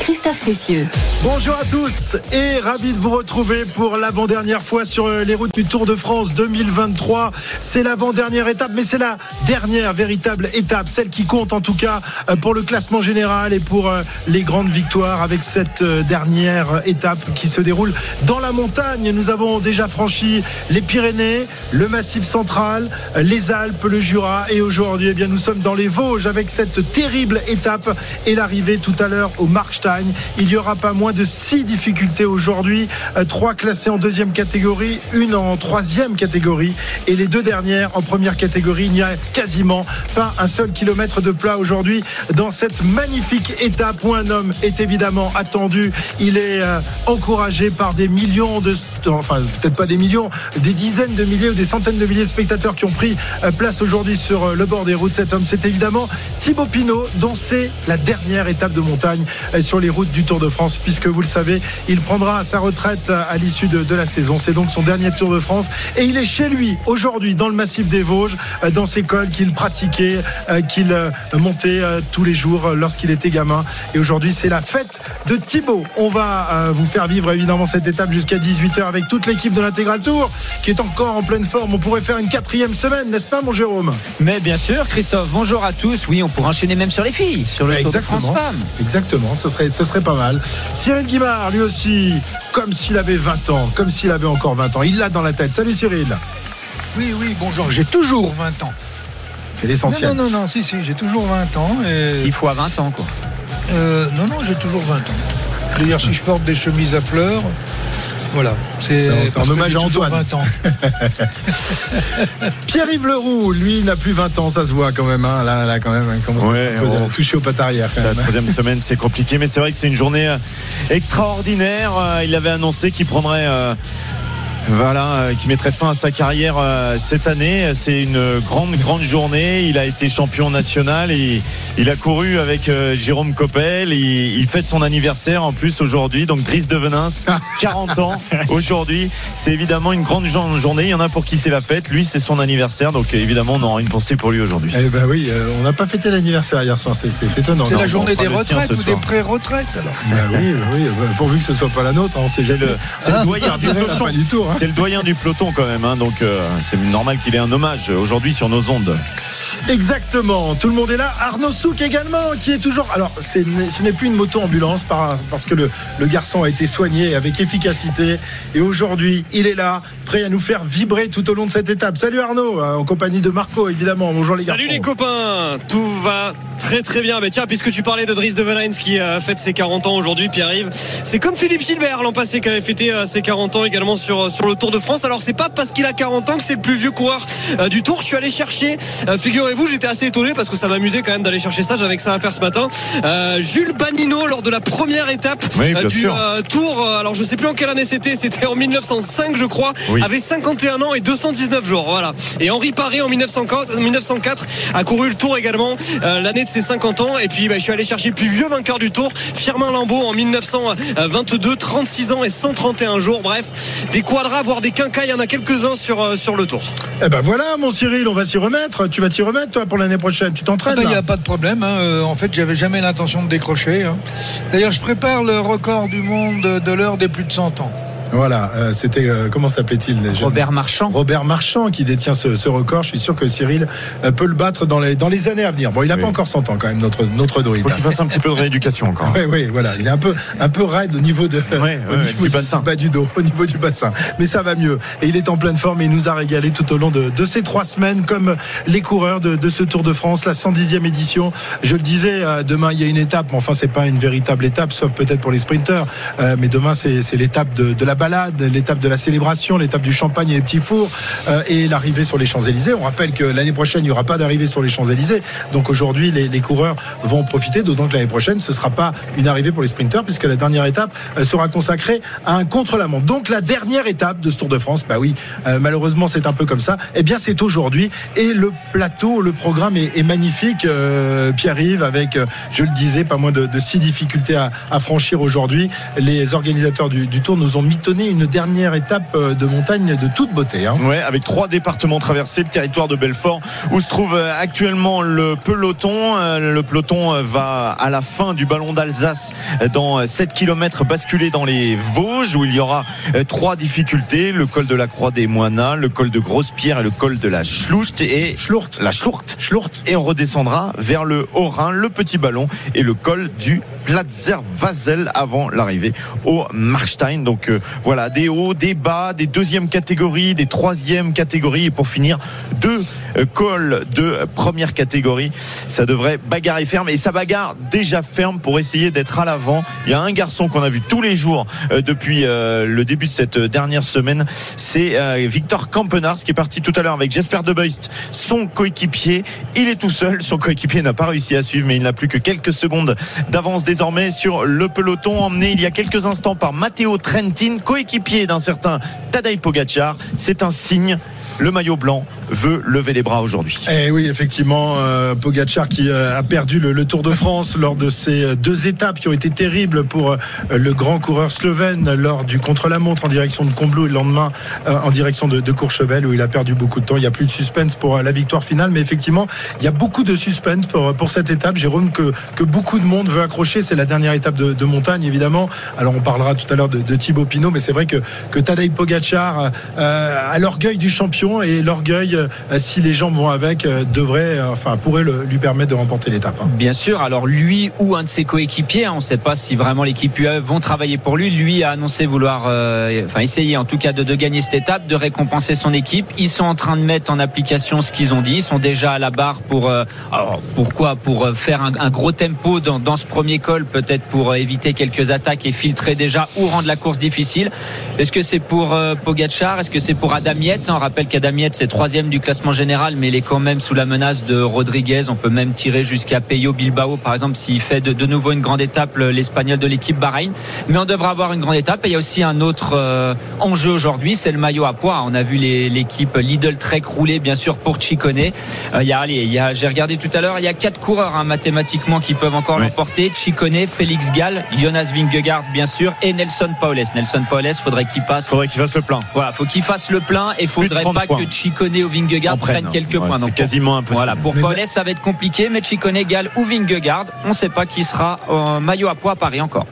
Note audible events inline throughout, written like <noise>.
Christophe Cessieux. Bonjour à tous et ravi de vous retrouver pour l'avant-dernière fois sur euh, les routes du Tour de France 2023. C'est l'avant-dernière étape, mais c'est la dernière véritable étape, celle qui compte en tout cas euh, pour le classement général et pour euh, les grandes victoires avec cette dernière étape qui se déroule dans la montagne. Nous avons déjà franchi les Pyrénées, le Massif central, les Alpes, le Jura et aujourd'hui, eh bien, nous sommes dans les Vosges avec cette terrible étape et l'arrivée tout à l'heure au Markstein il n'y aura pas moins de six difficultés aujourd'hui. Euh, trois classées en deuxième catégorie, une en troisième catégorie et les deux dernières en première catégorie. Il n'y a quasiment pas un seul kilomètre de plat aujourd'hui dans cette magnifique étape où un homme est évidemment attendu. Il est euh, encouragé par des millions de, enfin peut-être pas des millions, des dizaines de milliers ou des centaines de milliers de spectateurs qui ont pris euh, place aujourd'hui sur le bord des routes. Cet homme, c'est évidemment Thibaut Pinot, dont c'est la dernière étape de montagne sur les routes du Tour de France, puisque vous le savez, il prendra sa retraite à l'issue de, la saison. C'est donc son dernier Tour de France. Et il est chez lui aujourd'hui, dans le massif des Vosges, euh, dans ses cols qu'il pratiquait, euh, qu'il euh, montait tous les jours lorsqu'il était gamin. Et aujourd'hui, c'est la fête de Thibaut. On va vous faire vivre évidemment cette étape jusqu'à 18h avec toute l'équipe de l'Intégral Tour qui est encore en pleine forme. On pourrait faire une quatrième semaine, n'est-ce pas, mon Jérôme? Mais bien sûr, Christophe. Bonjour à tous. Oui, on pourrait enchaîner même sur les filles, sur le Tour de France Femmes. Exactement. Ce serait ce serait pas mal. Cyril Guimard, lui aussi, comme s'il avait 20 ans, comme s'il avait encore 20 ans. Il l'a dans la tête. Salut Cyril. Oui, oui, bonjour. J'ai toujours 20 ans. C'est l'essentiel. Non, non, non, si, si, j'ai toujours 20 ans. Et... 6 fois 20 ans, quoi. Euh, non, non, j'ai toujours 20 ans. D'ailleurs, si je porte des chemises à fleurs, voilà. C'est un hommage à Antoine. 20 ans. <laughs> Pierre-Yves Leroux, lui, n'a plus 20 ans, ça se voit quand même. Hein. Là, là, quand même, il commence à toucher au pat arrière. la troisième semaine, c'est compliqué, mais c'est vrai que c'est une journée euh, extraordinaire. Euh, il avait annoncé qu'il prendrait euh, voilà, euh, qui mettrait fin à sa carrière euh, cette année. C'est une grande, grande journée. Il a été champion national et il a couru avec euh, Jérôme Coppel. Il, il fête son anniversaire en plus aujourd'hui. Donc Brice de Venins, <laughs> 40 ans aujourd'hui. C'est évidemment une grande journée. Il y en a pour qui c'est la fête. Lui, c'est son anniversaire. Donc évidemment, on aura une pensée pour lui aujourd'hui. Eh ben oui, on n'a pas fêté l'anniversaire hier soir. C'est étonnant. C'est la journée des retraites ou des pré-retraites alors. Ben oui, oui, pourvu que ce soit pas la nôtre. Hein, on sait jamais. C'est le, doyen du <laughs> Hein. C'est le doyen du peloton quand même, hein, donc euh, c'est normal qu'il ait un hommage aujourd'hui sur nos ondes. Exactement, tout le monde est là. Arnaud Souk également, qui est toujours. Alors, ce n'est plus une moto-ambulance parce que le, garçon a été soigné avec efficacité. Et aujourd'hui, il est là, prêt à nous faire vibrer tout au long de cette étape. Salut Arnaud, euh, en compagnie de Marco évidemment. Bonjour les gars. Salut les copains, tout va très très bien. Mais tiens, puisque tu parlais de Dries de Venens qui a fête ses 40 ans aujourd'hui, Pierre-Yves, c'est comme Philippe Gilbert l'an passé qui avait fêté euh, ses 40 ans également sur, sur le Tour de France. Alors c'est pas parce qu'il a 40 ans que c'est le plus vieux coureur euh, du Tour. Je suis allé chercher, euh, figurez-vous, j'étais assez étonné parce que ça m'amusait quand même d'aller chercher ça. J'avais que ça à faire ce matin. Euh, Jules Banino lors de la première étape du Tour. Alors je sais plus en quelle année c'était. C'était en 1905 je crois. Avait 51 ans et 219 jours. Voilà. Et Henri Paré en 1904, 1904 a couru le Tour également l'année de ses 50 ans. Et puis bah, je suis allé chercher le plus vieux vainqueur du Tour, Firmin Lambeau en 1922, 36 ans et 131 jours. Bref, des voire des quinquas, il y en a quelques-uns sur, euh, sur le tour. Eh ben voilà, mon Cyril, on va s'y remettre. Tu vas t'y remettre, toi, pour l'année prochaine. Tu t'entraînes Il n'y a pas de problème. Hein. Euh, en fait, j'avais jamais l'intention de décrocher. Hein. D'ailleurs, je prépare le record du monde de l'heure des plus de 100 ans. Voilà, euh, c'était euh, comment s'appelait-il Robert Marchand. Robert Marchand qui détient ce, record. Je suis sûr que Cyril euh, peut le battre dans les dans les années à venir. Bon, il n'a pas encore 100 ans quand même notre notre druide. Faut qu'il fasse un petit peu de rééducation encore. <laughs> Oui, oui, voilà, il est un peu un peu raide au niveau de au niveau du bassin, bas du dos, au niveau du bassin. Mais ça va mieux et il est en pleine forme et il nous a régalé tout au long de, de ces trois semaines comme les coureurs de, de, ce Tour de France, la 110e édition. Je le disais, demain il y a une étape, mais enfin c'est pas une véritable étape, sauf peut-être pour les sprinteurs. mais demain c'est l'étape de, de la balade, l'étape de la célébration, l'étape du champagne et des petits fours et l'arrivée sur les Champs-Élysées. On rappelle que l'année prochaine, il n'y aura pas d'arrivée sur les Champs-Élysées. Donc aujourd'hui, les, les, coureurs vont en profiter, d'autant que l'année prochaine, ce ne sera pas une arrivée pour les sprinteurs, puisque la dernière étape sera consacrée à un contre-la-montre. Donc la dernière étape de ce Tour de France, bah oui, malheureusement, c'est un peu comme ça. Eh bien, c'est aujourd'hui. Et le plateau, le programme est, magnifique. Pierre-Yves, avec, je le disais, pas moins de, six difficultés à, franchir aujourd'hui. Les organisateurs du, Tour nous ont une dernière étape de montagne de toute beauté. Hein. Ouais, avec trois départements traversés, le territoire de Belfort, où se trouve euh, actuellement le peloton. Euh, le peloton euh, va à la fin du ballon d'Alsace dans 7 km basculer dans les Vosges, où il y aura trois difficultés le col de la Croix des Moines, le col de Grosse-Pierre et le col de la Schlucht et la Schlourt. Et on redescendra vers le Haut-Rhin, le petit ballon et le col du Platzer Vasel avant l'arrivée au Markstein. Donc voilà, des hauts, des bas, des deuxièmes catégories, des troisièmes catégories et pour finir deux euh, cols de première catégorie. Ça devrait bagarrer ferme et ça bagarre déjà ferme pour essayer d'être à l'avant. Il y a un garçon qu'on a vu tous les jours euh, depuis euh, le début de cette dernière semaine, c'est Victor Campenars qui est parti tout à l'heure avec Jesper De Beust, son coéquipier. Il est tout seul, son coéquipier n'a pas réussi à suivre, mais il n'a plus que quelques secondes d'avance désormais sur le peloton emmené il y a quelques instants par Matteo Trentin, coéquipier d'un certain Tadej Pogacar. C'est un signe le maillot blanc veut lever les bras aujourd'hui. Eh oui, effectivement, euh, Pogacar qui euh, a perdu le, Tour de France lors de ces euh, deux étapes qui ont été terribles pour le grand coureur slovène lors du contre-la-montre en direction de Combloux et le lendemain en direction de, Courchevel où il a perdu beaucoup de temps. Il n'y a plus de suspense pour la victoire finale, mais effectivement, il y a beaucoup de suspense pour, cette étape, Jérôme, que, que beaucoup de monde veut accrocher. C'est la dernière étape de, montagne, évidemment. Alors, on parlera tout à l'heure de, Thibaut Pinot, mais c'est vrai que, que Tadej Pogacar a l'orgueil du champion et l'orgueil euh, si les gens vont avec, euh, devrait, euh, enfin, pourrait lui permettre de remporter l'étape. Hein. Bien sûr. Alors lui ou un de ses coéquipiers, hein, on ne sait pas si vraiment l'équipe UE vont travailler pour lui. Lui a annoncé vouloir, enfin, essayer en tout cas de, gagner cette étape, de récompenser son équipe. Ils sont en train de mettre en application ce qu'ils ont dit. Ils sont déjà à la barre pour, pourquoi? Pour faire un, gros tempo dans, ce premier col, peut-être pour éviter quelques attaques et filtrer déjà ou rendre la course difficile. Est-ce que c'est pour Pogacar? Est-ce que c'est pour Adam Yates? On rappelle qu'Adam Yates c'est troisième du classement général, mais il est quand même sous la menace de Rodriguez. On peut même tirer jusqu'à Peyo Bilbao, par exemple, s'il fait de, nouveau une grande étape, l'Espagnol de l'équipe Bahreïn. Mais on devrait avoir une grande étape. Et il y a aussi un autre euh, enjeu aujourd'hui, c'est le maillot à poids. On a vu l'équipe Lidl Trek rouler, bien sûr, pour Chicone. Euh, il y a, allez, il y a, j'ai regardé tout à l'heure, il y a quatre coureurs hein, mathématiquement qui peuvent encore l'emporter. Chicone, Félix Gall, Jonas Vingegaard, bien sûr, et Nelson Paules. Nelson Paules, faudrait qu'il passe. Faudrait qu'il fasse le plein. Voilà, faut qu'il fasse le plein et faudrait pas que Chicone ou Vingegaard prennent quelques points. C'est quasiment impossible. Voilà, pour Paules, ça va être compliqué, mais Chicone, Gall ou Vingegaard, on ne sait pas qui sera en maillot à poids à Paris encore.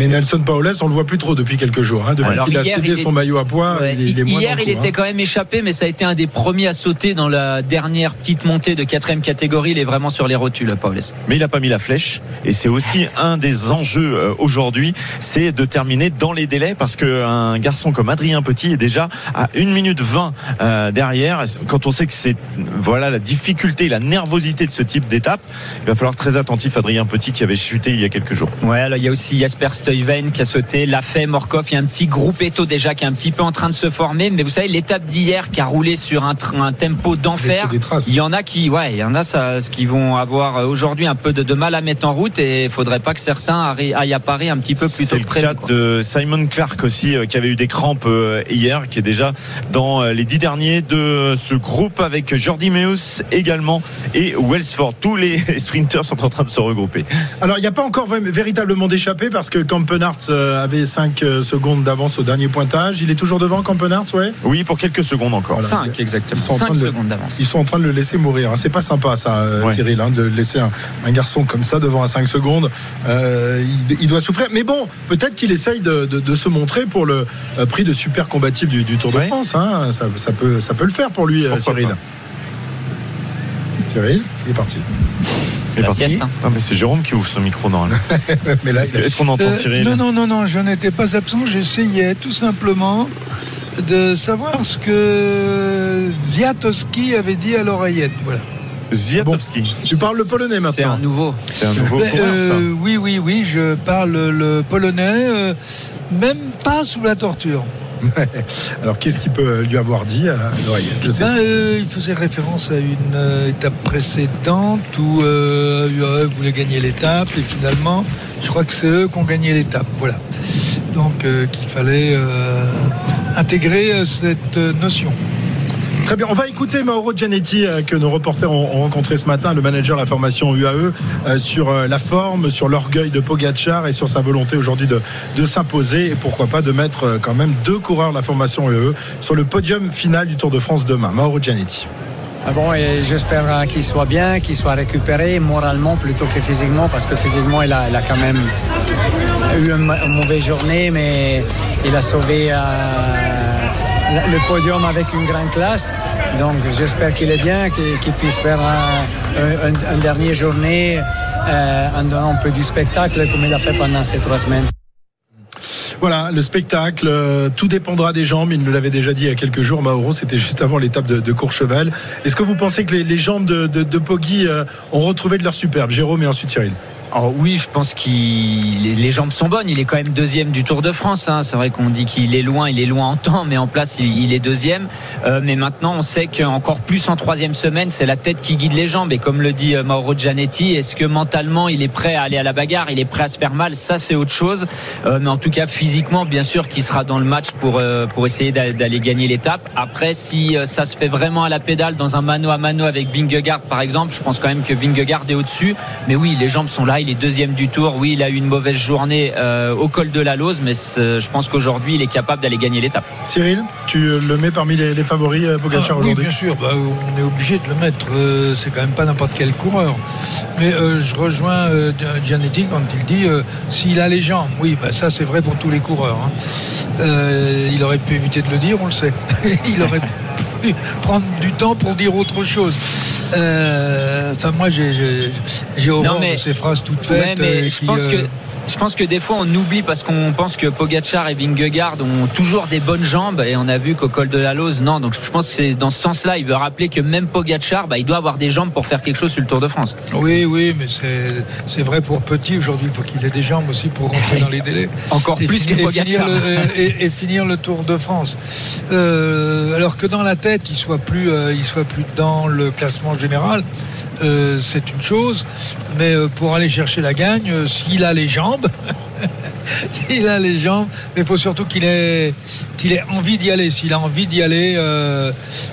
Mais Nelson Paoles, on le voit plus trop depuis quelques jours. Hein. Depuis qu'il a cédé son maillot à poids, il, est Hier, il était hein. quand même échappé, mais ça a été un des premiers à sauter dans la dernière petite montée de quatrième catégorie. Il est vraiment sur les rotules, Paoles. Mais il n'a pas mis la flèche, et c'est aussi un des enjeux euh, aujourd'hui, c'est de terminer dans les délais, parce qu'un garçon comme Adrien Petit est déjà à 1 minute 20 euh, derrière. Quand on sait que c'est voilà la difficulté, la nervosité de ce type d'étape, il va falloir être très attentif. Adrien Petit qui avait chuté il y a quelques jours. Ouais, il y a aussi Jasper Stuyven qui a sauté, l'a fait, Morkov. Il y a un petit groupe Eto déjà qui est un petit peu en train de se former. Mais vous savez, l'étape d'hier qui a roulé sur un, un tempo d'enfer. Il y en a qui, ouais, il y en a ça, qui vont avoir aujourd'hui un peu de, mal à mettre en route et il faudrait pas que certains aillent à Paris un petit peu plus tôt. C'est le cas de Simon Clark aussi euh, qui avait eu des crampes euh, hier, qui est déjà dans euh, les dix derniers de ce groupe avec Jordi Meus également et Wellsford. Tous les <laughs> sprinters sont en train de se regrouper. Alors il n'y a pas encore véritablement d'échappée parce que Campenart euh, avait 5 euh, secondes d'avance au dernier pointage. Il est toujours devant Campenart, ouais? Oui, pour quelques secondes encore. 5 exactement. 5 secondes d'avance. Ils sont en train de le laisser mourir. Hein. C'est pas sympa ça, euh, Cyril, hein, de laisser un, garçon comme ça devant à 5 secondes. il, doit souffrir. Mais bon, peut-être qu'il essaye de, se montrer pour le prix de super combatif du, Tour de France. Hein. Ça, peut, ça peut le faire pour lui, Cyril. Cyril, il est parti. C'est la sieste. Hein. Ah, mais c'est Jérôme qui ouvre son micro normalement. <laughs> Est-ce qu'on entend euh, Cyril Non, non, non, non, je n'étais pas absent. J'essayais tout simplement de savoir ce que Ziatowski avait dit à l'oreillette. Voilà. Ziatowski. tu parles le polonais maintenant. C'est un nouveau. C'est un nouveau. Ben, euh, oui, oui, oui, je parle le polonais. Euh, même pas sous la torture. Alors qu'est-ce qu'il peut lui avoir dit à l'oreillette Je sais. Ben, euh, il faisait référence à une euh, étape précédente où euh, UAE voulait gagner l'étape et finalement, je crois que c'est eux qui ont gagné l'étape. Voilà. Donc euh, qu'il fallait euh, intégrer euh, cette euh, notion. Très bien, on va écouter Mauro Gianetti euh, que nos reporters ont, ont rencontré ce matin, le manager de la formation UAE, euh, sur euh, la forme, sur l'orgueil de Pogacar et sur sa volonté aujourd'hui de, de s'imposer et pourquoi pas de mettre quand même deux coureurs de la formation UAE sur le podium final du Tour de France demain. Mauro Gianetti. Ah Bon, et j'espère qu'il soit bien, qu'il soit récupéré moralement plutôt que physiquement, parce que physiquement, il a, il a quand même eu une, mauvaise journée, mais il a sauvé le podium avec une grande classe. Donc, j'espère qu'il est bien, qu'il puisse faire un, un- une dernière journée euh, en donnant un peu du spectacle comme il a fait pendant ces trois semaines. Voilà, le spectacle, euh, tout dépendra des jambes. Il nous l'avait déjà dit il y a quelques jours, Mauro, c'était juste avant l'étape de, de Courchevel. Est-ce que vous pensez que les, jambes de, de, de Poggi euh, ont retrouvé de leur superbe? Jérôme et ensuite Cyril. Oh oui, je pense qu'il les- jambes sont bonnes. Il est quand même deuxième du Tour de France. hein. C'est vrai qu'on dit qu'il est loin, il est loin en temps, mais en place il, est deuxième. Euh, mais maintenant, on sait qu'encore plus en troisième semaine, c'est la tête qui guide les jambes. Et comme le dit euh, Mauro Gianetti, est-ce que mentalement il est prêt à aller à la bagarre? Il est prêt à se faire mal? Ça, c'est autre chose. Euh, mais en tout cas, physiquement, bien sûr, qu'il sera dans le match pour pour essayer d'a- d'aller gagner l'étape. Après, si ça se fait vraiment à la pédale dans un mano à mano avec Vingegaard, par exemple, je pense quand même que Vingegaard est au-dessus. Mais oui, les jambes sont là. Il est deuxième du tour. Oui, il a eu une mauvaise journée euh, au col de la Lose, mais je pense qu'aujourd'hui, il est capable d'aller gagner l'étape. Cyril, tu euh, le mets parmi les, les favoris euh, Pogacar Ah, oui, aujourd'hui bien sûr, bah, on est obligé de le mettre. Euh, c'est quand même pas n'importe quel coureur. Mais euh, je rejoins euh, Gianetti quand il dit euh, s'il a les jambes. Oui, bah, ça c'est vrai pour tous les coureurs. hein. Euh, il aurait pu éviter de le dire, on le sait. <laughs> il aurait pu <laughs> prendre du temps pour dire autre chose. Euh, enfin, moi, j'ai, horreur mais- de ces phrases toutes faites. Ouais, mais euh, je qui, pense euh, que je pense que des fois on oublie parce qu'on pense que Pogacar et Vingegaard ont toujours des bonnes jambes et on a vu qu'au col de la Lose non donc je pense que c'est dans ce sens-là il veut rappeler que même Pogacar bah, il doit avoir des jambes pour faire quelque chose sur le Tour de France. Oui, oui, mais c'est, vrai pour Petit. Aujourd'hui, il faut qu'il ait des jambes aussi pour rentrer dans les délais. <laughs> Encore et plus finir, que et le, et, et finir le Tour de France. Euh, alors que dans la tête, il soit plus, euh, il soit plus dans le classement général. Euh, c'est une chose, mais euh, pour aller chercher la gagne, euh, s'il a les jambes, <laughs> s'il a les jambes, mais il faut surtout qu'il ait, qu'il ait envie d'y aller. S'il a envie d'y aller,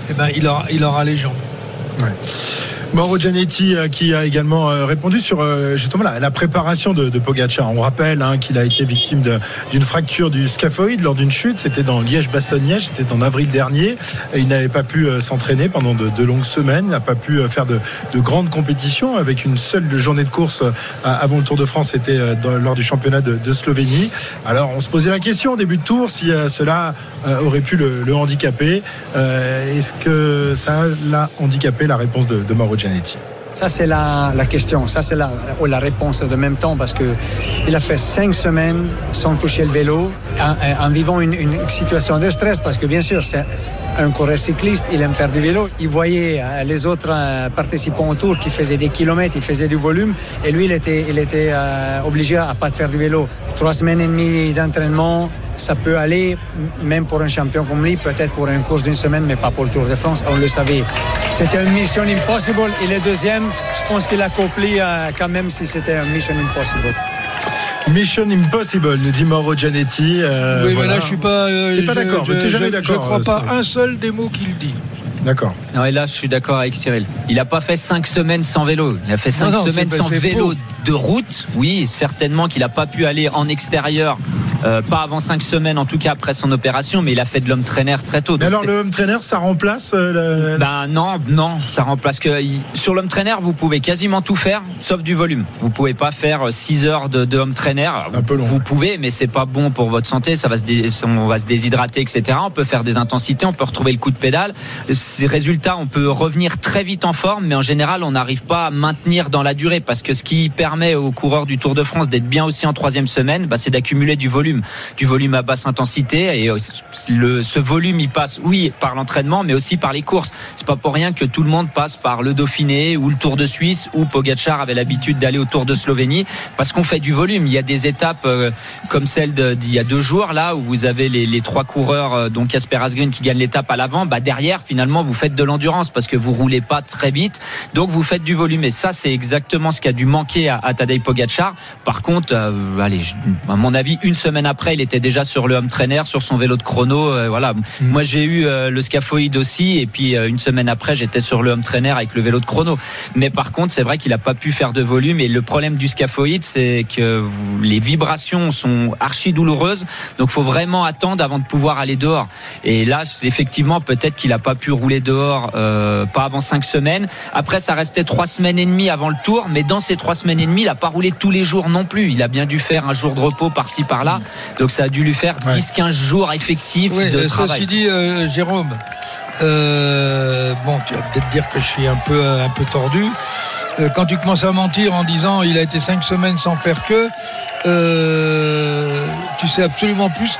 eh ben, il aura les jambes. Mauro Gianetti euh, qui a également euh, répondu sur euh, justement la, la préparation de, de Pogacar. On rappelle hein, qu'il a été victime d'une fracture du scaphoïde lors d'une chute. C'était dans Liège-Bastogne-Liège, c'était en avril dernier. Il n'avait pas pu s'entraîner pendant de, de longues semaines, n'a pas pu faire de, de grandes compétitions avec une seule journée de course avant le Tour de France, c'était lors du championnat de, Slovénie. Alors on se posait la question au début de tour si cela aurait pu le, le handicaper. Est-ce que ça l'a handicapé la réponse de, de Mauro Ça, c'est la, question. Ça, c'est la, réponse de même temps parce que il a fait cinq semaines sans toucher le vélo en, vivant une, situation de stress parce que, bien sûr, c'est un coureur cycliste, il aime faire du vélo. Il voyait euh, les autres euh, participants autour qui faisaient des kilomètres, ils faisaient du volume et lui, il était, euh, obligé à pas faire du vélo. Trois semaines et demie d'entraînement, ça peut aller, même pour un champion comme lui, peut-être pour une course d'une semaine, mais pas pour le Tour de France, on le savait. C'était une mission impossible. Il est deuxième. Je pense qu'il a accompli euh, quand même si c'était une mission impossible. Mission Impossible, nous dit Mauro Gianetti. Euh, oui, voilà. mais là, je suis pas. euh, T'es pas je- d'accord, je- mais t'es jamais d'accord, Je crois euh, pas un seul des mots qu'il dit. D'accord. Non, et là, je suis d'accord avec Cyril. Il n'a pas fait cinq semaines sans vélo. Il a fait cinq non, semaines c'est- sans vélo faux. de route. Oui, certainement qu'il n'a pas pu aller en extérieur. euh, pas avant cinq semaines, en tout cas après son opération, mais il a fait de l'homme trainer très tôt. Mais alors, le home trainer, ça remplace euh, le- Ben non, non, ça remplace que sur l'homme trainer, vous pouvez quasiment tout faire, sauf du volume. Vous pouvez pas faire 6 heures de, de home trainer. Un peu long, Vous ouais. pouvez, mais c'est pas bon pour votre santé. Ça va se, dé- on va se déshydrater, etc. On peut faire des intensités, on peut retrouver le coup de pédale. Ces résultats, on peut revenir très vite en forme, mais en général, on n'arrive pas à maintenir dans la durée parce que ce qui permet aux coureurs du Tour de France d'être bien aussi en troisième semaine, bah, c'est d'accumuler du volume du volume à basse intensité. Et le, ce volume, il passe, oui, par l'entraînement, mais aussi par les courses. C'est pas pour rien que tout le monde passe par le Dauphiné ou le Tour de Suisse où Pogacar avait l'habitude d'aller au Tour de Slovénie parce qu'on fait du volume. Il y a des étapes comme celle d'il y a deux jours là où vous avez les, trois coureurs, donc Casper qui gagne l'étape à l'avant. Bah derrière, finalement, vous faites de l'endurance parce que vous roulez pas très vite, donc vous faites du volume. Et ça, c'est exactement ce qui a dû manquer à, à Tadej Pogacar. Par contre, euh, allez, à mon avis, une semaine après, il était déjà sur le home trainer, sur son vélo de chrono. Euh, voilà. Mm. Moi, j'ai eu euh, le scaphoïde aussi, et puis une semaine après, j'étais sur le home trainer avec le vélo de chrono. Mais par contre, c'est vrai qu'il a pas pu faire de volume. Et le problème du scaphoïde, c'est que les vibrations sont archi douloureuses. Donc, faut vraiment attendre avant de pouvoir aller dehors. Et là, effectivement, peut-être qu'il a pas pu rouler dehors, euh, pas avant cinq semaines. Après, ça restait trois semaines et demie avant le tour, mais dans ces trois semaines et demie, il a pas roulé tous les jours non plus. Il a bien dû faire un jour de repos par-ci par-là. Donc ça a dû lui faire 10-15 jours effectifs de euh, travail. Ceci dit, euh, Jérôme, euh, bon, tu vas peut-être dire que je suis un peu, un peu tordu. Euh, quand tu commences à mentir en disant il a été cinq semaines sans faire que, tu sais absolument plus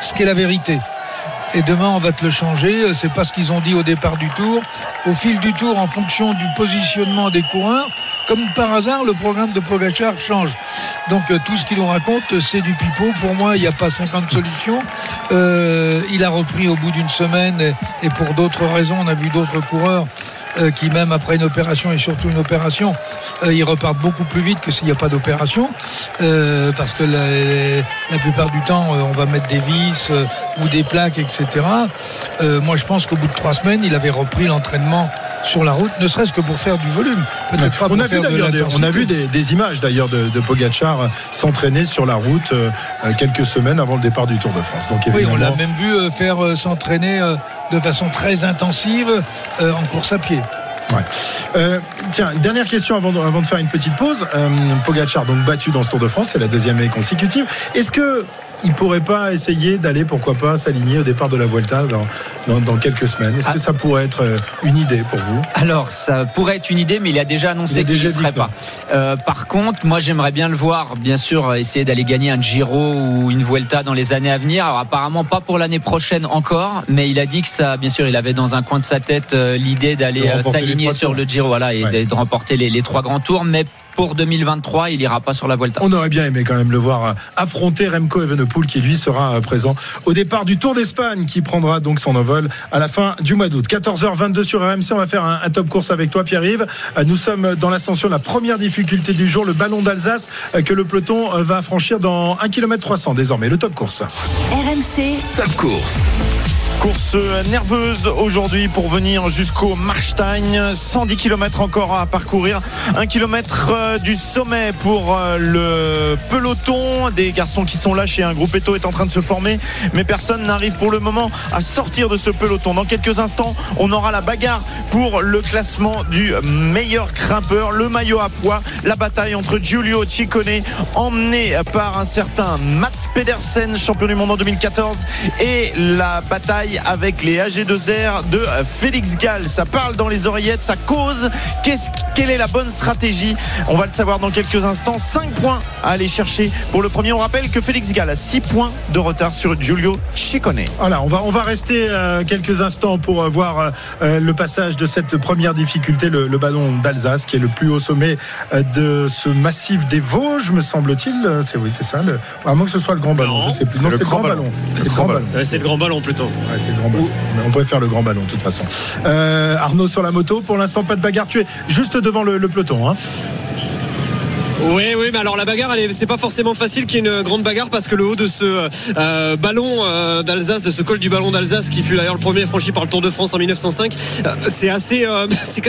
ce qu'est la vérité et demain on va te le changer. C'est pas ce qu'ils ont dit au départ du tour. Au fil du tour, en fonction du positionnement des coureurs, comme par hasard, le programme de Pogacar change. Donc euh, tout ce qu'il nous raconte, c'est du pipeau. Pour moi, il n'y a pas 50 solutions. Euh, il a repris au bout d'une semaine et pour d'autres raisons, on a vu d'autres coureurs euh, qui même après une opération et surtout une opération, euh, ils repartent beaucoup plus vite que s'il n'y a pas d'opération, euh, parce que la, la, plupart du temps, on va mettre des vis ou des plaques, etc. moi, je pense qu'au bout de trois semaines, il avait repris l'entraînement sur la route, ne serait-ce que pour faire du volume. Pas on, a vu des, on a vu des, des images d'ailleurs de, de Pogachar s'entraîner sur la route euh, quelques semaines avant le départ du Tour de France. Donc oui, on l'a même vu faire euh, s'entraîner euh, de façon très intensive en course à pied. Ouais. Euh, tiens, dernière question avant de, avant de faire une petite pause. Euh, Pogachar donc battu dans ce Tour de France, c'est la deuxième année consécutive. Est-ce que il pourrait pas essayer d'aller, pourquoi pas, s'aligner au départ de la Vuelta dans, dans, dans quelques semaines Est-ce ah. que ça pourrait être euh, une idée pour vous? Alors, ça pourrait être une idée, mais il a déjà annoncé qu'il ne serait pas. Euh, par contre, moi, j'aimerais bien le voir, bien sûr, essayer d'aller gagner un Giro ou une Vuelta dans les années à venir. Alors, apparemment, pas pour l'année prochaine encore, mais il a dit que ça, bien sûr, il avait dans un coin de sa tête euh, l'idée d'aller euh, s'aligner sur le Giro, voilà, et ouais. de remporter les, les trois grands tours, mais pour 2023, il ira pas sur la Vuelta. On aurait bien aimé quand même le voir affronter Remco Evenepoel qui lui sera présent au départ du Tour d'Espagne qui prendra donc son envol à la fin du mois d'août. 14h22 sur RMC, on va faire un, un top course avec toi Pierre-Yves. Nous sommes dans l'ascension, la première difficulté du jour, le ballon d'Alsace que le peloton va franchir dans 1 km 300 désormais, le top course. RMC Top course. Course nerveuse aujourd'hui pour venir jusqu'au Marstein. 110 km encore à parcourir. Un kilomètre du sommet pour le peloton. Des garçons qui sont lâchés. Un groupe Eto est en train de se former. Mais personne n'arrive pour le moment à sortir de ce peloton. Dans quelques instants, on aura la bagarre pour le classement du meilleur grimpeur. Le maillot à poids. La bataille entre Giulio Ciccone, emmené par un certain Mats Pedersen, champion du monde en 2014, et la bataille avec les AG2R de Félix Gall. Ça parle dans les oreillettes, ça cause. Quelle est la bonne stratégie? On va le savoir dans quelques instants. 5 points à aller chercher pour le premier. On rappelle que Félix Gall a 6 points de retard sur Giulio Ciccone. Voilà, on va, on va rester euh, quelques instants pour euh, voir euh, le passage de cette première difficulté, le, le ballon d'Alsace, qui est le plus haut sommet de ce massif des Vosges, me semble-t-il. C'est oui, c'est ça. Le, à moins que ce soit le grand ballon, non, je sais plus. Non, c'est le grand ballon. ballon. C'est le grand ballon. Ouais, c'est le grand ballon plutôt. Ouais, c'est le grand ballon. On pourrait faire le grand ballon de toute façon. Euh, Arnaud sur la moto, pour l'instant pas de bagarre. Tu es juste devant le, le peloton. Hein. Oui, oui, mais alors la bagarre, c'est pas forcément facile qu'il y ait une grande bagarre parce que le haut de ce euh, ballon euh, d'Alsace, de ce col du ballon d'Alsace, qui fut d'ailleurs le premier franchi par le Tour de France en 1905, euh, c'est assez,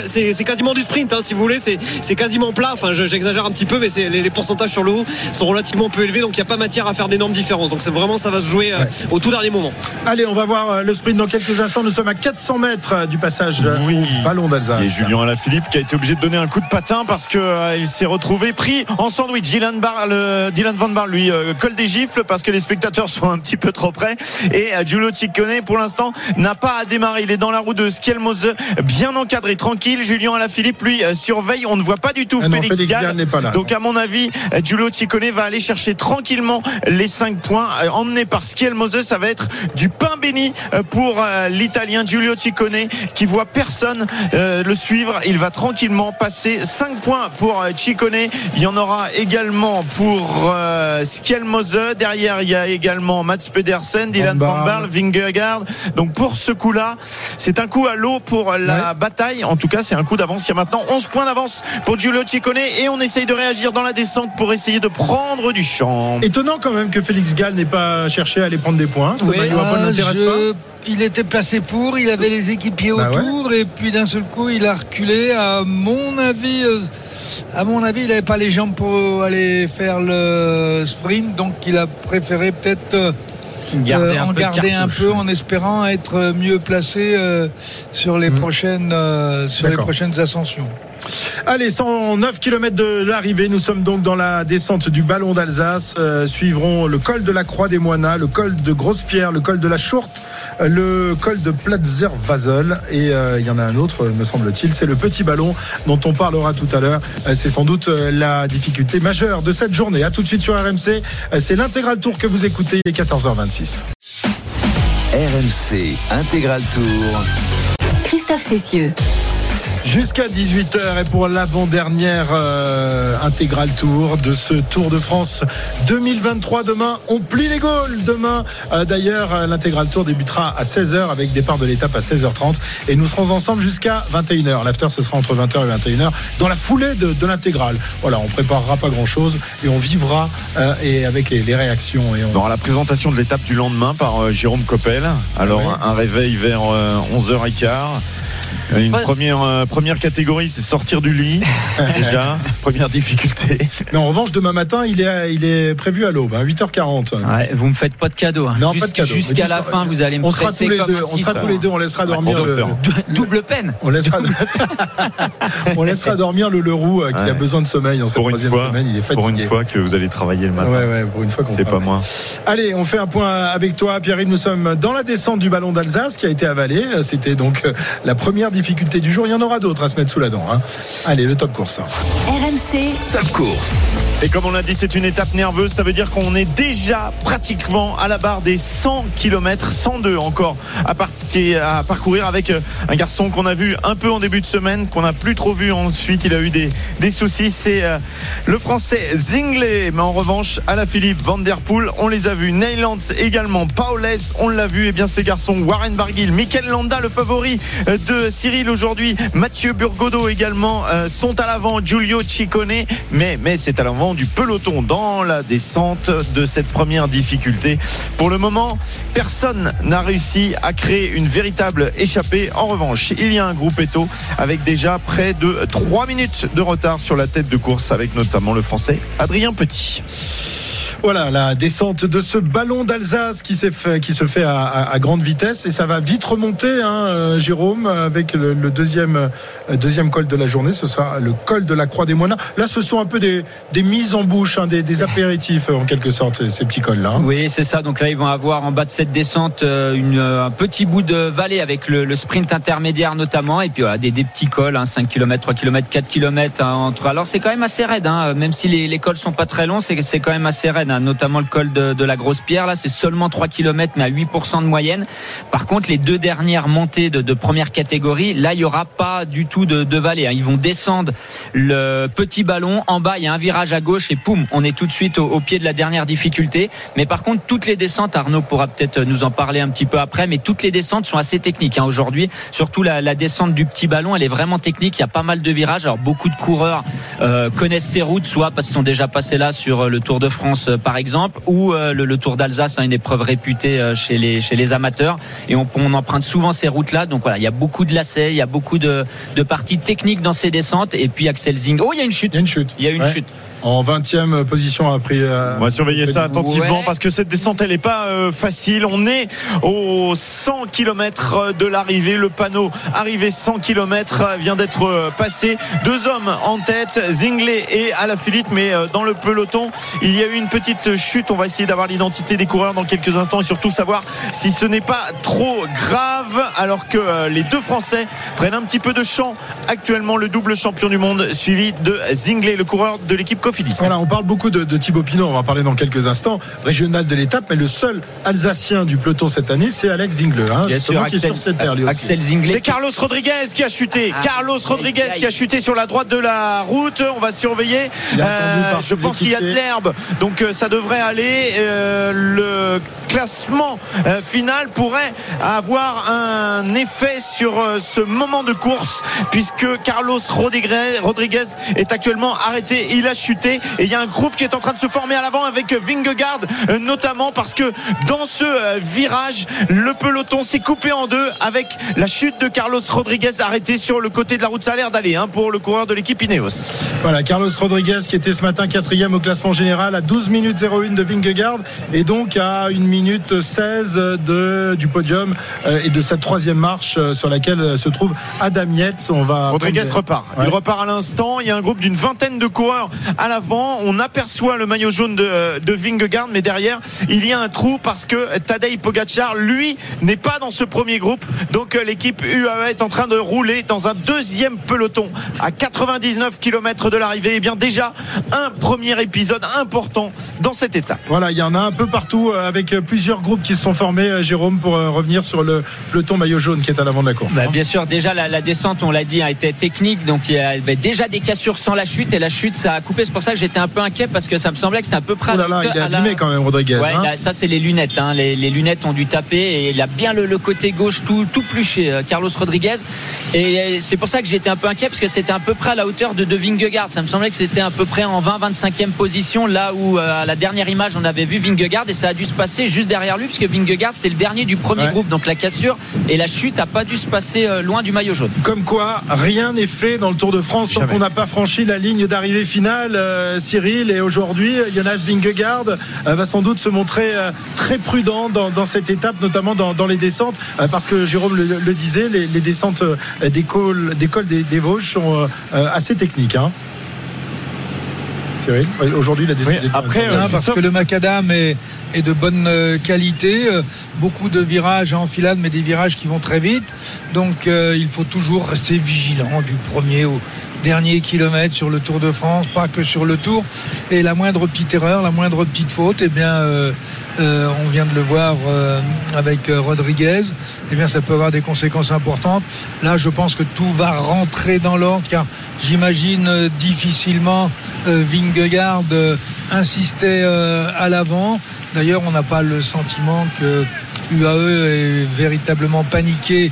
c'est quasiment du sprint, hein, si vous voulez, c'est quasiment plat. Enfin, j'exagère un petit peu, mais les, les, pourcentages sur le haut sont relativement peu élevés, donc il n'y a pas matière à faire d'énormes différences. Donc c'est vraiment, ça va se jouer ouais. au tout dernier moment. Allez, on va voir le sprint dans quelques instants. Nous sommes à 400 mètres du passage oui. au ballon d'Alsace. Et Julien Alaphilippe qui a été obligé de donner un coup de patin parce qu'il s'est retrouvé pris en sandwich. Dylan, Bar, le, Dylan Van Bar lui euh, colle des gifles parce que les spectateurs <laughs> sont un petit peu trop près. Et euh, Giulio Ciccone, pour l'instant, n'a pas à démarrer. Il est dans la roue de Skelmose, bien encadré, tranquille. Julien Alaphilippe, lui, euh, surveille. On ne voit pas du tout Ah non, Félix, Gall. Pas là. Donc, à mon avis, Giulio Ciccone va aller chercher tranquillement les 5 points. Emmené par Skelmose, ça va être du pain béni pour l'Italien Giulio Ciccone qui voit personne euh, le suivre. Il va tranquillement passer 5 points pour Ciccone. Il y en aura également pour euh, Skelmose. Derrière, il y a également Mats Pedersen, Dylan Van. Baarle, Vingegaard. Donc pour ce coup-là, c'est un coup à l'eau pour la bataille. En tout cas, c'est un coup d'avance. Il y a maintenant 11 points d'avance pour Giulio Ciccone et on essaye de réagir dans la descente pour essayer de prendre du champ. Étonnant quand même que Félix Gall n'ait pas cherché à aller prendre des points. Oui. Ah, je- pas. Il était placé pour, il avait les équipiers Bah autour, et puis d'un seul coup, il a reculé. À mon avis, euh, à mon avis, il n'avait pas les jambes pour aller faire le sprint, donc il a préféré peut-être Garder euh, un en garder un peu en espérant être mieux placé euh, sur les Mhm. prochaines euh, sur les prochaines ascensions. Allez, 109 km de l'arrivée. Nous sommes donc dans la descente du Ballon d'Alsace. Euh, suivront le col de la Croix des Moinas, le col de Grosse-Pierre, le col de la Chourte, le col de Platzer-Vasel. Et euh, il y en a un autre, me semble-t-il. C'est le petit ballon dont on parlera tout à l'heure. Euh, c'est sans doute euh, la difficulté majeure de cette journée. À tout de suite sur RMC. C'est l'intégral tour que vous écoutez. Il est 14h26. RMC Intégral Tour. Christophe Cessieux. Jusqu'à 18h et pour l'avant-dernière euh, intégrale tour de ce Tour de France 2023. Demain, on plie les Gaules. Demain, euh, d'ailleurs, euh, l'intégrale tour débutera à 16h avec départ de l'étape à 16h30 et nous serons ensemble jusqu'à 21h. L'after, ce sera entre 20h et 21h dans la foulée de, de l'intégrale. Voilà, on préparera pas grand-chose et on vivra euh, et avec les, les réactions. Et on... Aura la présentation de l'étape du lendemain par euh, Jérôme Coppel. Alors, un réveil vers euh, 11h15. Une première, euh, première catégorie, c'est sortir du lit. <laughs> déjà, première difficulté. Mais en revanche, demain matin, il est, il est prévu à l'aube, hein, 8h40. Ouais, vous me faites pas de cadeau. hein. Non, Jus- pas de cadeau. Jusqu'à la fin, vous allez me On sera presser tous les comme deux. un On sera tous les deux. On laissera dormir le. faire. Double peine. On laissera, <laughs> on laissera dormir le Leroux euh, qui a besoin de sommeil dans cette Pour troisième fois, semaine. Il est fatigué. pour une fois que vous allez travailler le matin. Ouais, ouais, pour une fois qu'on C'est pas moi. Allez, on fait un point avec toi, Pierre-Yves. Nous sommes dans la descente du ballon d'Alsace qui a été avalé. C'était donc euh, la première difficulté du jour. Il y en aura d'autres à se mettre sous la dent. hein. Allez, le top course. RMC, Top course. Et comme on l'a dit, c'est une étape nerveuse. Ça veut dire qu'on est déjà pratiquement à la barre des 100 km, 102 encore à, partir, à parcourir avec euh, un garçon qu'on a vu un peu en début de semaine, qu'on n'a plus trop vu ensuite. Il a eu des, des soucis. C'est euh, le français Zingley. Mais en revanche, à la Philippe Van Der Poel, on les a vus. Neylands également. Paules, on l'a vu. Et bien ces garçons, Warren Barguil, Mikel Landa, le favori euh, de Cyril aujourd'hui, Mathieu Burgodo également euh, sont à l'avant. Giulio Ciccone, mais, mais c'est à l'avant du peloton dans la descente de cette première difficulté. Pour le moment, personne n'a réussi à créer une véritable échappée. En revanche, il y a un groupe Eto avec déjà près de 3 minutes de retard sur la tête de course avec notamment le français Adrien Petit. Voilà la descente de ce ballon d'Alsace qui, se fait à, grande vitesse et ça va vite remonter, hein, euh, Jérôme, avec le, deuxième, euh, deuxième col de la journée. Ce sera le col de la Croix des Moines. Là, ce sont un peu des, mises en bouche, hein, des, apéritifs en quelque sorte, ces, petits cols-là. hein. Oui, c'est ça. Donc là, ils vont avoir en bas de cette descente euh, euh, un petit bout de vallée avec le, sprint intermédiaire notamment. Et puis des, petits cols, hein, 5 km, 3 km, 4 km entre. Alors c'est quand même assez raide, même si les, les cols sont pas très longs, c'est quand même assez raide. Hein, notamment le col de, la Grosse Pierre. Là, c'est seulement 3 km, mais à 8% de moyenne. Par contre, les deux dernières montées de, première catégorie, là, il y aura pas du tout de, de vallée. hein. Ils vont descendre le petit ballon. En bas, il y a un virage à gauche et poum, on est tout de suite au, pied de la dernière difficulté. Mais par contre, toutes les descentes, Arnaud pourra peut-être nous en parler un petit peu après, mais toutes les descentes sont assez techniques hein, aujourd'hui. Surtout la, descente du petit ballon, elle est vraiment technique. Il y a pas mal de virages. Alors beaucoup de coureurs euh, connaissent ces routes, soit parce qu'ils sont déjà passés là sur le Tour de France, par exemple, ou euh, le, le Tour d'Alsace, hein, une épreuve réputée euh, chez les chez les amateurs. Et on, on emprunte souvent ces routes-là. Donc voilà, il y a beaucoup de lacets, il y a beaucoup de, de parties techniques dans ces descentes. Et puis Axel Zing. Oh, il y a une chute. Il y a une chute. Il y a une Ouais. chute. En 20e position après. euh, On va surveiller ça attentivement Ouais. parce que cette descente elle est pas euh, facile. On est aux 100 km de l'arrivée. Le panneau arrivé 100 km vient d'être euh, passé. Deux hommes en tête, Zingley et Alaphilippe, mais euh, dans le peloton il y a eu une petite chute. On va essayer d'avoir l'identité des coureurs dans quelques instants et surtout savoir si ce n'est pas trop grave alors que euh, les deux Français prennent un petit peu de champ actuellement. Le double champion du monde suivi de Zingley, le coureur de l'équipe Cofidis. Voilà, on parle beaucoup de, de Thibaut Pinot, on va en parler dans quelques instants, régional de l'étape, mais le seul Alsacien du peloton cette année, c'est Alex Zingle, hein, Bien justement, sûr, qui est sur cette terre lui aussi. Axel Zinglet. C'est Carlos Rodriguez qui a chuté. Ah. Carlos Rodriguez Aïe, aïe. qui a chuté sur la droite de la route. On va surveiller. Euh, je pense qu'il y a de l'herbe, donc euh, ça devrait aller. Euh, le classement euh, final pourrait avoir un effet sur euh, ce moment de course puisque Carlos Rodriguez, Rodriguez est actuellement arrêté. Il a chuté et il y a un groupe qui est en train de se former à l'avant avec Vingegaard euh, notamment parce que dans ce euh, virage, le peloton s'est coupé en deux avec la chute de Carlos Rodriguez arrêté sur le côté de la route. Ça a l'air d'aller hein, pour le coureur de l'équipe Ineos. Voilà, Carlos Rodriguez qui était ce matin quatrième au classement général à 12 minutes 01 de Vingegaard et donc à 1 minute 16 de, du podium euh, et de cette troisième marche sur laquelle se trouve Adam Yates. On va Rodriguez prendre- repart. Ouais. Il repart à l'instant. Il y a un groupe d'une vingtaine de coureurs à l'avant. On aperçoit le maillot jaune de, de Vingegaard, mais derrière, il y a un trou parce que Tadej Pogacar, lui, n'est pas dans ce premier groupe. Donc euh, l'équipe UAE est en train de rouler dans un deuxième peloton à 99 km de l'arrivée. Et bien déjà, un premier épisode important dans cette étape. Voilà, il y en a un peu partout euh, avec euh, plusieurs groupes qui se sont formés, euh, Jérôme, pour euh, revenir sur le peloton maillot jaune qui est à l'avant de la course. Bah, hein. bien sûr, déjà la, la descente, on l'a dit, a été technique, donc il y avait déjà des cassures sans la chute et la chute ça a coupé. C'est pour ça que j'étais un peu inquiet parce que ça me semblait que c'était à peu près. Oh là là, il est la- abîmé quand même, Rodriguez. Ouais, hein. là, ça c'est les lunettes. hein. Les, les lunettes ont dû taper et il a bien le, le côté gauche tout, tout pluché, euh, Carlos Rodriguez. Et euh, c'est pour ça que j'étais un peu inquiet parce que c'était à peu près à la hauteur de, de Vingegaard. Ça me semblait que c'était à peu près en 20-25e position, là où euh, à la dernière image on avait vu Vingegaard et ça a dû se passer juste derrière lui puisque Vingegaard c'est le dernier du premier Ouais. groupe. Donc la cassure et la chute a pas dû se passer euh, loin du maillot jaune. Comme quoi, rien n'est fait dans le Tour de France tant qu'on n'a pas franchi la ligne d'arrivée finale, euh, Cyril. Et aujourd'hui, Jonas Vingegaard euh, va sans doute se montrer euh, très prudent dans, dans cette étape, notamment dans, dans les descentes, euh, parce que Jérôme le, le disait, les, les descentes euh, des cols des, cols des, des Vosges sont euh, euh, assez techniques. hein. Cyril, aujourd'hui, la descente Oui, après, euh, parce Christophe- que le macadam est, est de bonne euh, qualité, euh, beaucoup de virages en enfilade, mais des virages qui vont très vite. Donc euh, il faut toujours rester vigilant du premier au dernier kilomètre sur le Tour de France, pas que sur le Tour. Et la moindre petite erreur, la moindre petite faute, eh bien, euh, euh, on vient de le voir euh, avec Rodriguez, eh bien, ça peut avoir des conséquences importantes. Là, je pense que tout va rentrer dans l'ordre, car j'imagine difficilement Vingegaard insister à l'avant. D'ailleurs, on n'a pas le sentiment que UAE est véritablement paniqué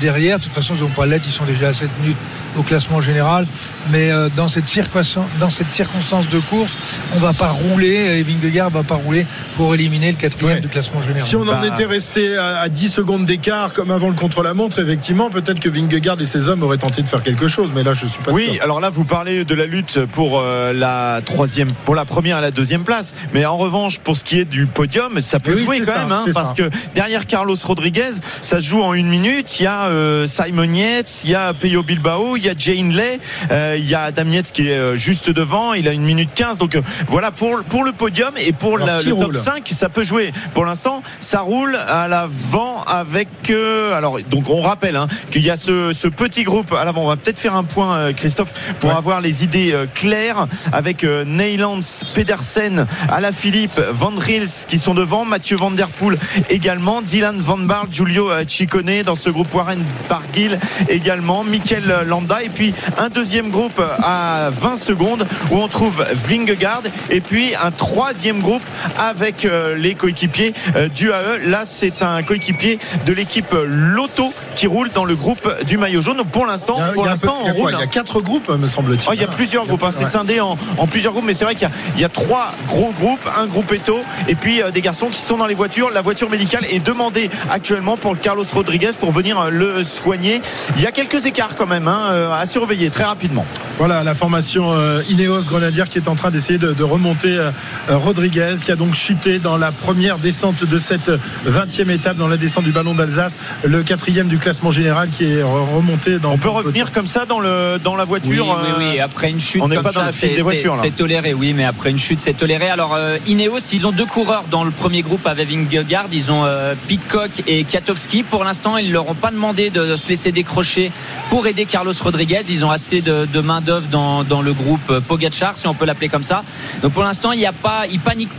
derrière. De toute façon, ils n'ont pas l'être, ils sont déjà à 7 minutes au classement général. Mais euh, dans, cette circonstance, dans cette circonstance de course, on ne va pas rouler, et Vingegaard ne va pas rouler pour éliminer le quatrième Ouais. du classement général. Si on en Bah. était resté à, à 10 secondes d'écart, comme avant le contre-la-montre, effectivement, peut-être que Vingegaard et ses hommes auraient tenté de faire quelque chose. Mais là, je suis pas Oui, sûr. alors là, vous parlez de la lutte pour euh, la troisième, pour la première et la deuxième place. Mais en revanche, pour ce qui est du podium, ça peut Oui, jouer quand ça, même, hein, parce ça. que derrière Carlos Rodriguez, ça se joue en une minute. Il y a euh, Simon Yates, il y a Peyo Bilbao, il y a Jane Lay, euh, il y a Adam Yates qui est euh, juste devant. Il a une minute 15. Donc euh, voilà pour pour le podium et pour Alors, la- le top roule 5, ça peut jouer. Pour l'instant, ça roule à l'avant avec. euh, alors donc on rappelle hein, qu'il y a ce, ce petit groupe à l'avant. On va peut-être faire un point, Christophe, pour Ouais. avoir les idées claires avec Neylands, Pedersen, Alaphilippe, Van Rils qui sont devant, Mathieu Van Der Poel également, Dylan Van Baarle, Giulio Ciccone dans ce groupe Warren Barguil également, Mikel Landa et puis un deuxième groupe à 20 secondes où on trouve Vingegaard et puis un troisième groupe avec euh, les coéquipiers euh, du AE. Là, c'est un coéquipier de l'équipe Lotto qui roule dans le groupe du maillot jaune. Pour l'instant, pour l'instant, il y a on roule. Il y a quatre groupes, me semble-t-il. Oh, il y a plusieurs groupes, hein. c'est Ouais. scindé en, en plusieurs groupes, mais c'est vrai qu'il y a, il y a trois gros groupes, un groupe Eto et puis euh, des garçons qui sont dans les voitures. La voiture médicale est demandée actuellement pour Carlos Rodriguez pour venir euh, le soigner. Il y a quelques écarts quand même hein, à surveiller très rapidement. Voilà la formation euh, Ineos Grenadier qui est en train d'essayer de, de remonter euh, Rodriguez qui a donc chuté dans la première descente de cette 20e étape dans la descente du ballon d'Alsace, le quatrième du classement général qui est remonté dans. On peut revenir comme ça dans le dans la voiture. Oui, oui, oui. Après une chute, on n'est pas ça, dans la file c'est- des voitures, c'est- là. C'est toléré, oui, mais après une chute, c'est toléré. Alors euh, Ineos, ils ont deux coureurs dans le premier groupe avec Vingegaard. Ils ont euh, Pitcock et Katowski. Pour l'instant, ils leur ont pas demandé de se laisser décrocher pour aider Carlos Rodriguez. Ils ont assez de, de main dans, le groupe Pogacar, si on peut l'appeler comme ça. Donc pour l'instant, il n'y a pas.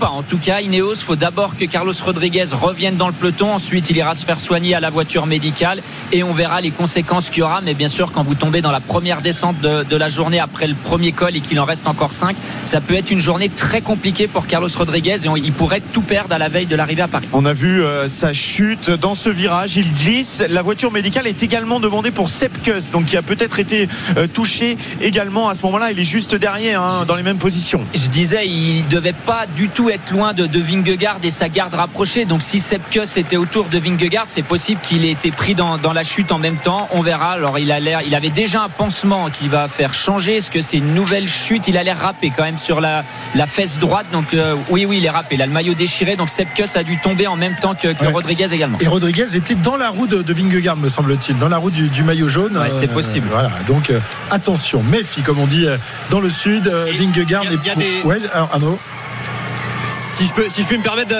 En tout cas, Ineos, faut d'abord que Carlos Rodriguez revienne dans le peloton. Ensuite, il ira se faire soigner à la voiture médicale et on verra les conséquences qu'il y aura. Mais bien sûr, quand vous tombez dans la première descente de, la journée après le premier col et qu'il en reste encore 5, ça peut être une journée très compliquée pour Carlos Rodriguez et il pourrait tout perdre à la veille de l'arrivée à Paris. On a vu euh, sa chute dans ce virage, il glisse. La voiture médicale est également demandée pour Sepkus, donc qui a peut-être été euh, touché également à ce moment-là. Il est juste derrière, hein, dans les mêmes positions. Je disais, il devait pas du tout être loin de, de Vingegaard et sa garde rapprochée. Donc si Sepkus était autour de Vingegaard, c'est possible qu'il ait été pris dans, dans la chute en même temps. On verra. Alors il a l'air, il avait déjà un pansement qui va faire changer. Est-ce que c'est une nouvelle chute? Il a l'air râpé quand même sur la, la fesse droite. Donc euh, oui, oui, il est râpé. Il a le maillot déchiré. Donc Sepkus a dû tomber en même temps que, que Ouais. Rodriguez également. Et Rodriguez était dans la roue de, de Vingegaard, me semble-t-il, dans la roue du, du maillot jaune. Ouais, c'est possible. Voilà, donc euh, attention, méfie, comme on dit euh, dans le sud. euh, Et Vingegaard il y a- il y a est- des- Ouais, alors, Arnaud. Si je peux, si je peux me permettre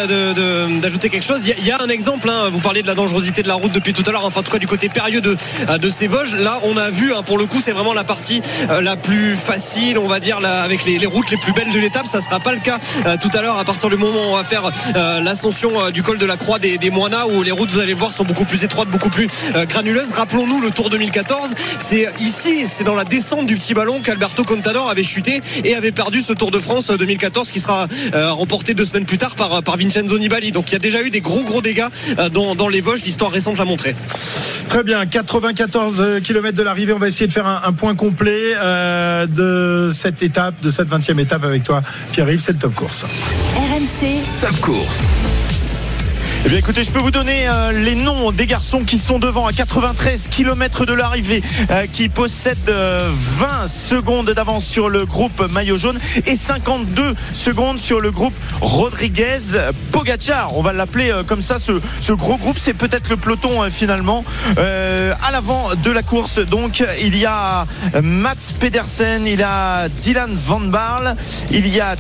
d'ajouter quelque chose, il y, y a un exemple. hein, vous parlez de la dangerosité de la route depuis tout à l'heure, enfin en tout cas du côté périlleux de, euh, de ces Vosges. Là, on a vu, hein, pour le coup, c'est vraiment la partie euh, la plus facile, on va dire, là, avec les, les routes les plus belles de l'étape. Ça sera pas le cas euh, tout à l'heure à partir du moment où on va faire euh, l'ascension euh, du col de la Croix des, des Moinas, où les routes, vous allez le voir, sont beaucoup plus étroites, beaucoup plus euh, granuleuses. Rappelons-nous le Tour 2014. C'est ici, c'est dans la descente du petit ballon qu'Alberto Contador avait chuté et avait perdu ce Tour de France euh, 2014 qui sera euh, deux semaines plus tard par, par Vincenzo Nibali. Donc il y a déjà eu des gros gros dégâts euh, dans, dans les Vosges. L'histoire récente l'a montré. Très bien, 94 km de l'arrivée. On va essayer de faire un, un point complet euh, de cette étape, de cette 20e étape avec toi, Pierre-Yves. C'est le top course. RMC, Top course. Eh bien écoutez, je peux vous donner euh, les noms des garçons qui sont devant à 93 km de l'arrivée, euh, qui possèdent euh, 20 secondes d'avance sur le groupe maillot jaune et 52 secondes sur le groupe Rodriguez Pogachar. On va l'appeler euh, comme ça, ce, ce gros groupe, c'est peut-être le peloton euh, finalement. Euh, à l'avant de la course, donc il y a Mats Pedersen, il y a Dylan Van Barle, il y a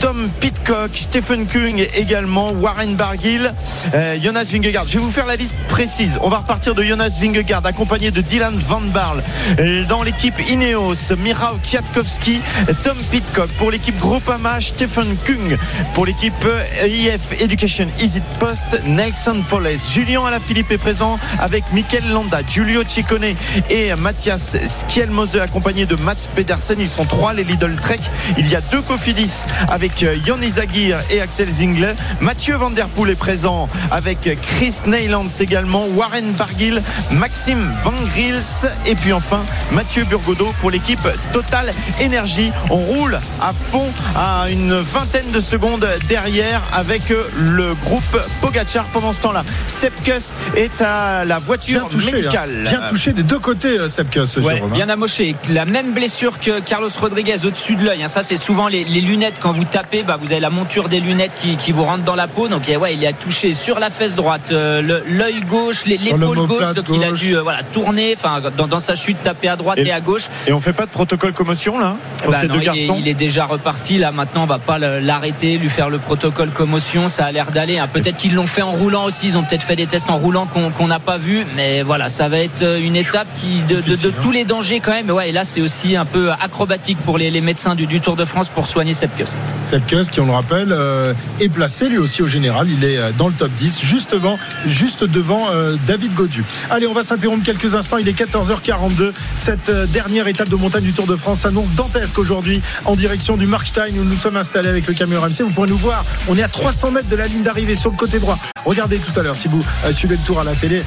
Tom Pitcock, Stephen Kung également, Warren Barguil, euh, Jonas Vingegaard. Je vais vous faire la liste précise. On va repartir de Jonas Vingegaard accompagné de Dylan Van Barle. Euh, Dans l'équipe Ineos, Mirao Kwiatkowski, Tom Pitcock. Pour l'équipe Groupama, Stephen Kung. Pour l'équipe euh, IF Education Easy Post, Nelson Poles. Julien Alaphilippe est présent avec Mikel Landa, Giulio Ciccone et Mathias Skielmose accompagné de Mats Pedersen. Ils sont trois les Lidl Trek. Il y a deux Cofidis avec euh, Yannis Aguirre et Axel Zingle. Mathieu Van Der Poel est présent avec Chris Neylands également, Warren Barguil, Maxime Van Gils et puis enfin Mathieu Burgodeau pour l'équipe Total Énergie. On roule à fond à une vingtaine de secondes derrière avec euh, le groupe Pogachar pendant ce temps-là. Sepkus est à la voiture Bien touché, hein. médicale. bien touché des deux côtés, euh, Sepkus, Ouais, Jérôme. hein. bien amoché. La même blessure que Carlos Rodriguez au-dessus de l'œil. hein. Ça, c'est souvent les, les lunettes. Quand vous tapez, bah, vous avez la monture des lunettes qui, qui vous rentre dans la peau. Donc, ouais, il a touché sur la fesse droite, euh, l'œil gauche, l'épaule gauche. Donc, il a dû euh, voilà, tourner, enfin, dans, dans sa chute, taper à droite et, Et- à gauche. Et on fait pas de protocole commotion là pour Bah ces non, deux il, est, il est déjà reparti. Là, maintenant, on va pas l'arrêter, lui faire le protocole commotion. Ça a l'air d'aller. hein. Peut-être qu'ils l'ont fait en roulant aussi. Ils ont peut-être fait des tests en roulant qu'on n'a pas vu. Mais voilà, ça va être euh, une étape qui de, de- de Difficile, hein. tous les dangers quand même. Ouais, et là, c'est aussi un peu acrobatique pour les, les médecins du, du Tour de France pour soigner Sepkus. Sepkus, qui on le rappelle, euh, est placé lui aussi au général. Il est euh, dans le top 10, juste devant, juste devant euh, David Godu. Allez, on va s'interrompre quelques instants. Il est 14h42. Cette dernière étape de montagne du Tour de France s'annonce dantesque aujourd'hui en direction du Markstein où nous sommes installés avec le camion RMC. Vous pourrez nous voir. On est à 300 mètres de la ligne d'arrivée sur le côté droit. Regardez tout à l'heure si vous suivez le tour à la télé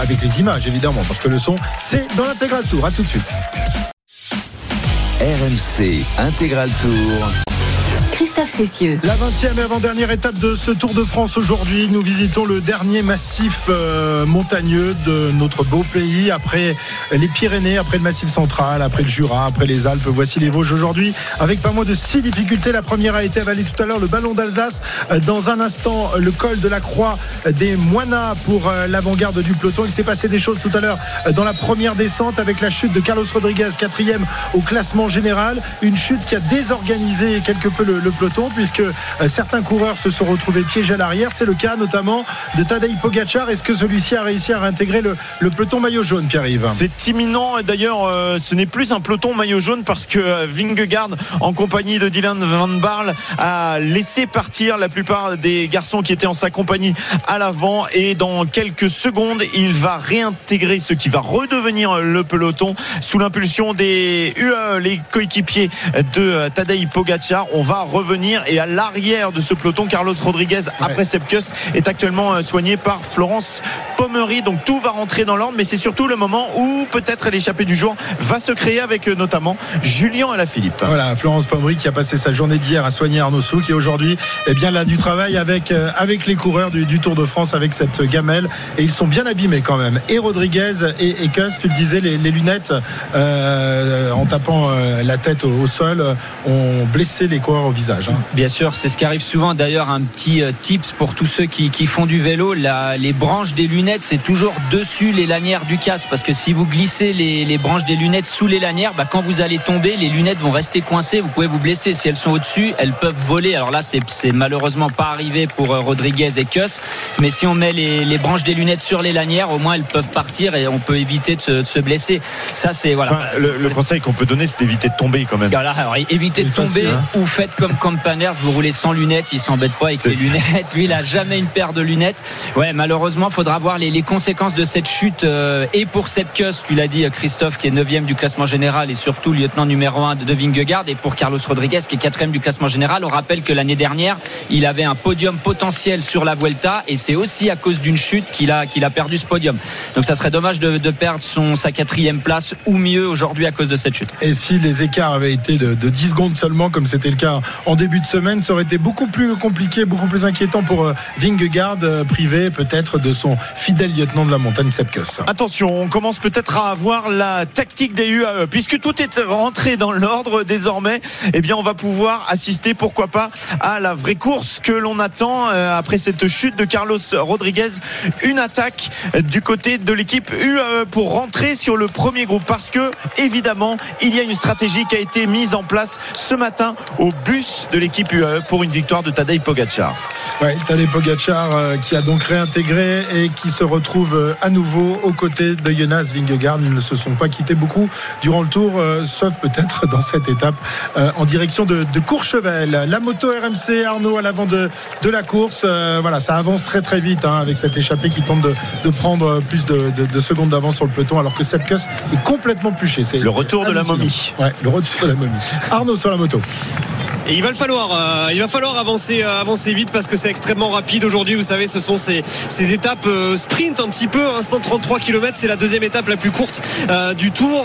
avec les images évidemment parce que le son c'est dans l'intégral tour. À tout de suite. RMC Intégral Tour. La 20e et avant-dernière étape de ce Tour de France aujourd'hui. Nous visitons le dernier massif euh, montagneux de notre beau pays après les Pyrénées, après le massif central, après le Jura, après les Alpes. Voici les Vosges aujourd'hui avec pas moins de six difficultés. La première a été avalée tout à l'heure, le ballon d'Alsace. Euh, Dans un instant, le col de la Croix des Moinas pour euh, l'avant-garde du peloton. Il s'est passé des choses tout à l'heure dans la première descente avec la chute de Carlos Rodriguez, quatrième au classement général. Une chute qui a désorganisé quelque peu le, le puisque euh, certains coureurs se sont retrouvés piégés à l'arrière. C'est le cas notamment de Tadej Pogacar. Est-ce que celui-ci a réussi à réintégrer le, peloton maillot jaune, Pierre-Yves? C'est imminent. D'ailleurs, euh, ce n'est plus un peloton maillot jaune parce que euh, Vingegaard, en compagnie de Dylan Van Barle, a laissé partir la plupart des garçons qui étaient en sa compagnie à l'avant. Et dans quelques secondes, il va réintégrer ce qui va redevenir le peloton sous l'impulsion des UAE, les coéquipiers de Tadej Pogacar. On va revenir et à l'arrière de ce peloton, Carlos Rodriguez, après Sepkus, est actuellement euh, soigné par Florence Pommery. Donc tout va rentrer dans l'ordre, mais c'est surtout le moment où peut-être l'échappée du jour va se créer avec euh, notamment Julien Alaphilippe. Voilà, Florence Pommery qui a passé sa journée d'hier à soigner Arnaud Souk et aujourd'hui, eh bien, là, du travail avec, euh, avec les coureurs du, du Tour de France avec cette gamelle. Et ils sont bien abîmés quand même. Et Rodriguez et, et Kuss, tu le disais, les, les lunettes, euh, en tapant la tête au, au sol, ont blessé les coureurs au visage. Hein. Bien sûr, c'est ce qui arrive souvent. D'ailleurs, un petit euh, tips pour tous ceux qui, qui font du vélo la- les branches des lunettes, c'est toujours dessus les lanières du casque. Parce que si vous glissez les, les branches des lunettes sous les lanières, bah, quand vous allez tomber, les lunettes vont rester coincées. Vous pouvez vous blesser. Si elles sont au-dessus, elles peuvent voler. Alors là, c'est malheureusement pas arrivé pour euh, Rodriguez et Kuss. Mais si on met les, les branches des lunettes sur les lanières, au moins elles peuvent partir et on peut éviter de se, de se blesser. Ça, c'est voilà. Enfin, le, le conseil qu'on peut donner, c'est d'éviter de tomber quand même. Voilà, alors évitez de facile, tomber hein. ou faites comme Campanners, vous roulez sans lunettes, il s'embête pas avec les ça. lunettes. Lui, il a jamais une paire de lunettes. Ouais, malheureusement, faudra voir les, les conséquences de cette chute euh, et pour Sepkus, tu l'as dit, Christophe, qui est 9 du classement général et surtout lieutenant numéro 1 de, de Vingegaard et pour Carlos Rodriguez, qui est 4 du classement général. On rappelle que l'année dernière, il avait un podium potentiel sur la Vuelta et c'est aussi à cause d'une chute qu'il a, qu'il a perdu ce podium. Donc ça serait dommage de, de perdre son, sa quatrième place ou mieux aujourd'hui à cause de cette chute. Et si les écarts avaient été de, de 10 secondes seulement, comme c'était le cas en début de semaine, ça aurait été beaucoup plus compliqué, beaucoup plus inquiétant pour euh, Vingegaard, euh, privé peut-être de son fidèle lieutenant de la montagne, Sepkus. Attention, on commence peut-être à avoir la tactique des UAE. Puisque tout est rentré dans l'ordre désormais, eh bien, on va pouvoir assister, pourquoi pas, à la vraie course que l'on attend euh, après cette chute de Carlos Rodriguez. Une attaque du côté de l'équipe UAE pour rentrer sur le premier groupe. Parce que, évidemment, il y a une stratégie qui a été mise en place ce matin au bus de l'équipe UAE pour une victoire de Tadej Pogacar. Ouais, Tadej Pogacar euh, qui a donc réintégré et qui se retrouve euh, à nouveau aux côtés de Jonas Vingegaard. Ils ne se sont pas quittés beaucoup durant le tour, euh, sauf peut-être <laughs> dans cette étape euh, en direction de, de Courchevel. La moto RMC Arnaud à l'avant de, de la course. Euh, voilà, ça avance très très vite hein, avec cette échappée qui tente de, de prendre plus de, de- de secondes d'avance sur le peloton alors que Sepkus est complètement pluché. C'est Le retour de la momie. Ouais, le retour de la momie. <laughs> Arnaud sur la moto. Et il va le euh, il va falloir avancer, euh, avancer vite parce que c'est extrêmement rapide aujourd'hui. Vous savez, ce sont ces, étapes euh, sprint un petit peu, hein, 133 km, c'est la deuxième étape la plus courte du Tour.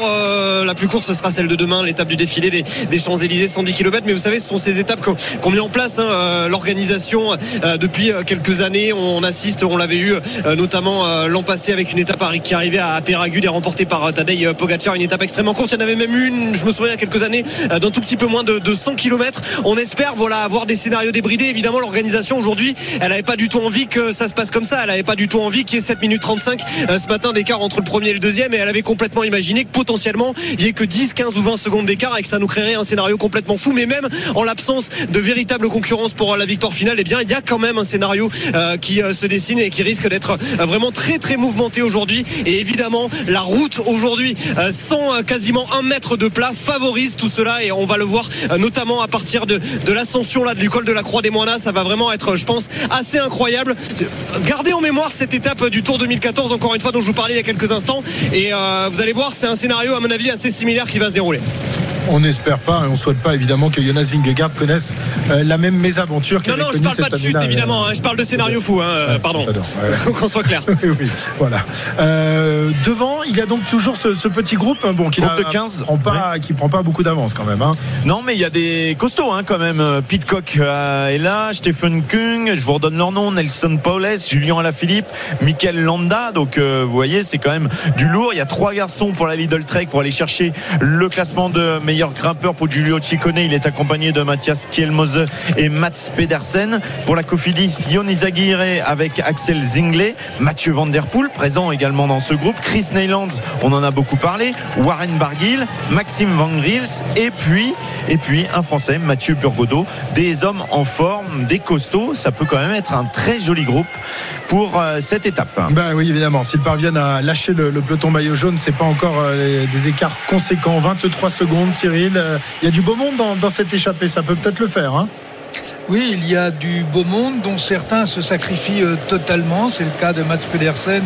La plus courte, ce sera celle de demain, l'étape du défilé des, des Champs Élysées, 110 km. Mais vous savez, ce sont ces étapes qu'ont mis en place hein, l'organisation depuis quelques années. On assiste, on l'avait eu notamment l'an passé avec une étape qui arrivait à Péragude et remportée par Tadej Pogacar, une étape extrêmement courte. Il y en avait même une, je me souviens, il y a quelques années, d'un tout petit peu moins de, de 100 km. Espère, voilà, avoir des scénarios débridés. Évidemment, l'organisation aujourd'hui, elle n'avait pas du tout envie que ça se passe comme ça. Elle n'avait pas du tout envie qu'il y ait 7 minutes 35 euh, ce matin d'écart entre le premier et le deuxième. Et elle avait complètement imaginé que potentiellement, il y ait que 10, 15 ou 20 secondes d'écart et que ça nous créerait un scénario complètement fou. Mais même en l'absence de véritable concurrence pour euh, la victoire finale, eh bien, il y a quand même un scénario euh, qui se dessine et qui risque d'être vraiment très, très mouvementé aujourd'hui. Et évidemment, la route aujourd'hui, sans quasiment un mètre de plat, favorise tout cela. Et on va le voir notamment à partir de, de l'ascension là du col de la Croix des Moinas. Ça va vraiment être, je pense, assez incroyable. Gardez en mémoire cette étape du Tour 2014, encore une fois, dont je vous parlais il y a quelques instants. Et euh, vous allez voir, c'est un scénario, à mon avis, assez similaire qui va se dérouler. On n'espère pas et on souhaite pas évidemment que Jonas Vingegaard connaisse euh, la même mésaventure qu'elle Non, non, je parle pas de chute, évidemment. hein, je parle de scénario fou, hein, euh, pardon. Pardon, ouais. <laughs> Qu'on soit clair. <laughs> oui, oui, voilà. Euh, devant, il y a donc toujours ce, ce petit groupe, hein, bon, qui Groupe de 15, prend pas, qui prend pas beaucoup d'avance quand même. Hein. Non, mais il y a des costauds hein, quand même. Euh, Pitcock euh, est là, Stephen Kung, je vous redonne leur nom, Nelson Paulès, Julien Alaphilippe, Michael Landa. Donc euh, vous voyez, c'est quand même du lourd. Il y a trois garçons pour la Lidl Trek pour aller chercher le classement de meilleur grimpeur pour Giulio Ciccone. Il est accompagné de Mathias Kielmose et Mats Pedersen. Pour la Cofidis, Yon Izagirre avec Axel Zingley, Mathieu Van Der Poel présent également dans ce groupe, Chris Neylands, on en a beaucoup parlé, Warren Barguil, Maxime Van Gils et puis et puis un Français, Mathieu Burgodeau, des hommes en forme, des costauds. Ça peut quand même être un très joli groupe pour euh, cette étape. Ben oui, évidemment. S'ils parviennent à lâcher le, peloton maillot jaune, c'est pas encore euh, des écarts conséquents. 23 secondes, Euh, Il y a du beau monde dans, cette échappée. Ça peut peut-être le faire. Hein. Oui, il y a du beau monde dont certains se sacrifient euh, totalement. C'est le cas de Mats Pedersen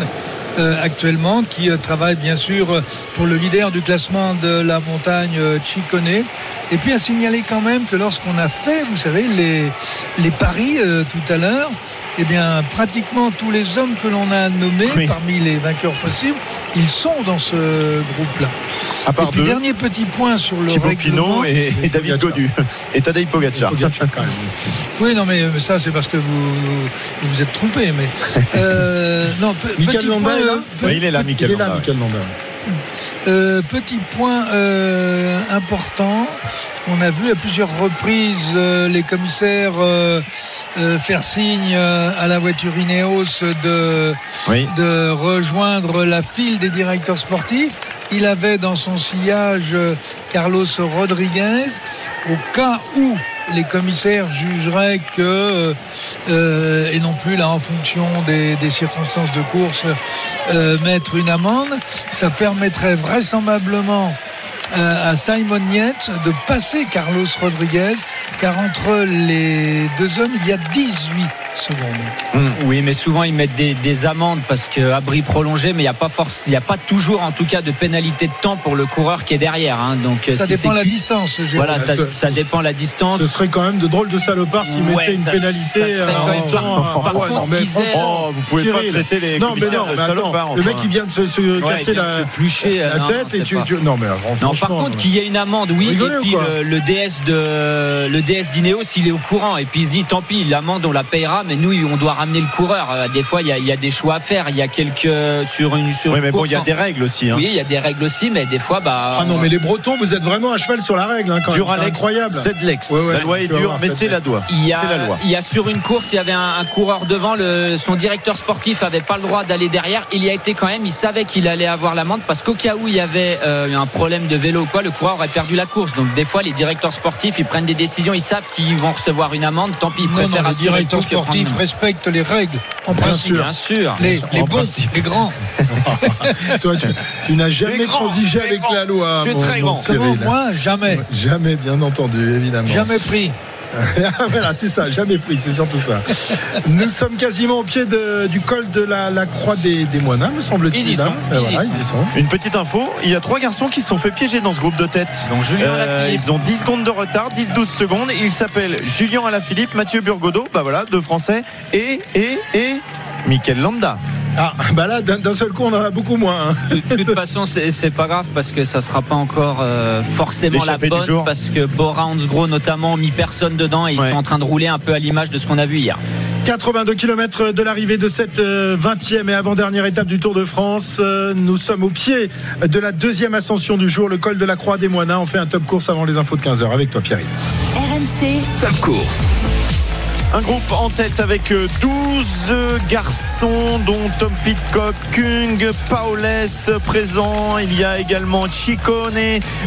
euh, actuellement, qui travaille bien sûr pour le leader du classement de la montagne Chicone. Et puis à signaler quand même que lorsqu'on a fait, vous savez, les, paris tout à l'heure, eh bien, pratiquement tous les hommes que l'on a nommés Oui. parmi les vainqueurs possibles, ils sont dans ce groupe-là. À Et puis deux, dernier petit point sur le Thibaut règlement. Pinot et, et David. Godu et Tadej Pogacar. Pogacar, quand même. Oui, non, mais ça, c'est parce que vous vous, êtes trompé. Mais <laughs> euh, non, Michael là euh, Oui, il est là, Michael est euh, petit point euh, important. On a vu à plusieurs reprises euh, les commissaires faire signe à la voiture Ineos de Oui. de rejoindre la file des directeurs sportifs. Il avait dans son sillage Carlos Rodriguez. Au cas où les commissaires jugeraient que, euh, et non plus là en fonction des, circonstances de course, euh, mettre une amende, ça permettrait vraisemblablement euh, à Simon Yates de passer Carlos Rodriguez, car entre les deux hommes, il y a 18 secondes. Oui, mais souvent ils mettent des, des amendes parce que abri prolongé, mais il n'y a pas force, il y a pas toujours en tout cas de pénalité de temps pour le coureur qui est derrière. hein. Donc Ça si dépend la distance. Voilà, ça, Ce- ça dépend la distance. Ce serait quand même de drôles de salopards s'ils Ouais, mettaient une ça- pénalité. ça euh, en- en- franchement, Oh, vous pouvez Cyril, pas traiter les non, mais non, de mais attends, le mec il vient de se, se Ouais, casser la, se plucher, la euh, non, tête non, et tu, non mais Non, franchement, par contre, qu'il y ait une amende, oui. Rigolez et puis le, le DS de le DS d'Ineos, il est au courant et puis il se dit tant pis, l'amende on la payera, mais nous on doit ramener le coureur. Euh, Des fois, il y a, il y a des choix à faire. Il y a quelques sur une sur Oui, mais bon, il y a en- des règles aussi. hein. Oui, il y a des règles aussi, mais des fois, bah. Ah non, mais les Bretons, vous êtes vraiment à cheval sur la règle, hein, quand. C'est incroyable. Sedlex. Ouais, ouais, la loi est dure, mais c'est la loi. Il y, a, C'est la loi. il y a sur une course, il y avait un, un coureur devant, le, son directeur sportif avait pas le droit d'aller derrière. Il y a été quand même, il savait qu'il allait avoir l'amende parce qu'au cas où il y avait euh, un problème de vélo ou quoi, le coureur aurait perdu la course? Donc des fois, les directeurs sportifs, ils prennent des décisions, ils savent qu'ils vont recevoir une amende. Tant pis, ils Non, préfèrent non, les directeurs sportifs respectent les règles en principe. Bien sûr. Les, les En bons, les grands. <laughs> Toi, tu, tu n'as jamais transigé avec la loi. Tu es mon- très mon grand. Comment? Moi Jamais. Jamais, bien entendu, évidemment. Jamais pris. <laughs> voilà, c'est ça, jamais pris, c'est surtout ça. Nous sommes quasiment au pied de- du col de la, la croix des, des Moines, me semble-t-il. Ils y sont, hein. ils y voilà, sont. ils y sont. Une petite info, il y a trois garçons qui se sont fait piéger dans ce groupe de tête. Donc Julien Euh, ils ont 10 secondes de retard, 10-12 secondes. Ils s'appellent Julien Alaphilippe, Mathieu Burgodeau, bah voilà, deux Français, et, et, et Michael Landa. Ah, bah là, d'un seul coup, on en a beaucoup moins. hein. De toute façon, c'est c'est pas grave parce que ça sera pas encore euh, forcément la bonne jour. parce que Bora Hansgrohe notamment ont mis personne dedans et ils Ouais. sont en train de rouler un peu à l'image de ce qu'on a vu hier. 82 km de l'arrivée de cette euh, 20e et avant-dernière étape du Tour de France. Euh, Nous sommes au pied de la deuxième ascension du jour, le col de la Croix des Moines. On fait un top course avant les infos de 15h avec toi, Pierre. RMC, Top course. Un groupe en tête avec euh, 12 garçons, dont Tom Pitcock, Kung, Paulès présent. Il y a également Chicone,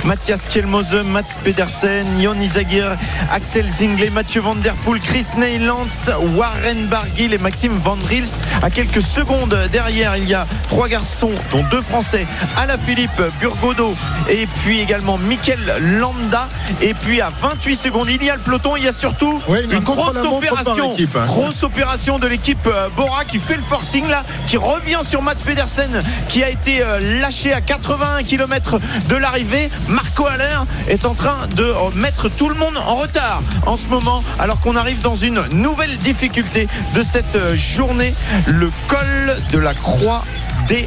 Mathias Kielmose, Mats Pedersen, Jon Izagir, Axel Zingley, Mathieu Van Der Poel, Chris Neylands, Warren Barguil et Maxime Van Drils. À quelques secondes derrière, il y a trois garçons, dont deux Français, Alaphilippe Burgodo et puis également Mikel Landa. Et puis à 28 secondes, il y a le peloton. Il y a surtout une grosse contre-la-montre opération, hein. grosse opération de l'équipe euh, Bora qui fait le forcing là, qui revient sur Matt Pedersen qui a été euh, lâché à 81 km de l'arrivée. Marco Haller est en train de euh, mettre tout le monde en retard en ce moment, alors qu'on arrive dans une nouvelle difficulté de cette journée, le col de la Croix des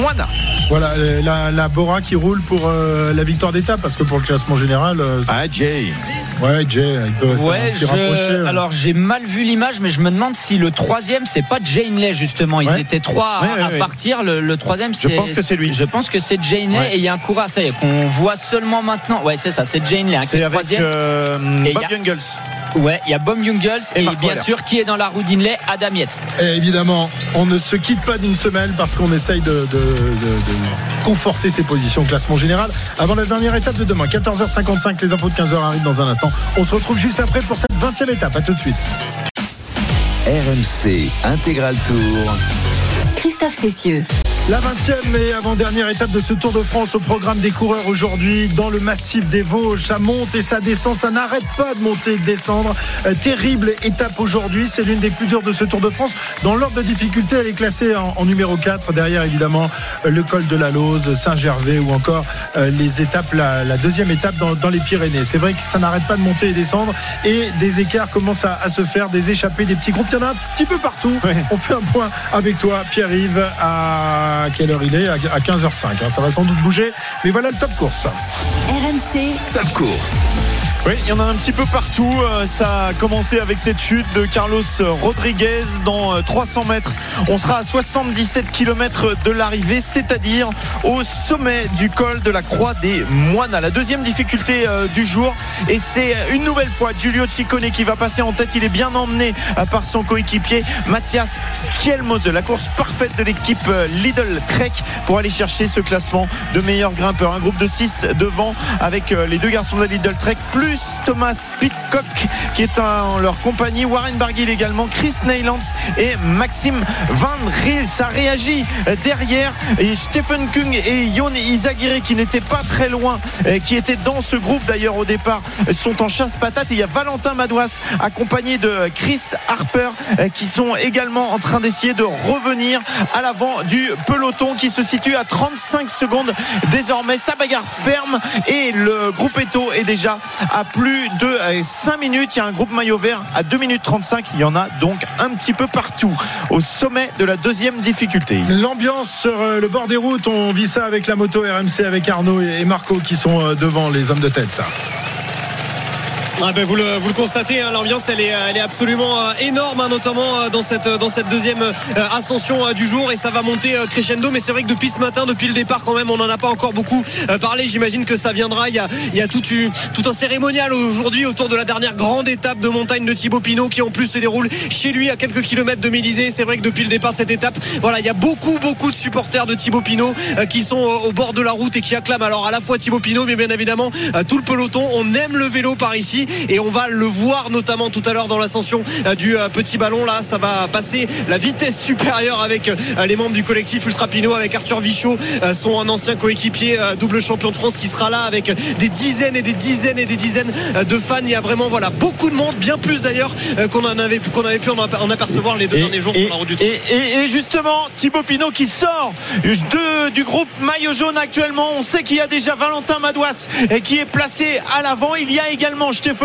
Moines. Voilà, euh, la, la Bora qui roule pour euh, la victoire d'étape, parce que pour le classement général, euh, Ah Jay. ouais, Jay, il peut faire un Ouais, je- rapproché. alors j'ai mal vu l'image, mais je me demande si le troisième c'est pas Janeley justement. Ils Ouais. étaient trois à, Ouais, ouais, à ouais. partir. Le, le troisième, c'est. pense que c'est lui. Je pense que c'est Ouais. et il y a un coureur, ça y est, qu'on voit seulement maintenant. Ouais, c'est ça, c'est Janeley. hein, qui est C'est le avec troisième. euh, Et Bob y a- Jungles. Ouais, il y a Bom Jungels Et bien sûr qui est dans la roue d'Inley, Adam Yates. Et évidemment, on ne se quitte pas d'une semaine parce qu'on essaye de, de- de- de conforter ses positions au classement général avant la dernière étape de demain. 14h55, les infos de 15h arrivent dans un instant. On se retrouve juste après pour cette 20e étape. À tout de suite. RMC Intégral Tour. Christophe Cessieux. La 20e et avant-dernière étape de ce Tour de France au programme des coureurs aujourd'hui dans le massif des Vosges. Ça monte et ça descend, ça n'arrête pas de monter et de descendre. Euh, terrible étape aujourd'hui, c'est l'une des plus dures de ce Tour de France. Dans l'ordre de difficulté, elle est classée en, en numéro 4. Derrière, évidemment, euh, le col de la Lose, Saint-Gervais ou encore euh, les étapes, la, la deuxième étape dans, dans les Pyrénées. C'est vrai que ça n'arrête pas de monter et descendre et des écarts commencent à, à se faire, des échappées, des petits groupes. Il y en a un petit peu partout. On fait un point avec toi, Pierre-Yves, à quelle heure il est À à 15h05. hein. Ça va sans doute bouger, mais voilà le top course. RMC, Top course. Oui, il y en a un petit peu partout. Euh, Ça a commencé avec cette chute de Carlos Rodriguez dans euh, 300 mètres. On sera à 77 km de l'arrivée, c'est-à-dire au sommet du col de la Croix des Moines. La deuxième difficulté euh, du jour. Et c'est une nouvelle fois Giulio Ciccone qui va passer en tête. Il est bien emmené euh, par son coéquipier Mathias Skjelmose. La course parfaite de l'équipe euh, Trek pour aller chercher ce classement de meilleur grimpeur. Un groupe de 6 devant avec euh, les deux garçons de la Lidl Trek plus Thomas Pitcock qui est en leur compagnie, Warren Barguil également, Chris Neylands et Maxime Van Riel. Ça réagit derrière et Stephen Kung et Yon Izagirre qui n'étaient pas très loin, euh, qui étaient dans ce groupe d'ailleurs au départ, sont en chasse patate. Et il y a Valentin Madouas accompagné de Chris Harper euh, qui sont également en train d'essayer de revenir à l'avant du peloton qui se situe à 35 secondes désormais. Sa bagarre ferme et le groupe Eto est déjà à plus de 5 minutes. Il y a un groupe maillot vert à 2 minutes 35. Il y en a donc un petit peu partout au sommet de la deuxième difficulté. L'ambiance sur euh, le bord des routes, on vit ça avec la moto RMC, avec Arnaud et et Marco qui sont euh, devant les hommes de tête. Ah ben vous, le, vous le constatez, hein, l'ambiance elle est, elle est absolument euh, énorme, hein, notamment euh, dans cette, dans cette deuxième euh, ascension du jour et ça va monter crescendo. Mais c'est vrai que depuis ce matin, depuis le départ quand même, on n'en a pas encore beaucoup parlé. J'imagine que ça viendra. Il y a, il y a tout, tout un cérémonial aujourd'hui autour de la dernière grande étape de montagne de Thibaut Pinot qui en plus se déroule chez lui à quelques kilomètres de Mélisée. C'est vrai que depuis le départ de cette étape, voilà, il y a beaucoup beaucoup de supporters de Thibaut Pinot qui sont au bord de la route et qui acclament alors à la fois Thibaut Pinot, mais bien évidemment tout le peloton. On aime le vélo par ici et on va le voir notamment tout à l'heure dans l'ascension euh, du euh, petit ballon. Là, ça va passer la vitesse supérieure avec euh, les membres du collectif Ultra Pinot, avec Arthur Vichot, son ancien coéquipier, double champion de France, qui sera là avec des dizaines et des dizaines et des dizaines de fans. Il y a vraiment voilà beaucoup de monde, bien plus d'ailleurs qu'on en avait qu'on avait pu en apercevoir les deux derniers jours sur la route du Tour. et- et- et justement, Thibaut Pinot qui sort de- du groupe maillot jaune actuellement. On sait qu'il y a déjà Valentin Madouas qui est placé à l'avant. Il y a également Stephen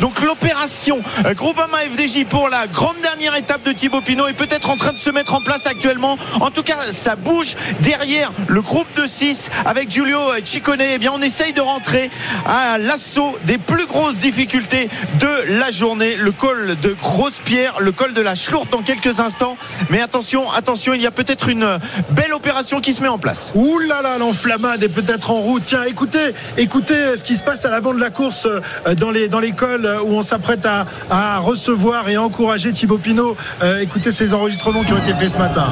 Donc l'opération euh, Groupama FDJ pour la grande dernière étape de Thibaut Pinot est peut-être en train de se mettre en place actuellement. En tout cas, ça bouge derrière le groupe de 6 avec Giulio Ciccone. Eh bien, on essaye de rentrer à l'assaut des plus grosses difficultés de la journée. Le col de Grosse-Pierre, le col de la Schlourte dans quelques instants. Mais attention, attention, il y a peut-être une belle opération qui se met en place. Ouh là là, l'enflammade est peut-être en route. Tiens, écoutez, écoutez ce qui se passe à l'avant de la course euh, dans les dans les cols euh, où on s'apprête à, à recevoir et encourager Thibaut Pinot. Euh, écoutez ces enregistrements qui ont été faits ce matin.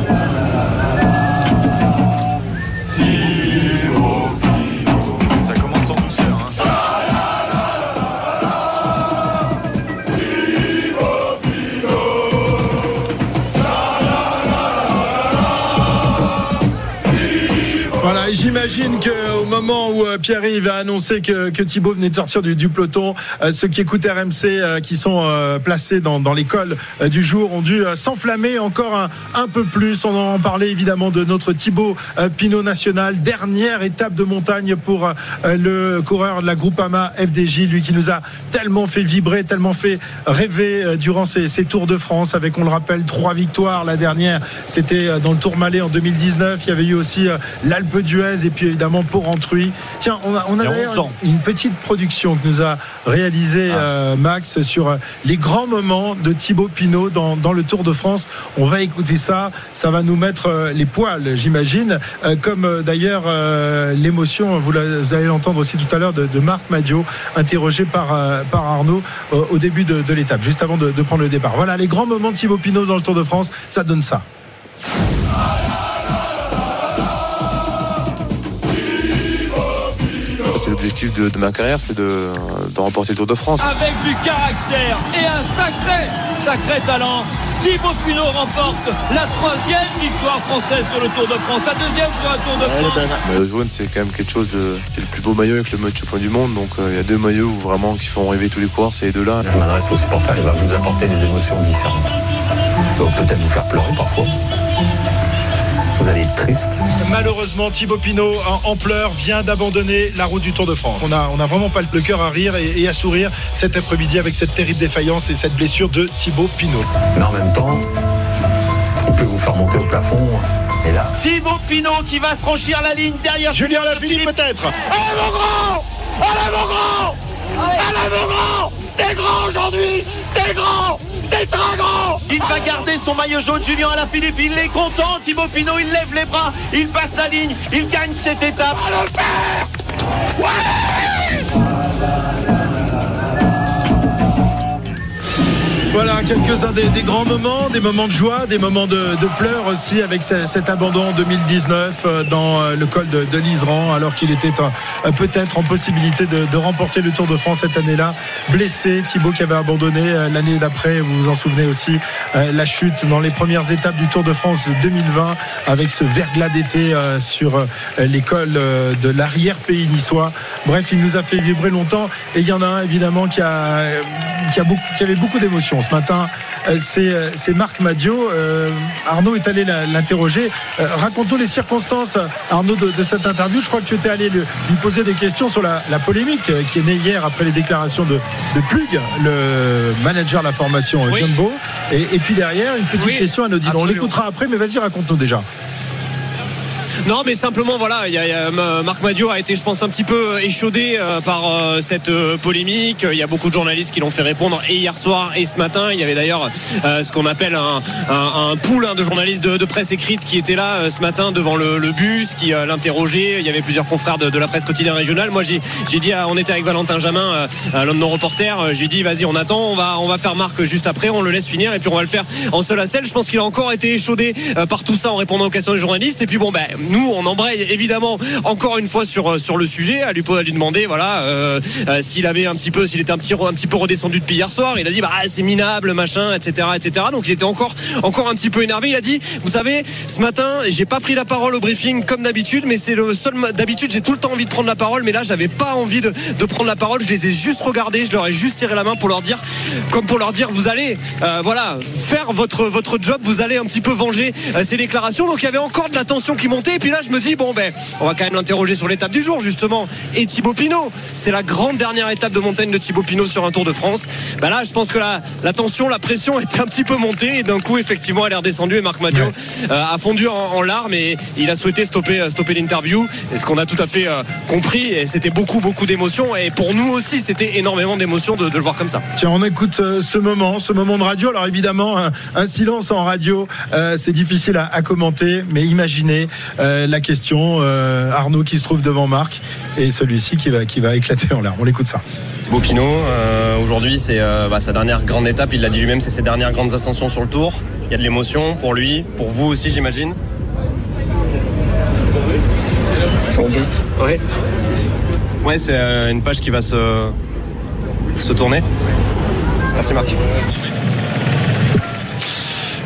Ça commence en douceur. hein. Voilà, j'imagine qu'au moment où euh, Pierre-Yves a annoncé que, Thibaut venait de sortir du, peloton, euh, ceux qui écoutent RMC, euh, qui sont placés dans, l'école du jour, ont dû s'enflammer encore un, peu plus. On en parlait évidemment de notre Thibaut Pinot national. Dernière étape de montagne pour le coureur de la Groupama FDJ, lui qui nous a tellement fait vibrer, tellement fait rêver durant ces, ces Tours de France, avec, on le rappelle, trois victoires. La dernière, c'était dans le Tour Malais en 2019. Il y avait eu aussi l'Alpe d'Huez et puis évidemment Tiens, on a, on d'ailleurs une petite production que nous a réalisé euh, Max sur euh, les grands moments de Thibaut Pinot dans, dans le Tour de France. On va écouter ça. Ça va nous mettre euh, les poils, j'imagine. Euh, comme d'ailleurs euh, l'émotion, vous, allez l'entendre aussi tout à l'heure, de, de Marc Madio, interrogé par, par Arnaud au début de, de l'étape, juste avant de, de prendre le départ. Voilà, les grands moments de Thibaut Pinot dans le Tour de France, ça donne ça. C'est l'objectif de, de ma carrière, c'est de, de remporter le Tour de France. avec du caractère et un sacré, sacré talent. Thibaut Pinot remporte la troisième victoire française sur le Tour de France, la deuxième sur un Tour de France. Le maillot jaune, c'est quand même quelque chose de. C'est le plus beau maillot avec le maillot de champion du monde. Donc euh, il y a deux maillots où vraiment qui font rêver tous les coureurs, c'est les deux-là. Je m'adresse aux supporters, il va vous apporter des émotions différentes. Il va peut-être vous faire pleurer parfois. Vous allez être triste. Malheureusement, Thibaut Pinot, en, en pleurs, vient d'abandonner la route du Tour de France. On a, on a vraiment pas le cœur à rire et, et à sourire cet après-midi avec cette terrible défaillance et cette blessure de Thibaut Pinot. Mais en même temps, il peut vous faire monter au plafond. Et là, Thibaut Pinot qui va franchir la ligne derrière Julien Lafilippe peut-être Allez mon grand Allez mon grand Allez mon grand T'es grand aujourd'hui T'es grand Il va garder son maillot jaune, Julien Alaphilippe. Il est content, Thibaut Pinot. Il lève les bras. Il passe la ligne. Il gagne cette étape. À le faire Voilà quelques-uns des, grands moments, des moments de joie, des moments de, pleurs aussi avec ce- cet abandon en 2019 euh, dans euh, le col de, l'Iseran alors qu'il était peut-être en possibilité de, remporter le Tour de France cette année-là. Blessé, Thibaut qui avait abandonné euh, l'année d'après, vous vous en souvenez aussi, la chute dans les premières étapes du Tour de France 2020 avec ce verglas d'été sur l'école de l'arrière-pays niçois. Bref, il nous a fait vibrer longtemps et il y en a un évidemment qui a, qui a beaucoup, qui avait beaucoup d'émotions ce matin. Euh, C'est, euh, c'est Marc Madio. Euh, Arnaud est allé l'interroger. Euh, Raconte-nous les circonstances, Arnaud, de, de cette interview. Je crois que tu étais allé lui poser des questions sur la, la polémique qui est née hier après les déclarations de, de Plug, le manager de la formation Oui. Jumbo. Et, et puis derrière, une petite Oui, question anodine. On absolument. l'écoutera après, mais vas-y, raconte-nous déjà. Non, mais simplement, voilà, il y a, y euh, Marc Madio a été, je pense, un petit peu échaudé euh, par euh, cette euh, polémique. Il y a beaucoup de journalistes qui l'ont fait répondre et hier soir et ce matin. Il y avait d'ailleurs euh, ce qu'on appelle un, un, pool hein, de journalistes de, presse écrite qui étaient là euh, ce matin devant le, bus, qui euh, l'interrogeaient. Il y avait plusieurs confrères de, la presse quotidienne régionale. Moi, j'ai dit, on était avec Valentin Jamin, euh, euh, l'un de nos reporters. euh, J'ai dit, vas-y, on attend, on va, faire Marc juste après, on le laisse finir et puis on va le faire en seul à selle. Je pense qu'il a encore été échaudé euh, par tout ça en répondant aux questions des journalistes. Et puis bon, ben, nous, on embraye évidemment encore une fois sur euh, le sujet, à lui demander, voilà, euh, euh, s'il avait un petit peu, s'il était un petit peu redescendu depuis hier soir. Il a dit, bah c'est minable, machin, etc., etc. Donc il était encore encore un petit peu énervé. Il a dit, vous savez, ce matin, j'ai pas pris la parole au briefing comme d'habitude, mais c'est le seul. D'habitude, j'ai tout le temps envie de prendre la parole, mais là, j'avais pas envie de, prendre la parole. Je les ai juste regardés, je leur ai juste serré la main pour leur dire, comme pour leur dire, vous allez, voilà, faire votre votre job, vous allez un petit peu venger ces déclarations. Donc il y avait encore de la tension qui montait. Et puis là, je me dis, bon ben, on va quand même l'interroger sur l'étape du jour, justement. Et Thibaut Pinot, c'est la grande dernière étape de montagne de Thibaut Pinot sur un Tour de France. Bah là, je pense que la, la tension, la pression <laughs> était un petit peu montée. Et d'un coup, effectivement, elle est redescendue. Et Marc Madio euh, a fondu en, en larmes et il a souhaité stopper, euh, stopper l'interview. Et ce qu'on a tout à fait euh, compris. Et c'était beaucoup, beaucoup d'émotions. Et pour nous aussi, c'était énormément d'émotions de, de le voir comme ça. Tiens, on écoute euh, ce moment, ce moment de radio. Alors évidemment, un, un silence en radio, c'est difficile à, à commenter, mais imaginez euh, la question, euh, Arnaud qui se trouve devant Marc et celui-ci qui va, qui va éclater en larmes. On l'écoute ça. Thibaut Pinot, euh, aujourd'hui, c'est euh, bah, sa dernière grande étape. Il l'a dit lui-même, c'est ses dernières grandes ascensions sur le Tour. Il y a de l'émotion pour lui, pour vous aussi, j'imagine. sans doute. Ouais. Ouais, c'est euh, une page qui va se, se tourner. Merci Marc.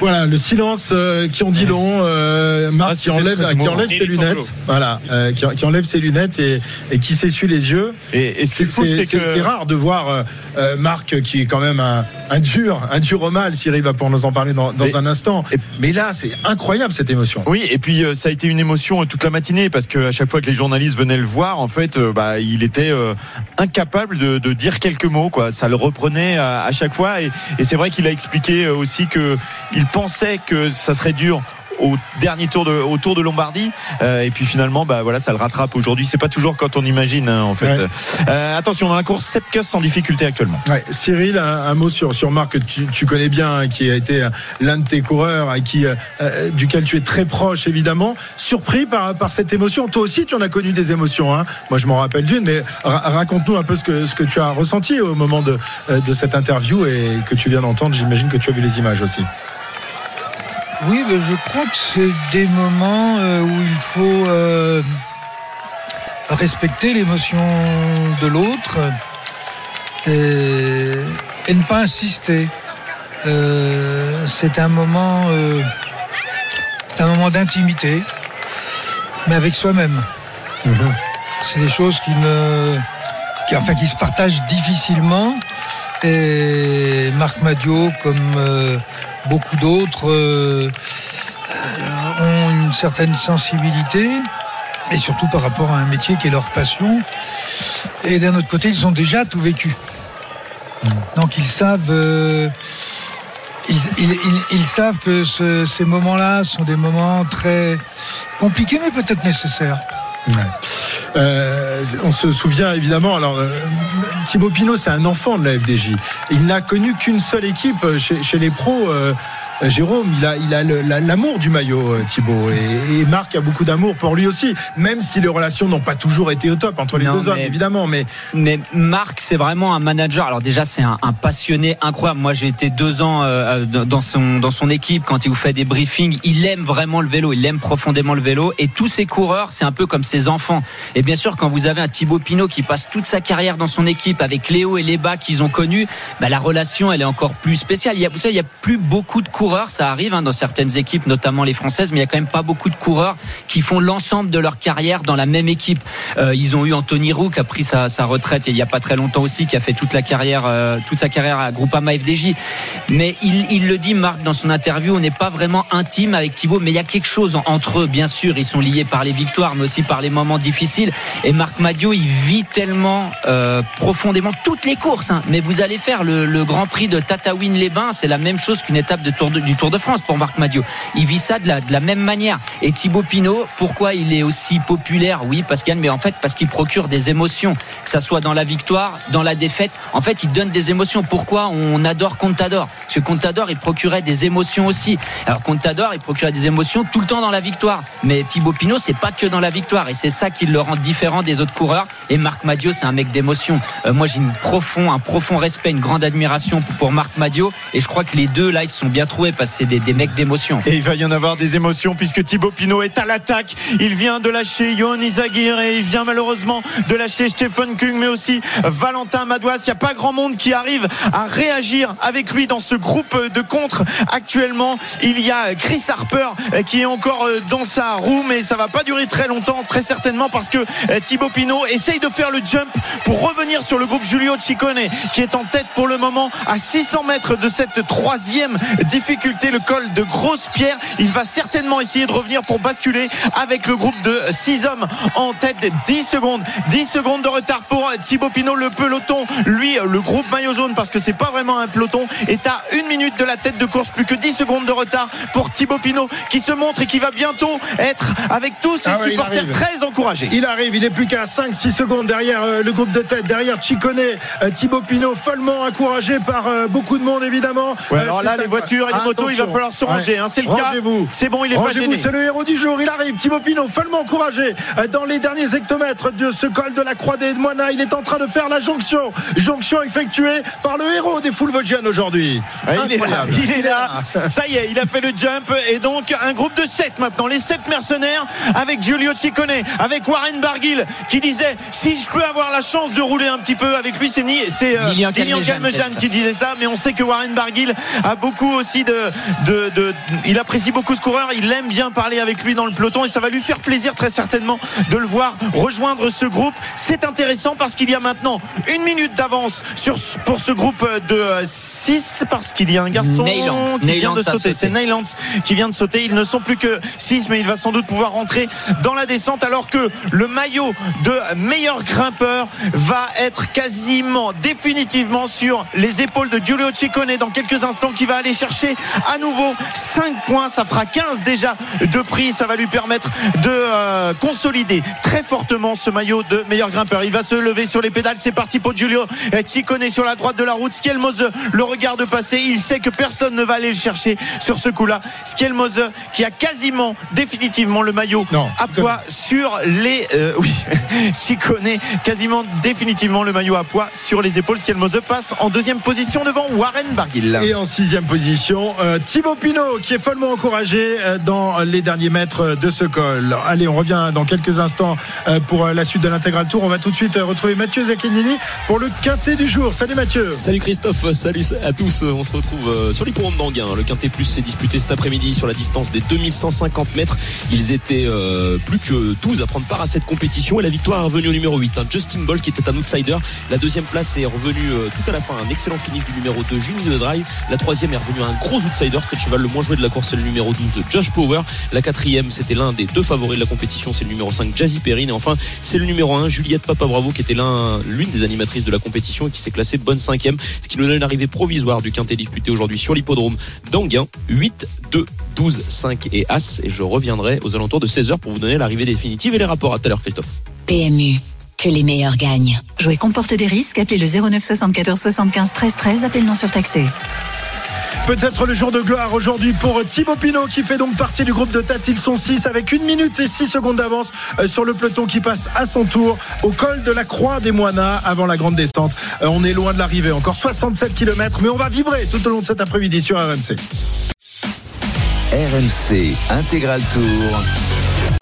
Voilà, le silence euh, qui en dit long. Euh, Marc Ah, qui enlève, qui enlève ses lunettes. Voilà, euh, qui, qui enlève ses lunettes et, et qui s'essuie les yeux. Et, et ce C'est c'est c'est- que. c'est rare de voir euh, euh, Marc qui est quand même un, un dur, un dur au mal. Cyril va pour nous en parler dans, dans Mais- un instant. Mais là, c'est incroyable cette émotion. Oui, et puis euh, ça a été une émotion toute la matinée parce que à chaque fois que les journalistes venaient le voir, en fait, euh, bah, il était euh, incapable de, de dire quelques mots. Quoi, ça le reprenait à, à chaque fois, et, et c'est vrai qu'il a expliqué aussi que il pensait que ça serait dur au dernier tour de au tour de Lombardie Euh, et puis finalement bah voilà ça le rattrape aujourd'hui c'est pas toujours quand on imagine hein, en fait Ouais. Euh, attention dans la course Sepkus sans difficulté actuellement Ouais, Cyril, un, un mot sur, sur Marc que tu, tu connais bien, hein, qui a été euh, l'un de tes coureurs, à qui, euh, euh, duquel tu es très proche évidemment. Surpris par, par cette émotion. Toi aussi, tu en as connu des émotions. Hein. Moi, je m'en rappelle d'une, mais ra- raconte-nous un peu ce que, ce que tu as ressenti au moment de, euh, de cette interview et que tu viens d'entendre. J'imagine que tu as vu les images aussi. Oui, ben, je crois que c'est des moments euh, où il faut euh, respecter l'émotion de l'autre et, et ne pas insister. Euh, c'est un moment, euh, c'est un moment d'intimité, mais avec soi-même. C'est des choses qui ne, qui, enfin, qui se partagent difficilement. Et Marc Madio, comme beaucoup d'autres, euh, euh, ont une certaine sensibilité, et surtout par rapport à un métier qui est leur passion. Et d'un autre côté, ils ont déjà tout vécu. Donc ils savent, euh, ils, ils- ils- ils savent que ce- ces moments-là sont des moments très compliqués, mais peut-être nécessaires. Euh, on se souvient évidemment. Alors, euh, Thibaut Pinot, c'est un enfant de la FDJ. Il n'a connu qu'une seule équipe euh, chez, chez les pros. Euh, Jérôme, il a, il l'amour du maillot, euh, Thibaut, et, et Marc a beaucoup d'amour pour lui aussi, même si les relations n'ont pas toujours été au top entre les Non, deux hommes, évidemment. Mais Mais Marc, c'est vraiment un manager. Alors déjà, c'est un, un passionné incroyable. Moi, j'ai été deux ans euh, dans son dans son équipe quand il vous fait des briefings. Il aime vraiment le vélo. Il aime profondément le vélo. Et tous ses coureurs, c'est un peu comme ses enfants. Et bien sûr, quand vous avez un Thibaut Pinot qui passe toute sa carrière dans son équipe avec Léo et les bas qu'ils ont connus, bah, la relation, elle est encore plus spéciale. Il y a, vous savez, il y a plus beaucoup de coureurs. Ça arrive hein, dans certaines équipes, notamment les françaises, mais il y a quand même pas beaucoup de coureurs qui font l'ensemble de leur carrière dans la même équipe. Euh, ils ont eu Anthony Roux qui a pris sa, retraite il y a pas très longtemps aussi, qui a fait toute la carrière, euh, toute sa carrière à Groupama FDJ. Mais il, le dit, Marc, dans son interview, on n'est pas vraiment intime avec Thibaut, mais il y a quelque chose en- entre eux. Bien sûr, ils sont liés par les victoires, mais aussi par les moments difficiles. Et Marc Madio, il vit tellement euh, profondément toutes les courses. hein. Mais vous allez faire le, le Grand Prix de Tataouine-les-Bains, c'est la même chose qu'une étape de tour de- du Tour de France pour Marc Madio. Il vit ça de la, même manière. Et Thibaut Pinot, pourquoi il est aussi populaire? Oui, Pascal, mais en fait parce qu'il procure des émotions, que ça soit dans la victoire, dans la défaite. En fait, il donne des émotions. Pourquoi on adore Contador? Parce que Contador, il procurait des émotions aussi. Alors Contador, il procurait des émotions tout le temps dans la victoire. Mais Thibaut Pinot, c'est pas que dans la victoire, et c'est ça qui le rend différent des autres coureurs. Et Marc Madio, c'est un mec d'émotion. Euh, moi, j'ai profond, un profond respect, une grande admiration pour, Marc Madio, et je crois que les deux là, ils se sont bien trouvés Et il va y en avoir des émotions puisque Thibaut Pinot est à l'attaque. Il vient de lâcher Yon Izagir et il vient malheureusement de lâcher Stephen Kung, mais aussi Valentin Madouas. Il n'y a pas grand monde qui arrive à réagir avec lui dans ce groupe de contre. Actuellement, il y a Chris Harper qui est encore dans sa roue, mais ça va pas durer très longtemps, très certainement parce que Thibaut Pinot essaye de faire le jump pour revenir sur le groupe Giulio Ciccone qui est en tête pour le moment à 600 mètres de cette troisième difficulté, le col de Grosse Pierre. Il va certainement essayer de revenir pour basculer avec le groupe de 6 hommes en tête. 10 secondes, 10 secondes de retard pour Thibaut Pinot. Le peloton, lui, le groupe maillot jaune, parce que c'est pas vraiment un peloton, est à une minute de la tête de course. Plus que 10 secondes de retard pour Thibaut Pinot qui se montre et qui va bientôt être avec tous ses Ah ouais, supporters très encouragés. Il arrive, il est plus qu'à 5-6 secondes derrière euh, le groupe de tête, derrière Chicone, euh, Thibaut Pinot, follement encouragé par euh, beaucoup de monde évidemment. Ouais, Euh, alors là, les voitures il va falloir se ranger, hein, c'est le cas. C'est bon, il est pas gêné. c'est le héros du jour. Il arrive, Thibaut Pinot, follement encouragé euh, dans les derniers hectomètres de ce col de la Croix des Moines. Il est en train de faire la jonction. Jonction effectuée par le héros des foules vosgiennes aujourd'hui. Ah, il est là, il est là. Ça y est, il a fait le jump et donc un groupe de 7 maintenant, les 7 mercenaires avec Giulio Ciccone, avec Warren Barguil qui disait si je peux avoir la chance de rouler un petit peu avec lui, c'est ni- c'est euh, Lilian ça. qui disait ça, mais on sait que Warren Barguil a beaucoup aussi de, de, de- il apprécie beaucoup ce coureur. Il aime bien parler avec lui dans le peloton et ça va lui faire plaisir très certainement de le voir rejoindre ce groupe. C'est intéressant parce qu'il y a maintenant une minute d'avance sur pour ce groupe de 6 parce qu'il y a un garçon Neyland. qui vient de sauter. C'est Neyland qui vient de sauter. Ils ne sont plus que 6 mais il va sans doute pouvoir rentrer dans la descente alors que le maillot de meilleur grimpeur va être quasiment définitivement sur les épaules de Giulio Ciccone dans quelques instants qui va aller chercher à nouveau 5 points. Ça fera 15 déjà de prix. Ça va lui permettre de euh, consolider très fortement ce maillot de meilleur grimpeur. Il va se lever sur les pédales. C'est parti pour Giulio Ciccone sur la droite de la route. Skelmose le regarde passer. Il sait que personne ne va aller le chercher sur ce coup-là. Skelmose qui a quasiment définitivement le maillot à poids sur les euh, <laughs> oui Ciccone quasiment définitivement le maillot à poids sur les épaules. Skelmose passe en deuxième position devant Warren Barguil. Et en sixième position, euh, Thibaut Pinot qui est follement encouragé euh, dans les derniers mètres de ce col. Allez, on revient dans quelques instants euh, pour la suite de l'intégral tour. On va tout de suite retrouver Mathieu Zacchini pour le quintet du jour. Salut Mathieu. Salut Christophe, salut à tous. On se retrouve sur l'hippodrome d'Anguin. Le Quintet Plus s'est disputé cet après-midi sur la distance des 2150 mètres. Ils étaient plus que 12 à prendre part à cette compétition et la victoire est revenue au numéro 8. hein. Justin Boll qui était un outsider. La deuxième place est revenue tout à la fin. Un excellent finish du numéro 2, Juni de Drive. La troisième est revenue à un gros outsider. C'était le cheval le moins joué de la course, c'est le numéro 12, Josh Power. La quatrième, c'était l'un des deux favoris de la compétition, c'est le numéro 5, Jazzy Perrine. Et enfin, c'est le numéro 1, Juliette Papa Bravo, qui était l'un, l'une des animatrices de la compétition et qui s'est classée bonne cinquième. Ce qui nous donne une arrivée provisoire du quintet disputé aujourd'hui sur l'hippodrome d'Anguin. 8, 2, 12, 5 et As. Et je reviendrai aux alentours de 16h pour vous donner l'arrivée définitive et les rapports. À tout à l'heure, Christophe. PMU, que les meilleurs gagnent. Jouer comporte des risques, appelez le 09 74 75 13 13, appel non surtaxé. Peut-être le jour de gloire aujourd'hui pour Thibaut Pinot qui fait donc partie du groupe de tête. Ils sont 6 avec 1 minute et 6 secondes d'avance euh, sur le peloton qui passe à son tour au col de la Croix des Moinas avant la grande descente. Euh, On est loin de l'arrivée, encore 67 km, mais on va vibrer tout au long de cet après-midi sur RMC. RMC Intégral Tour.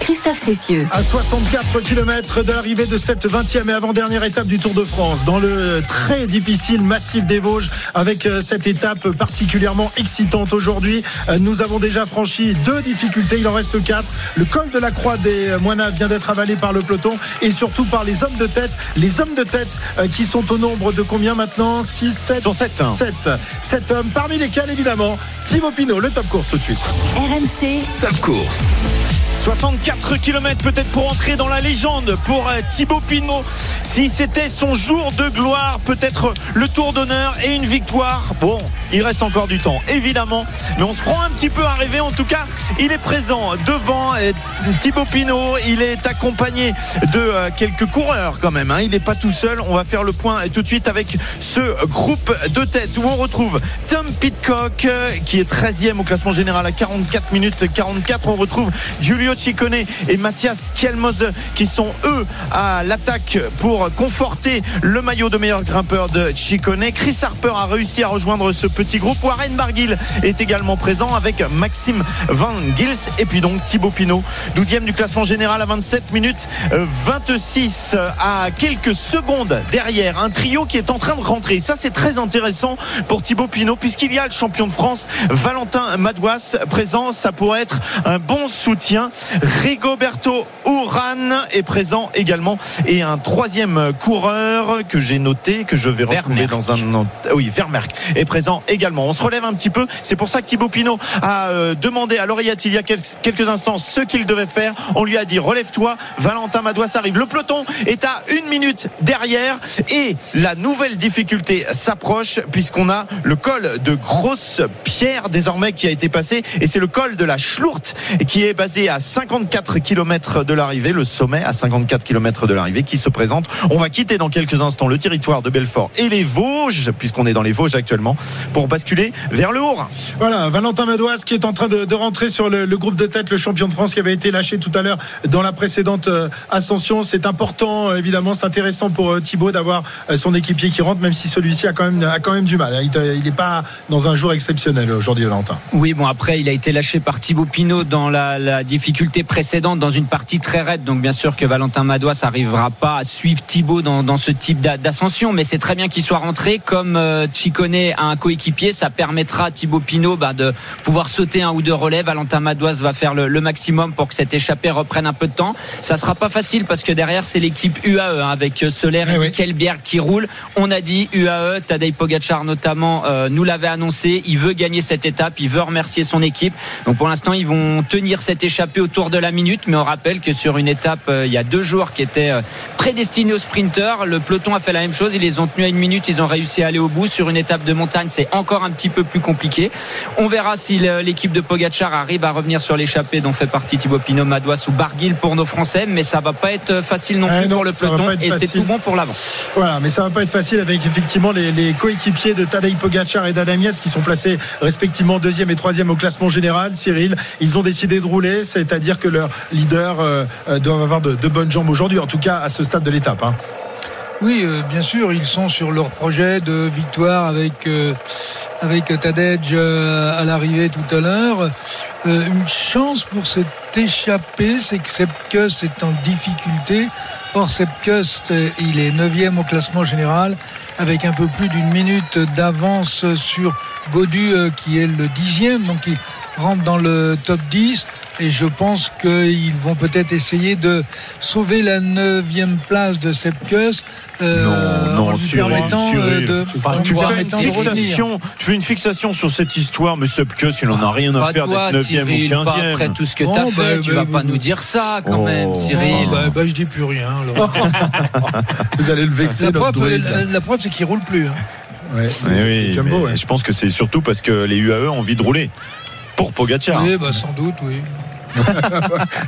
Christophe Cessieux. À 64 km de l'arrivée de cette 20e et avant-dernière étape du Tour de France, dans le très difficile massif des Vosges, avec euh, cette étape particulièrement excitante aujourd'hui. Euh, Nous avons déjà franchi deux difficultés, il en reste quatre. Le col de la Croix des Moinas vient d'être avalé par le peloton et surtout par les hommes de tête. Les hommes de tête euh, qui sont au nombre de combien maintenant? 6, 7 sont 7. 7. 7 hommes, parmi lesquels évidemment Thibaut Pinot, le top course tout de suite. RMC. Top course. 64 km peut-être pour entrer dans la légende pour euh, Thibaut Pinot. Si c'était son jour de gloire, peut-être le tour d'honneur et une victoire. Bon, il reste encore du temps, évidemment. Mais on se prend un petit peu à rêver. En tout cas, il est présent devant euh, Thibaut Pinot. Il est accompagné de euh, quelques coureurs quand même. hein. Il n'est pas tout seul. On va faire le point tout de suite avec ce groupe de tête où on retrouve Tom Pitcock qui est 13e au classement général à 44 minutes 44. On retrouve Giulio Ciccone et Mathias Kielmose qui sont eux à l'attaque pour conforter le maillot de meilleur grimpeur de Ciccone. Chris Harper a réussi à rejoindre ce petit groupe. Warren Barguil est également présent avec Maxime Van Gils et puis donc Thibaut Pinot, 12e du classement général à 27 minutes euh, 26 euh, à quelques secondes derrière un trio qui est en train de rentrer. Ça c'est très intéressant pour Thibaut Pinot puisqu'il y a le champion de France Valentin Madouas présent. Ça pourrait être un bon soutien. Rigoberto Urán est présent également et un troisième coureur que j'ai noté que je vais retrouver dans un oui Vermerck est présent également. On se relève un petit peu. C'est pour ça que Thibaut Pinot a euh, demandé à l'oreillette il y a quel- quelques instants ce qu'il devait faire. On lui a dit relève-toi. Valentin Madouas arrive. Le peloton est à une minute derrière et la nouvelle difficulté s'approche puisqu'on a le col de Grosse Pierre désormais qui a été passé et c'est le col de la Schlourte qui est basé à 54 km de l'arrivée, le sommet à 54 km de l'arrivée qui se présente. On va quitter dans quelques instants le territoire de Belfort et les Vosges puisqu'on est dans les Vosges actuellement pour basculer vers le Haut-Rhin. Voilà, Valentin Madouas qui est en train de, de rentrer sur le, le groupe de tête, le champion de France qui avait été lâché tout à l'heure dans la précédente euh, ascension. C'est important, euh, évidemment, c'est intéressant pour euh, Thibaut d'avoir son équipier qui rentre, même si celui-ci a quand même, a quand même du mal. Il n'est pas dans un jour exceptionnel aujourd'hui, Valentin. Oui, bon, après, il a été lâché par Thibaut Pinot dans la, la difficulté difficultés précédentes dans une partie très raide. Donc bien sûr que Valentin Madouas n'arrivera pas à suivre Thibaut dans, dans ce type d'a- d'ascension, mais c'est très bien qu'il soit rentré. Comme euh, Chicone a un coéquipier, ça permettra à Thibaut Pinot bah, de pouvoir sauter un ou deux relais. Valentin Madouas va faire le, le maximum pour que cette échappée reprenne un peu de temps. Ça sera pas facile parce que derrière c'est l'équipe UAE hein, avec euh, Soler et Michael Bierg qui roule. On a dit UAE, Tadej Pogacar notamment euh, nous l'avait annoncé. Il veut gagner cette étape, il veut remercier son équipe. Donc pour l'instant ils vont tenir cette échappée autour de la minute, mais on rappelle que sur une étape euh, il y a deux jours qui était euh, prédestinée aux sprinteurs, le peloton a fait la même chose. Ils les ont tenus à une minute, ils ont réussi à aller au bout. Sur une étape de montagne, c'est encore un petit peu plus compliqué. On verra si l'équipe de Pogacar arrive à revenir sur l'échappée dont fait partie Thibaut Pinot, Madouas ou Barguil pour nos Français, mais ça va pas être facile non Ah plus non, pour le peloton et c'est tout bon pour l'avant. Voilà, mais ça va pas être facile avec effectivement les, les coéquipiers de Tadej Pogacar et d'Adam qui sont placés respectivement deuxième et troisième au classement général. Cyril, ils ont décidé de rouler, c'est-à-dire que leurs leaders euh, euh, doivent avoir de, bonnes jambes aujourd'hui, en tout cas à ce stade de l'étape. hein. Oui, euh, bien sûr, ils sont sur leur projet de victoire avec euh, avec Tadej euh, à l'arrivée tout à l'heure. Une chance pour cette échappée, c'est que Sepkus est en difficulté. Or, Sepkus, il est 9 au classement général avec un peu plus d'une minute d'avance sur Godu qui est le dixième, donc rentre dans le top 10 et je pense qu'ils vont peut-être essayer de sauver la neuvième place de Sepkus euh, en non, lui Cyril, permettant euh, Cyril. de, Enfin, en tu, lui fais une fixation, tu fais une fixation sur cette histoire, mais Subcus, il en a rien à Pas faire d'être 9e Cyril, ou pas 15e. après tout ce que t'as bah, fait, tu bah, vas bah, pas nous dire ça quand même, Cyril. Oh, bah, bah, je dis plus rien. alors. <laughs> Vous allez le vexer, la preuve, druide. la, la preuve, c'est qu'il roule plus. hein. Ouais, Mais oui, Jumbo, mais ouais. je pense que c'est surtout parce que les UAE ont envie de rouler pour Pogacar. Oui, bah, sans doute, oui. <laughs>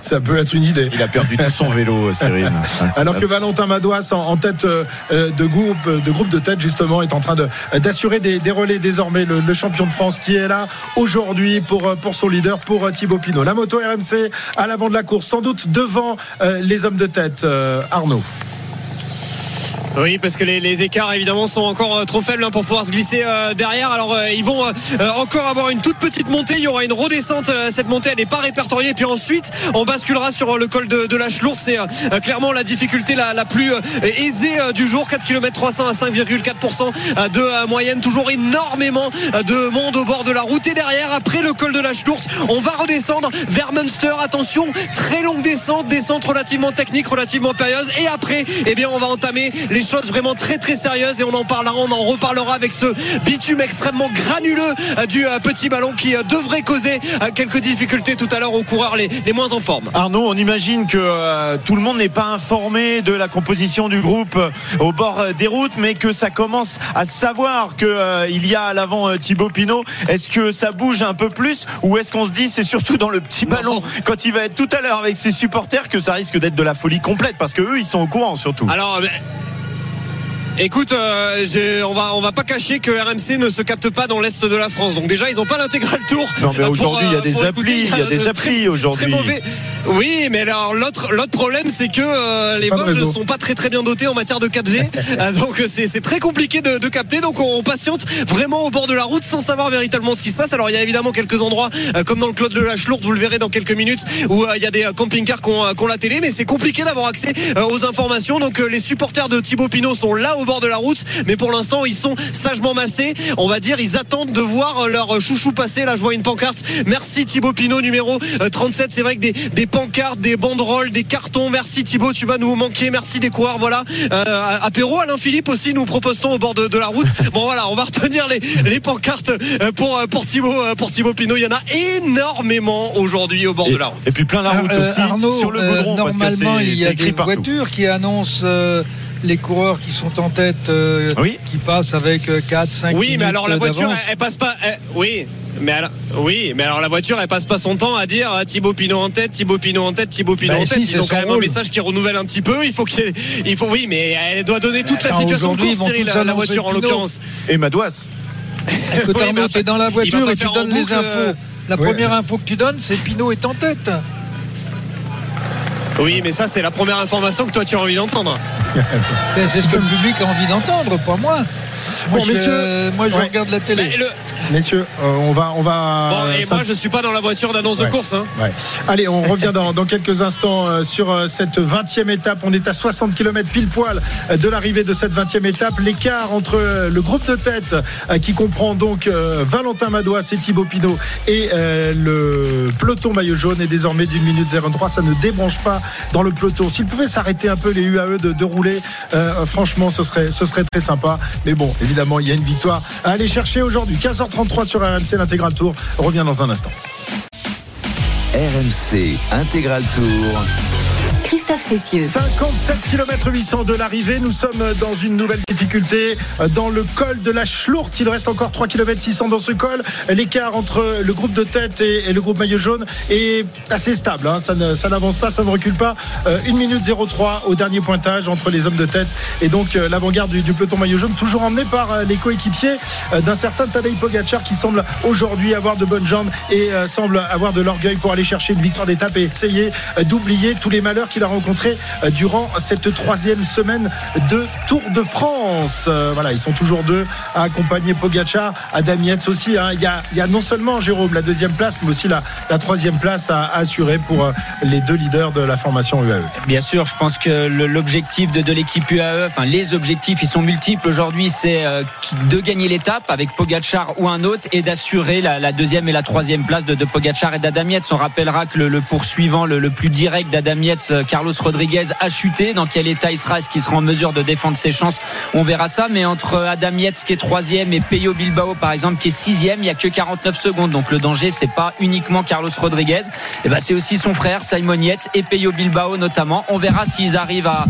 Ça peut être une idée. Il a perdu tout son vélo, Cyril. Alors que Valentin Madouas, en, en tête euh, de groupe, de groupe de tête justement, est en train de d'assurer des, des relais désormais. Le, le champion de France qui est là aujourd'hui pour euh, pour son leader, pour euh, Thibaut Pinot. La moto RMC à l'avant de la course, sans doute devant les hommes de tête. Arnaud. Oui, parce que les, les écarts évidemment sont encore euh, trop faibles hein, pour pouvoir se glisser euh, derrière. Alors euh, ils vont euh, euh, encore avoir une toute petite montée. Il y aura une redescente. Euh, cette montée, elle n'est pas répertoriée. Puis ensuite, on basculera sur le col de, de la Chelourde. C'est clairement la difficulté la, la plus aisée du jour. 4 km 300 à 5,4% euh, de moyenne. Toujours énormément de monde au bord de la route. Et derrière, après le col de la Chelourde, on va redescendre vers Munster. Attention, très longue descente, descente relativement technique, relativement périlleuse. Et après, eh bien, on va entamer les choses vraiment très très sérieuses et on en parlera, on en reparlera avec ce bitume extrêmement granuleux euh, du euh, petit ballon qui euh, devrait causer quelques difficultés tout à l'heure aux coureurs les, les moins en forme. Arnaud, on imagine que euh, tout le monde n'est pas informé de la composition du groupe euh, au bord des routes, mais que ça commence à savoir que euh, il y a à l'avant Thibaut Pinot. Est-ce que ça bouge un peu plus ou est-ce qu'on se dit c'est surtout dans le petit ballon quand il va être tout à l'heure avec ses supporters que ça risque d'être de la folie complète parce que eux ils sont au courant surtout. Alors, Écoute, euh, on va on va pas cacher que RMC ne se capte pas dans l'est de la France. Donc déjà, ils n'ont pas l'intégral tour. Non, mais euh, aujourd'hui, il y a euh, des applis, il y a des de applis très- aujourd'hui. Très mauvais. Oui, mais alors l'autre l'autre problème, c'est que euh, les Vosges ne sont pas très très bien dotés en matière de 4G. Euh, <laughs> donc c'est c'est très compliqué de, de capter. Donc on, on patiente vraiment au bord de la route sans savoir véritablement ce qui se passe. Alors il y a évidemment quelques endroits euh, comme dans le Clos de la Chelourde, vous le verrez dans quelques minutes, où euh, il y a des camping-cars qui ont, la télé, mais c'est compliqué d'avoir accès euh, aux informations. Donc euh, les supporters de Thibaut Pinot sont là au bord de la route, mais pour l'instant ils sont sagement massés. On va dire ils attendent de voir euh, leur chouchou passer. Là je vois une pancarte. Merci Thibaut Pinot numéro euh, 37. C'est vrai que des, des pancartes, des banderoles, des cartons. Merci Thibaut, tu vas nous manquer. Merci les coureurs. Voilà. Euh, apéro Alain Philippe aussi nous propose-t-on au bord de, de la route. <laughs> Bon voilà, on va retenir les, les pancartes euh, pour euh, pour Thibaut euh, pour Thibaut Pinot. Il y en a énormément aujourd'hui au bord Et, de la route. et puis plein la route Euh, aussi Arnaud, sur le euh, goudron parce que normalement, il y a des partout. voitures qui annoncent euh, les coureurs qui sont en tête, euh, Oui. qui passent avec euh, 4, 5 Oui, mais alors la voiture, d'avance. elle, elle passe pas. elle- oui. Mais alors, oui, mais alors la voiture, elle passe pas son temps à dire Thibaut Pinot en tête, Thibaut Pinot en tête, Thibaut Pinot Bah en tête. Ils ont quand même un message qui renouvelle un petit peu. Il faut qu'il, il faut, oui, mais elle doit donner toute la situation de aujourd'hui, course, ils vont Cyril, la, annoncer voiture en l'occurrence. Et Madouas. <laughs> Écoute, Oui, Arnaud, mais t'es dans la voiture et tu donnes les infos. euh, La Ouais. première info que tu donnes, c'est Pinot est en tête. Oui, mais ça, c'est la première information que toi tu as envie d'entendre. <laughs> Ben, C'est ce que le public a envie d'entendre, pas moi. Bon, Moi, je- messieurs, moi, je Ouais. regarde la télé. Le- messieurs, euh, on va, on va. Bon, et euh, ça- moi, je suis pas dans la voiture d'annonce de course. Hein. Ouais. Allez, on revient dans, dans quelques instants euh, sur cette 20e étape. On est à 60 km pile poil de l'arrivée de cette 20e étape. L'écart entre le groupe de tête qui comprend donc Valentin Madois et Thibaut Pinot et le peloton maillot jaune est désormais d'une minute 03. Ça ne débranche pas dans le peloton. S'il pouvait s'arrêter un peu les UAE de, de rouler, euh, franchement, ce serait, ce serait très sympa. Mais bon, évidemment, il y a une victoire à aller chercher aujourd'hui. 15h33 sur RMC, l'intégral tour. On revient dans un instant. RMC Intégral Tour. Christophe Cessieux. 57 km 800 de l'arrivée. Nous sommes dans une nouvelle difficulté euh, dans le col de la Schlourte. Il reste encore 3 km 600 dans ce col. L'écart entre le groupe de tête et, le groupe maillot jaune est assez stable. hein. Ça n'avance pas, ça ne recule pas. Euh, 1 minute 03 au dernier pointage entre les hommes de tête et donc euh, l'avant-garde du, peloton maillot jaune, toujours emmené par euh, les coéquipiers euh, d'un certain Tadej Pogacar qui semble aujourd'hui avoir de bonnes jambes et euh, semble avoir de l'orgueil pour aller chercher une victoire d'étape et essayer euh, d'oublier tous les malheurs qu'il a rencontrés euh, durant cette troisième semaine de Tour de France. Euh, Voilà, ils sont toujours deux à accompagner Pogacar, Adam Yates aussi. hein. Il, y a, non seulement Jérôme la deuxième place, mais aussi la, troisième place à, assurer pour euh, les deux leaders de la formation. UAE. Bien sûr, je pense que l'objectif de, l'équipe UAE, enfin les objectifs, ils sont multiples aujourd'hui. C'est de gagner l'étape avec Pogachar ou un autre et d'assurer la, deuxième et la troisième place de, de Pogachar et d'Adam Yates. On rappellera que le, poursuivant, le, plus direct d'Adam Yates, Carlos Rodriguez, a chuté. Dans quel état il sera? Est-ce qu'il sera en mesure de défendre ses chances? On verra ça. Mais entre Adam Yates qui est troisième et Peyo Bilbao par exemple qui est sixième, il y a que 49 secondes. Donc le danger, c'est pas uniquement Carlos Rodriguez. Et ben c'est aussi son frère Simon Yates et Peyo Bilbao notamment. On verra s'ils arrivent à,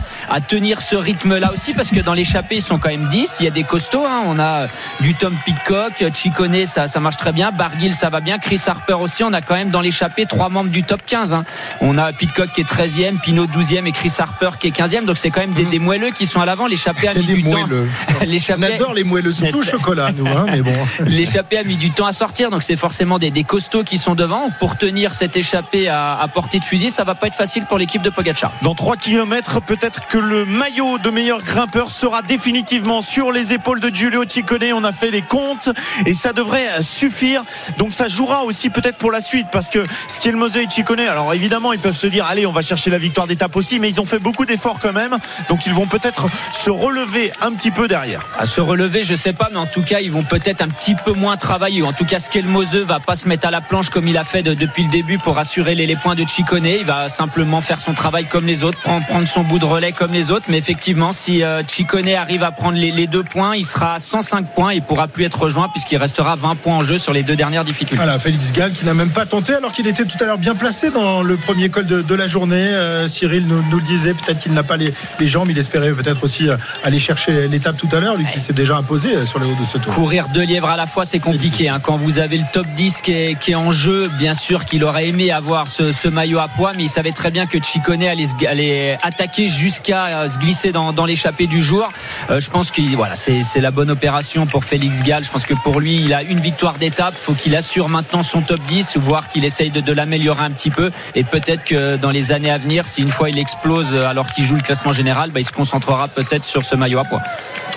tenir ce rythme-là aussi parce que dans l'échappée ils sont quand même 10. Il y a des costauds. hein. On a du Tom Pitcock, Chicone, ça, ça marche très bien. Barguil, ça va bien. Chris Harper aussi. On a quand même dans l'échappée trois membres du top 15. hein. On a Pitcock qui est 13e, Pinot 12e et Chris Harper qui est 15e. Donc c'est quand même des, des moelleux qui sont à l'avant. L'échappée a C'est mis du temps. <laughs> On L'échappée- adore les moelleux, surtout au chocolat, nous, hein, mais bon. <laughs> L'échappée a mis du temps à sortir, donc c'est forcément des, des costauds qui sont devant. Pour tenir cette échappée à, à portée de fusil, ça va pas être facile pour l'équipe de Pogacar. Dans 3 km, peut-être que le maillot de meilleur grimpeur sera définitivement sur les épaules de Giulio Ciccone. On a fait les comptes et ça devrait suffire. Donc ça jouera aussi peut-être pour la suite parce que ce qui est le Mosée et Ciccone, alors évidemment ils peuvent se dire allez on va chercher la victoire d'étape aussi, mais ils ont fait beaucoup d'efforts quand même. Donc ils vont peut-être se relever un petit peu derrière. À se relever, je sais pas, mais en tout cas, ils vont peut-être un petit peu moins travailler. En tout cas, Skelmose va pas se mettre à la planche comme il a fait de- depuis le début pour assurer les, les points de Chicone. Il va simplement faire son travail comme les autres, prendre, prendre son bout de relais comme les autres. Mais effectivement, si euh, Chicone arrive à prendre les, les deux points, il sera à 105 points et pourra plus être rejoint puisqu'il restera 20 points en jeu sur les deux dernières difficultés. Voilà, Félix Gall qui n'a même pas tenté alors qu'il était tout à l'heure bien placé dans le premier col de, de la journée. Euh, Cyril nous, nous le disait, peut-être qu'il n'a pas les, les jambes. Il espérait peut-être aussi euh, aller chercher l'étape tout à l'heure, lui qui s'est déjà imposé euh, sur le haut de ce tour. Courir deux lièvres à la fois, c'est compliqué. hein. Quand vous avez le top 10 qui est, qui est en jeu, bien sûr qu'il aurait aimé avoir ce, ce maillot à poids, mais il savait très bien que Chicone allait, attaquer jusqu'à euh, se glisser dans, dans l'échappée du jour. Euh, je pense que voilà, c'est c'est la bonne opération pour Félix Gall. Je pense que pour lui, il a une victoire d'étape. faut qu'il assure maintenant son top 10, voire qu'il essaye de, de l'améliorer un petit peu. Et peut-être que dans les années à venir, si une fois il explose euh, alors qu'il joue le classement général, bah, il se concentrera peut-être sur ce maillot à poids.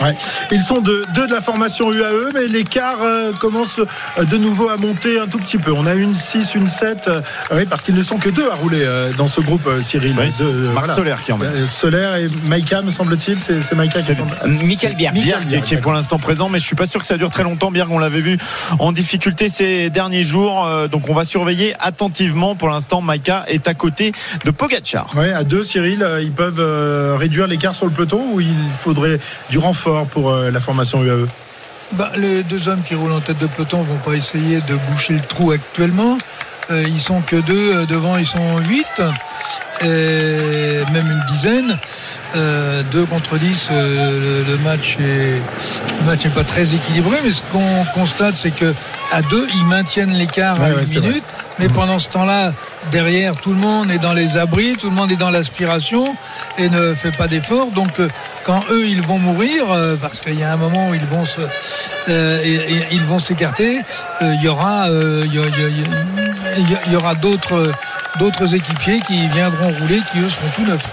Ouais. Ils sont de, deux de la formation UAE, mais l'écart euh, commence euh, de nouveau à monter un tout petit peu. On a une 6, une 7, euh, oui, parce qu'ils ne sont que deux à rouler euh, dans ce groupe, euh, Cyril. Oui, Deux, euh, Marc Solaire qui emmène. Euh, Solaire et Maïka, me semble-t-il. C'est c'est Maïka qui emmène. Michael Bierg. Bierg, qui est pour l'instant présent, mais je suis pas sûr que ça dure très longtemps. Bierg, on l'avait vu en difficulté ces derniers jours, euh, donc on va surveiller attentivement. Pour l'instant, Maïka est à côté de Pogacar. À deux, Cyril, euh, ils peuvent euh, réduire l'écart sur le peloton ou il faudrait du renfort pour euh, la formation UAE Bah, les deux hommes qui roulent en tête de peloton vont pas essayer de boucher le trou actuellement. Euh, ils sont que deux, devant ils sont huit, et même une dizaine. Euh, deux contre 10, euh, le, match est le match n'est pas très équilibré, mais ce qu'on constate, c'est que à deux, ils maintiennent l'écart Ouais, à ouais, une c'est vrai. minute. Mais pendant ce temps-là, derrière, tout le monde est dans les abris, tout le monde est dans l'aspiration et ne fait pas d'efforts. Donc, euh, quand eux, ils vont mourir, euh, parce qu'il y a un moment où ils vont se, euh, et- et ils vont s'écarter, euh, il y aura, euh, y aura d'autres, d'autres équipiers qui viendront rouler, qui eux seront tout neufs.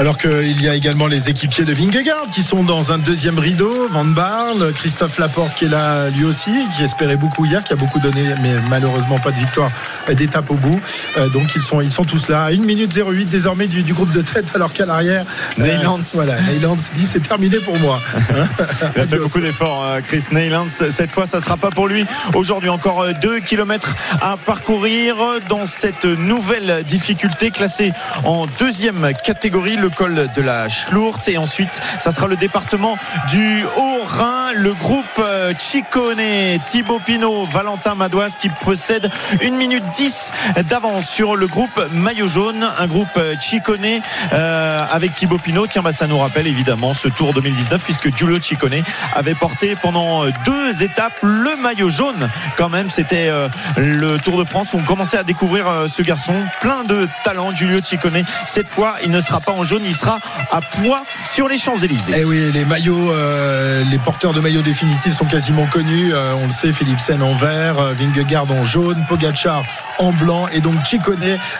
Alors qu'il y a également les équipiers de Vingegaard qui sont dans un deuxième rideau. Van Barle, Christophe Laporte qui est là lui aussi, qui espérait beaucoup hier, qui a beaucoup donné, mais malheureusement pas de victoire d'étape au bout. Euh, donc ils sont, ils sont tous là. 1 minute 08 désormais du, du groupe de tête, alors qu'à l'arrière, euh, Neylands. voilà, Neylands dit c'est terminé pour moi. <laughs> Il a fait beaucoup d'efforts, euh, Chris Neylands. Cette fois, ça sera pas pour lui. Aujourd'hui, encore 2 km à parcourir dans cette nouvelle difficulté classée en deuxième catégorie, le col de la Schlourte. Et ensuite, ça sera le département du Haut-Rhin, le groupe euh, Chicone, Thibaut Pinot, Valentin Madouas qui possède 1 minute 10 d'avance sur le groupe Maillot Jaune, un groupe euh, Chicone euh, avec Thibaut Pinot. Tiens, bah, ça nous rappelle évidemment ce Tour 2019 puisque Giulio Ciccone avait porté pendant deux étapes le maillot jaune. Quand même, c'était le Tour de France où on commençait à découvrir ce garçon plein de talent, Giulio Ciccone. Cette fois, il ne sera pas en jaune, il sera à poids sur les Champs-Élysées. Eh oui, les maillots, euh, les porteurs de maillots définitifs sont quasiment connus. Euh, on le sait, Philipsen en vert, euh, Vingegaard en jaune, Pogacar en blanc et donc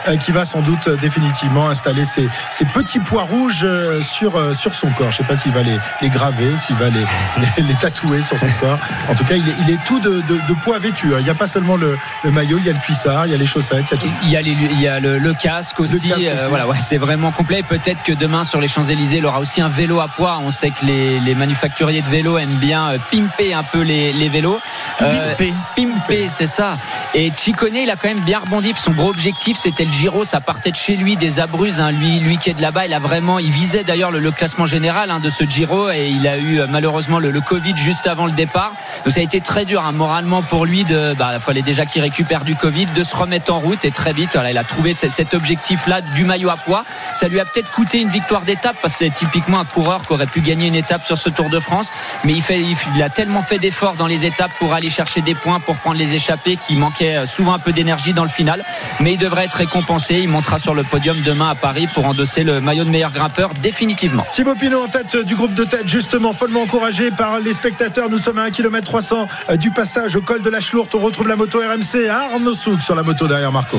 euh, qui va sans doute définitivement installer ses, ses petits pois rouges sur, euh, sur son corps. Je ne sais pas s'il va les, les graver, s'il va les, <laughs> les, les tatouer sur son corps. En tout cas, il est, il est tout de, de, de poids vêtu. hein. Il n'y a pas seulement le, le maillot, il y a le cuissard, il y a les chaussettes, il y a tout. Il y a, les- il y a le, le casque aussi. casque euh, aussi. voilà, ouais, c'est vraiment complet. Peut-être que demain sur les Champs-Élysées, il aura aussi un vélo à poids. On sait que les, les manufacturiers de vélos aiment bien euh, pimper un peu les, les vélos. Euh, Pimper. pimper, c'est ça. Et Chicone, il a quand même bien rebondi. Son gros objectif, c'était le Giro. Ça partait de chez lui, des Abruzes. hein. Lui, lui qui est de là-bas, il a vraiment, il visait d'ailleurs le, le classement général hein, de ce Giro et il a eu euh, malheureusement le, le Covid juste avant le départ. Donc ça a été très dur hein, moralement pour lui de, bah, il fallait déjà qu'il récupère du Covid, de se remettre en route et très vite, voilà, il a trouvé ce- cet objectif-là du maillot à poids. Ça lui a peut-être coûté une victoire d'étape parce que c'est typiquement un coureur qui aurait pu gagner une étape sur ce Tour de France, mais il a tellement fait d'efforts dans les étapes pour aller chercher des points, pour prendre les échappées, qu'il manquait euh, souvent un peu d'énergie dans le final. Mais il devrait être récompensé. Il montera sur le podium demain à Paris pour endosser le maillot de meilleur grimpeur définitivement. Thibaut Pinot en tête du groupe de tête, justement, follement encouragé par les spectateurs. Nous sommes à 1 km 300 du passage au col de la Schlourte. On retrouve la moto RMC à Arnaud Souk sur la moto derrière Marco.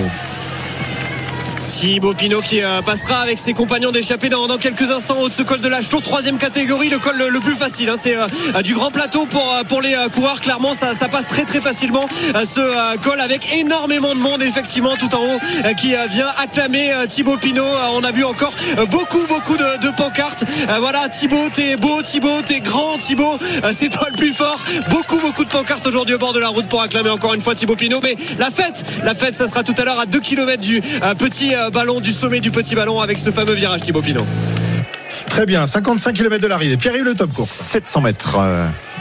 Thibaut Pinot qui euh, passera avec ses compagnons d'échappée dans, quelques instants au de ce col de tour. Troisième catégorie le col le, plus facile hein. c'est euh, du grand plateau pour, euh, pour les euh, coureurs. Clairement ça, ça passe très très facilement euh, ce euh, col avec énormément de monde effectivement tout en haut euh, qui euh, vient acclamer euh, Thibaut Pinot. Euh, on a vu encore euh, beaucoup beaucoup de, pancartes. Euh, voilà Thibaut t'es beau Thibaut t'es grand Thibaut Euh, c'est toi le plus fort. Beaucoup beaucoup de pancartes aujourd'hui au bord de la route pour acclamer encore une fois Thibaut Pinot. Mais la fête la fête ça sera tout à l'heure à 2 km du euh, petit euh, ballon du sommet du petit ballon avec ce fameux virage Thibaut Pinot Très bien, 55 km de l'arrivée. Pierre-Yves le top course. 700 mètres.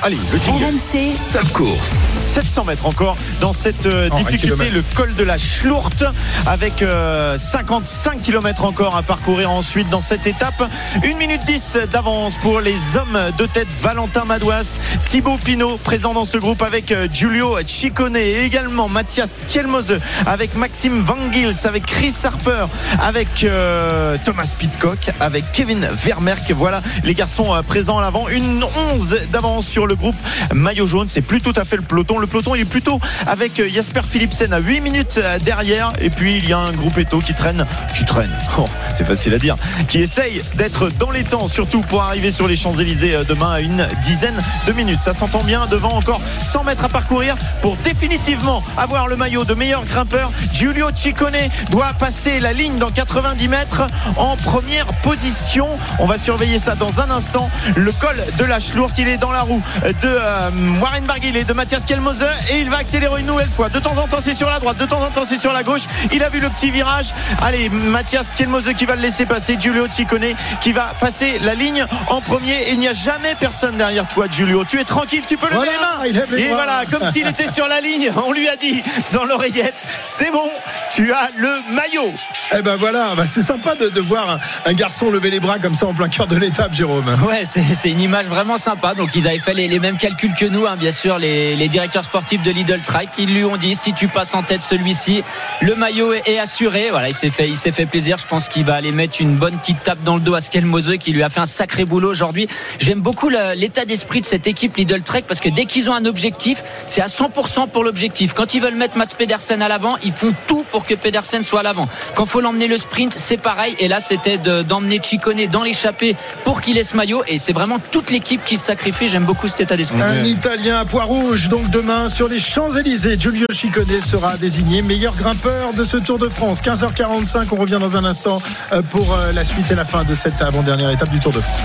Euh, Allez, le jingle. RMC, Top course. 700 mètres encore dans cette euh, Oh, difficulté, le col de la Schlourte, avec euh, 55 km encore à parcourir ensuite dans cette étape. 1 minute 10 d'avance pour les hommes de tête Valentin Madouas, Thibaut Pinot, présent dans ce groupe avec euh, Giulio Ciccone et également Mathias Kielmose, avec Maxime Van Gils, avec Chris Harper, avec euh, Thomas Pitcock, avec Kevin Vermerck. Voilà les garçons euh, présents à l'avant. Une 11 d'avance sur le groupe maillot jaune. C'est plus tout à fait le peloton. Le peloton il est plutôt avec euh, Jasper Philipsen à 8 minutes euh, derrière. Et puis il y a un groupe Eto qui traîne, qui traîne, <laughs> Oh, c'est facile à dire, qui essaye d'être dans les temps, surtout pour arriver sur les Champs-Élysées euh, demain à une dizaine de minutes. Ça s'entend bien devant encore 100 mètres à parcourir pour définitivement avoir le maillot de meilleur grimpeur. Giulio Ciccone doit passer la ligne dans 90 mètres en première position. On va surveiller ça dans un instant. Le col de la Schlourte, il est dans la roue de euh, Warren Barguil et de Mathias Kelmose et il va accélérer une nouvelle fois. De temps en temps, c'est sur la droite, de temps en temps, c'est sur la gauche. Il a vu le petit virage. Allez, Mathias Kelmose qui va le laisser passer. Giulio Ciccone qui va passer la ligne en premier. Et il n'y a jamais personne derrière toi, Giulio. Tu es tranquille, tu peux lever Voilà, les il lève mains. les Et bras. voilà, comme s'il <laughs> était sur la ligne, on lui a dit dans l'oreillette, c'est bon, tu as le maillot. Eh ben voilà, bah c'est sympa de, de voir un, un garçon lever les bras comme ça en plein cœur de l'étape, Jérôme. Ouais, c'est c'est une image vraiment sympa. Donc ils avaient fait les, les mêmes calculs que nous, hein, bien sûr, les, directeurs sportifs de Lidl Trike. Ils lui ont dit si tu passes en tête celui-ci, le maillot est, assuré. Voilà, il s'est fait, il s'est fait plaisir. Je pense qu'il va aller mettre une bonne petite tape dans le dos à Skelmose qui lui a fait un sacré boulot aujourd'hui. J'aime beaucoup l'état d'esprit de cette équipe Lidl Trek parce que dès qu'ils ont un objectif, c'est à 100% pour l'objectif. Quand ils veulent mettre Mats Pedersen à l'avant, ils font tout pour que Pedersen soit à l'avant. Quand faut l'emmener le sprint, c'est pareil. Et là, c'était d'emmener Chicone dans l'échappée pour qu'il ait ce maillot. Et c'est vraiment toute l'équipe qui se sacrifie. J'aime beaucoup cet état d'esprit. Un Italien à poids rouge. Donc demain, sur les Champs-Élysées, Giulio Ciccone sera désigné meilleur grimpeur de ce Tour de France. 15h45, on revient dans un instant euh, pour euh, la suite et la fin de cette avant-dernière étape du Tour de France.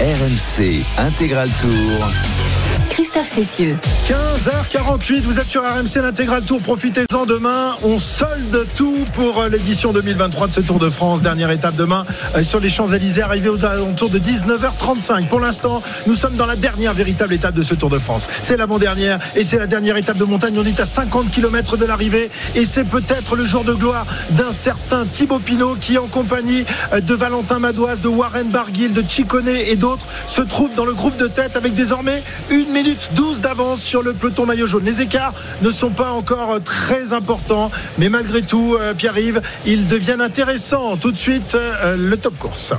RMC Intégral Tour. Christophe Cessieux. 15h48, vous êtes sur RMC l'intégral tour. Profitez-en demain. On solde tout pour euh, l'édition 2023 de ce Tour de France. Dernière étape demain euh, sur les Champs-Élysées, arrivé au tour de 19h35. Pour l'instant, nous sommes dans la dernière véritable étape de ce Tour de France. C'est l'avant-dernière et c'est la dernière étape de montagne. On est à 50 km de l'arrivée et c'est peut-être le jour de gloire d'un certain Thibaut Pinot qui, en compagnie euh, de Valentin Madoise, de Warren Barguil, de Chicone et d'autres, se trouve dans le groupe de tête avec désormais une minute 12 d'avance sur le peloton maillot jaune. Les écarts ne sont pas encore très importants, mais malgré tout, euh, Pierre-Yves, ils deviennent intéressants. Tout de suite, euh, le top course.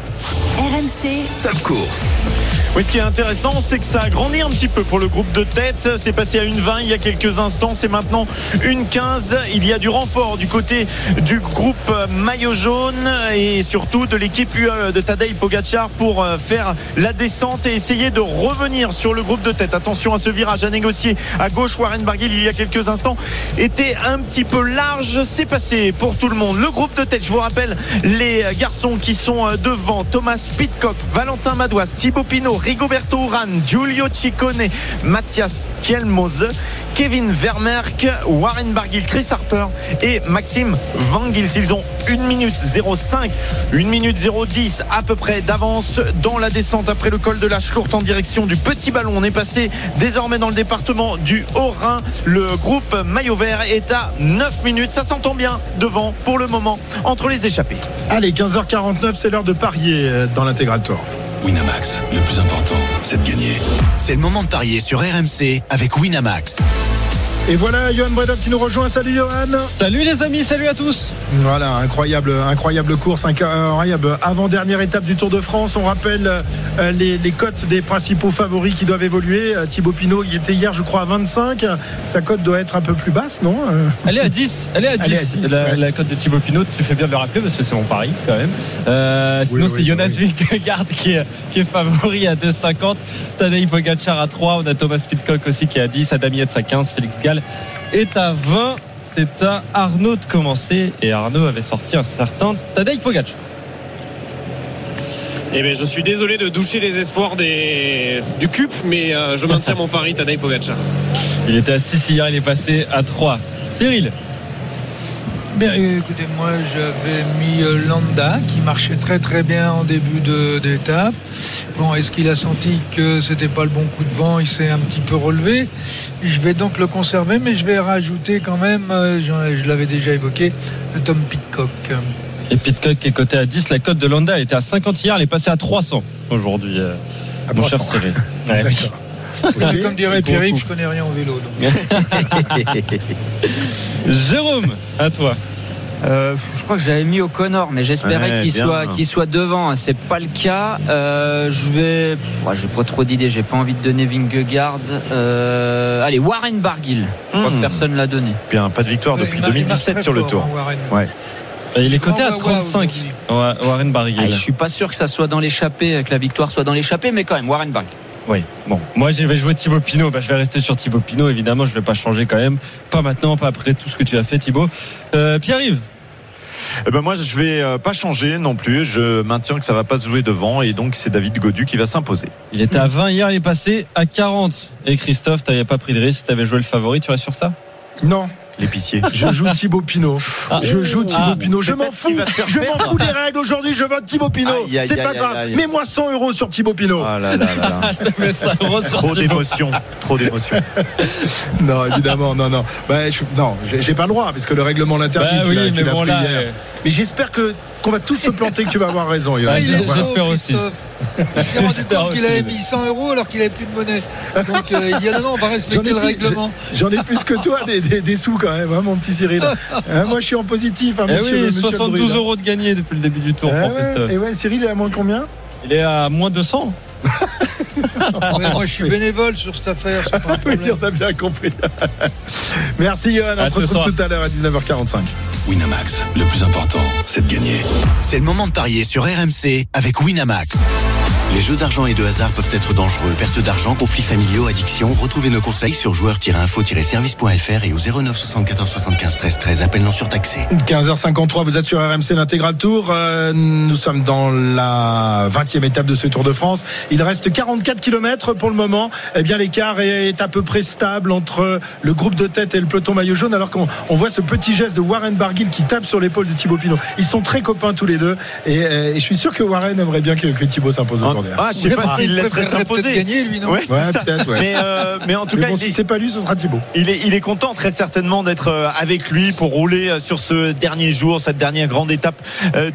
RMC Top course. Oui, ce qui est intéressant, c'est que ça a grandi un petit peu pour le groupe de tête. C'est passé à une 20 il y a quelques instants. C'est maintenant une 15. Il y a du renfort du côté du groupe maillot jaune et surtout de l'équipe UE de Tadej Pogacar pour euh, faire la descente et essayer de revenir sur le groupe de tête. Attention à ce virage à négocier à gauche. Warren Barguil, il y a quelques instants, était un petit peu large. C'est passé pour tout le monde. Le groupe de tête, je vous rappelle, les garçons qui sont euh, devant Thomas Pitcock, Valentin Madouas, Thibaut Pinot, Rigoberto Urán, Giulio Ciccone, Mathias Kielmose, Kevin Vermerck, Warren Barguil, Chris Harper et Maxime Van Gils. Ils ont 1 minute 05, 1 minute 010 à peu près d'avance dans la descente après le col de la Schlourt en direction du petit ballon. On est passé désormais dans le département du Haut-Rhin. Le groupe maillot vert est à 9 minutes. Ça s'entend bien devant pour le moment entre les échappés. Allez, 15h49, c'est l'heure de parier euh, dans l'intégral tour. Winamax, le plus important, c'est de gagner. C'est le moment de parier sur RMC avec Winamax. Et voilà Johan Bredov qui nous rejoint. Salut Johan. Salut les amis, salut à tous. Voilà, incroyable, incroyable course, incroyable avant-dernière étape du Tour de France. On rappelle euh, les, cotes des principaux favoris qui doivent évoluer. Euh, Thibaut Pinot, il était hier, je crois, à 25. Sa cote doit être un peu plus basse, non euh, Elle est à 10. Elle est à 10. la, cote de Thibaut Pinot, tu fais bien de le rappeler parce que c'est mon pari quand même. sinon, c'est Jonas Vingegaard qui est, qui est favori à 2,50. Tadej Pogacar à 3. On a Thomas Pitcock aussi qui est à 10. Adam Yates à 15. Félix Gall est à 20. C'est à Arnaud de commencer. Et Arnaud avait sorti un certain Tadej Pogacar. Eh bien, je suis désolé de doucher les espoirs des... du CUP, mais euh, je maintiens mon pari Tadej Pogacar. <laughs> Il était à 6 hier, il est passé à 3. Cyril Bien, écoutez, moi j'avais mis euh, Landa qui marchait très très bien en début d'étape. Bon, est-ce qu'il a senti que c'était pas le bon coup de vent? Il s'est un petit peu relevé. Je vais donc le conserver, mais je vais rajouter quand même, euh, je l'avais déjà évoqué, Tom Pitcock. Et Pitcock est coté à 10. La cote de Landa était à 50 hier, elle est passée à 300 aujourd'hui. Euh, mon cher Cyril. <laughs> Comme dirait Pierre-Yves, je connais rien au vélo. <laughs> Jérôme, à toi. Euh, je crois que j'avais mis au Connor, mais j'espérais qu'il soit, qu'il soit devant. C'est pas le cas. Euh, je vais. j'ai pas trop d'idées. J'ai pas envie de donner Vingegaard. Euh, allez, Warren Barguil. Je crois que hmm. personne l'a donné. Bien, pas de victoire depuis 2017 sur le tour. ouais. Il est coté à 35. Warren Barguil. Ah, je suis pas sûr que ça soit dans l'échappée, que la victoire soit dans l'échappée, mais quand même, Warren Barguil. Oui, bon. Moi, je vais jouer Thibaut Pinot. Bah, je vais rester sur Thibaut Pinot, évidemment. Je ne vais pas changer quand même. Pas maintenant, pas après tout ce que tu as fait, Thibaut. Euh, Pierre-Yves? Eh ben moi je vais euh, pas changer non plus. Je maintiens que ça va pas se jouer devant et donc c'est David Godu qui va s'imposer. Il était à 20 hier, il est passé à 40. Et Christophe, tu n'avais pas pris de risque, tu avais joué le favori, tu restes sur ça? Non, l'épicier. <laughs> Je joue Thibaut Pinot. Ah. Je joue Thibaut ah. Pinot. Je m'en fous. Je m'en fous des règles aujourd'hui. Je vote Thibaut Pinot. C'est pas grave. Mets-moi 100 euros sur Thibaut Pinot. Ah là là là. <laughs> Trop d'émotion. Trop d'émotion. <laughs> non, évidemment, non, non. Bah, je, non, j'ai pas le droit parce que le règlement l'interdit. Bah, oui, mais bon, là, mais j'espère que qu'on va tous se planter que tu vas avoir raison. Ah, J'espère aussi. Il s'est rendu compte qu'il avait mis 100 euros alors qu'il avait plus de monnaie. Donc euh, il dit ah non, non, on va respecter le plus, règlement. j'en ai plus que toi des, des- des sous quand même, hein, mon petit Cyril. Hein, moi je suis en positif, hein, Eh monsieur, oui, monsieur 72 Drude. euros de gagné depuis le début du tour Ah pour ouais, Christophe. et ouais, Cyril, il est à moins de combien? Il est à moins <laughs> 200. Ouais, moi je suis bénévole sur cette affaire. c'est pas un <laughs> Oui, on a bien compris. <laughs> Merci Johan, on À se retrouve soir. tout à l'heure à 19h45. Winamax, le plus important, c'est de gagner. C'est le moment de parier sur RMC avec Winamax. Les jeux d'argent et de hasard peuvent être dangereux. Perte d'argent, conflits familiaux, addiction. Retrouvez nos conseils sur joueurs-info-service.fr et au 09 74 75 13 13. Appel non surtaxé. 15h53, vous êtes sur RMC l'intégral tour. Euh, nous sommes dans la 20e étape de ce Tour de France. Il reste 44 km pour le moment. Eh bien, l'écart est à peu près stable entre le groupe de tête et le peloton maillot jaune, alors qu'on on voit ce petit geste de Warren Barguil qui tape sur l'épaule de Thibaut Pinot. Ils sont très copains tous les deux. Et, euh, et je suis sûr que Warren aimerait bien que, que Thibaut s'impose aujourd'hui. Ah, je sais pas s'il il laisserait s'imposer. gagner, lui, non Ouais, c'est Ouais, ça. peut-être, ouais. Mais, euh, mais en tout Mais cas, bon, si est- c'est pas lui, ce sera Thibaut. Il est, il est content très certainement d'être euh, avec lui pour rouler euh, sur ce dernier jour, cette dernière grande étape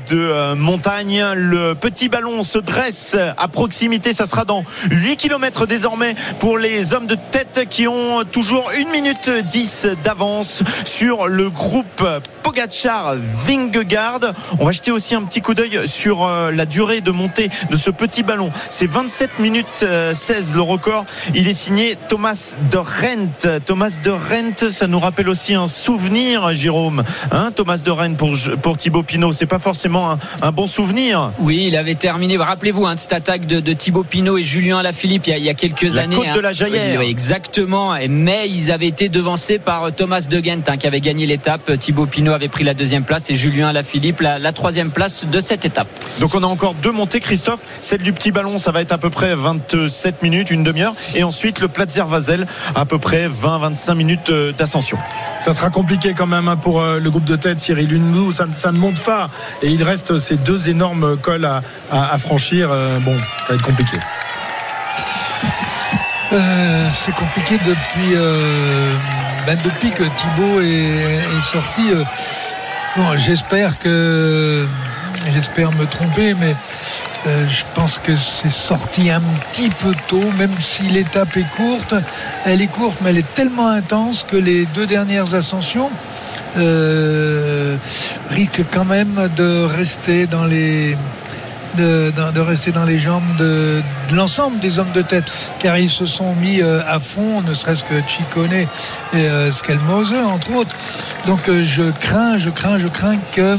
de montagne. Le petit ballon se dresse à proximité. Ça sera dans 8 km désormais pour les hommes de tête qui ont toujours 1 minute 10 d'avance sur le groupe Pogachar Vingegaard. On va jeter aussi un petit coup d'œil sur la durée de montée de ce petit ballon. C'est 27 minutes euh, 16 le record. Il est signé Thomas de Rent. Thomas de Rent, ça nous rappelle aussi un souvenir, Jérôme. Hein, Thomas de Rent pour, pour Thibaut Pinot. C'est pas forcément un, un bon souvenir. Oui, il avait terminé. Rappelez-vous hein, de cette attaque de, de Thibaut Pinot et Julien Alaphilippe il y a, il y a quelques La années. côte hein. de la Jaillère. Oui, exactement. Mais ils avaient été devancés par euh, Thomas De Gent hein, qui avait gagné l'étape. Thibaut Pinot avait pris la deuxième place et Julien Alaphilippe la, la troisième place de cette étape. Donc on a encore deux montées, Christophe. Celle du petit ballon, ça va être à peu près 27 minutes, une demi-heure. Et ensuite le Platzer Vazel, à peu près 20-25 minutes euh, d'ascension. Ça sera compliqué quand même hein, pour euh, le groupe de tête, Cyril Hunenou. Ça, ça ne monte pas. Et il reste ces deux énormes cols à, à- à franchir. Euh, bon, ça va être compliqué. Euh, c'est compliqué depuis, euh, ben, depuis que Thibaut est, est sorti. euh, bon, j'espère que. J'espère me tromper, mais euh, je pense que c'est sorti un petit peu tôt, même si l'étape est courte. Elle est courte, mais elle est tellement intense que les deux dernières ascensions euh, risquent quand même de rester dans les de, rester dans les jambes de, l'ensemble des hommes de tête, car ils se sont mis euh, à fond, ne serait-ce que Chicone et euh, Skelmose, entre autres. Donc euh, je crains, je crains, je crains que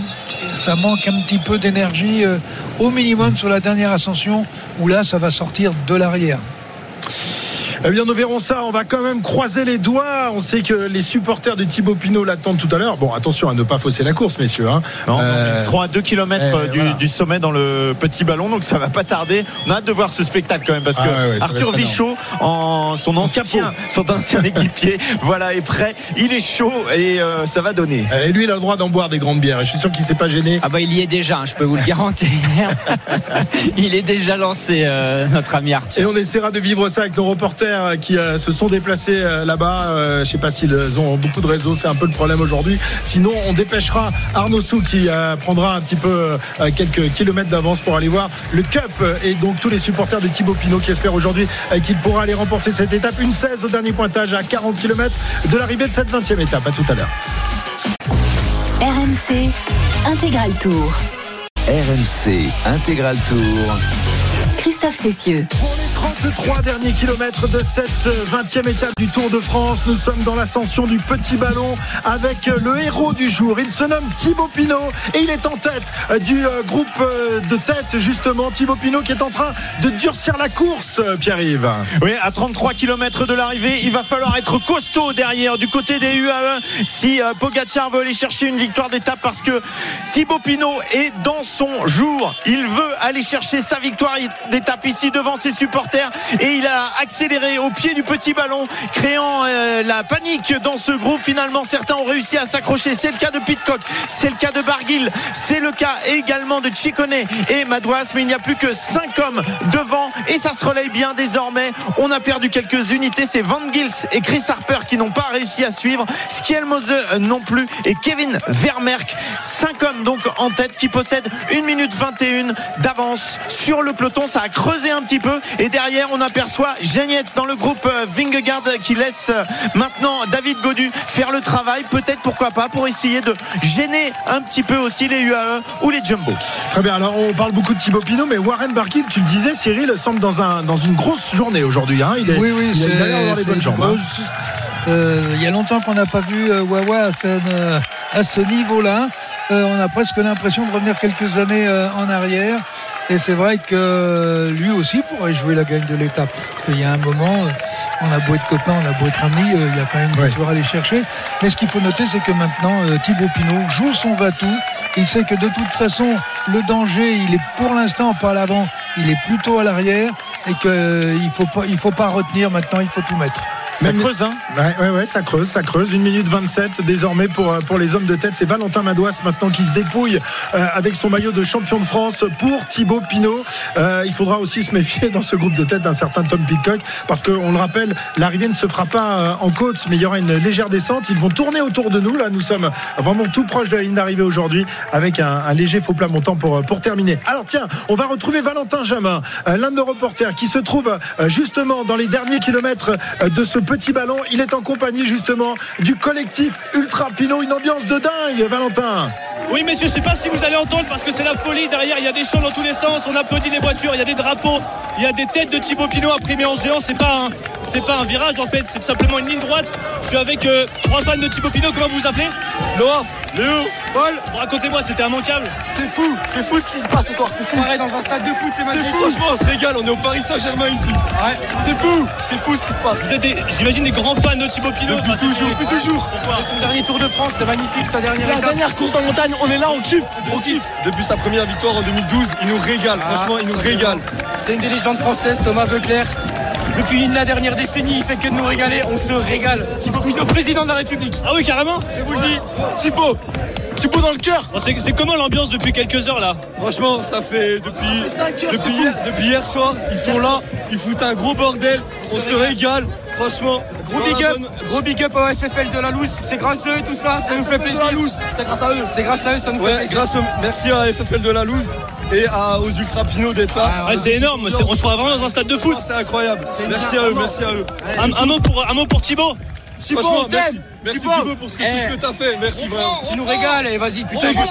ça manque un petit peu d'énergie au minimum sur la dernière ascension, où là, ça va sortir de l'arrière. Eh bien, nous verrons ça. On va quand même croiser les doigts. On sait que les supporters de Thibaut Pinot l'attendent tout à l'heure. Bon, attention à ne pas fausser la course, messieurs. hein. Non, Euh, Ils seront à 2 km eh, du, voilà. du sommet dans le petit ballon, donc ça va pas tarder. On a hâte de voir ce spectacle quand même parce Ah que ouais, Arthur. Vichot, en son ancien, <laughs> son ancien équipier, <laughs> voilà, est prêt. Il est chaud et euh, ça va donner. Et lui, il a le droit d'en boire des grandes bières. Je suis sûr qu'il s'est pas gêné. Ah bah il y est déjà, hein, je peux vous le garantir. <laughs> il est déjà lancé, euh, notre ami Arthur. Et on essaiera de vivre ça avec nos reporters euh, qui euh, se sont déplacés euh, là-bas. Euh, je sais pas s'ils ont beaucoup de réseaux, c'est un peu le problème aujourd'hui. Sinon, on dépêchera Arnaud Sou qui euh, prendra un petit peu euh, quelques kilomètres d'avance pour aller voir le Cup et donc tous les supporters de Thibaut Pinot qui espèrent aujourd'hui euh, qu'il pourra aller remporter cette étape. Une 16 au dernier pointage à 40 km de l'arrivée de cette 20e étape. À tout à l'heure. RMC Intégral Tour. RMC Intégral Tour. Christophe Cessieux. 33 derniers kilomètres de cette 20e étape du Tour de France. Nous sommes dans l'ascension du petit ballon avec le héros du jour. Il se nomme Thibaut Pinot et il est en tête du euh, groupe euh, de tête justement. Thibaut Pinot qui est en train de durcir la course, Pierre-Yves. Oui, à 33 km de l'arrivée, il va falloir être costaud derrière du côté des UAE si euh, Pogacar veut aller chercher une victoire d'étape parce que Thibaut Pinot est dans son jour. Il veut aller chercher sa victoire d'étape ici devant ses supporters. Et il a accéléré au pied du petit ballon, créant euh, la panique dans ce groupe. Finalement, certains ont réussi à s'accrocher. C'est le cas de Pitcock, c'est le cas de Barguil, c'est le cas également de Chicone et Madouas. Mais il n'y a plus que 5 hommes devant et ça se relaye bien désormais. On a perdu quelques unités. C'est Van Gils et Chris Harper qui n'ont pas réussi à suivre. Skielmose non plus et Kevin Vermerk. 5 hommes donc en tête qui possèdent 1 minute 21 d'avance sur le peloton. Ça a creusé un petit peu et derrière on aperçoit Genietz dans le groupe euh, Vingegaard qui laisse euh, maintenant David Godu faire le travail. Peut-être pourquoi pas pour essayer de gêner un petit peu aussi les UAE ou les Jumbo. Très bien. Alors on parle beaucoup de Thibaut Pinot, mais Warren Barguil, tu le disais, Cyril semble dans un dans une grosse journée aujourd'hui. Hein. Il est, oui, oui, il l'air d'avoir les bonnes une jambes. hein. grosse- euh, Il y a longtemps qu'on n'a pas vu euh, Wawa à, ce- euh, à ce niveau-là. Euh, on a presque l'impression de revenir quelques années euh, en arrière. Et c'est vrai que euh, lui aussi pourrait jouer la gagne de l'étape. Parce qu'il y a un moment, euh, on a beau être copain, on a beau être amis, euh, il y a quand même une victoire à aller chercher. Mais ce qu'il faut noter, c'est que maintenant, euh, Thibaut Pinot joue son va-tout. Il sait que de toute façon, le danger, il est pour l'instant pas à l'avant, il est plutôt à l'arrière. Et qu'il ne faut, pas- il faut pas retenir maintenant, il faut tout mettre. Ça creuse, hein Ouais, ouais, ouais, ça creuse, ça creuse. Une minute 27 désormais pour, euh, pour les hommes de tête. C'est Valentin Madouas maintenant qui se dépouille euh, avec son maillot de champion de France pour Thibaut Pinot. Euh, il faudra aussi se méfier dans ce groupe de tête d'un certain Tom Pitcock parce qu'on le rappelle, l'arrivée ne se fera pas en côte, mais il y aura une légère descente. Ils vont tourner autour de nous. Là, nous sommes vraiment tout proche de la ligne d'arrivée aujourd'hui avec un, un léger faux plat montant pour, pour terminer. Alors tiens, on va retrouver Valentin Jamin, l'un de nos reporters qui se trouve justement dans les derniers kilomètres de ce petit ballon. Il est en compagnie justement du collectif Ultra Pinot. Une ambiance de dingue, Valentin. Oui, messieurs, je sais pas si vous allez entendre parce que c'est la folie. Derrière, il y a des chants dans tous les sens. On applaudit les voitures, il y a des drapeaux, il y a des têtes de Thibaut Pinot imprimées en géant. C'est pas un, c'est pas un virage en fait, c'est tout simplement une ligne droite. Je suis avec euh, trois fans de Thibaut Pinot. Comment vous vous appelez? Noah, Léo, Paul. Racontez-moi, c'était immanquable. C'est fou, c'est fou ce qui se passe ce soir, c'est fou. Pareil dans un stade de foot, c'est magnifique. fou. Franchement, on se régale, on est au Paris Saint-Germain ici. Ouais, c'est fou, c'est fou ce qui se passe. Vous êtes des- j'imagine des grands fans de Thibaut Pinot. Depuis Enfin, c'est- toujours, depuis toujours. C'est son dernier Tour de France, c'est magnifique, sa dernière C'est la étape. dernière course en montagne, on est là, on kiffe, on kiffe. Depuis sa première victoire en 2012, il nous régale, franchement, il nous régale. C'est une des légendes françaises, Thomas Veuclair. Depuis la dernière décennie, il fait que de nous régaler, on se régale. Thibaut Pinot, président de la République. Ah oui, carrément Je vous le dis, Thibaut, Thibaut dans le cœur. Bon, c'est, comment l'ambiance depuis quelques heures là Franchement, ça fait depuis, depuis, hier, depuis hier soir, ils sont là, ils foutent un gros bordel, on se régale, franchement. Gros big up, gros big up au FFL de la Louse, c'est grâce à eux tout ça, ça nous fait plaisir. C'est grâce à eux, c'est grâce à eux, ça nous fait plaisir. Grâce merci à FFL de la Louse et à, aux Ultra Pinot d'être là. Ouais, c'est énorme, on se croit vraiment dans un stade de foot. C'est incroyable. Merci à eux, merci à eux. Un, un mot pour, un mot pour Thibaut. Thibaut, Franchement, on t'aime. Merci. Thibaut. Pour ce que, Eh. tout ce que t'as fait. Merci vraiment. Tu nous régales, et vas-y, putain. T'es Va-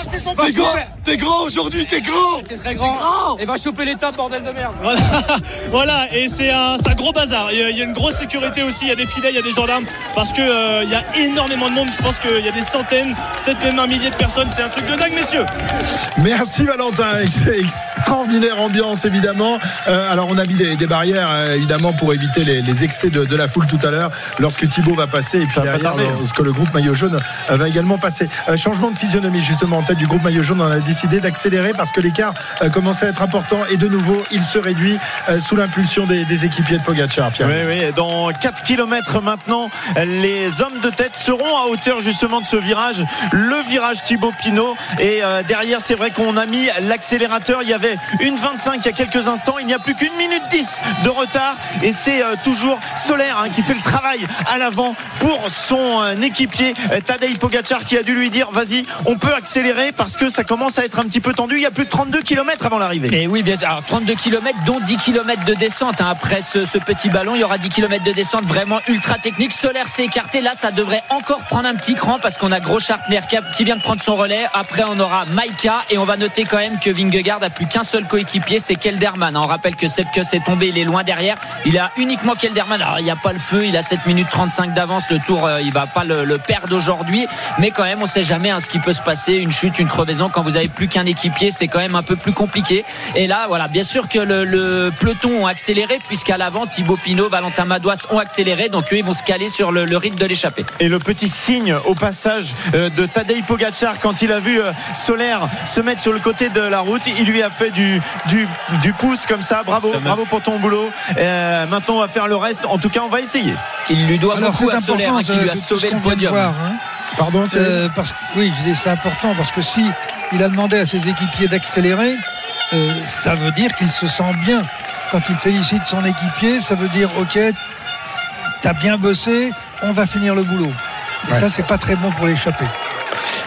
grand, t'es grand, t'es aujourd'hui, t'es grand. C'est très grand. Et va choper l'étape, bordel de merde. Voilà, <laughs> voilà, et c'est un, c'est un gros bazar. Il y, a, il y a une grosse sécurité aussi, il y a des filets, il y a des gendarmes, parce que euh, il y a énormément de monde. Je pense qu'il y a des centaines, peut-être même un millier de personnes. C'est un truc de dingue, messieurs. Merci Valentin, Ex- extraordinaire ambiance évidemment. Euh, alors on a mis des, des barrières euh, évidemment pour éviter les, les excès de, de la foule tout à l'heure lorsque Thibaut va passer et puis va pas derrière tarder. lorsque le groupe maillot jaune euh, va également passer. Euh, changement de physionomie justement en tête du groupe maillot jaune, on a décidé d'accélérer parce que l'écart euh, commençait à être important et de nouveau il se réduit sous l'impulsion des, équipiers de Pogacar. Oui, oui, dans 4 km maintenant, les hommes de tête seront à hauteur justement de ce virage, le virage Thibaut Pinot. Et derrière, c'est vrai qu'on a mis l'accélérateur. Il y avait une 25 il y a quelques instants. Il n'y a plus qu'une minute 10 de retard. Et c'est toujours Solaire hein, qui fait le travail à l'avant pour son euh, équipier euh, Tadej Pogacar qui a dû lui dire vas-y, on peut accélérer parce que ça commence à être un petit peu tendu. Il y a plus de 32 km avant l'arrivée. Et oui, bien sûr. Alors, 32 km, dont 10 km de descente. hein. Après ce, petit ballon, il y aura 10 km de descente vraiment ultra technique. Solaire s'est écarté. Là, ça devrait encore prendre un petit cran parce qu'on a Gros Chartner qui vient de prendre son relais. Après, on aura Maika. Et on va noter quand même que Vingegaard a plus qu'un seul coéquipier, c'est Kelderman. On rappelle que Sepkus est tombé, il est loin derrière. Il a uniquement Kelderman. Alors, il n'y a pas le feu. Il a 7 minutes 35 d'avance. Le tour, euh, il va pas pas le, le perdre aujourd'hui, mais quand même, on sait jamais hein, ce qui peut se passer, une chute, une crevaison. Quand vous avez plus qu'un équipier, c'est quand même un peu plus compliqué. Et là, voilà, bien sûr que le, le peloton ont accéléré, puisqu'à l'avant, Thibaut Pinot, Valentin Madouas ont accéléré, donc eux, ils vont se caler sur le, le rythme de l'échappée. Et le petit signe au passage euh, de Tadej Pogacar quand il a vu euh, Solaire se mettre sur le côté de la route, il lui a fait du, du, du pouce comme ça. Bravo, bravo pour ton boulot. Euh, maintenant, on va faire le reste. En tout cas, on va essayer. Il lui doit Alors, beaucoup à Solaire, hein, qui lui a sauvé le podium. voir, hein. Pardon, c'est Euh, parce que oui, c'est important parce que si il a demandé à ses équipiers d'accélérer, euh, ça veut dire qu'il se sent bien. Quand il félicite son équipier, ça veut dire ok, t'as bien bossé, on va finir le boulot. Et Ouais. ça, c'est pas très bon pour l'échapper.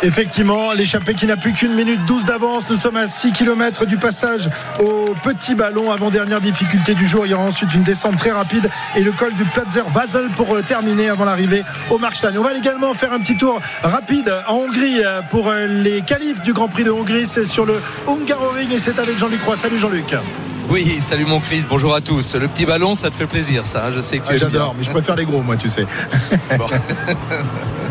Effectivement, l'échappée qui n'a plus qu'une minute 12 d'avance. Nous sommes à 6 km du passage au petit ballon. Avant-dernière difficulté du jour. Il y aura ensuite une descente très rapide et le col du Platzer Vasel pour euh, terminer avant l'arrivée au Markstein. On va également faire un petit tour rapide en Hongrie euh, pour euh, les qualifs du Grand Prix de Hongrie. C'est sur le Hungaroring et c'est avec Jean-Luc Roy. Salut Jean-Luc. Oui, salut mon Chris, bonjour à tous. Le petit ballon, ça te fait plaisir, ça. hein, Je sais que tu Ah, J'adore, mais je préfère les gros, moi, tu sais. Bon. <laughs>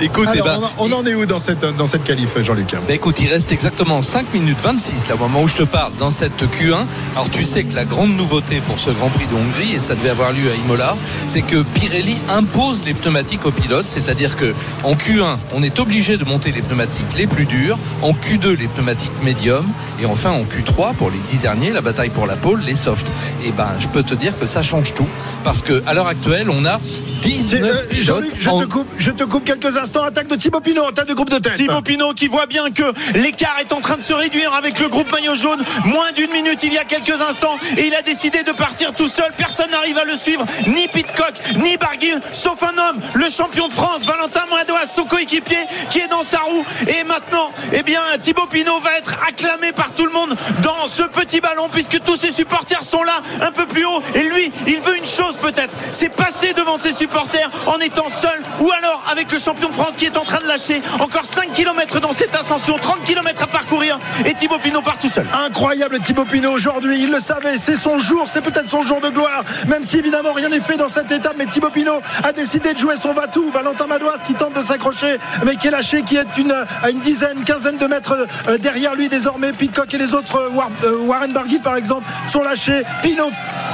Écoute, eh ben, on, en- est où dans cette, dans cette qualif, Jean-Luc bah écoute, il reste exactement 5 minutes 26 là, au moment où je te parle dans cette Q1. Alors tu sais que la grande nouveauté pour ce Grand Prix de Hongrie, et ça devait avoir lieu à Imola, c'est que Pirelli impose les pneumatiques aux pilotes, c'est-à-dire que en Q1, on est obligé de monter les pneumatiques les plus dures, en Q2 les pneumatiques médiums, et enfin en Q3 pour les 10 derniers, la bataille pour la pole, les softs. Et ben je peux te dire que ça change tout, parce que à l'heure actuelle, on a 19 Euh, pilotes je, en- te coupe, je te coupe quelques instants. Attaque de Thibaut Pinot en tête de groupe de tête. Thibaut Pinot qui voit bien que l'écart est en train de se réduire avec le groupe maillot jaune. Moins d'une minute il y a quelques instants et il a décidé de partir tout seul. Personne n'arrive à le suivre, ni Pitcock, ni Barguil, sauf un homme, le champion de France, Valentin Madouas, son coéquipier qui est dans sa roue. Et maintenant, eh bien, Thibaut Pinot va être acclamé par tout le monde dans ce petit ballon puisque tous ses supporters sont là un peu plus haut. Et lui, il veut une chose peut-être, c'est passer devant ses supporters en étant seul ou alors avec le champion de France qui est en train de lâcher encore 5 km dans cette ascension, 30 km à parcourir et Thibaut Pinot part tout seul. Incroyable Thibaut Pinot aujourd'hui, il le savait, c'est son jour, c'est peut-être son jour de gloire, même si évidemment rien n'est fait dans cette étape, mais Thibaut Pinot a décidé de jouer son va-tout. Valentin Madouas qui tente de s'accrocher, mais qui est lâché, qui est une, à une dizaine, quinzaine de mètres euh, derrière lui désormais. Pitcock et les autres, euh, euh, Warren Barguil par exemple, sont lâchés. Pinot,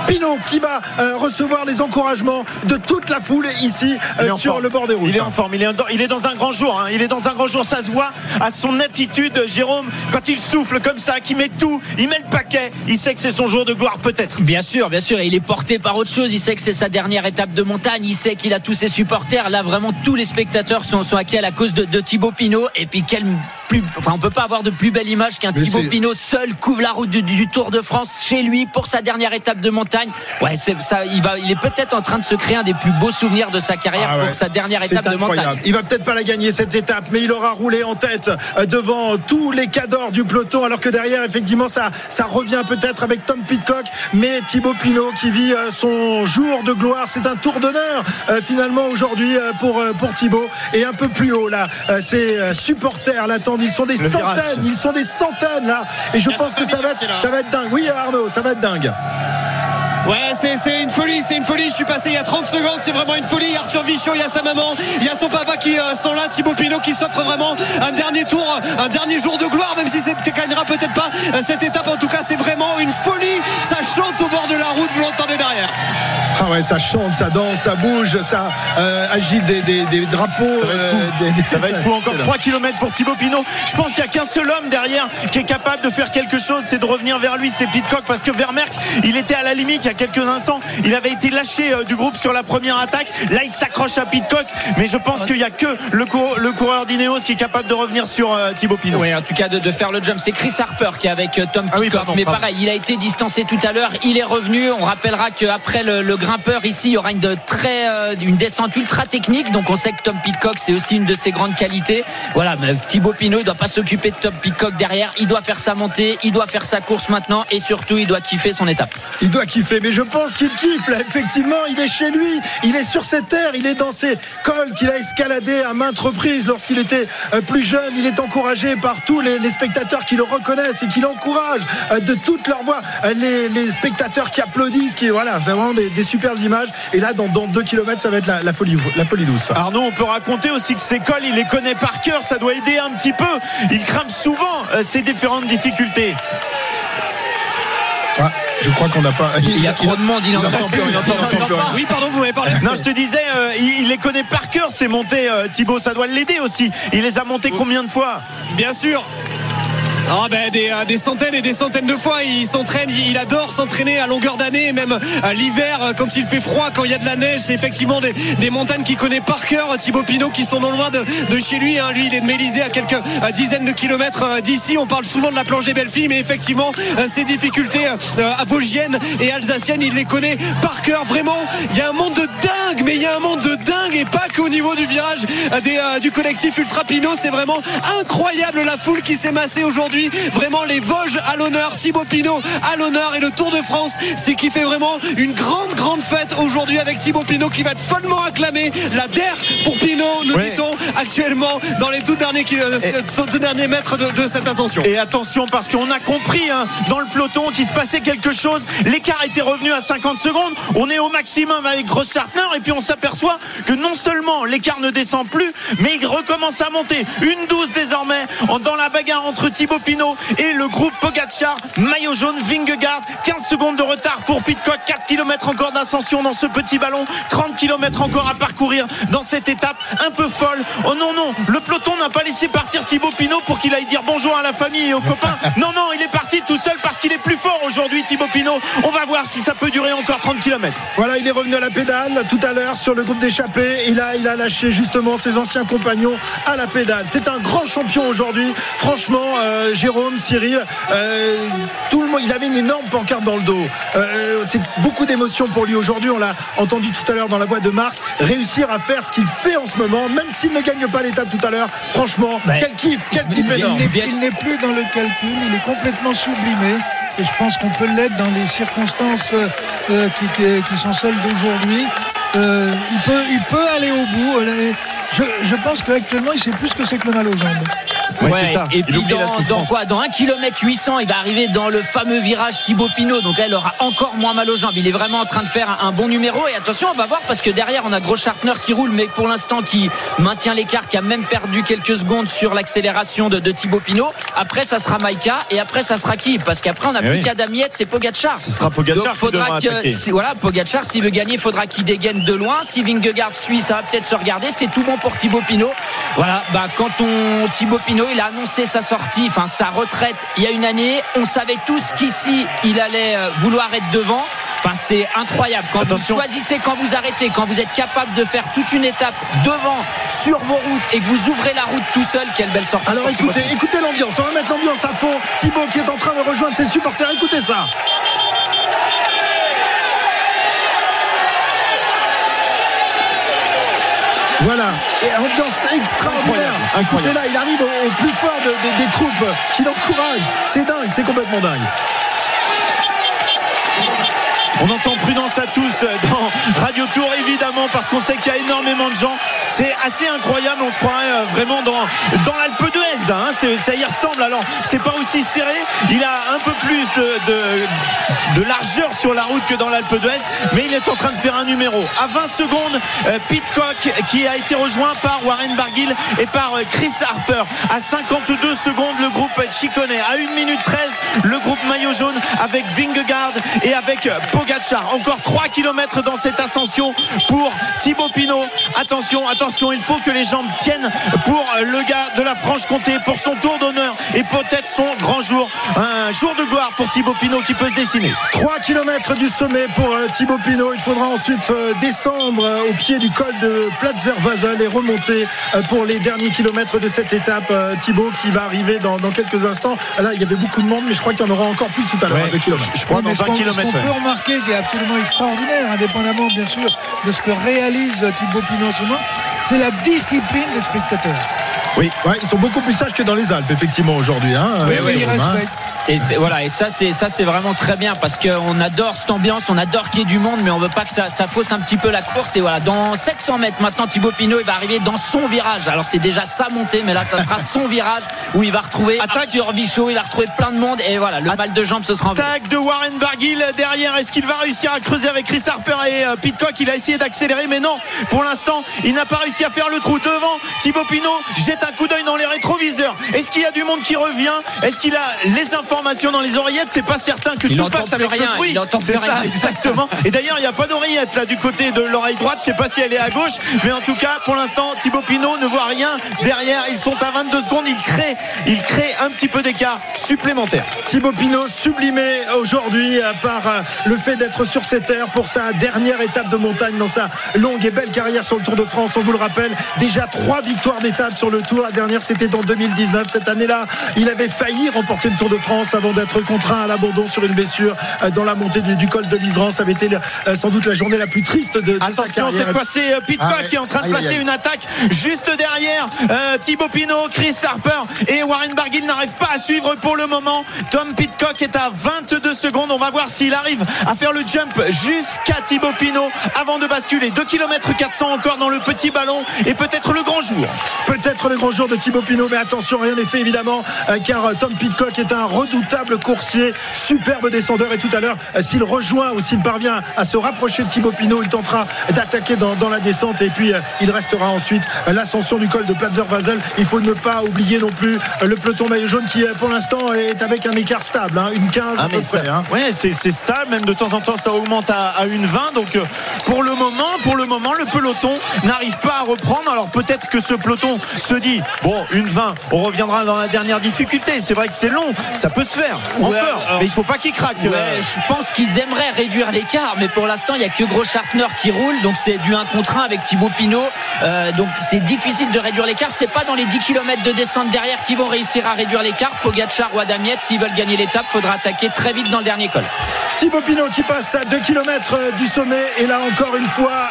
Pinot qui va recevoir les encouragements de toute la foule ici sur forme. le bord des routes. Il est en forme, il est, il est dans un grand jour. hein. Il est dans un grand jour, ça se voit à son attitude, Jérôme, quand il souffle comme ça, qu'il met tout, il met le paquet. Il sait que c'est son jour de gloire, peut-être. Bien sûr, bien sûr. Et il est porté par autre chose. Il sait que c'est sa dernière étape de montagne. Il sait qu'il a tous ses supporters. Là, vraiment, tous les spectateurs sont, sont acquis à la cause de, de Thibaut Pinot. Et puis, quel plus, enfin, on peut pas avoir de plus belle image qu'un Thibaut Pinot seul couvre la route du, du Tour de France chez lui pour sa dernière étape de montagne. Ouais, c'est ça. Il va, il est peut-être en train de se créer un des plus beaux souvenirs de sa carrière Ah ouais, pour sa dernière étape de montagne. Il va peut-être pas la gagner cette étape, mais il aura roulé en tête euh, devant tous les cadors du peloton, alors que derrière, effectivement, ça, ça revient peut-être avec Tom Pitcock, mais Thibaut Pinot qui vit euh, son jour de gloire. C'est un tour d'honneur euh, finalement aujourd'hui pour pour Thibaut et un peu plus haut là, ses supporters l'attendent. Ils sont des Le centaines, virage. ils sont des centaines là, et je pense que ça va être ça va être dingue. Oui, Arnaud, ça va être dingue. Ouais, c'est, c'est une folie, c'est une folie. Je suis passé il y a 30 secondes, c'est vraiment une folie. Arthur Vichon, il y a sa maman, il y a son papa qui euh, sont là. Thibaut Pinot qui s'offre vraiment un dernier tour, un dernier jour de gloire, même si c'est gagnera peut-être pas euh, cette étape. En tout cas, c'est vraiment une folie. Ça chante au bord de la route, vous l'entendez derrière. Ah ouais, ça chante, ça danse, ça bouge, ça euh, agite des, des- des drapeaux. Ça va être fou. euh, des- des- Ça va être fou. Encore Excellent. 3 km pour Thibaut Pinot. Je pense qu'il n'y a qu'un seul homme derrière qui est capable de faire quelque chose, c'est de revenir vers lui, c'est Pitcock. Parce que Vermerck, il était à la limite il y a quelques instants. Il avait été lâché euh, du groupe sur la première attaque. Là, il s'accroche à Pitcock. Mais je pense qu'il n'y a que le, cour- le coureur d'Ineos qui est capable de revenir sur euh, Thibaut Pinot. Oui, en tout cas de, de faire le jump. C'est Chris Harper qui est avec euh, Tom Ah oui, Pitcock. pardon, Mais pardon. pareil, il a été distancé tout à l'heure. Il est revenu. On rappellera qu'après le, le grimpeur ici, il y aura une, de très, euh, une descente ultra technique. Donc on sait que Tom Pitcock, c'est aussi une de ses grandes qualités. Voilà, mais Thibaut Pinot, il doit pas s'occuper de Tom Pitcock derrière. Il doit faire sa montée, il doit faire sa course maintenant et surtout, il doit kiffer son étape. Il doit kiffer, mais je pense qu'il kiffe là, effectivement. Il est chez lui, il est sur ses terres, il est dans ses cols qu'il a escaladés à maintes reprises lorsqu'il était euh, plus jeune. Il est encouragé par tous les, spectateurs qui le reconnaissent et qui l'encouragent euh, de toute leur voix. Euh, Les, spectateurs qui applaudissent, qui voilà, c'est vraiment des, superbes images. Et là, dans, 2 km, ça va être la, folie, la folie douce. Arnaud, on peut raconter aussi que ces cols, il les connaît par cœur. Ça doit aider un petit peu. Il crame souvent ces différentes difficultés. Je crois qu'on n'a pas. Il y a trop de monde, il en n'entend plus rien, il n'entend plus rien. Oui, pardon, vous m'avez parlé. Non, je te disais, euh, il, il les connaît par cœur, ces montées, euh, Thibaut. Ça doit l'aider aussi. Il les a montées combien de fois? Bien sûr. Ah ben des, euh, des centaines et des centaines de fois il s'entraîne, il, adore s'entraîner à longueur d'année, même euh, l'hiver euh, quand il fait froid, quand il y a de la neige, c'est effectivement des, montagnes qu'il connaît par cœur. Thibaut Pinot qui sont non loin de, chez lui, hein. lui il est de Mélisée à quelques dizaines de kilomètres d'ici. On parle souvent de la belles filles, mais effectivement ces difficultés à Vosgiennes et alsaciennes, il les connaît par cœur. Vraiment, il y a un monde de dingue, mais il y a un monde de dingue et pas qu'au niveau du virage du collectif Ultra Pinot. C'est vraiment incroyable la foule qui s'est massée aujourd'hui. Vraiment les Vosges à l'honneur, Thibaut Pinot à l'honneur et le Tour de France, c'est qui fait vraiment une grande grande fête aujourd'hui avec Thibaut Pinot qui va être follement acclamé. La DER pour Pinot, nous Ouais. dit-on actuellement dans les tout derniers, kilo- euh, tout derniers mètres de, de cette ascension. Et attention, parce qu'on a compris hein, dans le peloton qu'il se passait quelque chose. L'écart était revenu à 50 secondes. On est au maximum avec Grossartner. Et puis on s'aperçoit que non seulement l'écart ne descend plus, mais il recommence à monter. Une douce désormais dans la bagarre entre Thibaut Pinot et le groupe Pogacar. Maillot jaune, Vingegaard. 15 secondes de retard pour Pitcock. 4 km encore d'ascension dans ce petit ballon. 30 km encore à parcourir dans cette étape un peu folle. Oh non, non, le peloton n'a pas laissé partir Thibaut Pinot pour qu'il aille dire bonjour à la famille et aux copains. <laughs> Non, non, il est parti tout seul parce qu'il est plus fort aujourd'hui, Thibaut Pinot. On va voir si ça peut durer encore 30 km. Voilà, il est revenu à la pédale tout à l'heure sur le groupe d'échappée. Et là, il a lâché justement ses anciens compagnons à la pédale. C'est un grand champion aujourd'hui. Franchement, euh, Jérôme, Cyril, euh, tout le monde, il avait une énorme pancarte dans le dos. Euh, c'est beaucoup d'émotions pour lui aujourd'hui. On l'a entendu tout à l'heure dans la voix de Marc. Réussir à faire ce qu'il fait en ce moment, même s'il ne gagne pas l'étape tout à l'heure. Franchement, quel kiff, quel kiff énorme. Il n'est- il n'est plus dans le calcul, il est complètement sublimé. Et je pense qu'on peut l'être dans les circonstances euh, euh, qui, qui- qui sont celles d'aujourd'hui. Euh, il, peut, il peut aller au bout. Je, je pense qu'actuellement, il sait plus ce que c'est que le mal aux jambes. Ouais, c'est ça. et puis dans, quoi Dans 1 km 800, il va arriver dans le fameux virage Thibaut Pinot. Donc là, il aura encore moins mal aux jambes. Il est vraiment en train de faire un, un bon numéro. Et attention, on va voir parce que derrière, on a Groschartner qui roule, mais pour l'instant qui maintient l'écart, qui a même perdu quelques secondes sur l'accélération de, de Thibaut Pinot. Après, ça sera Maïka. Et après, ça sera qui Parce qu'après, on n'a Eh plus oui. Yates et Pogacar. Ce sera Pogacar Donc, faudra que, si- voilà, Pogacar, s'il veut gagner, il faudra qu'il dégaine de loin. Si Vingegaard suit, ça va peut-être se regarder. C'est tout bon pour Thibaut Pinot. Voilà, bah, quand on, Thibaut Pinot, il a annoncé sa sortie, enfin, sa retraite il y a une année. On savait tous qu'ici, il allait euh, vouloir être devant. Enfin, c'est incroyable. Quand Attention. vous choisissez, quand vous arrêtez, quand vous êtes capable de faire toute une étape devant, sur vos routes et que vous ouvrez la route tout seul, quelle belle sortie. Alors écoutez, écoutez l'ambiance. On va mettre l'ambiance à fond. Thibaut qui est en train de rejoindre ses supporters. Écoutez ça. Voilà, et ambiance extraordinaire. Incroyable. Écoutez là, il arrive au, plus fort de- de- des troupes qui l'encouragent. C'est dingue, c'est complètement dingue. On entend prudence à tous dans Radio Tour évidemment parce qu'on sait qu'il y a énormément de gens. C'est assez incroyable, on se croirait euh, vraiment dans, dans l'Alpe d'Huez. Hein. Ça y ressemble. Alors c'est pas aussi serré. Il a un peu plus de, largeur sur la route que dans l'Alpe d'Huez, mais il est en train de faire un numéro. À 20 secondes, euh, Pitcock qui a été rejoint par Warren Barguil et par euh, Chris Harper. À 52 secondes, le groupe Chicone. À 1 minute 13, le groupe maillot jaune avec Vingegaard et avec Pogacar. Encore 3 km dans cette ascension pour Thibaut Pinot. Attention, attention, il faut que les jambes tiennent pour le gars de la Franche-Comté, pour son tour d'honneur et peut-être son grand jour. Un jour de gloire pour Thibaut Pinot qui peut se dessiner. 3 km du sommet pour euh, Thibaut Pinot. Il faudra ensuite euh, descendre euh, au pied du col de Platzerwasel et remonter pour les derniers kilomètres de cette étape. Thibaut qui va arriver dans, dans quelques instants. Là, il y avait beaucoup de monde, mais je crois qu'il y en aura encore plus tout à l'heure, Ouais, hein, de kilomètres. je crois Oui, dans ce 20 qu'on- ce km. qu'on peut remarquer qui est absolument extraordinaire, indépendamment bien sûr de ce que réalise Thibaut Pinot en ce moment, c'est la discipline des spectateurs. Oui, ouais, ils sont beaucoup plus sages que dans les Alpes, effectivement, aujourd'hui. Hein, Oui, euh, oui, ils hein. respectent. Et voilà, et ça c'est ça c'est vraiment très bien parce qu'on adore cette ambiance, on adore qu'il y ait du monde, mais on veut pas que ça, ça fausse un petit peu la course. Et voilà, dans 700 mètres maintenant, Thibaut Pinot il va arriver dans son virage. Alors c'est déjà sa montée, mais là ça sera <laughs> son virage où il va retrouver Arthur Bichot, il va retrouver plein de monde et voilà, le mal de jambes ce sera en Attaque de Warren Barguil derrière. Est-ce qu'il va réussir à creuser avec Chris Harper et euh, Pitcock? Il a essayé d'accélérer, mais non. Pour l'instant, il n'a pas réussi à faire le trou devant. Thibaut Pinot jette un coup d'œil dans les rétroviseurs. Est-ce qu'il y a du monde qui revient? Est-ce qu'il a les informations dans les oreillettes? C'est pas certain que Il tout passe avec rien, le bruit. il entend plus C'est rien. ça, exactement. Et d'ailleurs, il n'y a pas d'oreillette là du côté de l'oreille droite. Je sais pas si elle est à gauche, mais en tout cas, pour l'instant, Thibaut Pinot ne voit rien derrière. Ils sont à 22 secondes. Il crée, il crée un petit peu d'écart supplémentaire. Thibaut Pinot sublimé aujourd'hui euh, par euh, le fait d'être sur cette terre pour sa dernière étape de montagne dans sa longue et belle carrière sur le Tour de France. On vous le rappelle, déjà trois victoires d'étape sur le Tour. La dernière, c'était en 2019. Cette année-là, il avait failli remporter le Tour de France avant d'être contraint à l'abandon sur une blessure euh, dans la montée du, du col de l'Isran. Ça avait été euh, sans doute la journée la plus triste de, de sa Attention, carrière. cette fois c'est euh, Pitcock Ah qui est en train de aïe, aïe. une attaque juste derrière euh, Thibaut Pinot, Chris Harper et Warren Barguil n'arrivent pas à suivre pour le moment. Tom Pitcock est à 22 secondes. On va voir s'il arrive à faire le jump jusqu'à Thibaut Pinot avant de basculer. 2 km 400 encore dans le petit ballon et peut-être le grand jour. Peut-être le grand jour de Thibaut Pinot, mais attention, rien n'est fait évidemment, euh, car euh, Tom Pitcock est un redoutable coursier, superbe descendeur. Et tout à l'heure, euh, s'il rejoint ou s'il parvient à se rapprocher de Thibaut Pinot, il tentera d'attaquer dans, dans la descente. Et puis, il restera ensuite l'ascension du col de Platzer-Vasel. Il faut ne pas oublier non plus le peloton maillot jaune qui, pour l'instant, est avec un écart stable, hein, une 15 à peu ça- près. hein. ouais, c'est stable, même de temps en temps ça augmente à, à une 20. Donc pour le moment, pour le moment, le peloton n'arrive pas à reprendre. Alors peut-être que ce peloton se dit bon, une 20, on reviendra dans la dernière difficulté. C'est vrai que c'est long, ça peut se faire Ouais, encore, alors- mais il faut pas qu'il craque. Ouais, euh. je pense qu'ils aimeraient réduire l'écart, mais pour l'instant, il n'y a que Gros Chartner qui roule, donc c'est du 1 contre 1 avec Thibaut Pinot. Euh, donc c'est difficile de réduire l'écart. C'est pas dans les 10 km de descente derrière qu'ils vont réussir à réduire l'écart. Pogacar ou Adamiette, s'ils veulent gagner l'étape, faudra attaquer très vite dans le dernier col. Thibaut Pinot qui passe à 2 km du sommet et là encore une fois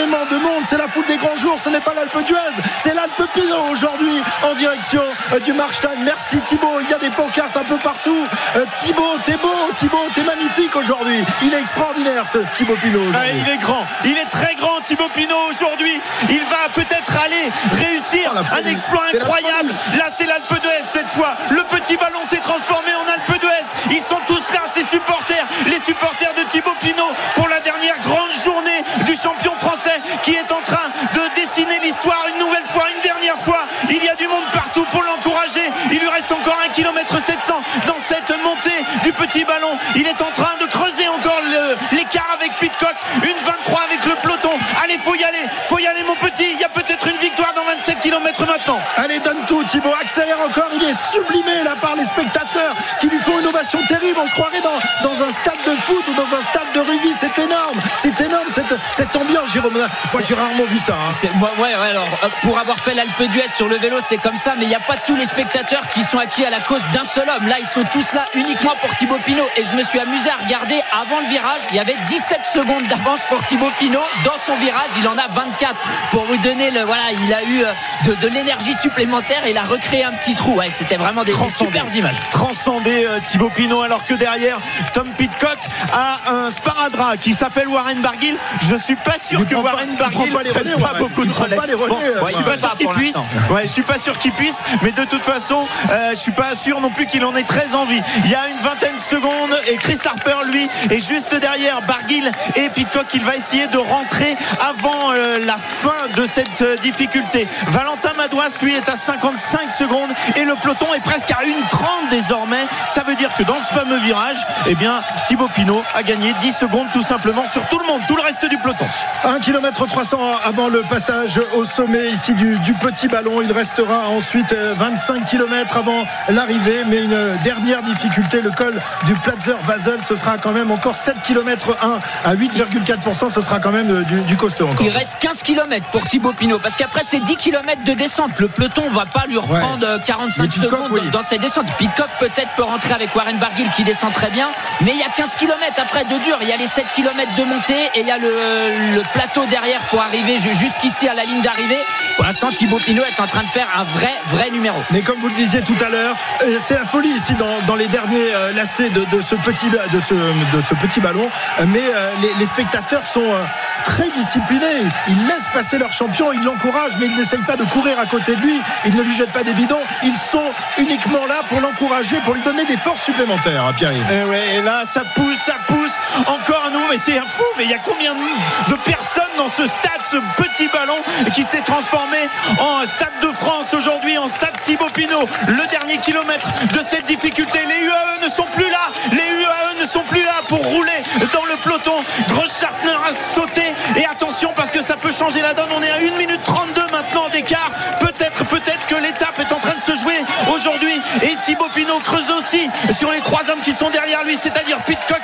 énormément de monde. C'est la foule des grands jours. Ce n'est pas l'Alpe d'Huez. C'est l'Alpe Pinot aujourd'hui en direction euh, du Marstein. Merci Thibaut. Il y a des pancartes un peu partout. Euh, Thibaut t'es beau. Thibaut t'es magnifique aujourd'hui. Il est extraordinaire ce Thibaut Pinot Ah, il est grand, il est très grand Thibaut Pinot aujourd'hui. Il va peut-être aller réussir un exploit incroyable. Là c'est l'Alpe d'Huez cette fois. Le petit ballon s'est transformé en Alpe d'Huez. Ils sont tous là, ces supporters, les supporters de Thibaut Pinot pour la dernière grande journée du champion français qui est en train de dessiner l'histoire une nouvelle fois, une dernière fois. Il y a du monde partout pour l'encourager. Il lui reste encore un kilomètre 700 dans cette montée du petit ballon. Il est en train de creuser encore l'écart avec Pitcock. Une 23 avec le peloton. Allez, faut y aller. Km maintenant. Allez, donne tout, Thibaut. Accélère encore. Il est sublimé là par les spectateurs qui lui font une ovation terrible. On se croirait dans, dans un stade de foot ou dans un stade de rugby. C'est énorme. C'est énorme cette, cette ambiance, Jérôme. Moi, j'ai rarement vu ça. hein. Moi, ouais, ouais, alors, euh, pour avoir fait l'Alpe d'Huez sur le vélo, c'est comme ça, mais il n'y a pas tous les spectateurs qui sont acquis à la cause d'un seul homme. Là, ils sont tous là uniquement pour Thibaut Pinot. Et je me suis amusé à regarder avant le virage. Il y avait 17 secondes d'avance pour Thibaut Pinot. Dans son virage, il en a 24. Pour vous donner le, voilà, il a eu euh, de, de l'énergie supplémentaire et il a recréé un petit trou. Ouais, c'était vraiment des, Transcendé. superbes images. Transcendé euh, Thibaut Pinot alors que derrière Tom Pitcock a un sparadrap qui s'appelle Warren Barguil. Je suis pas sûr Il que pas- Warren Barguil prenne relais, pas Warren. beaucoup de relais. pas les relais, euh, je suis pas sûr qu'il puisse. Ouais, je suis pas sûr qu'il puisse, mais de toute façon, euh, je suis pas sûr non plus qu'il en ait très envie. Il y a une vingtaine de secondes et Chris Harper lui est juste derrière Barguil et Pitcock. Il va essayer de rentrer avant euh, la fin de cette euh, difficulté. Valentin Madouas lui est à 55 secondes et le peloton est presque à 1,30 désormais. Ça veut dire que dans ce fameux virage, eh bien Thibaut Pinot a gagné 10 secondes tout simplement sur tout le monde, tout le reste du peloton. 1 km 300 avant le passage au sommet ici du, du petit ballon. Il restera ensuite euh, 25 km avant l'arrivée, mais une euh, dernière difficulté, le col du Platzer Vasel, ce sera quand même encore 7 km 1 à 8,4%, ce sera quand même euh, du, du costaud encore. Il reste 15 km pour Thibaut Pinot parce qu'après c'est 10 km de descente. Le peloton va pas lui reprendre euh, 45 Mais Pitcock, secondes oui. dans ses descentes. Pitcock peut-être peut rentrer avec Warren Barguil qui descend très bien, mais il y a 15 km après de dur. Il y a les 7 km de montée et il y a le, le plateau derrière pour arriver jusqu'ici à la ligne d'arrivée. Pour l'instant, Thibaut Pinot est en train de faire un vrai, vrai numéro. Mais comme vous le disiez tout à l'heure, euh, c'est la folie ici dans, les derniers euh, lacets de, ce petit, de, ce, de ce petit ballon. Euh, mais les, spectateurs sont très disciplinés. Ils laissent passer leur champion, ils l'encouragent, mais ils n'essayent pas de courir à côté de lui. Ils ne lui jettent pas des bidons. Ils sont uniquement là pour l'encourager, pour lui donner des forces supplémentaires, à Pierre. Et, ouais, et là, ça pousse, ça pousse. Encore un nouveau, mais c'est un fou. Mais il y a combien de personnes dans ce stade, ce petit ballon qui s'est transformé en stade de France aujourd'hui, en stade Thibaut Pinot. Le dernier kilomètre de cette difficulté. Les UAE ne sont plus là. Les UAE ne sont plus là pour rouler dans le peloton. Groschartner a sauté. Et attention parce que ça peut changer la donne. On est à 1 minute 32 maintenant d'écart. Peut-être, peut-être que l'étape est en train de se jouer aujourd'hui. Et Thibaut Pinot creuse aussi sur les trois hommes qui sont derrière lui, c'est-à-dire Pitcock,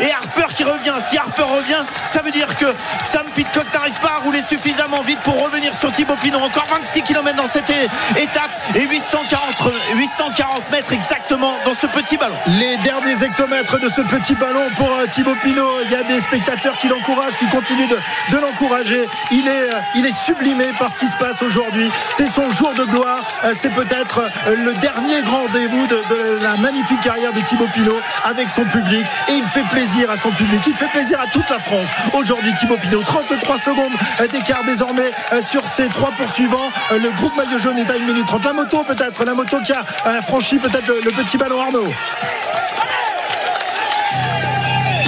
Et Harper qui revient. Si Harper revient, ça veut dire que Sam Pitcock n'arrive pas à rouler suffisamment vite pour revenir sur Thibaut Pinot. Encore 26 km dans cette étape et 840, 840 mètres exactement dans ce petit ballon. Les derniers hectomètres de ce petit ballon pour euh, Thibaut Pinot. Il y a des spectateurs qui l'encouragent, qui continuent de, l'encourager. Il est, euh, il est sublimé par ce qui se passe aujourd'hui. C'est son jour de gloire. Euh, c'est peut-être le dernier grand rendez-vous de, la magnifique carrière de Thibaut Pinot avec son public. Et il fait plaisir à son public. Il fait plaisir à toute la France. Aujourd'hui, Thibaut Pinot, 33 secondes d'écart désormais sur ses trois poursuivants. Le groupe maillot jaune est à 1 minute 30. La moto peut-être, la moto qui a euh, franchi peut-être le, petit ballon Arnaud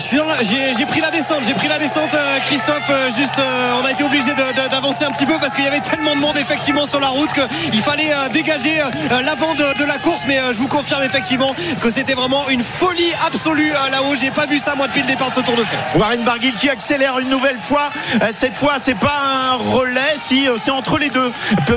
j'ai pris la descente, j'ai pris la descente, euh, Christophe. Euh, juste, on a été obligé d'avancer un petit peu parce qu'il y avait tellement de monde effectivement sur la route qu'il fallait dégager l'avant de, la course. Mais je vous confirme effectivement que c'était vraiment une folie absolue là-haut. J'ai pas vu ça moi depuis le départ de ce Tour de France. Warren Barguil qui accélère une nouvelle fois. Cette fois, c'est pas un relais, si c'est entre les deux.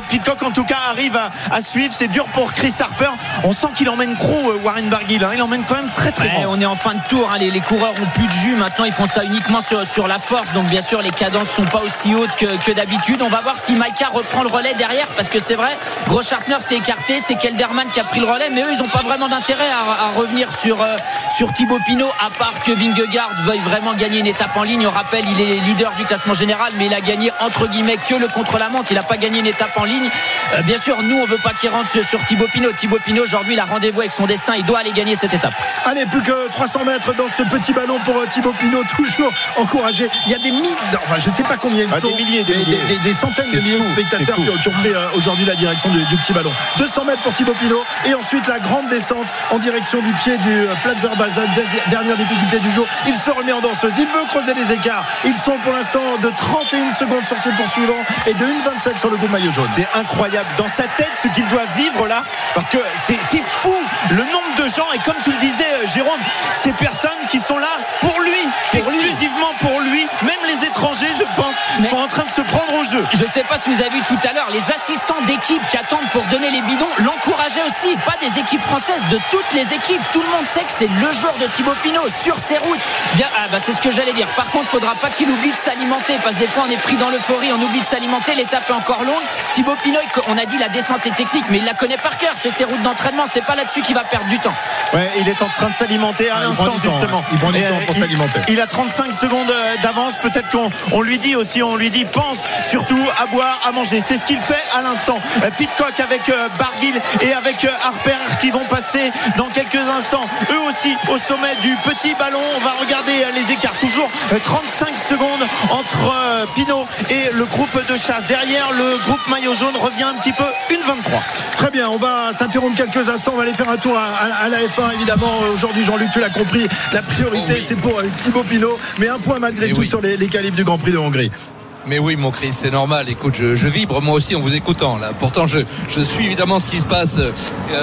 Pitcock en tout cas arrive à, suivre. C'est dur pour Chris Harper. On sent qu'il emmène gros Warren Barguil. Hein. Il emmène quand même très très ouais, On est en fin de tour. Hein. Les, les, coureurs ont plus de jus. Maintenant, ils font ça uniquement sur, sur la force. Donc bien sûr, les cadences sont pas aussi hautes que, que d'habitude. On va voir si Maika reprend le relais derrière parce que c'est vrai, Gros Schartner s'est écarté. C'est Kelderman qui a pris le relais. Mais eux, ils n'ont pas vraiment d'intérêt à, revenir sur, euh, sur Thibaut Pinot à part que Vingegaard veuille vraiment gagner une étape en ligne. On rappelle, il est leader du classement général, mais il a gagné entre guillemets que le contre-la-montre. Il n'a pas gagné une étape en ligne. Euh, bien sûr, nous, on veut pas qu'il rentre sur Thibaut Pinot. Thibaut Pinot, aujourd'hui, il a rendez-vous avec son destin. Il doit aller gagner cette étape. Allez, plus que 300 mètres dans ce petit ballon pour euh, Thibaut Pinot, toujours encouragé. Il y a des milliers, enfin, je sais pas combien ils ah, sont, des, milliers, des, centaines de milliers de spectateurs qui, ont pris euh, aujourd'hui la direction du, petit ballon. 200 mètres pour Thibaut Pinot et ensuite la grande descente en direction du pied du Plaza Basel. Dernière difficulté du jour. Il se remet en danseuse. Il veut creuser les écarts. Ils sont pour l'instant de 31 secondes sur ses poursuivants et de 1,27 sur le groupe maillot jaune. C'est incroyable dans sa tête ce qu'il doit vivre là parce que c'est fou le nombre de gens et comme tu le disais euh, Jérôme ces personnes qui sont là pour lui exclusivement pour lui même les étrangers je pense sont en train de se prendre au jeu. je sais pas si vous avez vu tout à l'heure les assistants d'équipe qui attendent pour donner les bidons aussi pas des équipes françaises de toutes les équipes. Tout le monde sait que c'est le jour de Thibaut Pinot sur ses routes. Bien, ah bah c'est ce que j'allais dire. Par contre faudra pas qu'il oublie de s'alimenter parce que des fois on est pris dans l'euphorie on oublie de s'alimenter l'étape est encore longue. Thibaut Pinot on a dit la descente est technique mais il la connaît par cœur c'est ses routes d'entraînement c'est pas là-dessus qu'il va perdre du temps. Ouais il est en train de s'alimenter à ah, l'instant justement. il prend du temps pour s'alimenter. il a 35 secondes euh, d'avance. Peut-être qu'on on lui dit aussi on lui dit pense surtout à boire à manger. C'est ce qu'il fait à l'instant. Euh, Pitcock avec euh, Barguil et avec Harper qui vont passer dans quelques instants eux aussi au sommet du petit ballon. On va regarder les écarts. Toujours 35 secondes entre Pinot et le groupe de chasse. Derrière le groupe maillot jaune revient un petit peu une 23 très bien on va s'interrompre quelques instants. On va aller faire un tour à, la F1 évidemment. Aujourd'hui Jean-Luc tu l'as compris la priorité oh c'est pour euh, Thibaut Pinot mais un point malgré tout sur les, les calibres du Grand Prix de Hongrie mais oui, mon Chris, c'est normal. Écoute, je, vibre moi aussi en vous écoutant. Là. Pourtant, je, suis évidemment ce qui se passe euh,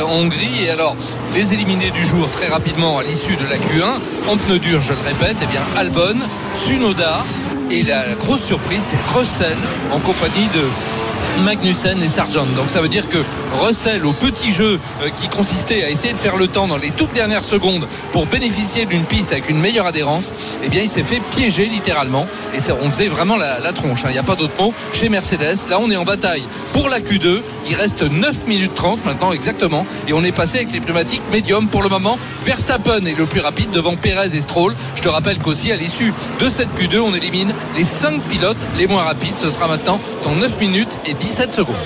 en Hongrie. Et alors, les éliminés du jour, très rapidement, à l'issue de la Q1, en pneu dur, je le répète, eh bien, Albon, Sunoda. Et la grosse surprise, c'est Russell en compagnie de Magnussen et Sargent. Donc ça veut dire que Russell, au petit jeu euh, qui consistait à essayer de faire le temps dans les toutes dernières secondes pour bénéficier d'une piste avec une meilleure adhérence, eh bien il s'est fait piéger littéralement. Et on faisait vraiment la, la tronche. hein. Il n'y a pas d'autre mot. Chez Mercedes, là on est en bataille pour la Q2. Il reste 9 minutes 30 maintenant exactement. Et on est passé avec les pneumatiques médium pour le moment. Verstappen est le plus rapide devant Perez et Stroll. Je te rappelle qu'aussi à l'issue de cette Q2, on élimine les 5 pilotes les moins rapides. Ce sera maintenant dans 9 minutes et 17 secondes.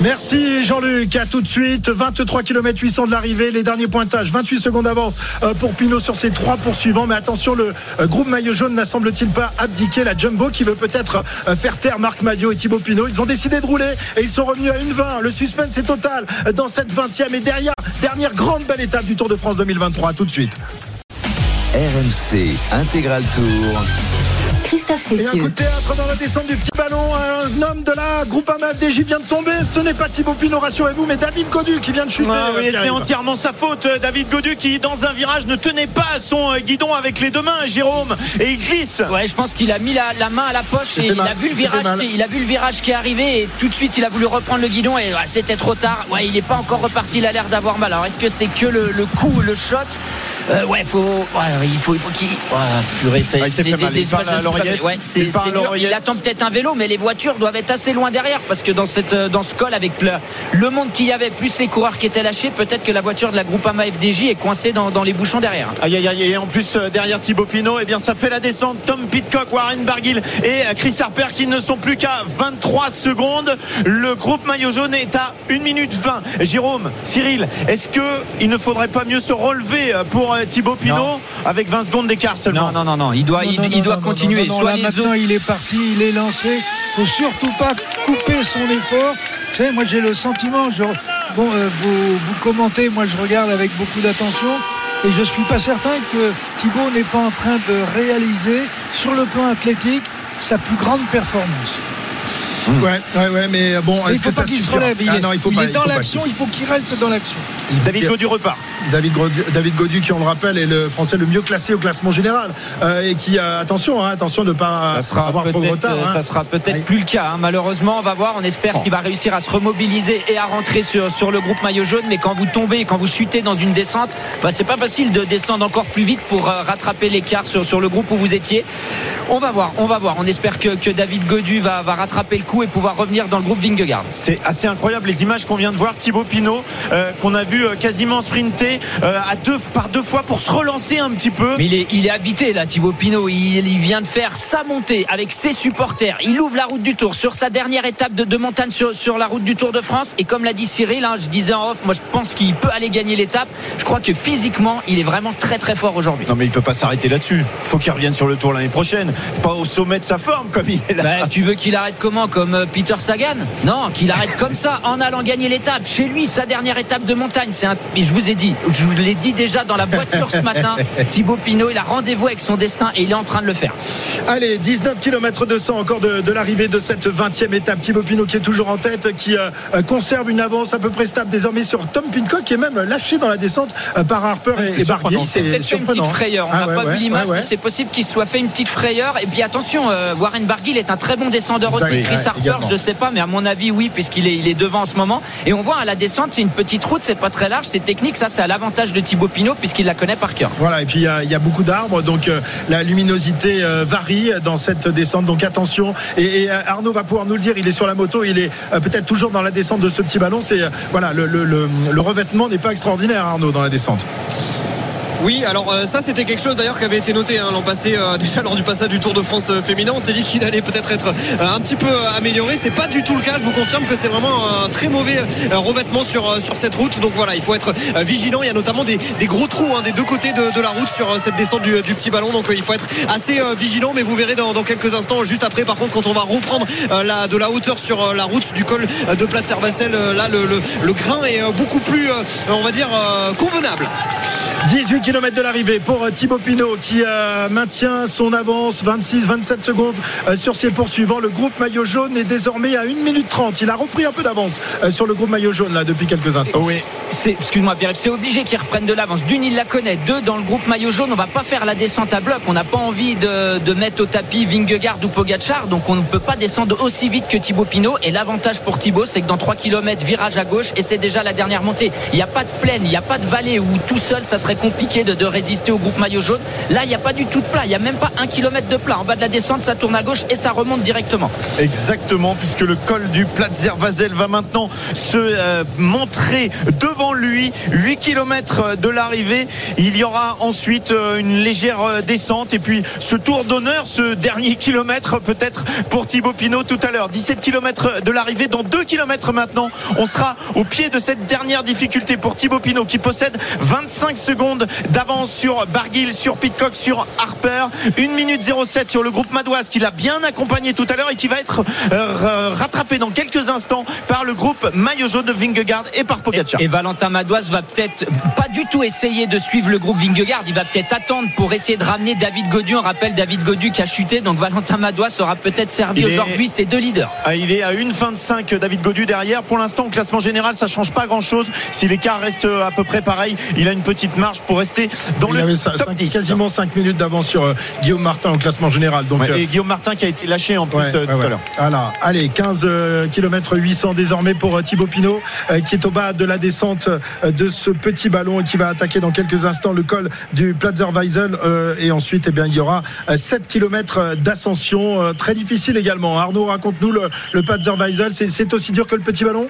Merci Jean-Luc. À tout de suite. 23 km 800 de l'arrivée. Les derniers pointages. 28 secondes d'avance euh, pour Pinot sur ses trois poursuivants. Mais attention, le euh, groupe maillot jaune n'a semble-t-il pas abdiqué. La Jumbo qui veut peut-être euh, faire taire Marc Maillot et Thibaut Pinot. Ils ont décidé de rouler et ils sont revenus à une 20. Le suspense est total dans cette 20e et derrière, dernière grande belle étape du Tour de France 2023. À tout de suite. RMC Intégral Tour. Christophe Et un coup Cessieux. de théâtre dans la descente du petit ballon. Un homme de la Groupama FDJ vient de tomber. Ce n'est pas Thibaut Pinot, rassurez-vous, mais David Godu qui vient de chuter. Ah oui, euh, c'est entièrement sa faute. euh, David Godu qui, dans un virage, ne tenait pas son euh, guidon avec les deux mains, Jérôme, et il glisse. Ouais, je pense qu'il a mis la, la main à la poche et il mal, a vu le virage, qui, il a vu le virage qui est arrivé et tout de suite il a voulu reprendre le guidon et ouais, c'était trop tard. Ouais, il n'est pas encore reparti. Il a l'air d'avoir mal. Alors est-ce que c'est que le, le coup, le shot Euh, ouais, faut, ouais, il faut, il faut qu'il. Ouais, c'est Ah, c'est fait mal. Il à l'oreillette. Ouais, Il attend peut-être un vélo, mais les voitures doivent être assez loin derrière parce que dans cette, dans ce col avec le, le monde qu'il y avait plus les coureurs qui étaient lâchés, peut-être que la voiture de la Groupama FDJ est coincée dans, dans les bouchons derrière. Aïe aïe aïe, et en plus euh, derrière Thibaut Pinot, eh bien ça fait la descente. Tom Pitcock, Warren Barguil et euh, Chris Harper qui ne sont plus qu'à 23 secondes. Le groupe maillot jaune est à 1 minute 20. Jérôme, Cyril, est-ce que il ne faudrait pas mieux se relever pour Thibaut Pinot Non. avec 20 secondes d'écart seulement Non, non, non, non. Il doit, Non, il, il doit non, continuer. non, non, Soit là, les maintenant, autres- il est parti, il est lancé. faut surtout pas couper son effort. Vous savez, moi j'ai le sentiment, je, bon, euh, vous, vous commentez, moi je regarde avec beaucoup d'attention. Et je suis pas certain que Thibaut n'est pas en train de réaliser sur le plan athlétique sa plus grande performance. Ouais, ouais, ouais, mais bon, Il est-ce faut que pas ça qu'il se suffira relève. Il, Ah est- non, il faut il pas, est il dans l'action, il faut qu'il reste dans l'action. David Godu repart. David Godu, David Godu, qui on le rappelle est le Français le mieux classé au classement général euh, et qui a attention, hein, attention de ne pas avoir trop de retard. euh, hein. ça sera peut-être plus le cas. hein. Malheureusement, on va voir. On espère qu'il va réussir à se remobiliser et à rentrer sur, sur le groupe maillot jaune. Mais quand vous tombez, quand vous chutez dans une descente, bah, c'est pas facile de descendre encore plus vite pour euh, rattraper l'écart sur, sur le groupe où vous étiez. On va voir, on va voir. On espère que, que David Godu va, va rattraper le coup et pouvoir revenir dans le groupe Vingegaard. C'est assez incroyable les images qu'on vient de voir. Thibaut Pinot, euh, qu'on a vu euh, quasiment sprinter euh, à deux, par deux fois pour se relancer un petit peu. Mais il est, il est habité là, Thibaut Pinot. Il, il vient de faire sa montée avec ses supporters. Il ouvre la route du Tour sur sa dernière étape de, de montagne sur, sur la route du Tour de France. Et comme l'a dit Cyril, hein, je disais en off, moi je pense qu'il peut aller gagner l'étape. Je crois que physiquement, il est vraiment très très fort aujourd'hui. Non mais il peut pas s'arrêter là-dessus. Il faut qu'il revienne sur le tour l'année prochaine. Pas au sommet de sa forme comme il est là. Bah, tu veux qu'il arrête comment Comme euh, Peter Sagan Non, qu'il arrête comme ça en allant gagner l'étape. Chez lui, sa dernière étape de montagne. C'est un... Mais je vous ai dit, je vous l'ai dit déjà dans la voiture ce matin. <laughs> Thibaut Pinot, il a rendez-vous avec son destin et il est en train de le faire. Allez, 19 km 200 encore de, de l'arrivée de cette 20e étape. Thibaut Pinot qui est toujours en tête, qui euh, euh, conserve une avance à peu près stable désormais sur Tom Pincock qui est même lâché dans la descente par Harper et, et Barguil. Peut-être fait une petite frayeur. On Ah n'a ouais, pas ouais, vu l'image, ouais, ouais. mais c'est possible qu'il soit fait une petite frayeur. Et puis attention, euh, Warren Barguil est un très bon descendeur aussi. Oui, Chris ouais, Harper, je ne sais pas, mais à mon avis, oui, puisqu'il est, il est devant en ce moment. Et on voit à la descente, c'est une petite route, c'est pas très large, c'est technique. Ça, c'est à l'avantage de Thibaut Pinot puisqu'il la connaît par cœur. Voilà, et puis il y a, il y a beaucoup d'arbres, donc euh, la luminosité euh, varie dans cette descente, donc attention. Et, et, euh, Arnaud va pouvoir nous le dire, il est sur la moto, il est euh, peut-être toujours dans la descente de ce petit ballon. C'est voilà, le, le- le- le revêtement n'est pas extraordinaire, Arnaud, dans la descente. Oui, alors euh, ça c'était quelque chose d'ailleurs qui avait été noté hein, l'an passé euh, <laughs> déjà lors du passage du Tour de France euh, féminin. On s'était dit qu'il allait peut-être être un petit peu amélioré. C'est pas du tout le cas. Je vous confirme que c'est vraiment un très mauvais revêtement sur sur cette route. Donc voilà, il faut être vigilant. Il y a notamment des, gros trous hein, des deux côtés de, la route sur cette descente du, petit ballon. Donc il faut être assez vigilant. Mais vous verrez dans, quelques instants, juste après, par contre, quand on va reprendre de la hauteur sur la route du col de Plate Servacelle, là le, le, grain est beaucoup plus, on va dire, convenable. 18 km de l'arrivée pour euh, Thibaut Pinot qui euh, maintient son avance 26-27 secondes euh, sur ses poursuivants. Le groupe maillot jaune est désormais à 1 minute 30. Il a repris un peu d'avance sur le groupe maillot jaune là depuis quelques instants. Oui. Excuse-moi Pierre, c'est obligé qu'ils reprennent de l'avance. D'une, il la connaît. Deux, dans le groupe maillot jaune, on va pas faire la descente à bloc. On n'a pas envie de, de mettre au tapis Vingegaard ou Pogachar, donc on ne peut pas descendre aussi vite que Thibaut Pinot. Et l'avantage pour Thibaut, c'est que dans 3 km, virage à gauche, et c'est déjà la dernière montée. Il n'y a pas de plaine, il n'y a pas de vallée où tout seul, ça serait compliqué de, résister au groupe maillot jaune. Là, il n'y a pas du tout de plat. Il n'y a même pas un kilomètre de plat. En bas de la descente, ça tourne à gauche et ça remonte directement. Exactement, puisque le col du Platzer Vazel va maintenant se euh, montrer devant lui. 8 km de l'arrivée. Il y aura ensuite euh, une légère euh, descente et puis ce tour d'honneur, ce dernier <laughs> kilomètre peut-être pour Thibaut Pinot tout à l'heure. 17 km de l'arrivée. Dans 2 km maintenant, on sera au pied de cette dernière difficulté pour Thibaut Pinot qui possède 25 secondes d'avance sur Barguil, sur Pitcock, sur Harper. 1 minute 07 sur le groupe Madoise qui l'a bien accompagné tout à l'heure et qui va être euh, rattrapé dans quelques instants par le groupe maillot jaune de Vingegaard et par Pogacar. Et, et Valentin Madoise va peut-être pas du tout essayer de suivre le groupe Vingegaard. Il va peut-être attendre pour essayer de ramener David Godu. On rappelle David Godu qui a chuté. Donc Valentin Madoise sera peut-être servi aujourd'hui ses deux leaders. Ah, il est à une fin de 5 David Godu derrière. Pour l'instant, au classement général, ça change pas grand-chose. Si l'écart reste à peu près pareil, il a une petite marge pour rester dans il le avait top 10. quasiment 5 minutes d'avance sur euh, Guillaume Martin au classement général. Donc, Ouais, euh, et Guillaume Martin qui a été lâché en plus Ouais, euh, tout ouais. à l'heure. Voilà. Allez, 15 km 800 désormais pour Thibaut Pinot qui est au bas de la descente de ce petit ballon et qui va attaquer dans quelques instants le col du Platzerweisel euh, et ensuite eh bien il y aura 7 km d'ascension très difficile également. Arnaud raconte-nous le, le c'est c'est aussi dur que le petit ballon?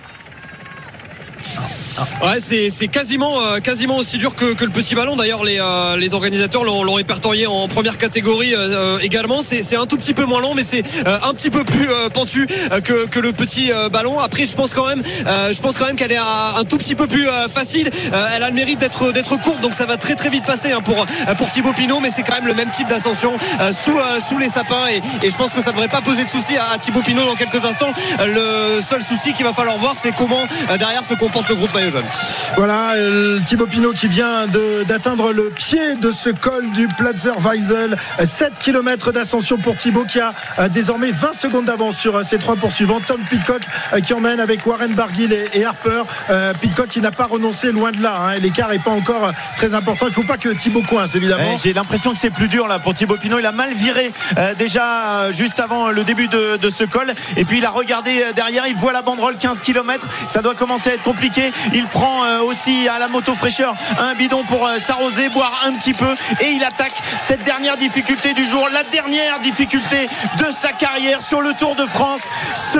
Ouais, c'est quasiment euh, quasiment aussi dur que, le petit ballon. D'ailleurs, les euh, organisateurs l'ont répertorié en première catégorie euh, également. C'est un tout petit peu moins long, mais c'est un petit peu plus pentu que le petit ballon. Après, je pense quand même qu'elle est un, tout petit peu plus facile. Elle a le mérite d'être courte, donc ça va très très vite passer hein, pour pour Thibaut Pinot, mais c'est quand même le même type d'ascension sous les sapins et, je pense que ça devrait pas poser de souci à, Thibaut Pinot dans quelques instants. Le seul souci qu'il va falloir voir, c'est comment derrière se comporte le groupe maillot jaune. Voilà, euh, Thibaut Pinot qui vient d'atteindre le pied de ce col du Platzerweisel. 7 km d'ascension pour Thibaut qui a euh, désormais 20 secondes d'avance sur euh, ses trois poursuivants. Tom Pitcock qui emmène avec Warren Barguil et, Harper. Pitcock qui n'a pas renoncé loin de là. hein, et l'écart est pas encore très important. Il faut pas que Thibaut coince évidemment. Eh, J'ai l'impression que c'est plus dur là pour Thibaut Pinot. Il a mal viré euh, déjà juste avant le début de, de ce col. Et puis il a regardé derrière. Il voit la banderole 15 km. Ça doit commencer à être compliqué. Il prend euh, aussi à la moto fraîcheur un bidon pour euh, s'arroser, boire un petit peu. Et il attaque cette dernière difficulté du jour. La dernière difficulté de sa carrière sur le Tour de France. Ce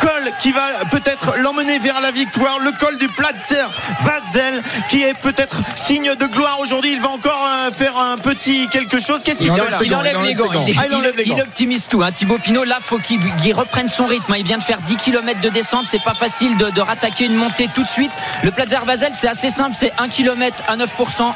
col qui va peut-être l'emmener vers la victoire. Le col du Platzer Vatzel qui est peut-être signe de gloire aujourd'hui. Il va encore euh, faire un petit quelque chose. Qu'est-ce qu'il Il, fait il enlève les gants. Il, Ah, il optimise tout. Hein. Thibaut Pinot, là, faut qu'il reprenne son rythme. hein. Il vient de faire 10 km de descente. C'est pas facile de, de rattaquer une montée tout de suite. Le Platzer Basel, c'est assez simple. C'est 1 km à 9%,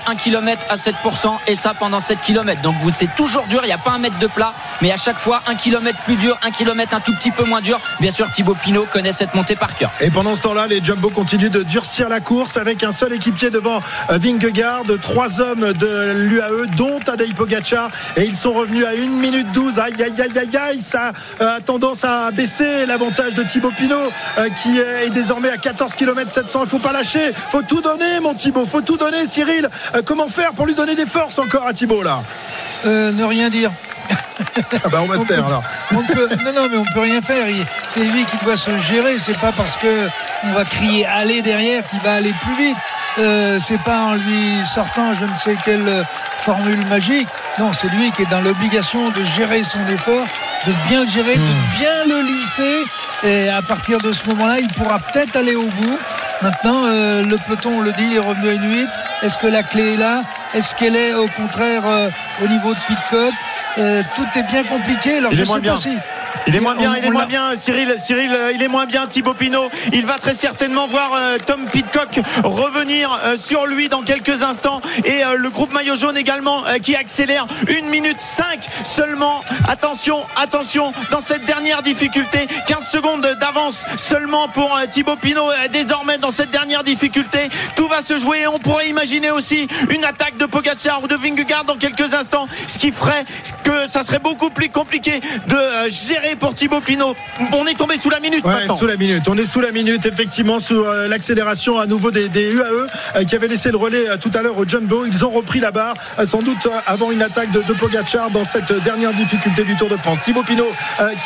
1 km à 7%. Et ça pendant 7 km. Donc, c'est toujours dur. Il n'y a pas un mètre de plat. Mais à chaque fois, 1 km plus dur, 1 km un tout petit peu moins dur. Bien sûr, Thibaut Pinot connaît cette montée par cœur. Et pendant ce temps-là, les Jumbo continuent de durcir la course avec un seul équipier devant euh, Vingegaard, trois hommes de l'UAE, dont Tadej Pogacar, et ils sont revenus à 1 minute 12. Aïe, aïe, aïe, aïe, aïe, ça euh, a tendance à baisser l'avantage de Thibaut Pinot, euh, qui est désormais à 14 km 700. Il faut pas lâcher, faut tout donner, mon Thibaut, faut tout donner, Cyril. Euh, comment faire pour lui donner des forces encore à Thibaut là? Euh, ne rien dire. Ah bah on va se taire alors. On peut- non, non, mais on peut rien faire. Il- C'est lui qui doit se gérer. C'est pas parce que on va crier aller derrière qu'il va aller plus vite. Euh, c'est pas en lui sortant je ne sais quelle formule magique. Non, c'est lui qui est dans l'obligation de gérer son effort, de bien le gérer, Hmm. de bien le lisser. Et à partir de ce moment-là, il pourra peut-être aller au bout. Maintenant, euh, le peloton, on le dit, est revenu à une 8. Est-ce que la clé est là? Est-ce qu'elle est au contraire euh, au niveau de Pitcock? Euh, Tout est bien compliqué. Alors, je sais bien. pas si. Il est moins bien, il est moins bien, Cyril. Cyril, euh, il est moins bien, Thibaut Pinot. Il va très certainement voir euh, Tom Pitcock revenir euh, sur lui dans quelques instants. Et le groupe maillot jaune également qui accélère. Une minute 5 seulement. Attention, attention, dans cette dernière difficulté. 15 secondes d'avance seulement pour Thibaut Pinot. Désormais, dans cette dernière difficulté, tout va se jouer. On pourrait imaginer aussi une attaque de Pogacar ou de Vingegaard dans quelques instants. Ce qui ferait que ça serait beaucoup plus compliqué de gérer pour Thibaut Pinot. On est tombé sous la minute maintenant. Sous la minute. On est sous la minute, effectivement, sous euh, l'accélération à nouveau des, UAE euh, qui avaient laissé le relais euh, tout à l'heure au Jumbo. Ils ont repris la barre, sans doute avant une attaque de, de Pogacar dans cette dernière difficulté du Tour de France. Thibaut Pinot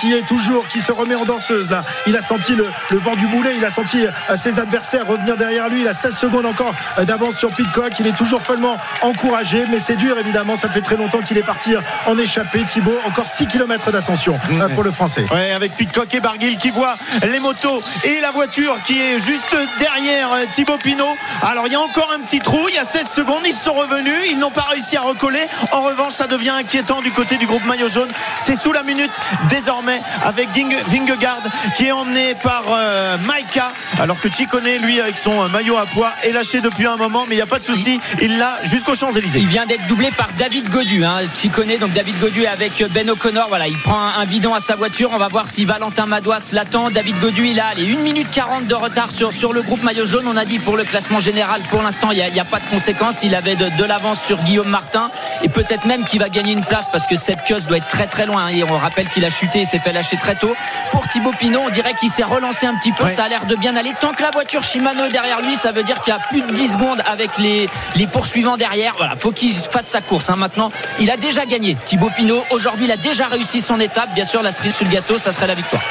qui est toujours, qui se remet en danseuse là. Il a senti le, vent du boulet, il a senti ses adversaires revenir derrière lui. Il a 16 secondes encore d'avance sur Pitcock. Il est toujours follement encouragé, mais c'est dur évidemment. Ça fait très longtemps qu'il est parti en échappée. Thibaut, encore 6 km d'ascension pour le français. Ouais, avec Pitcock et Barguil qui voient les motos et la voiture qui est juste derrière euh, Thibaut Pinot. Alors il y a encore un petit trou, il y a 16 secondes, ils sont revenus, ils n'ont pas réussi à recoller. En revanche, ça devient inquiétant du côté du groupe maillot jaune. C'est sous la minute désormais avec Vingegaard qui est emmené par euh, Maika alors que Chicone lui avec son euh, maillot à poids est lâché depuis un moment mais il n'y a pas de souci, il l'a jusqu'aux Champs-Élysées. Il vient d'être doublé par David Godu hein. Chicone donc David Godu avec Ben O'Connor, voilà, il prend un bidon à sa voiture on va voir si Valentin Madouas l'attend. David Godu, il a allez, 1 minute 40 de retard sur, sur le groupe maillot jaune. On a dit pour le classement général, pour l'instant, il n'y a, pas de conséquences. Il avait de, l'avance sur Guillaume Martin et peut-être même qu'il va gagner une place parce que cette queue doit être très très loin. Et on rappelle qu'il a chuté et s'est fait lâcher très tôt. Pour Thibaut Pinot, on dirait qu'il s'est relancé un petit peu. Ça a l'air de bien aller. Tant que la voiture Shimano est derrière lui, ça veut dire qu'il y a plus de 10 secondes avec les, les poursuivants derrière. Voilà, faut qu'il fasse sa course. Hein. Maintenant, il a déjà gagné. Thibaut Pinot, aujourd'hui, il a déjà réussi son étape. Bien sûr, la cerise sur le gâteau, ça serait la victoire.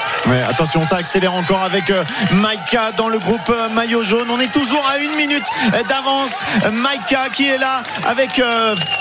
attention, ça accélère encore avec euh, Maika dans le groupe euh, maillot jaune. On est toujours à une minute euh, d'avance. Maika qui est là avec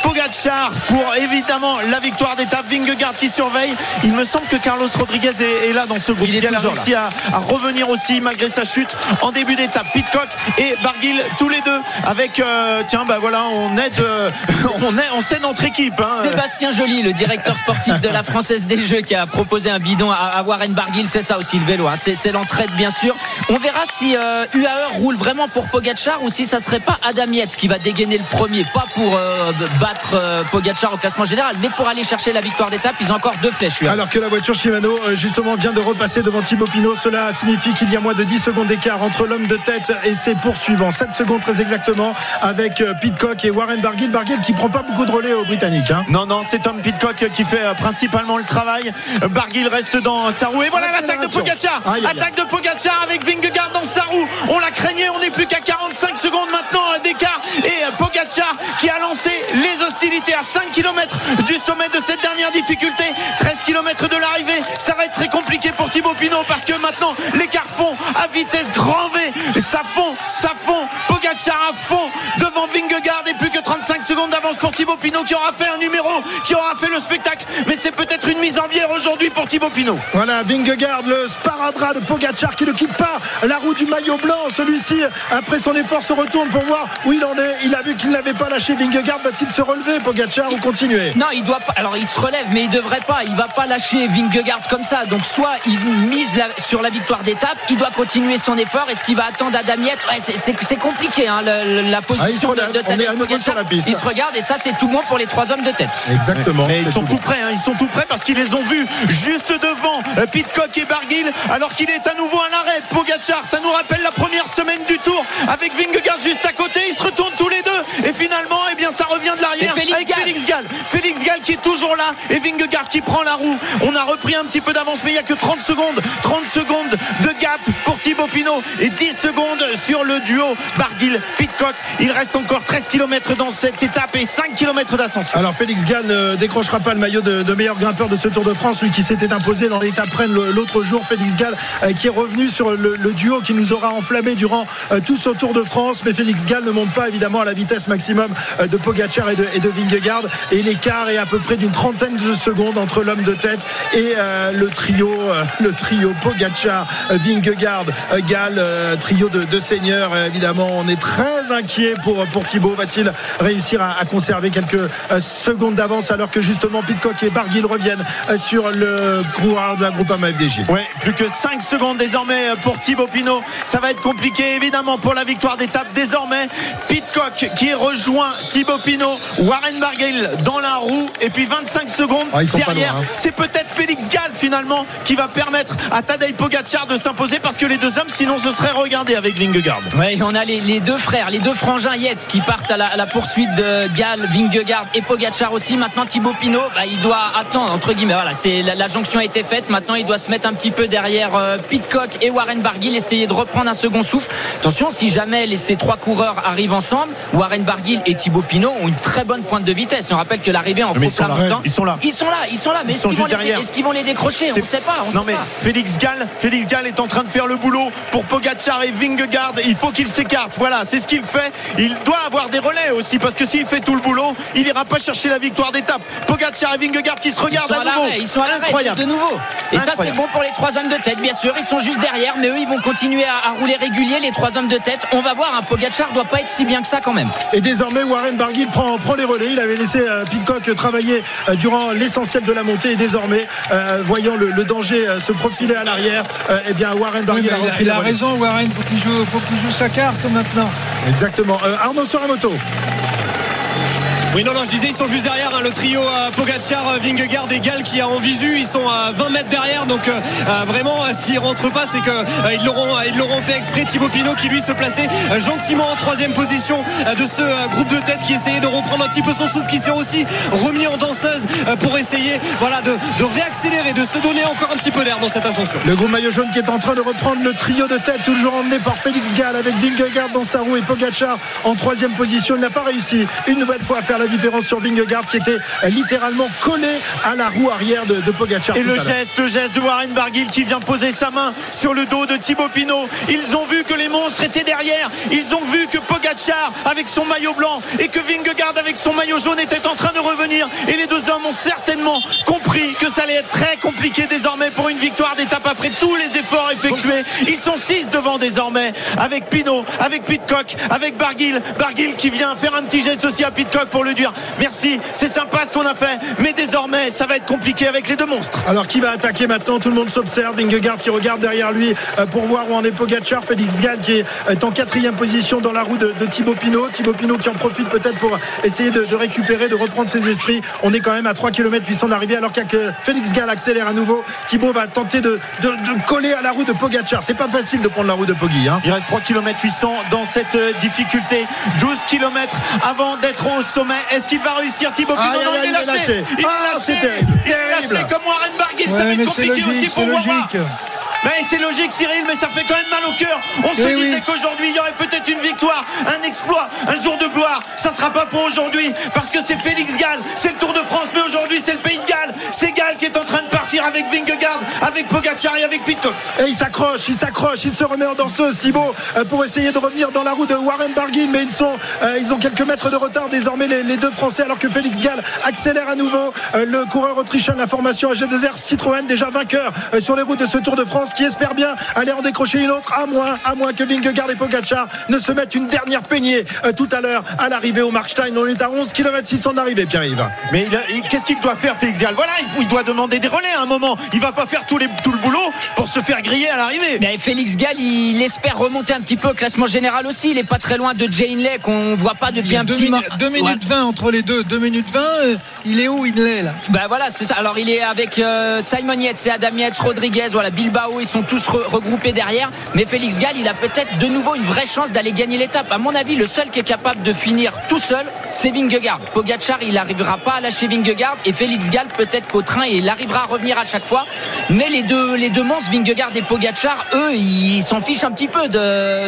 Pogacar pour évidemment la victoire d'étape. Vingegaard qui surveille. Il me semble que Carlos Rodriguez est, là dans ce groupe. Il, a réussi à, revenir aussi malgré sa chute en début d'étape. Pitcock et Barguil tous les deux avec tiens bah voilà on aide <laughs> on est on sait notre équipe. Hein. Sébastien Joly, le directeur sportif de la Française des Jeux, qui a proposé un bidon à, Warren Barguil, c'est ça aussi le vélo. Hein. C'est l'entraide bien sûr. On verra si euh, UAE roule vraiment pour Pogachar ou si ça serait pas Adam Yates qui va dégainer le premier, pas pour euh, battre euh, Pogachar au classement général, mais pour aller chercher la victoire d'étape. Ils ont encore deux flèches. Alors que la voiture Shimano justement vient de repasser devant Thibaut Pinot, cela signifie qu'il y a moins de 10 secondes d'écart entre l'homme de tête et ses poursuivants. 7 secondes très exactement avec Pitcock et Warren Barguil. Barguil qui prend pas beaucoup de relais aux Britanniques. Hein. Non, non, c'est Tom Pitcock qui fait principalement le travail. Barguil reste dans sa roue. Et voilà l'attaque de Pogacar. Attaque de Pogacar avec Vingegaard dans sa roue. On l'a craigné. On n'est plus qu'à 45 secondes maintenant d'écart. Et Pogacar qui a lancé les hostilités à 5 km du sommet de cette dernière difficulté. 13 km de l'arrivée. Ça va être très compliqué pour Thibaut Pinot parce que maintenant l'écart fond à vitesse grand V. Ça fond, ça fond. Pogacar à fond devant Vingegaard et plus que 35 secondes d'avance pour Thibaut Pinot qui aura fait un numéro, qui aura fait le spectacle. Mais c'est peut-être une mise en bière aujourd'hui pour Thibaut Pinot. Voilà, Vingegaard, le sparadrap de Pogacar qui ne quitte pas la roue du maillot blanc. Celui-ci, après son effort, se retourne pour voir où il en est. Il a vu qu'il n'avait pas lâché Vingegaard. Va-t-il se relever, Pogacar, ou continuer? Non, il doit pas. Alors, il se relève, mais il devrait pas. Il va pas lâcher Vingegaard comme ça. Donc, soit il mise sur la victoire d'étape, il doit continuer son effort. Est-ce qu'il va attendre Adam Yates ouais, C'est compliqué, hein, la, position ah, de, de Sur la piste. Il se regarde et ça, c'est tout bon pour les trois hommes de tête. Exactement. Mais ils sont tout, prêts. Hein, ils sont tout prêts parce qu'ils les ont vus juste devant euh, Pitcock et Barguil alors qu'il est à nouveau à l'arrêt. Pogachar, ça nous rappelle la première semaine du tour avec Vingegaard juste à côté. Ils se retournent tous les deux et finalement, eh bien, ça revient de l'arrière avec Félix Gall. Félix Gall qui est toujours là et Vingegaard qui prend la roue. On a repris un petit peu d'avance, mais il n'y a que 30 secondes. 30 secondes de gap pour Thibaut Pinot et 10 secondes sur le duo Barguil-Pitcock. Il reste encore 13 km dans cette étape et 5 km d'ascension. Alors Félix Gall ne décrochera pas le maillot de, meilleur grimpeur de ce Tour de France, lui qui s'était imposé dans l'étape Rennes l'autre jour. Félix Gall euh, qui est revenu sur le, duo qui nous aura enflammé durant euh, tout ce Tour de France. Mais Félix Gall ne monte pas évidemment à la vitesse maximum euh, de Pogacar et de, et Vingegaard. Et l'écart est à peu près d'une trentaine de secondes entre l'homme de tête et le trio, le trio Pogacar, Vingegaard Gall, trio de, de seigneurs. Évidemment, on est très inquiet pour, pour Thibaut. Va-t-il réussir à, à conserver quelques secondes d'avance alors que justement Pitcock et Barguil reviennent sur le coureur de la groupe FDJ Ouais, plus que 5 secondes désormais pour Thibaut Pinot. Ça va être compliqué évidemment pour la victoire d'étape. Désormais, Pitcock qui rejoint Thibaut Pinot, Warren Barguil dans la roue et puis 25 secondes Ah, derrière. loin, hein. C'est peut-être Félix Gall finalement qui va permettre à Tadej Pogacar de s'imposer parce que les deux hommes sinon ce serait regardé avec Vingegaard. Ouais, on a les, les deux frères, les deux frangins Yates qui partent à la, à la poursuite de Gall, Vingegaard et Pogacar aussi. Maintenant Thibaut Pinot, bah, il doit attendre entre guillemets. Voilà, c'est la, la jonction a été faite. Maintenant, il doit se mettre un petit peu derrière euh, Pitcock et Warren Barguil, essayer de reprendre un second souffle. Attention, si jamais les, ces trois coureurs arrivent ensemble, Warren Barguil et Thibaut Pinot ont une très bonne pointe de vitesse. On rappelle que l'arrivée en Mais ils sont là. temps- Ils sont là. Ils sont là, ils sont là. Mais est-ce qu'ils vont, les- derrière. est-ce qu'ils vont les décrocher On ne sait pas. On non sait mais pas. Félix Gall, Félix Gall est en train de faire le boulot pour Pogacar et Vingegaard. Il faut qu'il s'écarte. Voilà, c'est ce qu'il fait. Il doit avoir des relais aussi parce que s'il fait tout le boulot, il ira pas chercher la victoire d'étape. Pogacar et Vingegaard qui se regardent à nouveau. ils sont à l'arrêt Incroyable. de nouveau. Et ça, c'est bon pour les trois hommes de tête, bien sûr. Ils sont juste derrière, mais eux, ils vont continuer à, à rouler régulier, les trois hommes de tête. On va voir, un Pogacar doit pas être si bien que ça quand même. Et désormais, Warren Barguil prend, prend les relais. Il avait laissé euh, Pitcock travailler euh, durant l'essentiel de la montée. Et désormais, euh, voyant le, le danger euh, se profiler à l'arrière, euh, eh bien, Warren Barguil a il il a raison, Warren. Faut qu'il joue, faut qu'il joue sa carte maintenant. Exactement. Euh, Arnaud sur la moto. Oui, non, non, je disais, ils sont juste derrière hein, le trio euh, Pogacar, euh, Vingegaard et Gall qui a en visu. Ils sont à 20 mètres derrière. Donc, euh, euh, vraiment, s'ils rentrent pas, c'est euh, ils l'auront, fait exprès. Thibaut Pinot qui lui se plaçait gentiment en troisième position de ce groupe de tête qui essayait de reprendre un petit peu son souffle, qui s'est aussi remis en danseuse pour essayer, voilà, de, réaccélérer, de se donner encore un petit peu d'air dans cette ascension. Le groupe maillot jaune qui est en train de reprendre le trio de tête, toujours emmené par Félix Gall avec Vingegaard dans sa roue et Pogacar en troisième position. Il n'a pas réussi une nouvelle fois à faire la différence sur Vingegaard qui était euh, littéralement collé à la roue arrière de, de Pogacar. Et le geste, le geste de Warren Barguil qui vient poser sa main sur le dos de Thibaut Pinot. Ils ont vu que les monstres étaient derrière. Ils ont vu que Pogacar avec son maillot blanc et que Vingegaard avec son maillot jaune étaient en train de revenir. Et les deux hommes ont certainement compris que ça allait être très compliqué désormais pour une victoire d'étape après tous les efforts effectués. Ils sont six devant désormais avec Pinot, avec Pitcock, avec Barguil. Barguil qui vient faire un petit geste aussi à Pitcock pour dire merci, c'est sympa ce qu'on a fait, mais désormais ça va être compliqué avec les deux monstres. Alors qui va attaquer maintenant? Tout le monde s'observe. Vingegaard qui regarde derrière lui euh, pour voir où en est Pogacar. Félix Gall qui est est en quatrième position dans la roue de, de Thibaut Pinot. Thibaut Pinot qui en profite peut-être pour essayer de, de récupérer, de reprendre ses esprits. On est quand même à 3 km 800 d'arrivée alors que Félix Gall accélère à nouveau. Thibaut va tenter de, de- de coller à la roue de Pogacar. C'est pas facile de prendre la roue de Poggi. Hein. Il reste 3 km 800 dans cette euh, difficulté. 12 km avant d'être au sommet. Est-ce qu'il va réussir Thibaut Pinot? Non, il est lâché. Il Ah, est c'est lâché. Il est lâché comme Warren Barguil. Ça va être compliqué aussi pour c'est Mais c'est logique Cyril, mais ça fait quand même mal au cœur. On se Eh disait qu'aujourd'hui il y aurait peut-être une victoire, un exploit, un jour de gloire. Ça sera pas pour aujourd'hui parce que c'est Félix Gall, c'est le Tour de France, mais aujourd'hui c'est le pays de Galles. C'est Gall qui est en train de partir avec Vingegaard, avec Pogacar et avec Pitcock. Et il s'accroche, il s'accroche, il se remet en danseuse Thibaut euh, pour essayer de revenir dans la roue de Warren Barguil mais ils sont euh, ils ont quelques mètres de retard désormais les, les deux Français alors que Félix Gall accélère à nouveau Euh, le coureur autrichien de la formation AG2R Citroën déjà vainqueur sur les routes de ce Tour de France qui espère bien aller en décrocher une autre à moins à moins que Vingegaard et Pogacar ne se mettent une dernière peignée euh, tout à l'heure à l'arrivée au Markstein on est à 11 km 600 de l'arrivée Pierre-Yves Mais il a- il- qu'est-ce qu'il doit faire, Félix Gall? Voilà, il, faut- il doit demander des relais à un moment. Il va pas faire tout, les- tout le boulot pour se faire griller à l'arrivée. Mais Félix Gall, il espère remonter un petit peu au classement général aussi. Il est pas très loin de Jane Lay qu'on voit pas depuis un 2 petit moment. minutes, deux minutes 20 entre les deux. 2 minutes 20, euh, il est où Il est là? Bah voilà, c'est ça. Alors il est avec euh, Simon Yates et Adam Yates, Rodriguez, voilà, Bilbao, ils sont tous re- regroupés derrière. Mais Félix Gall, il a peut-être de nouveau une vraie chance d'aller gagner l'étape. À mon avis, le seul qui est capable de finir tout seul, c'est Vingegaard. Pogacar, il n'arrivera pas à lâcher Vingegaard et Félix Gall, peut-être qu'au train, il arrivera à revenir à chaque fois. Mais les deux, les deux monstres, Vingegaard et Pogacar, eux, ils s'en fichent un petit peu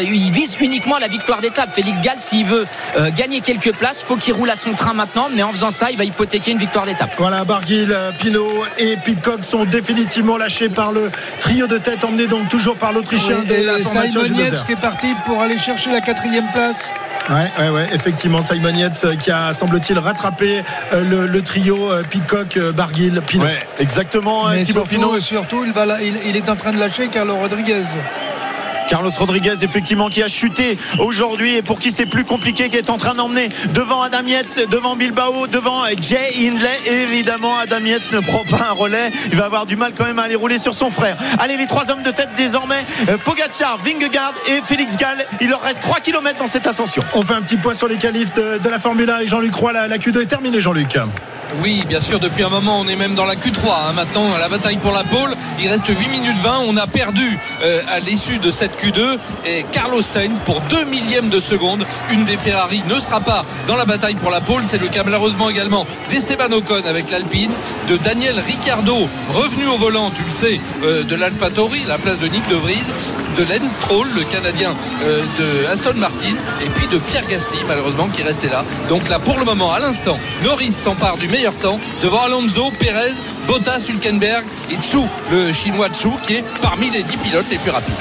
ils visent uniquement la victoire d'étape. Félix Gall, s'il veut euh, gagner quelques places, faut qu'il roule à son train maintenant. Mais en faisant ça, il va hypothéquer une victoire d'étape. Voilà, Barguil, Pinot et Pitcock sont définitivement lâchés par le trio de tête emmené donc toujours par l'Autrichien de Et, la et formation Simon Yates G2R. qui est parti pour aller chercher la quatrième place. Ouais, ouais, ouais, effectivement, Simon Yates euh, qui a, semble-t-il, rattrapé euh, le, le trio euh, Pitcock, Barguil, Pinot. Ouais, exactement, Mais Thibaut surtout, Pinot. surtout il, va la- il, il est en train de lâcher Carlo Rodriguez. Carlos Rodriguez, effectivement, qui a chuté aujourd'hui et pour qui c'est plus compliqué, qui est en train d'emmener devant Adam Yates, devant Bilbao, devant Jay Hindley. évidemment, Adam Yates ne prend pas un relais. Il va avoir du mal quand même à aller rouler sur son frère. Allez, les trois hommes de tête désormais, euh, Pogacar, Vingegaard et Félix Gall. Il leur reste 3 km dans cette ascension. On fait un petit point sur les qualifs de, la Formule 1 et Jean-Luc Roy. La, la Q2 est terminée, Jean-Luc. Oui, bien sûr, depuis un moment, on est même dans la Q3. Hein. Maintenant, la bataille pour la pole, il reste 8 minutes 20. On a perdu euh, à l'issue de cette Q2 et Carlos Sainz pour 2 millièmes de seconde. Une des Ferrari ne sera pas dans la bataille pour la pole. C'est le cas malheureusement également d'Esteban Ocon avec l'Alpine, de Daniel Ricciardo, revenu au volant, tu le sais, euh, de l'AlphaTauri, la place de Nick De Vries, de Lance Stroll, le Canadien euh, de Aston Martin, et puis de Pierre Gasly, malheureusement, qui restait là. Donc là, pour le moment, à l'instant, Norris s'empare du meilleur temps devant Alonso, Perez, Bottas, Hülkenberg et Tsu, le chinois Tsu, qui est parmi les 10 pilotes les plus rapides.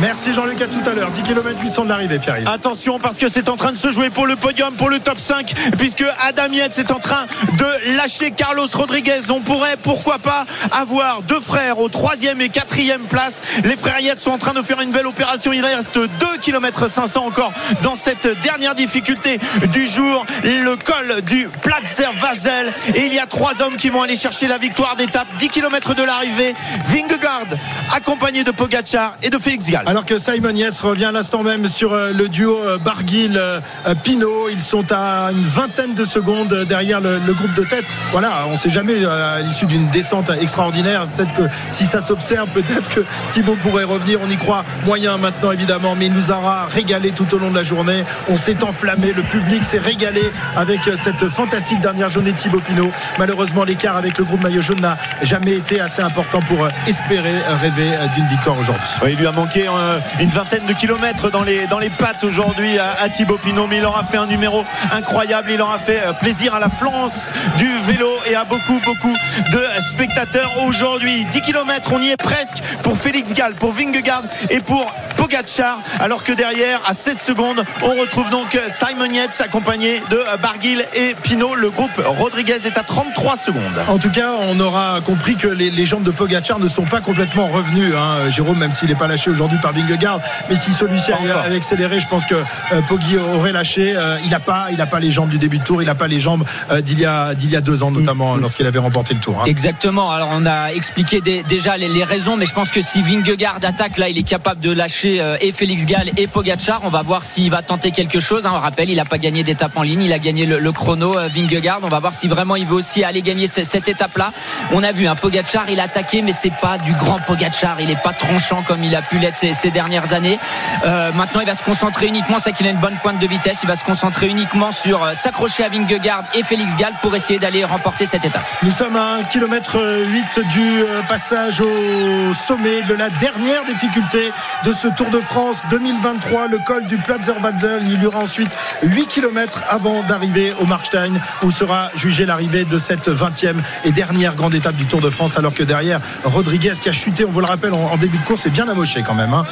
Merci Jean-Luc à tout à l'heure. 10 km 800 de l'arrivée Pierre Attention parce que c'est en train de se jouer pour le podium pour le top 5 puisque Adam Yates est en train de lâcher Carlos Rodriguez. On pourrait pourquoi pas avoir deux frères au troisième et quatrième place. Les frères Yates sont en train de faire une belle opération. Il reste 2 km 500 encore dans cette dernière difficulté du jour. Le col du Platzer Vazel et il y a trois hommes qui vont aller chercher la victoire d'étape 10 km de l'arrivée Vingegaard accompagné de Pogacar et de Félix Gall alors que Simon Yates revient à l'instant même sur euh, le duo euh, Barguil-Pinot. Ils sont à une vingtaine de secondes derrière le, groupe de tête. Voilà, on ne sait jamais euh, à l'issue d'une descente extraordinaire. Peut-être que si ça s'observe, peut-être que Thibaut pourrait revenir. On y croit moyen maintenant, évidemment, mais il nous aura régalé tout au long de la journée. On s'est enflammé, le public s'est régalé avec cette fantastique dernière journée de Thibaut Pinot. Malheureusement, l'écart avec le groupe maillot n'a jamais été assez important pour espérer rêver d'une victoire aujourd'hui. il lui a manqué euh, une vingtaine de kilomètres dans les, dans les pattes aujourd'hui à, Thibaut Pinot. Mais il aura fait un numéro incroyable. Il aura fait euh, plaisir à la France du vélo et à beaucoup, beaucoup de spectateurs aujourd'hui. 10 km, on y est presque pour Félix Gall, pour Vingegaard et pour Pogacar. Alors que derrière, à 16 secondes, on retrouve donc Simon Yates accompagné de Barguil et Pinot. Le groupe Rodriguez est à 33 secondes. En tout cas, on aura compris que les, jambes de Pogacar ne sont pas complètement revenues. Hein. Jérôme, même s'il n'est pas lâché aujourd'hui par Vingegaard. Mais si celui-ci avait accéléré, je pense que euh, Poggi aurait lâché. Euh, il n'a pas, il a pas les jambes du début de tour. Il n'a pas les jambes euh, d'il y a d'il y a deux ans, notamment mm. lorsqu'il avait remporté le tour. Hein. Exactement. Alors on a expliqué déjà les, raisons, mais je pense que si Vingegaard attaque là, il est capable de lâcher et Félix Gall et Pogacar. On va voir s'il va tenter quelque chose. Hein. On rappelle, il n'a pas gagné d'étape en ligne. Il a gagné le, chrono Vingegaard. On va voir si vraiment il veut aussi aller gagner cette, étape-là. On a vu un hein, Pogacar, il a attaqué, mais c'est pas du grand Pogacar. Il n'est pas tranchant comme il a pu l'être ces, ces dernières années. Euh, maintenant, il va se concentrer uniquement, c'est qu'il a une bonne pointe de vitesse. Il va se concentrer uniquement sur euh, s'accrocher à Vingegaard et Félix Gall pour essayer d'aller remporter cette étape. Nous sommes à 1 km 8 du euh, passage au sommet de la dernière difficulté de ce Tour de France 2023, le col du Platzerwalzel. Il y aura ensuite 8 km avant d'arriver au Markstein où sera jugée l'arrivée de cette 20e et dernière grande étape du Tour de France alors que derrière Rodriguez qui a chuté, on vous le rappelle en, début de course, c'est bien amoché quand même. Hein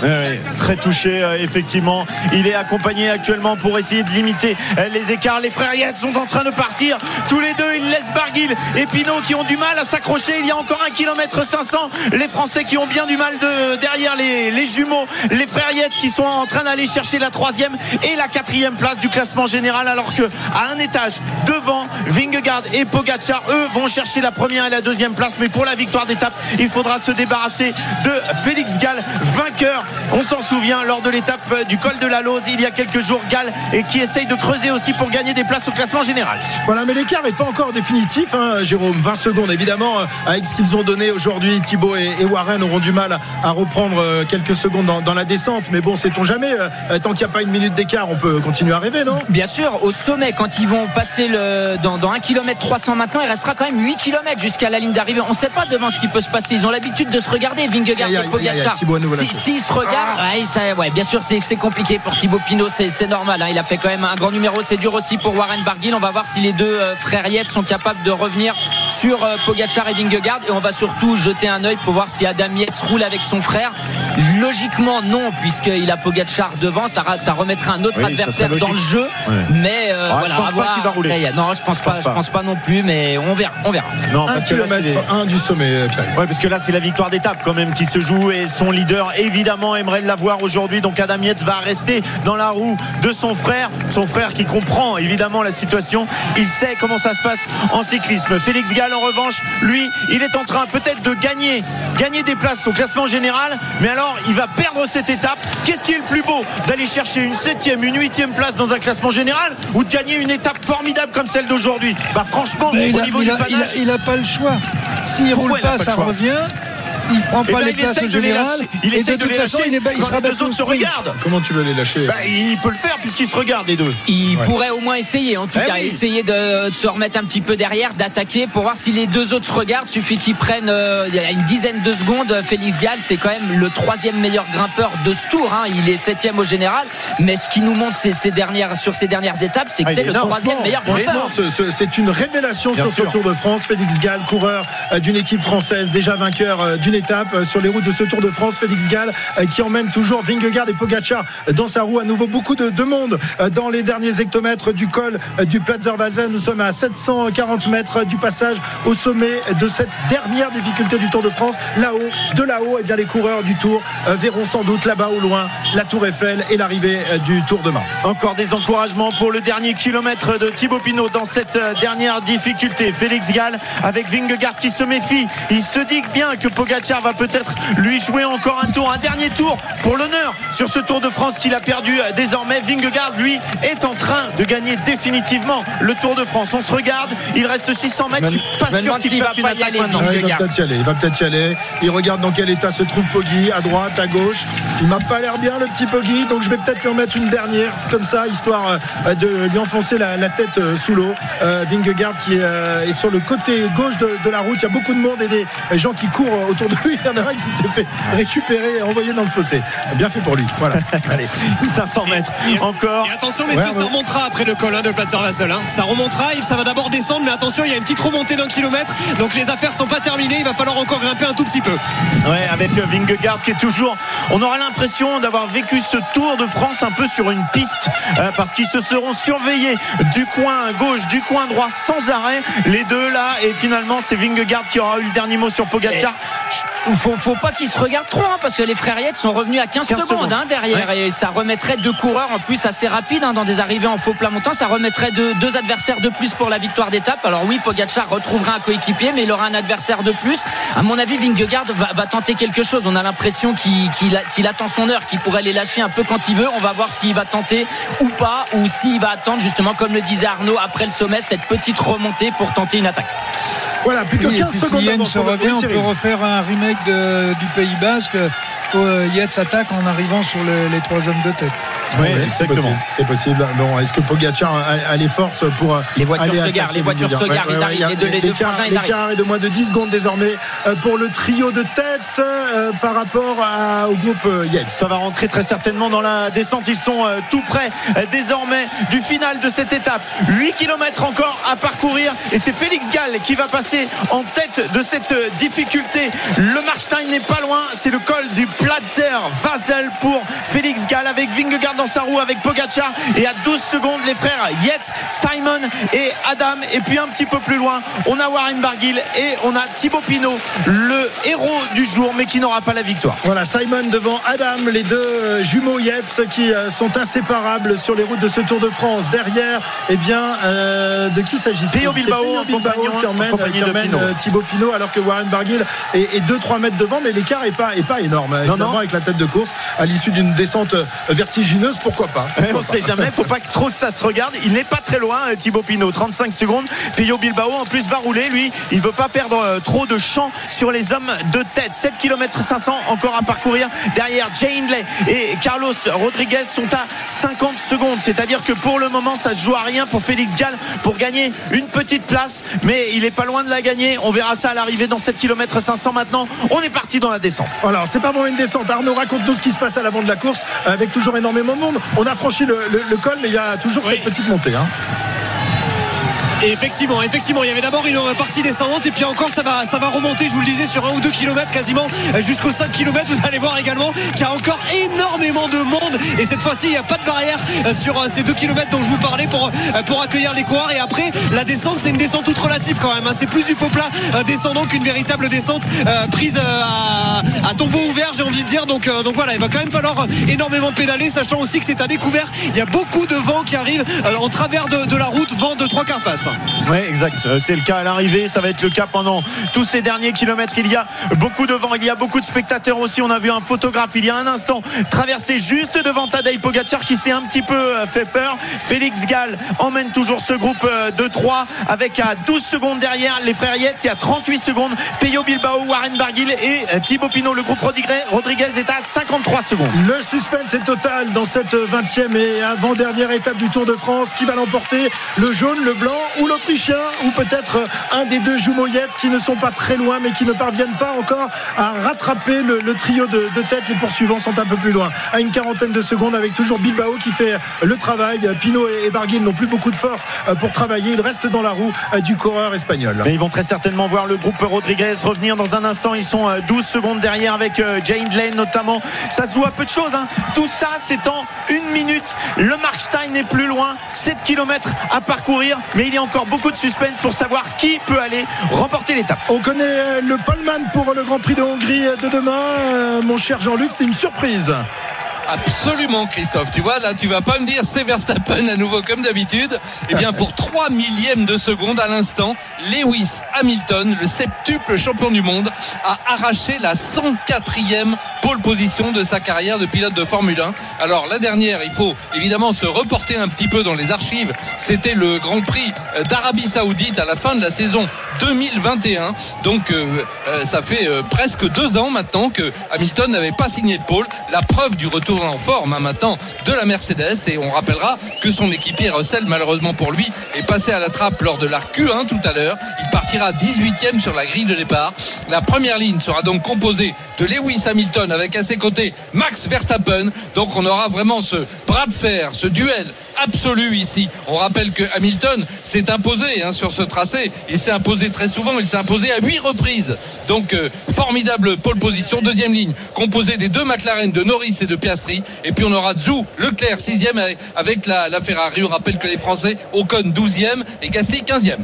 très touché euh, effectivement. Il est accompagné actuellement pour essayer de limiter euh, les écarts. Les frères Yates sont en train de partir. Tous les deux, ils laissent Barguil et Pinot qui ont du mal à s'accrocher. Il y a encore un kilomètre 500. Les Français qui ont bien du mal de, derrière les, les jumeaux. Les frères Yates qui sont en train d'aller chercher la troisième et la quatrième place du classement général alors que à un étage devant Vingegaard et Pogacar eux vont chercher la première et la deuxième place mais pour la victoire d'étape il faudra se débarrasser de Félix Gall vainqueur on s'en souvient lors de l'étape du col de la Lose il y a quelques jours Gall et qui essaye de creuser aussi pour gagner des places au classement général. Voilà, mais l'écart n'est pas encore définitif, hein, Jérôme. 20 secondes évidemment euh, avec ce qu'ils ont donné aujourd'hui. Thibaut et, Warren auront du mal à reprendre euh, quelques secondes dans, la descente, mais bon, sait-on jamais. Euh, tant qu'il n'y a pas une minute d'écart, on peut continuer à rêver, non? Bien sûr, au sommet, quand ils vont passer le, dans, dans 1 km 300 maintenant, il restera quand même 8 km jusqu'à la ligne d'arrivée. On ne sait pas devant ce qui peut se passer. Ils ont l'habitude de se regarder, Vingegaard et Pogacar. S'ils se regardent, ah ouais, bien sûr, c'est compliqué pour Thibaut Pinot, c'est normal. Hein. il a fait quand même un grand numéro. C'est dur aussi pour Warren Barguil. On va voir si les deux euh, frères Yates sont capables de revenir sur euh, Pogacar et Vingegaard et on va surtout jeter un œil pour voir si Adam Yates roule avec son frère. Logiquement non puisqu'il a Pogacar devant, ça, ra- ça remettrait un autre Oui, adversaire dans le jeu. Ouais. Mais euh, Ah, voilà, je pense à pas voir. qu'il va rouler. Non, je pense pas, pense je pas. pense pas non plus, mais on verra, on verra. Non, parce kilomètre les- un du sommet, Pierre. Ouais, parce que là, c'est la victoire d'étape quand même qui se joue et son leader, évidemment, aimerait l'avoir aujourd'hui. Donc Adam Yates va rester dans la roue de son frère. Son frère qui comprend évidemment la situation. Il sait comment ça se passe en cyclisme. Félix Gall, en revanche, lui, il est en train peut-être de gagner, gagner des places au classement général. Mais alors, il va perdre cette étape. Qu'est-ce qui est le plus beau D'aller chercher une septième, une huitième place dans un classement général ou de gagner une étape formidable comme celle d'aujourd'hui? Bah franchement, Mais il au a, niveau il du a- il a- panache, il a pas le choix. S'il Pourquoi roule pas, ça choix? revient. Il prend Eh pas ben, les places au général. Il et essaye de les façon, lâcher quand sera les deux autres se regardent. Comment tu veux les lâcher? Bah, il peut le faire puisqu'il se regarde les deux. Il pourrait au moins essayer, en tout Eh cas, essayer de, se remettre un petit peu derrière, d'attaquer pour voir si les deux autres se regardent. Suffit qu'ils prennent euh, une dizaine de secondes. Félix Gall, c'est quand même le troisième meilleur grimpeur de ce tour. hein. Il est septième au général, mais ce qui nous montre ces, ces dernières, sur ces dernières étapes, c'est que Ah, c'est est le troisième meilleur grimpeur. C'est une révélation Bien sur sûr. ce Tour de France. Félix Gall, coureur euh, d'une équipe française, déjà vainqueur euh, d'une étape euh, sur les routes de ce Tour de France. Félix Gall euh, qui emmène toujours Vingegaard et Pogacar dans sa roue. À nouveau, beaucoup de, de monde euh, dans les derniers hectomètres du col euh, du Platzerwalzen. Nous sommes à 740 mètres du passage au sommet de cette dernière difficulté du Tour de France. Là-haut, de là-haut, eh bien, les coureurs du Tour euh, verront sans doute là-bas au loin la Tour Eiffel et l'arrivée euh, du Tour demain. Encore des encouragements pour le dernier kilomètre de Thibaut Pinot dans cette euh, dernière difficulté. Félix Gall avec Vingegaard qui se méfie. Il se dit bien que Pogacar va peut-être lui jouer encore un tour, un dernier tour pour l'honneur sur ce Tour de France qu'il a perdu euh, désormais. Vingegaard, lui, est en train de gagner définitivement le Tour de France. On se regarde, il reste 600 mètres. Je suis pas sûr qu'il va une pas y attaque aller, maintenant. Ouais, il va Vingegaard. peut-être y aller, il va peut-être y aller. Il regarde dans quel état se trouve Poggi, à droite, à gauche. Il m'a pas l'air bien le petit Poggi, donc je vais peut-être lui en mettre une dernière, comme ça, histoire euh, de lui enfoncer la, la tête euh, sous l'eau. Euh, Vingegaard qui est, euh, est sur le côté gauche de, de la route. Il y a beaucoup de monde et des gens qui courent autour de lui. Il y en a un qui s'est fait récupérer et envoyer dans le fossé. Bien fait pour lui. Voilà. <laughs> Allez. 500 mètres encore. Et attention, messieurs, Ouais, ça remontera après le col hein, de Platzerwassel. Hein. Ça remontera, et ça va d'abord descendre, mais attention, il y a une petite remontée d'un kilomètre. Donc les affaires sont pas terminées. Il va falloir encore grimper un tout petit peu. Ouais, avec euh, Vingegaard qui est toujours. On aura l'impression d'avoir vécu ce Tour de France un peu sur une piste euh, parce qu'ils se seront surveillés du coin gauche, du coin droit sans arrêt. Les deux là, et finalement, c'est Vingegaard qui aura eu le dernier mot sur Pogacar. Faut, faut pas qu'ils se regardent trop, hein, parce que les frères Yates sont revenus à 15, 15 secondes, secondes. hein, derrière. Et ça remettrait deux coureurs en plus assez rapides hein, dans des arrivées en faux plat montant. Ça remettrait deux, deux adversaires de plus pour la victoire d'étape. Alors oui, Pogacar retrouvera un coéquipier, mais il aura un adversaire de plus. À mon avis, Vingegaard va, va tenter quelque chose. On a l'impression qu'il attend son heure, qu'il pourrait les lâcher un peu quand il veut. On va voir s'il va tenter ou pas, ou s'il va attendre justement, comme le disait Arnaud, après le sommet, cette petite remontée pour tenter une attaque. Voilà, plus que Oui, et 15 puis secondes se revient, on peut refaire un de- du Pays Basque. Euh, Yates attaque en arrivant sur le- les trois hommes de tête. Oui, Ouais, c'est exactement. possible, C'est possible. Bon, est-ce que Pogacar a, a les forces pour euh, Les voitures aller se garent, les voitures se garent, ils arrivent, il y a- les deux- les deux l'écart- frangins, ils arrivent. L'écart est de moins de 10 secondes désormais euh, pour le trio de tête euh, par rapport à- au groupe euh, Yates. Ça va rentrer très certainement dans la descente. Ils sont euh, tout près désormais du final de cette étape. 8 km encore à parcourir et c'est Félix Gall qui va passer en tête de cette difficulté. Le Markstein n'est pas loin. C'est le col du Platzer Vasel pour Félix Gall avec Vingegaard dans sa roue avec Pogacar et à 12 secondes les frères Yates, Simon et Adam et puis un petit peu plus loin on a Warren Barguil et on a Thibaut Pinot le héros du jour mais qui n'aura pas la victoire. Voilà, Simon devant Adam, les deux jumeaux Yates qui euh, sont inséparables sur les routes de ce Tour de France. Derrière, eh bien, euh, de qui s'agit-il C'est Bilbao, compagnie- qui emmène, compagnie qui de emmène, Pinot. euh, Thibaut Pinot, alors que Warren Barguil est, est 2-3 mètres devant, mais l'écart est pas, est pas énorme. Évidemment, non. avec la tête de course, à l'issue d'une descente euh, pourquoi pas <laughs> on ne sait jamais, faut pas que trop que ça se regarde. Il n'est pas très loin, euh, Thibaut Pinot, 35 secondes. Pio Bilbao en plus va rouler, lui, il veut pas perdre euh, trop de champ sur les hommes de tête. 7 km 500 encore à parcourir. Derrière, Jay Hindley et Carlos Rodriguez sont à 50 secondes. C'est-à-dire que pour le moment, ça se joue à rien pour Félix Gall pour gagner une petite place, mais il est pas loin de la gagner. On verra ça à l'arrivée dans 7 km 500 maintenant. On est parti dans la descente. Alors, c'est pas vraiment une descente. Arnaud, raconte-nous ce qui se passe à l'avant de la course avec toujours énormément monde. On a franchi le, le- le col, mais il y a toujours cette petite montée. hein. Effectivement, effectivement, il y avait d'abord une partie descendante et puis encore ça va, remonter, je vous le disais, sur un ou deux kilomètres quasiment euh, jusqu'aux 5 kilomètres. Vous allez voir également qu'il y a encore énormément de monde et cette fois-ci il n'y a pas de barrière euh, sur euh, ces deux kilomètres dont je vous parlais pour, pour accueillir les coureurs. Et après, la descente, c'est une descente toute relative quand même. hein. C'est plus du faux plat descendant qu'une véritable descente prise à, tombeau ouvert, j'ai envie de dire. Donc, donc voilà, il va quand même falloir énormément pédaler, sachant aussi que c'est à découvert. Il y a beaucoup de vent qui arrive en travers de, de la route, vent de trois quarts face. Ouais, exact. Euh, C'est le cas à l'arrivée. Ça va être le cas pendant tous ces derniers kilomètres. Il y a beaucoup de vent. Il y a beaucoup de spectateurs aussi. On a vu un photographe il y a un instant traverser juste devant Tadej Pogacar qui s'est un petit peu euh, fait peur. Félix Gall emmène toujours ce groupe euh, de 3 avec à 12 secondes derrière les frères Yates et à 38 secondes Peyo Bilbao, Warren Barguil et Thibaut Pinot. Le groupe Rodriguez est à 53 secondes. Le suspense est total dans cette 20e et avant-dernière étape du Tour de France. Qui va l'emporter Le jaune, le blanc ou l'Autrichien Ou peut-être un des deux Jumoyettes qui ne sont pas très loin mais qui ne parviennent pas encore à rattraper le, trio de, tête. Les poursuivants sont un peu plus loin. À une quarantaine de secondes avec toujours Bilbao qui fait le travail. Pinot et et Barguil n'ont plus beaucoup de force euh, pour travailler. Ils restent dans la roue euh, du coureur espagnol. Mais ils vont très certainement voir le groupe Rodriguez revenir dans un instant. Ils sont euh, 12 secondes derrière avec euh, Jane Lane notamment. Ça se joue à peu de choses. hein. Tout ça, c'est en une minute. Le Markstein est plus loin. 7 km à parcourir. Mais il y a encore beaucoup de suspense pour savoir qui peut aller remporter l'étape. On connaît euh, le poleman pour le Grand Prix de Hongrie de demain. Euh, Mon cher Jean-Luc, c'est une surprise. Absolument, Christophe. Tu vois, là, tu vas pas me dire c'est Verstappen à nouveau comme d'habitude. Eh bien, pour 3 millièmes de seconde à l'instant, Lewis Hamilton, le septuple champion du monde, a arraché la 104e pole position de sa carrière de pilote de Formule 1. Alors, la dernière, il faut évidemment se reporter un petit peu dans les archives. C'était le Grand Prix d'Arabie Saoudite à la fin de la saison 2021. Donc, euh, euh, ça fait euh, presque deux ans maintenant que Hamilton n'avait pas signé de pole. La preuve du retour en forme hein, maintenant de la Mercedes. Et on rappellera que son équipier Russell, malheureusement pour lui, est passé à la trappe lors de la Q1 tout à l'heure. Il partira 18e sur la grille de départ. La première ligne sera donc composée de Lewis Hamilton avec à ses côtés Max Verstappen. Donc on aura vraiment ce bras de fer, ce duel absolu ici. On rappelle que Hamilton s'est imposé hein, sur ce tracé. Il s'est imposé très souvent. Il s'est imposé à huit reprises. Donc euh, formidable pole position. Deuxième ligne composée des deux McLaren de Norris et de Piastri. Et puis on aura Zhou, Leclerc sixième avec, la, Ferrari. On rappelle que les Français Ocon 12e et Gasly 15e.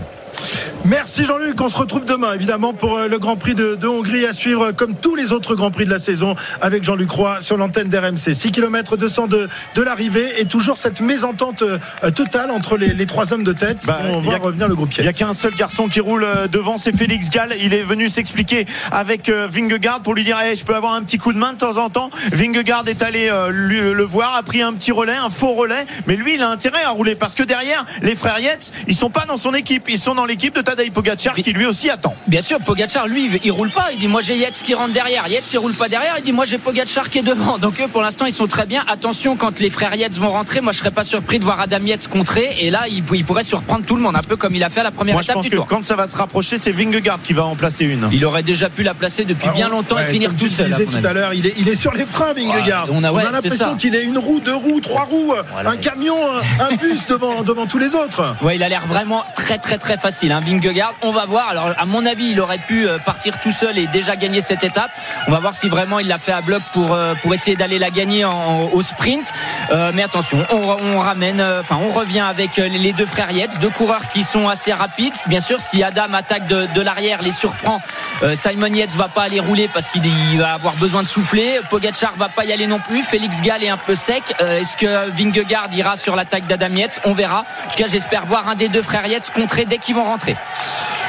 Merci Jean-Luc, on se retrouve demain évidemment pour euh, le Grand Prix de, de Hongrie à suivre comme tous les autres Grands Prix de la saison avec Jean-Luc Roy sur l'antenne d'RMC. 6 km 200 de, de l'arrivée et toujours cette mésentente euh, totale entre les, les trois hommes de tête qui Bah, voir a- revenir le groupe Il n'y a qu'un seul garçon qui roule euh, devant, c'est Félix Gall. Il est venu s'expliquer avec Vingegaard pour lui dire hey, je peux avoir un petit coup de main de temps en temps. Vingegaard est allé lui- le voir, a pris un petit relais, un faux relais, mais lui il a intérêt à rouler parce que derrière les frères Yates, ils sont pas dans son équipe, ils sont dans l'équipe de Tadej Pogacar qui lui aussi attend. Bien sûr, Pogacar, lui, il roule pas. Il dit Moi, j'ai Yates qui rentre derrière. Yates, il roule pas derrière. Il dit Moi, j'ai Pogacar qui est devant. Donc, eux, pour l'instant, ils sont très bien. Attention, quand les frères Yates vont rentrer, moi, je serais pas surpris de voir Adam Yates contrer. Et là, il, il pourrait surprendre tout le monde, un peu comme il a fait à la première Moi je étape pense du que tour. quand ça va se rapprocher, c'est Vingegaard qui va en placer une. Il aurait déjà pu la placer depuis bien longtemps et Ouais, finir comme tout seul. à disais tout à l'heure, il est, il est sur les freins, Vingegaard. Ouais, on a- ouais, l'impression qu'il est une roue, deux roues, trois roues, Voilà. un camion, un, un bus devant, devant tous les autres. Ouais, il a l'air vraiment très très très facile. Hein, on va voir. Alors, à mon avis, il aurait pu euh, partir tout seul et déjà gagner cette étape. On va voir si vraiment il l'a fait à bloc pour euh, pour essayer d'aller la gagner au sprint. Euh, mais attention, on, ramène, enfin, on revient avec les deux frères Yates, deux coureurs qui sont assez rapides. Bien sûr, si Adam attaque de, l'arrière, les surprend, euh, Simon Yates va pas aller rouler parce qu'il il va avoir besoin de souffler. Pogacar va pas y aller non plus. Félix Gall est un peu sec. Est-ce que Vingegaard ira sur l'attaque d'Adam Yates? On verra. En tout cas, j'espère voir un des deux frères Yates contrer dès qu'ils vont rentrer.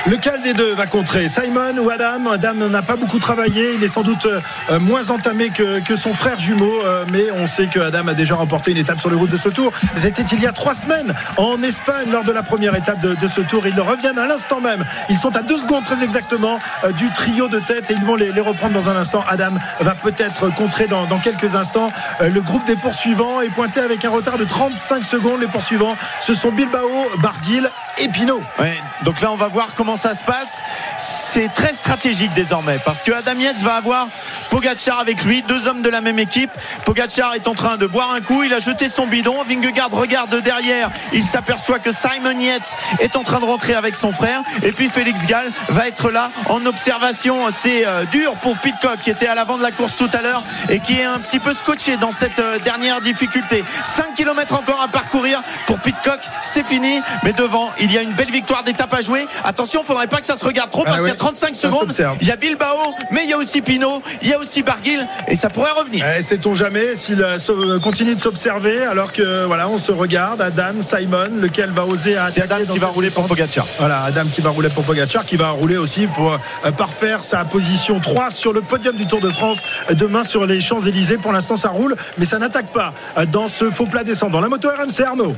Lequel des deux va contrer Simon ou Adam Adam n'a pas beaucoup travaillé, il est sans doute euh, moins entamé que, que son frère jumeau, euh, mais on sait que Adam a déjà remporté une étape sur les routes de ce tour. C'était il y a trois semaines en Espagne lors de la première étape de, de ce tour. Ils le reviennent à l'instant même. Ils sont à deux secondes très exactement euh, du trio de tête et ils vont les, les reprendre dans un instant. Adam va peut-être contrer dans, dans quelques instants. Le groupe des poursuivants est pointé avec un retard de 35 secondes. Les poursuivants, ce sont Bilbao, Barguil et Pinot. Ouais, donc là, on va voir comment ça se passe. c'est très stratégique désormais parce que Adam Yates va avoir Pogacar avec lui, deux hommes de la même équipe. Pogacar est en train de boire un coup, il a jeté son bidon. Vingegaard regarde derrière, il s'aperçoit que Simon Yates est en train de rentrer avec son frère. Et puis Félix Gall va être là en observation. C'est euh, dur pour Pitcock qui était à l'avant de la course tout à l'heure et qui est un petit peu scotché dans cette euh, dernière difficulté. 5 km encore à parcourir pour Pitcock, c'est fini. Mais devant, il y a une belle victoire d'étape à jouer. Attention, faudrait pas que ça se regarde trop parce Ah qu'il y a ouais, 35 ça secondes. Il y a Bilbao, mais il y a aussi Pinot, il y a aussi Barguil et ça pourrait revenir. Eh, Sait-on jamais s'il euh, so- continue de s'observer alors que voilà, on se regarde. Adam, Simon, lequel va oser C'est Adam qui va rouler pour Pogacar. Voilà, Adam qui va rouler pour Pogacar, qui va rouler aussi pour euh, parfaire sa position 3 sur le podium du Tour de France euh, demain sur les Champs-Élysées. Pour l'instant, ça roule, mais ça n'attaque pas euh, dans ce faux plat descendant. La moto RMC Arnaud.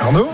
Arnaud?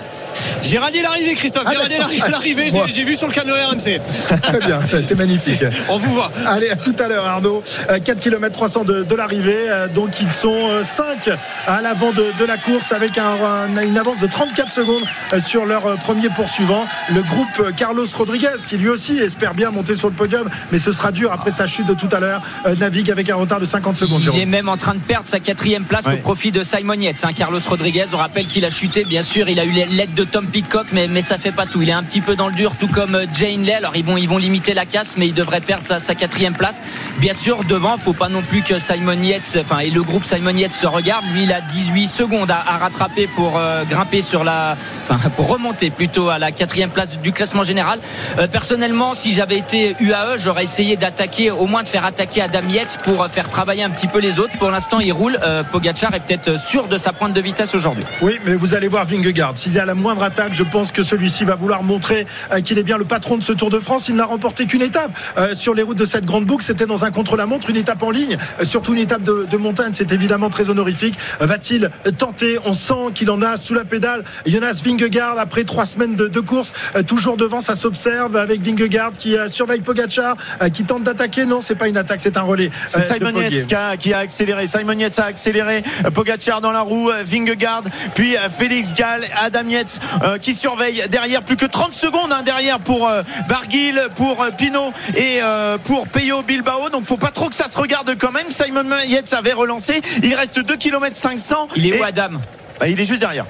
J'ai radié l'arrivée, Christophe. J'ai Ah, l'arri- l'arrivée. J'ai- J'ai vu sur le canot RMC. <laughs> Très bien, t'es magnifique. <laughs> On vous voit. Allez, à tout à l'heure, Arnaud. Euh, 4 km 300 de, de l'arrivée. Euh, Donc, ils sont 5 à l'avant de, de la course avec un- un- une avance de 34 secondes euh, sur leur euh, premier poursuivant. Le groupe euh, Carlos Rodriguez, qui lui aussi espère bien monter sur le podium, mais ce sera dur après sa chute de tout à l'heure, euh, navigue avec un retard de 50 secondes. Il Jérôme. est même en train de perdre sa quatrième place Ouais. au profit de Simon Yates. hein. Carlos Rodriguez, on rappelle qu'il a chuté, bien sûr, il a eu l'aide de Tom Pitcock, mais, mais ça fait pas tout. Il est un petit peu dans le dur, tout comme euh, Jane Lay. Alors ils vont, ils vont limiter la casse, mais il devrait perdre sa, quatrième place. Bien sûr, devant, faut pas non plus que Simon Yates, enfin, et le groupe Simon Yates se regarde. Lui, il a 18 secondes à, rattraper pour euh, grimper sur la, enfin, <laughs> pour remonter plutôt à la quatrième place du classement général. Euh, personnellement, si j'avais été UAE, j'aurais essayé d'attaquer, au moins de faire attaquer Adam Yates pour faire travailler un petit peu les autres. Pour l'instant, il roule. Pogacar est peut-être sûr de sa pointe de vitesse aujourd'hui. Oui, mais vous allez voir Vingegaard. S'il y a la moindre je pense que celui-ci va vouloir montrer euh, qu'il est bien le patron de ce Tour de France. Il n'a remporté qu'une étape euh, sur les routes de cette grande boucle. C'était dans un contre-la-montre, une étape en ligne, euh, surtout une étape de, de montagne. C'est évidemment très honorifique. Va-t-il tenter? On sent qu'il en a sous la pédale. Jonas Vingegaard, après trois semaines de, de course, toujours devant, ça s'observe avec Vingegaard qui surveille Pogacar, qui tente d'attaquer. Non, c'est pas une attaque, c'est un relais. C'est Simon. Yates qui a, qui a accéléré. Simon Yates a accéléré. Pogacar dans la roue. Vingegaard. Puis Félix Gall. Adam Yates euh, qui surveille derrière. Plus que 30 secondes hein, derrière pour euh, Barguil, pour euh, Pinot et euh, pour Peyo Bilbao. Donc faut pas trop que ça se regarde quand même. Simon Yates avait relancé. Il reste 2 km 500. Il est Et- où Adam? Ah, Il est juste derrière.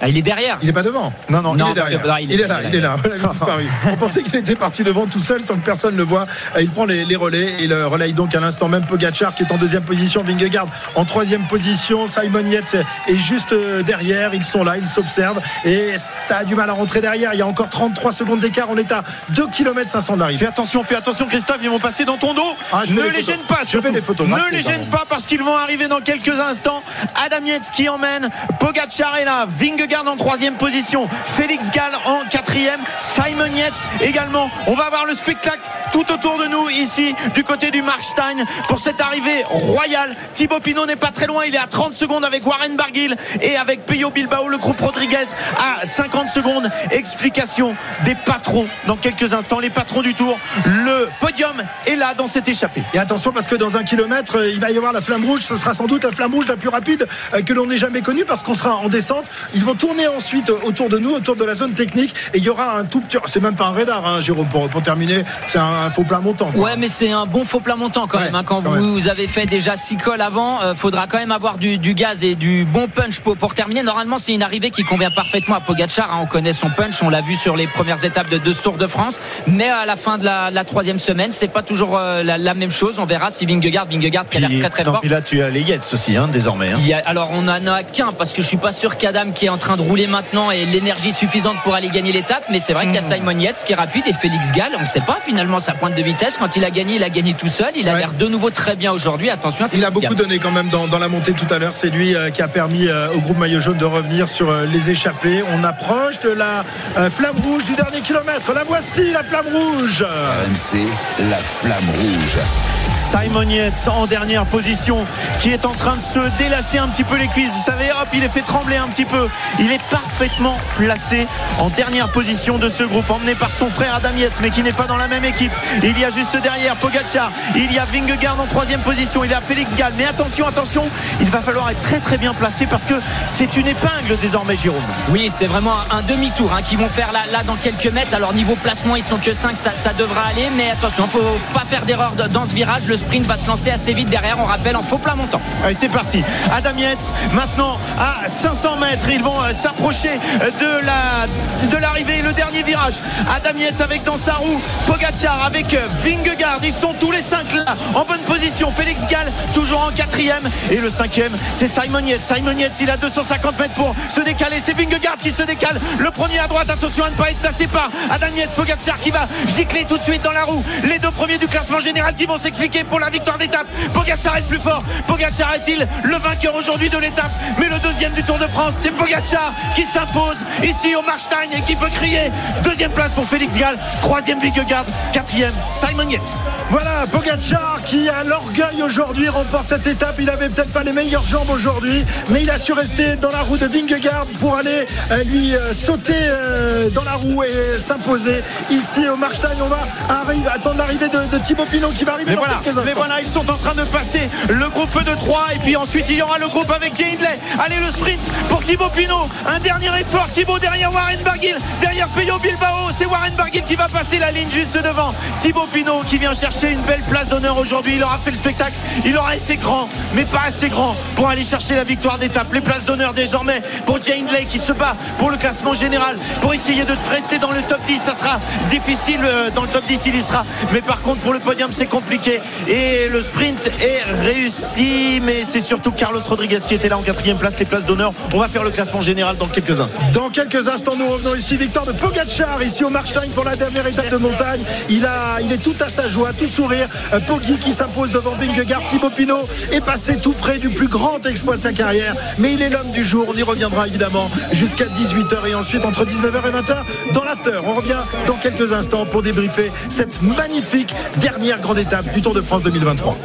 Ah, Il est derrière. Il est pas devant. Non, non, Non, il est derrière. parce que- non, il, est là, il est là. Il a disparu. On pensait qu'il était parti devant tout seul sans que personne ne le voit. Euh, Il prend les, les relais et il euh, relaye donc à l'instant même Pogacar qui est en deuxième position, Vingegaard en troisième position, Simon Yates est juste euh, derrière. Ils sont là, ils s'observent et ça a du mal à rentrer derrière. Il y a encore 33 secondes d'écart. On est à 2 km 500 d'arrivée. Fais attention, fais attention Christophe, ils vont passer dans ton dos. Ah, je fais ne des les photos. gêne pas. Je fais des photographies, Ne les gêne pas parce qu'ils vont arriver dans quelques instants. Adam Yates qui emmène Pogacar est là, Vingegaard en troisième position, Félix Gall en quatrième, Simon Yates également. On va avoir le spectacle tout autour de nous ici du côté du Markstein pour cette arrivée royale. Thibaut Pinot n'est pas très loin, il est à 30 secondes avec Warren Barguil et avec Peyo Bilbao, le groupe Rodriguez à 50 secondes. Explication des patrons dans quelques instants, les patrons du tour. Le podium est là dans cette échappée. Et attention parce que dans un kilomètre, euh, il va y avoir la flamme rouge. Ce sera sans doute la flamme rouge la plus rapide euh, que l'on ait jamais connue parce qu'on sera en descente. Ils vont tourner ensuite autour de nous, autour de la zone technique. Et il y aura un tout petit. C'est même pas un radar, hein, Jérôme, pour, pour terminer. C'est un, un faux plat montant. quoi. Ouais, mais c'est un bon faux plat montant quand Ouais, même. hein. Quand quand vous, avez fait déjà 6 cols avant, euh, faudra quand même avoir du, du gaz et du bon punch pour, pour terminer. Normalement, c'est une arrivée qui convient parfaitement à Pogacar. hein. On connaît son punch, on l'a vu sur les premières étapes de deux Tours de France. Mais à la fin de la, la troisième semaine, c'est pas toujours euh, la, la même chose. On verra si Vingegaard, Vingegaard qui a l'air très très non, fort. puis là, tu as les Yates aussi, hein, désormais. hein. A- alors on en a qu'un parce que je suis pas sûr qu'Adam qui est en train de rouler maintenant ait l'énergie suffisante pour aller gagner l'étape mais c'est vrai qu'il y a Mhm. Simon Yates qui est rapide et Félix Gall on ne sait pas finalement sa pointe de vitesse quand il a gagné il a gagné tout seul il a Ouais. l'air de nouveau très bien aujourd'hui attention à Il a beaucoup Gall. donné quand même dans, dans la montée tout à l'heure. C'est lui euh, qui a permis euh, au groupe Maillot Jaune de revenir sur euh, les échappées. On approche de la euh, flamme rouge du dernier kilomètre. La voici, la flamme rouge. RMC, la flamme rouge. Simon Yates en dernière position qui est en train de se délasser un petit peu les cuisses. Vous savez, hop, il est fait trembler un petit peu. Il est parfaitement placé en dernière position de ce groupe, emmené par son frère Adam Yates, mais qui n'est pas dans la même équipe. Il y a juste derrière Pogacar, il y a Vingegaard en troisième position, il y a Félix Gall. Mais attention, attention, il va falloir être très très bien placé parce que c'est une épingle désormais, Jérôme. Oui, c'est vraiment un demi-tour hein, qu'ils vont faire là, dans quelques mètres. Alors niveau placement, ils sont que 5, ça, devra aller. Mais attention, il ne faut pas faire d'erreur dans ce virage. Sprint va se lancer assez vite derrière. On rappelle en faux plat montant. Allez, c'est parti. Adam Yates, maintenant à 500 mètres, ils vont euh, s'approcher de la de l'arrivée, le dernier virage. Adam Yates avec dans sa roue Pogacar avec euh, Vingegaard. Ils sont tous les cinq là en bonne position. Félix Gall toujours en quatrième et le cinquième c'est Simon Yates. Simon Yates, il a 250 mètres pour se décaler. C'est Vingegaard qui se décale. Le premier à droite, attention à ne pas être tassé par Adam Yates. Pogacar qui va gicler tout de suite dans la roue. Les deux premiers du classement général qui vont s'expliquer pour la victoire d'étape. Pogacar est le plus fort. Pogacar est-il le vainqueur aujourd'hui de l'étape? Mais le deuxième du Tour de France, c'est Pogacar qui s'impose ici au Marstein et qui peut crier deuxième place pour Félix Gall, troisième Vingegaard, quatrième Simon Yates. Voilà, Pogacar qui a l'orgueil aujourd'hui remporte cette étape. Il avait peut-être pas les meilleures jambes aujourd'hui, mais il a su rester dans la roue de Vingegaard pour aller euh, lui euh, sauter euh, dans la roue et s'imposer ici au Marstein. On va arriver, attendre l'arrivée de, de, Thibaut Pinot qui va arriver mais dans voilà, quelques Mais voilà, ils sont en train de passer le groupe de 3 et puis ensuite il y aura le groupe avec Jay Hindley. Allez, le sprint pour Thibaut Pinot. Un dernier effort, Thibaut derrière Warren Barguil, derrière Peyo Bilbao. C'est Warren Barguil qui va passer la ligne juste devant. Thibaut Pinot qui vient chercher une belle place d'honneur aujourd'hui. Il aura fait le spectacle. Il aura été grand, mais pas assez grand pour aller chercher la victoire d'étape. Les places d'honneur désormais pour Jay Hindley qui se bat pour le classement général, pour essayer de rester dans le top 10. Ça sera difficile euh, dans le top 10, il y sera. Mais par contre, pour le podium, c'est compliqué. Et le sprint est réussi, mais c'est surtout Carlos Rodriguez qui était là en quatrième place, les places d'honneur. On va faire le classement général dans quelques instants. Dans quelques instants, nous revenons ici. Victoire de Pogacar, ici au Marstein pour la dernière étape de montagne. Il, a, il est tout à sa joie, tout sourire. Euh, Poggi qui s'impose devant Vingegaard. Thibaut Pinot est passé tout près du plus grand exploit de sa carrière. Mais il est l'homme du jour. On y reviendra évidemment jusqu'à 18h et ensuite entre 19h et 20h dans l'after. On revient dans quelques instants pour débriefer cette magnifique dernière grande étape du Tour de France 2023.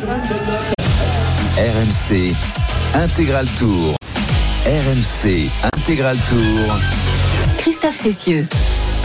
RMC Intégral Tour. RMC Intégral Tour. Christophe Cessieux.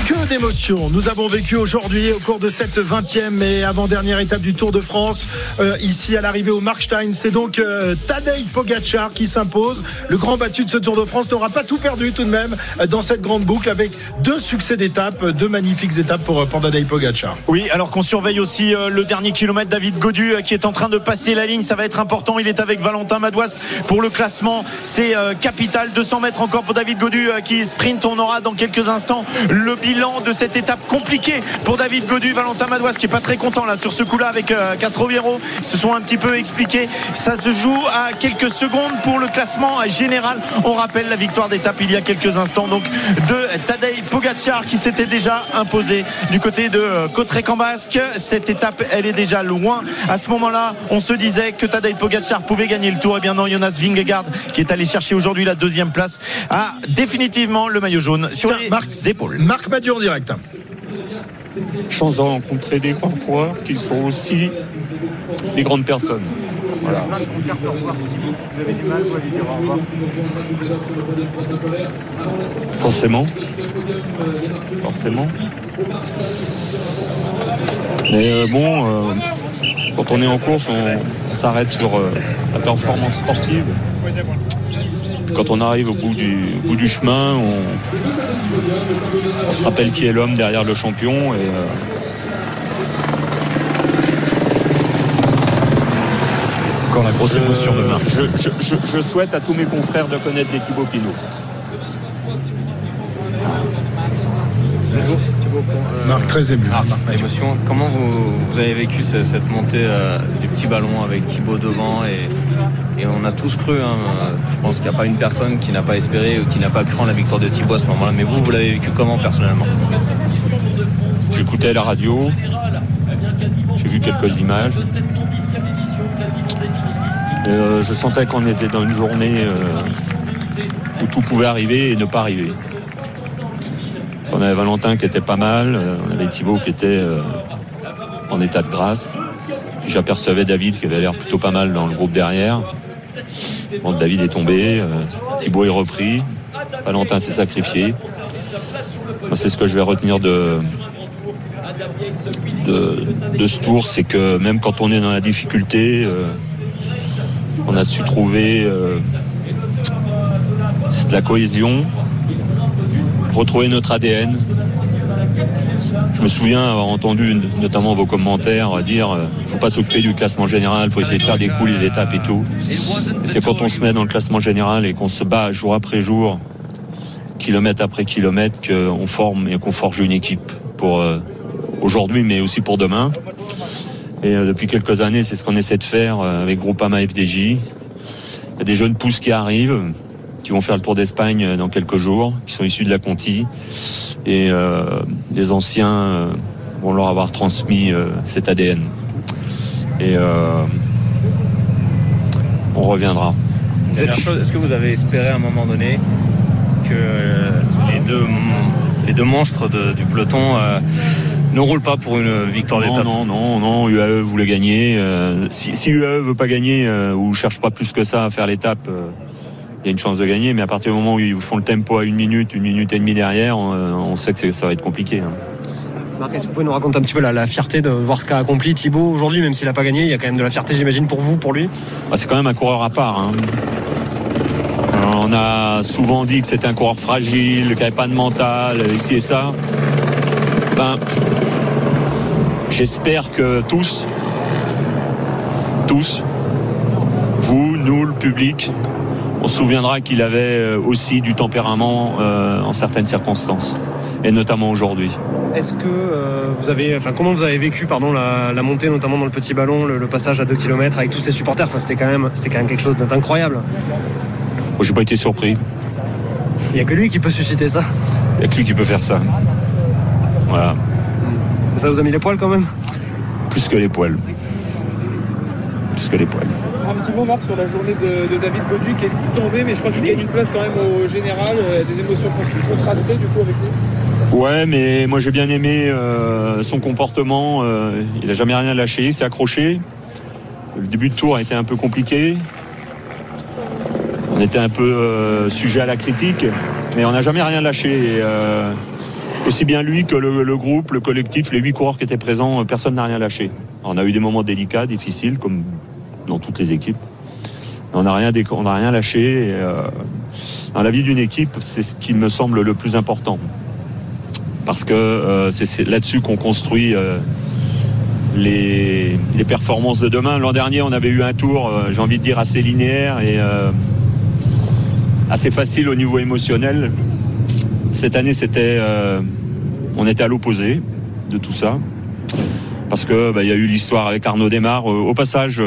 Que d'émotions nous avons vécu aujourd'hui au cours de cette 20e et avant-dernière étape du Tour de France. Euh, ici à l'arrivée au Markstein, c'est donc euh, Tadej Pogacar qui s'impose. Le grand battu de ce Tour de France n'aura pas tout perdu tout de même euh, dans cette grande boucle avec deux succès d'étape, deux magnifiques étapes pour, pour Tadej Pogacar. Oui, alors qu'on surveille aussi le dernier kilomètre, David Godu qui est en train de passer la ligne, ça va être important. Il est avec Valentin Madouas pour le classement. C'est capital, 200 mètres encore pour David Godu qui sprint. On aura dans quelques instants le bilan de cette étape compliquée pour David Godu, Valentin Madouas qui est pas très content là sur ce coup-là avec euh, Castroviero. Ils se sont un petit peu expliqués. Ça se joue à quelques secondes pour le classement général. On rappelle la victoire d'étape il y a quelques instants donc de Tadej Pogacar qui s'était déjà imposé du côté de euh, Cotrec-en-Basque. Cette étape, elle est déjà loin. À ce moment-là, on se disait que Tadej Pogacar pouvait gagner le tour. Et bien non, Jonas Vingegaard qui est allé chercher aujourd'hui la deuxième place a définitivement le maillot jaune sur les Marc, épaules. Marc Madieu direct. Chance de rencontrer des grands coureurs qui sont aussi des grandes personnes. Forcément. Forcément. Mais euh, bon, euh, quand on est en course, on, on s'arrête sur euh, la performance sportive. Quand on arrive au bout du, au bout du chemin, on, on se rappelle qui est l'homme derrière le champion. Et, euh, Quand la grosse je- émotion de Marc. Je, je- je- je souhaite à tous mes confrères de connaître des Thibaut Pinot. Marc, très ému. Ah, émotion. Comment vous, vous avez vécu ce- cette montée euh, du petit ballon avec Thibaut devant et, et on a tous cru. hein, euh, je pense qu'il n'y a pas une personne qui n'a pas espéré ou qui n'a pas cru en la victoire de Thibaut à ce moment-là. Mais vous, vous l'avez vécu comment personnellement? J'écoutais la radio, j'ai vu quelques images. Euh, je sentais qu'on était dans une journée euh, où tout pouvait arriver et ne pas arriver. On avait Valentin qui était pas mal, euh, on avait Thibaut qui était euh, en état de grâce. J'apercevais David qui avait l'air plutôt pas mal dans le groupe derrière. Bon, David est tombé, euh, Thibaut est repris, Valentin s'est sacrifié. C'est ce que je vais retenir de, ce tour, c'est que même quand on est dans la difficulté, on a su trouver de la cohésion, retrouver notre ADN. Je me souviens avoir entendu notamment vos commentaires dire euh, ne faut pas s'occuper du classement général, faut essayer de faire des coups, les étapes et tout. C'est quand on se met dans le classement général et qu'on se bat jour après jour, kilomètre après kilomètre, qu'on forme et qu'on forge une équipe pour euh, aujourd'hui, mais aussi pour demain. Et euh, depuis quelques années, c'est ce qu'on essaie de faire euh, avec Groupama FDJ. Il y a des jeunes pousses qui arrivent, qui vont faire le tour d'Espagne euh, dans quelques jours, qui sont issus de la Conti. Et euh, les anciens euh, vont leur avoir transmis euh, cet ADN. Et euh, on reviendra. Est-ce que vous avez espéré à un moment donné que les deux, les deux monstres de- du peloton euh, ne roulent pas pour une victoire d'étape? non, non, non, UAE voulait gagner. Euh, si, si UAE veut pas gagner euh, ou cherche pas plus que ça à faire l'étape, euh, il y a une chance de gagner. Mais à partir du moment où ils font le tempo à une minute, une minute et demie derrière, on, euh, on sait que ça va être compliqué. hein. Marc, est-ce que vous pouvez nous raconter un petit peu la, la fierté de voir ce qu'a accompli Thibaut aujourd'hui, même s'il n'a pas gagné Il y a quand même de la fierté, j'imagine, pour vous, pour lui? Ah, c'est quand même un coureur à part. hein. On a souvent dit que c'était un coureur fragile, qu'il n'avait pas de mental, ici et ça. Ben, j'espère que tous, tous, vous, nous, le public, on se souviendra qu'il avait euh, aussi du tempérament euh, en certaines circonstances, et notamment aujourd'hui. Est-ce que euh, vous avez, enfin, comment vous avez vécu, pardon, la, la montée, notamment dans le petit ballon, le, le passage à 2 km avec tous ces supporters? Enfin, c'était quand même, c'était quand même quelque chose d'incroyable. Moi, j'ai pas été surpris. Il n'y a que lui qui peut susciter ça. Il n'y a que lui qui peut faire ça. Voilà. Ça vous a mis les poils quand même? Plus que les poils. Plus que les poils. Un petit mot, Marc, sur la journée de, de David Baudu qui est tombé, mais je crois qu'il gagne une place quand même au général. euh, des émotions contrastées du coup avec lui. Ouais, mais moi j'ai bien aimé euh, son comportement. euh, il n'a jamais rien lâché, il s'est accroché. Le début de tour a été un peu compliqué. On était un peu euh, sujet à la critique, mais on n'a jamais rien lâché. Et, euh, aussi bien lui que le, le groupe, le collectif, les huit coureurs qui étaient présents, personne n'a rien lâché. On a eu des moments délicats, difficiles, comme dans toutes les équipes. On n'a rien, rien lâché. euh, dans la vie d'une équipe, c'est ce qui me semble le plus important parce que euh, c'est- là-dessus qu'on construit euh, les, performances de demain. L'an dernier, on avait eu un tour, j'ai envie de dire, assez linéaire et assez facile au niveau émotionnel. Cette année, c'était, on était à l'opposé de tout ça, parce que bah, y a eu l'histoire avec Arnaud Desmar. Au passage,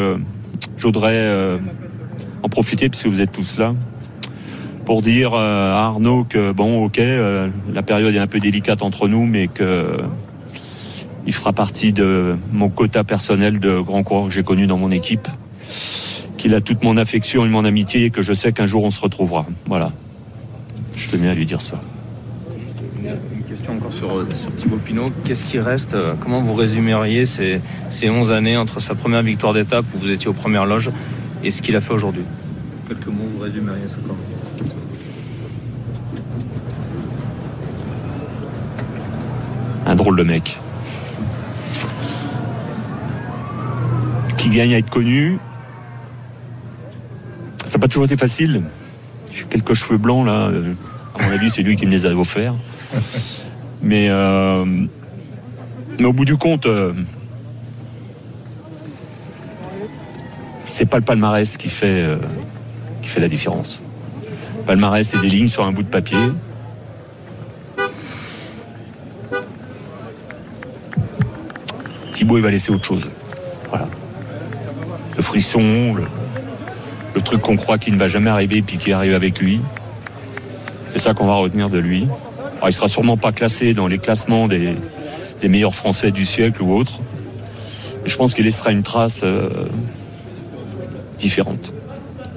je voudrais euh, en profiter puisque vous êtes tous là pour dire euh, à Arnaud que bon, ok, euh, la période est un peu délicate entre nous, mais que il fera partie de mon quota personnel de grands coureurs que j'ai connus dans mon équipe, qu'il a toute mon affection et mon amitié et que je sais qu'un jour on se retrouvera. Voilà. Je tenais à lui dire ça. Question encore sur, sur Thibaut Pinot. Qu'est-ce qui reste euh, Comment vous résumeriez ces, ces 11 années entre sa première victoire d'étape où vous étiez aux premières loges et ce qu'il a fait aujourd'hui? Quelques mots, vous résumeriez ça comment? Un drôle de mec. Qui gagne à être connu. Ça n'a pas toujours été facile. J'ai quelques cheveux blancs là. Euh, À mon avis, c'est lui qui me les a offerts. Mais, euh, mais au bout du compte, euh, c'est pas le palmarès qui fait, euh, qui fait la différence. Le palmarès, c'est des lignes sur un bout de papier. Thibaut, il va laisser autre chose. Voilà. Le frisson, le, le truc qu'on croit qu'il ne va jamais arriver puis qui arrive avec lui. C'est ça qu'on va retenir de lui. Alors, il sera sûrement pas classé dans les classements des, meilleurs Français du siècle ou autres. Mais je pense qu'il laissera une trace euh, différente.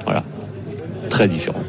Voilà. Très différente.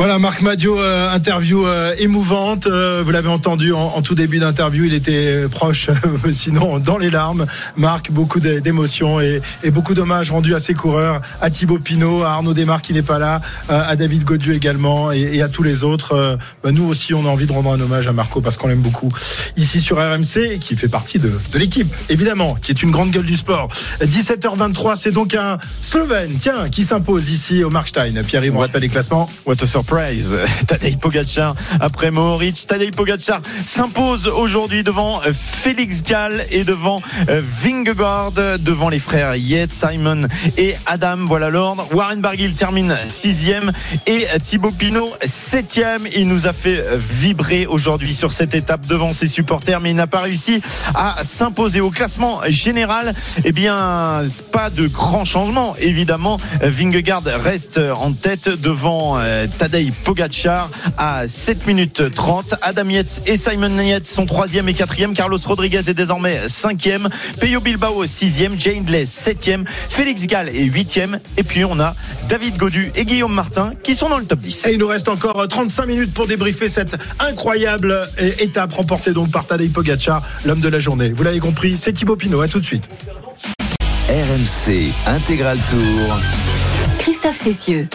Voilà, Marc Madio, euh, interview euh, émouvante. Euh, vous l'avez entendu en, en tout début d'interview, il était proche, euh, <laughs> sinon dans les larmes. Marc, beaucoup d'é- d'émotions et, et beaucoup d'hommages rendus à ses coureurs, à Thibaut Pinot, à Arnaud Desmar qui n'est pas là, euh, à David Godieu également et, et à tous les autres. Euh, bah, nous aussi, on a envie de rendre un hommage à Marco parce qu'on l'aime beaucoup ici sur RMC, qui fait partie de, de l'équipe, évidemment, qui est une grande gueule du sport. 17h23, c'est donc un Slovène, tiens, qui s'impose ici au Markstein. Pierre-Yves, on rappelle les classements. What a surprise <laughs> Tadej Pogacar après Mohoric. Tadej Pogacar s'impose aujourd'hui devant euh, Félix Gall et devant euh, Vingegaard, devant les frères Yates, Simon et Adam. Voilà l'ordre. Warren Barguil termine sixième et euh, Thibaut Pinot septième. Il nous a fait vibrer aujourd'hui sur cette étape devant ses supporters, mais il n'a pas réussi à s'imposer au classement général. Eh bien, pas de grand changement. Évidemment, Vingegaard reste en tête devant euh, Tadej Pogacar à 7 minutes 30. Adam Yates et Simon Yates sont troisième et quatrième. Carlos Rodriguez est désormais cinquième. Peyo Bilbao sixième. Jane Blais septième. Félix Gall est huitième. Et puis on a David Godu et Guillaume Martin qui sont dans le top 10. Et il nous reste encore 35 minutes pour débriefer cette incroyable euh, étape remportée donc par Tadej Pogacar, l'homme de la journée. Vous l'avez compris, c'est Thibaut Pinot. À tout de suite. RMC Intégral Tour. Christophe Cessieux.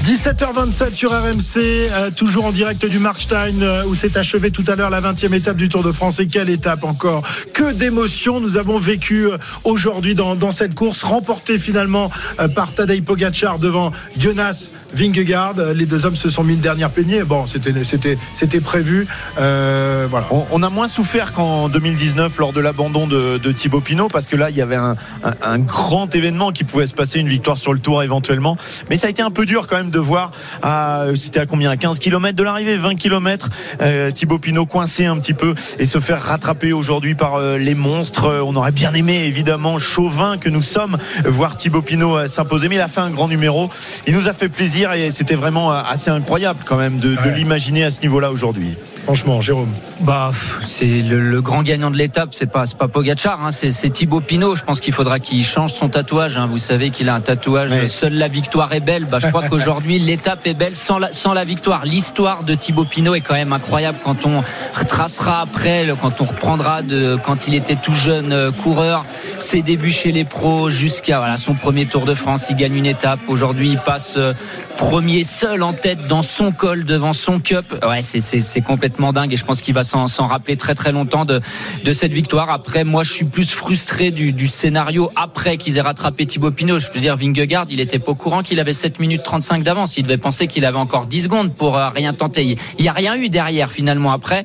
17h27 sur RMC, euh, toujours en direct du Markstein euh, où s'est achevée tout à l'heure la 20e étape du Tour de France. Et quelle étape encore Que d'émotions nous avons vécu euh, aujourd'hui dans, dans cette course, remportée finalement par Tadej Pogacar devant Jonas Vingegaard. Les deux hommes se sont mis une dernière peignée. Bon, c'était c'était c'était prévu. Voilà. On, on a moins souffert qu'en 2019 lors de l'abandon de, de Thibaut Pinot parce que là il y avait un- un grand événement qui pouvait se passer, une victoire sur le tour éventuellement. Mais ça a été un peu dur quand même de voir, à- c'était à combien à 15 km de l'arrivée, 20 km, euh, Thibaut Pinot coincé un petit peu et se faire rattraper aujourd'hui par euh, les monstres. Euh, On aurait bien aimé évidemment, chauvin que nous sommes, voir Thibaut Pinot euh, s'imposer. Mais il a fait un grand numéro. Il nous a fait plaisir et c'était vraiment euh, assez incroyable quand même de, de l'imaginer à ce niveau-là aujourd'hui. Franchement, Jérôme. Bah, c'est le, le grand gagnant de l'étape, c'est pas pas Pogacar, hein, c'est Thibaut Pinot. Je pense qu'il faudra qu'il change son tatouage. hein. Vous savez qu'il a un tatouage. Ouais. Seule la victoire est belle. Bah, je crois qu'aujourd'hui <laughs> l'étape est belle sans la sans la victoire. L'histoire de Thibaut Pinot est quand même incroyable quand on retracera après, quand on reprendra de quand il était tout jeune euh, coureur, ses débuts chez les pros jusqu'à voilà son premier Tour de France. Il gagne une étape. Aujourd'hui, il passe euh, premier seul en tête dans son col devant son cup. Ouais, c'est c'est c'est complètement dingue et je pense qu'il va s'en rappeler très très longtemps de de cette victoire. Après, moi, je suis plus frustré du du scénario après qu'ils aient rattrapé Thibaut Pinot. Je veux dire, Vingegaard, il était pas au courant qu'il avait 7 minutes 35 d'avance. Il devait penser qu'il avait encore 10 secondes pour euh, rien tenter. Il y a rien eu derrière finalement après.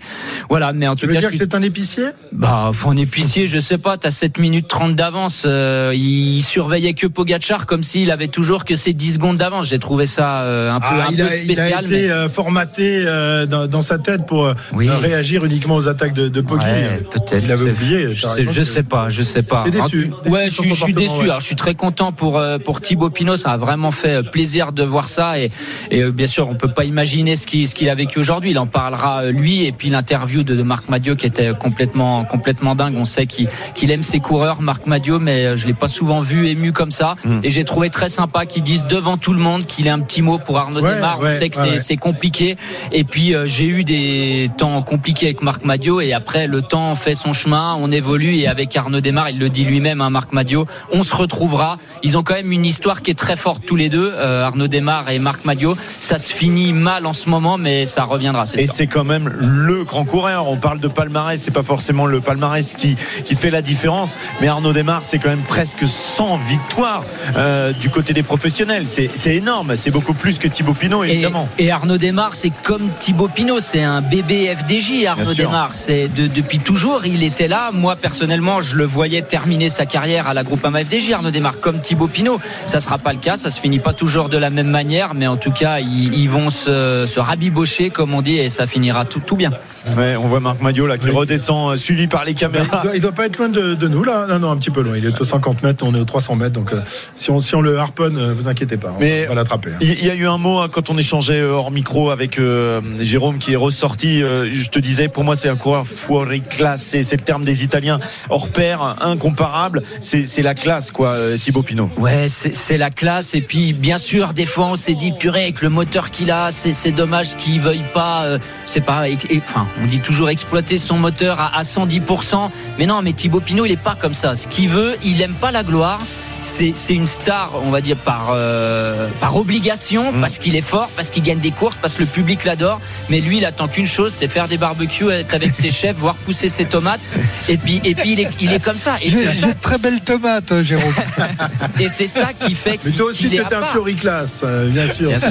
Voilà, mais en tout Tu veux cas, dire je que suis- c'est un épicier? Bah, faut un épicier, je sais pas, t'as 7 minutes 30 d'avance. euh, il surveillait que Pogachar comme s'il avait toujours que ses 10 secondes d'avance. J'ai trouvé ça euh, un peu, Ah, un il, peu a, il a spécial. été mais- euh, formaté dans, dans sa tête pour euh, Oui. réagir uniquement aux attaques de, de Poggi. Ouais, peut-être. Il avait oublié. Je sais, je sais pas, je sais pas. T'es déçu, déçu ouais, je suis, déçu. ouais. Alors, je suis très content pour euh, pour Thibaut Pinot. Ça a vraiment fait euh, plaisir de voir ça. Et, et euh, bien sûr, on peut pas imaginer ce qu'il ce qu'il a vécu aujourd'hui. Il en parlera euh, lui. Et puis l'interview de, de Marc Madiot qui était complètement complètement dingue. On sait qu'il qu'il aime ses coureurs, Marc Madiot, mais euh, je l'ai pas souvent vu ému comme ça. Hmm. Et j'ai trouvé très sympa qu'il dise devant tout le monde qu'il ait un petit mot pour Arnaud Ouais, on sait que c'est compliqué. Et puis euh, j'ai eu des temps compliqués avec Marc Madio et après le temps fait son chemin, on évolue et avec Arnaud Desmar, il le dit lui-même, hein, Marc Madio, on se retrouvera. Ils ont quand même une histoire qui est très forte tous les deux, euh, Arnaud Desmar et Marc Madio. Ça se finit mal en ce moment, mais ça reviendra. Et c'est quand même le grand coureur. On parle de palmarès, c'est pas forcément le palmarès qui, qui fait la différence. Mais Arnaud Desmar, c'est quand même presque 100 victoires euh, du côté des professionnels. C'est énorme. C'est beaucoup plus que Thibaut Pinot, évidemment. et Arnaud Desmar, c'est comme Thibaut Pinot, c'est un bébé FDJ. Arnaud. Desmar, c'est de- depuis toujours, il était là. Moi personnellement, je le voyais terminer sa carrière à la Groupama FDJ. Arnaud Desmar, comme Thibaut Pinot, ça sera pas le cas. Ça se finit pas toujours de la même manière, mais en tout cas, ils, ils vont se, se rabibocher, comme on dit, et ça finira tout, tout bien. Ouais, on voit Marc Madio là qui redescend, euh, suivi par les caméras. Il doit, il doit pas être loin de, de nous là. Non, non, un petit peu loin. Il est aux 50 mètres, on est aux 300 mètres. Donc euh, si, on, si on le harponne, euh, vous inquiétez pas, on Mais va l'attraper. hein. Il y a eu un mot hein, quand on échangeait hors micro avec euh, Jérôme qui est ressorti. euh, je te disais, pour moi, c'est un coureur fuori classe. C'est le terme des Italiens hors pair, incomparable. C'est c'est la classe, quoi, Thibaut Pinot. Ouais, c'est c'est la classe. Et puis, bien sûr, des fois, on s'est dit, purée, avec le moteur qu'il a, c'est c'est dommage qu'il veuille pas, euh, c'est pas, et- et- enfin, on dit toujours exploiter son moteur à, à 110%. Mais non, mais Thibaut Pinot, il est pas comme ça. Ce qu'il veut, il aime pas la gloire. C'est c'est une star, on va dire, par, euh, par obligation, parce qu'il est fort, parce qu'il gagne des courses, parce que le public l'adore. Mais lui, il attend qu'une chose, c'est faire des barbecues, être avec ses <laughs> chefs, voir pousser ses tomates. Et puis, et puis il, est, il est comme ça. Et J'ai de très belles tomates, euh, Jérôme. <laughs> et c'est ça qui fait Mais toi aussi, qu'il tu étais un floriclasse, euh, bien sûr. Bien sûr.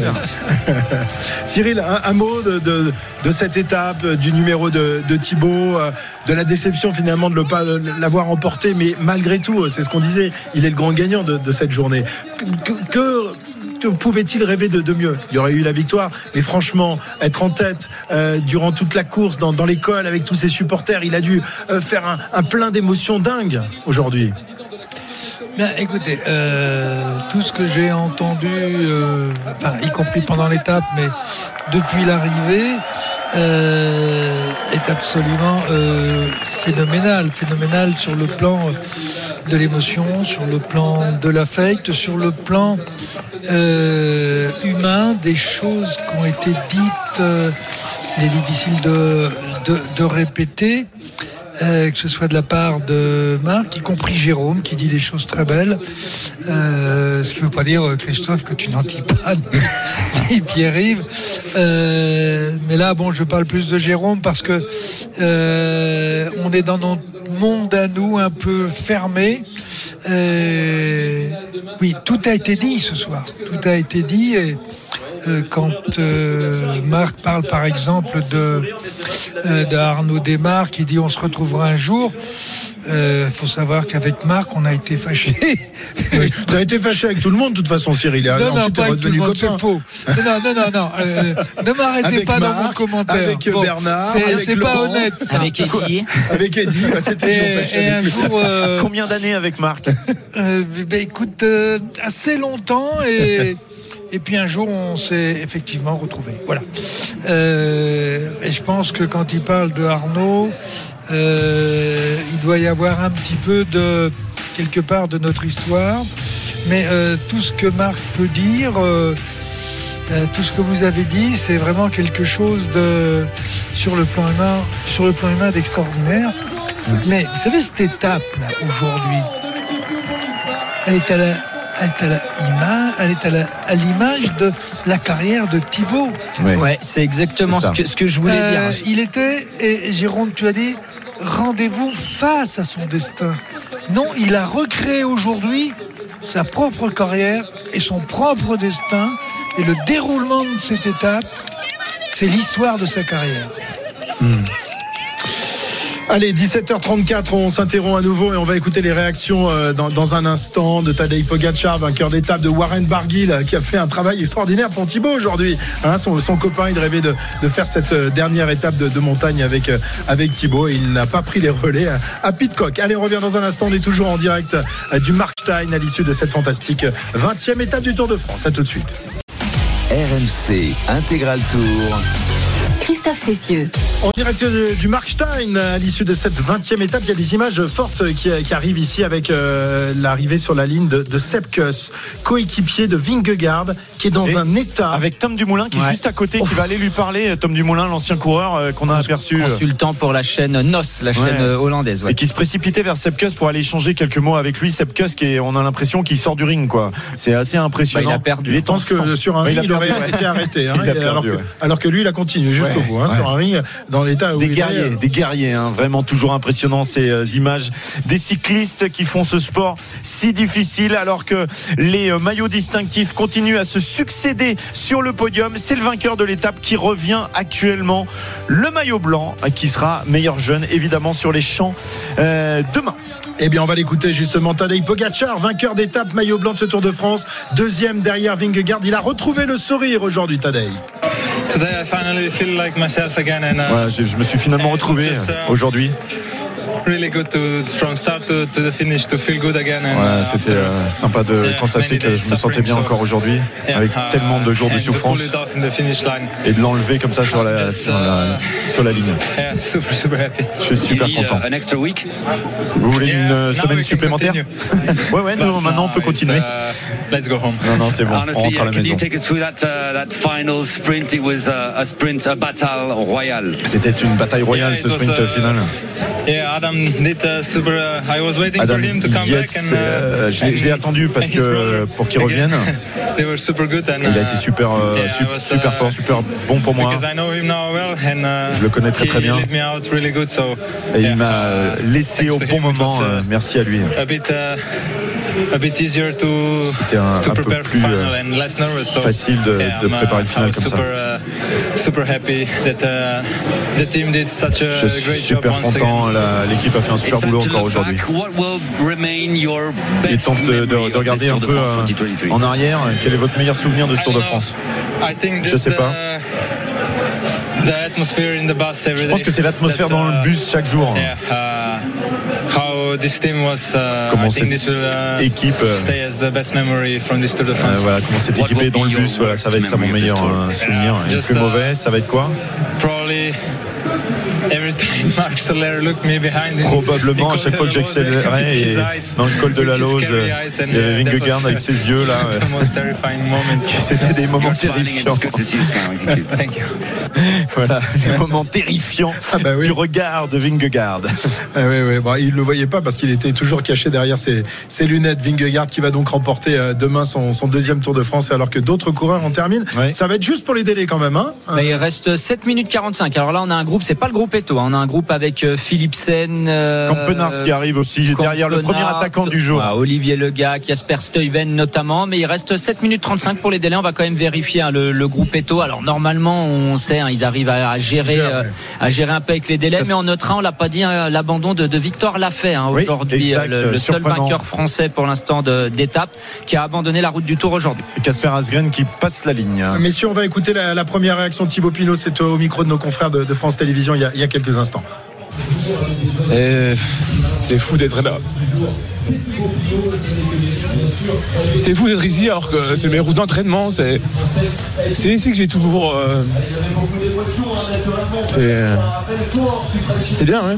<laughs> Cyril, un, un mot de, de- de cette étape, euh, du numéro de, de Thibaut, de la déception finalement de ne pas l'avoir emporté, mais malgré tout, c'est ce qu'on disait, il est le grand gagnant de, cette journée. Que, pouvait-il rêver de, mieux? Il y aurait eu la victoire, mais franchement, être en tête euh, durant toute la course, dans, l'école, avec tous ses supporters, il a dû euh, faire un plein d'émotions dingues aujourd'hui. Bien, écoutez, euh, tout ce que j'ai entendu, euh, enfin, y compris pendant l'étape, mais depuis l'arrivée, euh, est absolument euh, phénoménal. Phénoménal sur le plan de l'émotion, sur le plan de l'affect, sur le plan euh, humain, des choses qui ont été dites, euh, il est difficile de, de, de répéter euh, que ce soit de la part de Marc, y compris Jérôme, qui dit des choses très belles. Euh, ce qui ne veut pas dire, euh, Christophe, que tu n'en dis pas, <laughs> ni Pierre-Yves. Euh, mais là, bon, je parle plus de Jérôme parce que euh, on est dans notre monde à nous un peu fermé. Oui, tout a été dit ce soir. Tout a été dit. Et, quand euh, Marc parle par exemple de, euh, de Arnaud Desmar qui dit on se retrouvera un jour. Il faut savoir qu'avec Marc, on a été fâchés. Tu as été fâché avec tout le monde, de toute façon, Cyril. Non, non, pas avec tout le redevenu monde, copain. c'est faux. Non, non, non, non. euh, ne m'arrêtez pas dans mon Marc, commentaire. avec Bernard, c'est- pas honnête. ça. Avec Eddie. Avec Eddie, bah, c'était Et, toujours fâché et un jour, euh, Combien d'années avec Marc? Euh, ben, écoute, euh, assez longtemps et. Et puis un jour, on s'est effectivement retrouvés. Voilà. Euh, et je pense que quand il parle de Arnaud, euh, il doit y avoir un petit peu de quelque part de notre histoire. Mais euh, tout ce que Marc peut dire, euh, euh, tout ce que vous avez dit, c'est vraiment quelque chose de sur le plan humain, sur le plan humain d'extraordinaire. Mais vous savez cette étape là aujourd'hui, elle est à la, elle est à l'image de la carrière de Thibaut. Ouais, c'est exactement ce que, ce que je voulais Euh, dire. Il était, et Jérôme, tu as dit, rendez-vous face à son destin. Non, il a recréé aujourd'hui sa propre carrière et son propre destin. Et le déroulement de cette étape, c'est l'histoire de sa carrière. Allez, 17h34, on s'interrompt à nouveau et on va écouter les réactions euh, dans, dans un instant de Tadej Pogacar, vainqueur d'étape de Warren Barguil, euh, qui a fait un travail extraordinaire pour Thibaut aujourd'hui. Hein, son, son copain, il rêvait de, de faire cette euh, dernière étape de, de montagne avec, avec Thibaut et il n'a pas pris les relais à, à Pitcock. Allez, on revient dans un instant, on est toujours en direct du Markstein à l'issue de cette fantastique euh, 20e étape du Tour de France. À tout de suite. RMC Intégral Tour. Christophe Cessieux. En direct du, du Markstein, à l'issue de cette 20e étape, il y a des images fortes qui, qui arrivent ici avec euh, l'arrivée sur la ligne de, de Sepp Kuss, coéquipier de Vingegaard, qui est dans Et un état. Avec Tom Dumoulin qui est juste à côté, qui va aller lui parler. Tom Dumoulin, l'ancien coureur euh, qu'on a aperçu. euh, Consultant pour la chaîne NOS, la chaîne Ouais. euh, hollandaise. ouais. Et qui se précipitait vers Sepkus pour aller échanger quelques mots avec lui. Sepkus, qui est, on a l'impression qu'il sort du ring, quoi. C'est assez impressionnant. Bah, il a perdu. Il est sang. que sur un Ouais, ring, a il, aurait perdu, ouais. été arrêté. hein, Il a et alors, que, ouais. alors que lui, il a continué jusqu'au Ouais, bout. hein, ouais. Sur un ring, dans l'état où Des il guerriers, des guerriers, hein, vraiment toujours impressionnant ces euh, images des cyclistes qui font ce sport si difficile alors que les euh, maillots distinctifs continuent à se succéder sur le podium. C'est le vainqueur de l'étape qui revient actuellement, le maillot blanc euh, qui sera meilleur jeune évidemment sur les champs euh, demain. Eh bien, on va l'écouter justement. Tadej Pogacar, vainqueur d'étape, maillot blanc de ce Tour de France, deuxième derrière Vingegaard. Il a retrouvé le sourire aujourd'hui, Tadej. uh, Voilà, je, je me suis finalement retrouvé uh, aujourd'hui. Really good to from start to, to the finish to feel good again. And, Voilà, uh, c'était euh, sympa de yeah, constater que je me sentais bien so- encore aujourd'hui, yeah, avec uh, tellement de jours de souffrance, et de l'enlever comme ça sur la, sur la, sur la ligne. Yeah, super super happy. Je suis super content. An extra week? Vous voulez une semaine supplémentaire? <laughs> Ouais, ouais, non, maintenant on peut continuer. Uh, let's go home. Non, non, c'est bon, on rentre à la uh, maison. you take us through that uh, that final sprint? It was uh, a sprint, a battle royale. C'était une bataille royale ce sprint uh, final. Yeah, Adam super. Adam Yates. Uh, euh, je l'ai- attendu parce que pour qu'il revienne. <laughs> Super. Il a uh, été super, euh, yeah, I sup- was, super uh, fort, super bon pour moi. Je le connais très, très bien. Et il m'a euh, laissé au bon moment. Merci à lui. A bit uh, easier to C'était un, to un peu prepare plus final euh, and less nervous. So facile de, yeah, de I'm, uh, préparer le I final was comme super, ça. uh, super happy that uh, the team did such a Je suis great job super once content. la- L'équipe a fait un super It's boulot encore aujourd'hui. back. What will remain your Il est temps de, de- de regarder un peu euh, 2023? en arrière. Quel est votre meilleur souvenir de ce Tour de France? I think Je that sais pas. The, the atmosphere in the bus every Je pense day. que c'est l'atmosphère dans le uh, bus chaque jour. Comment I think cette this will uh, équipe, euh, stay as the best memory from this Tour de Euh, France. voilà comment c'est équipé dans le bus. Voilà, ça va être ça mon meilleur euh, souvenir. Et le plus uh, mauvais, ça va être quoi? Probably Probablement à chaque fois que j'accélérais et dans le col de la Lose, il y avait uh, Vingegaard avec ses yeux là. <laughs> the most terrifying moment. <laughs> C'était des moments terrifiants. <laughs> Voilà, des moments terrifiants Ah bah oui. du regard de Vingegaard. Ah oui, oui. Bon, il ne le voyait pas parce qu'il était toujours caché derrière ses, ses lunettes. Vingegaard qui va donc remporter euh, demain son, son deuxième Tour de France alors que d'autres coureurs en terminent. Ça va être juste pour les délais quand même. Hein Mais il reste 7 minutes 45. Alors là, on a un groupe, c'est pas le groupe Eto, hein. On a un groupe avec euh, Philipsen. Euh, Campenarts qui arrive aussi derrière le premier attaquant du jour. voilà, Olivier Legac, Jasper Stuyven notamment. Mais il reste 7 minutes 35 pour les délais. On va quand même vérifier hein, le, le groupe Eto. Alors normalement, on sait, hein, ils arrivent à, à gérer, euh, à gérer un peu avec les délais. Mais on notera, on l'a pas dit, hein, l'abandon de, de Victor Lafay hein, Oui, aujourd'hui, euh, le, le seul vainqueur français pour l'instant de- d'étape, qui a abandonné la route du Tour aujourd'hui. Casper Asgren qui passe la ligne. Messieurs, on va écouter la, la première réaction de Thibaut Pinot. C'est au micro de nos confrères de, de France Télévisions il y a, il y a quelques instants. C'est fou d'être là. C'est fou d'être ici alors que c'est mes routes d'entraînement. C'est c'est ici que j'ai toujours. euh, C'est c'est bien, ouais.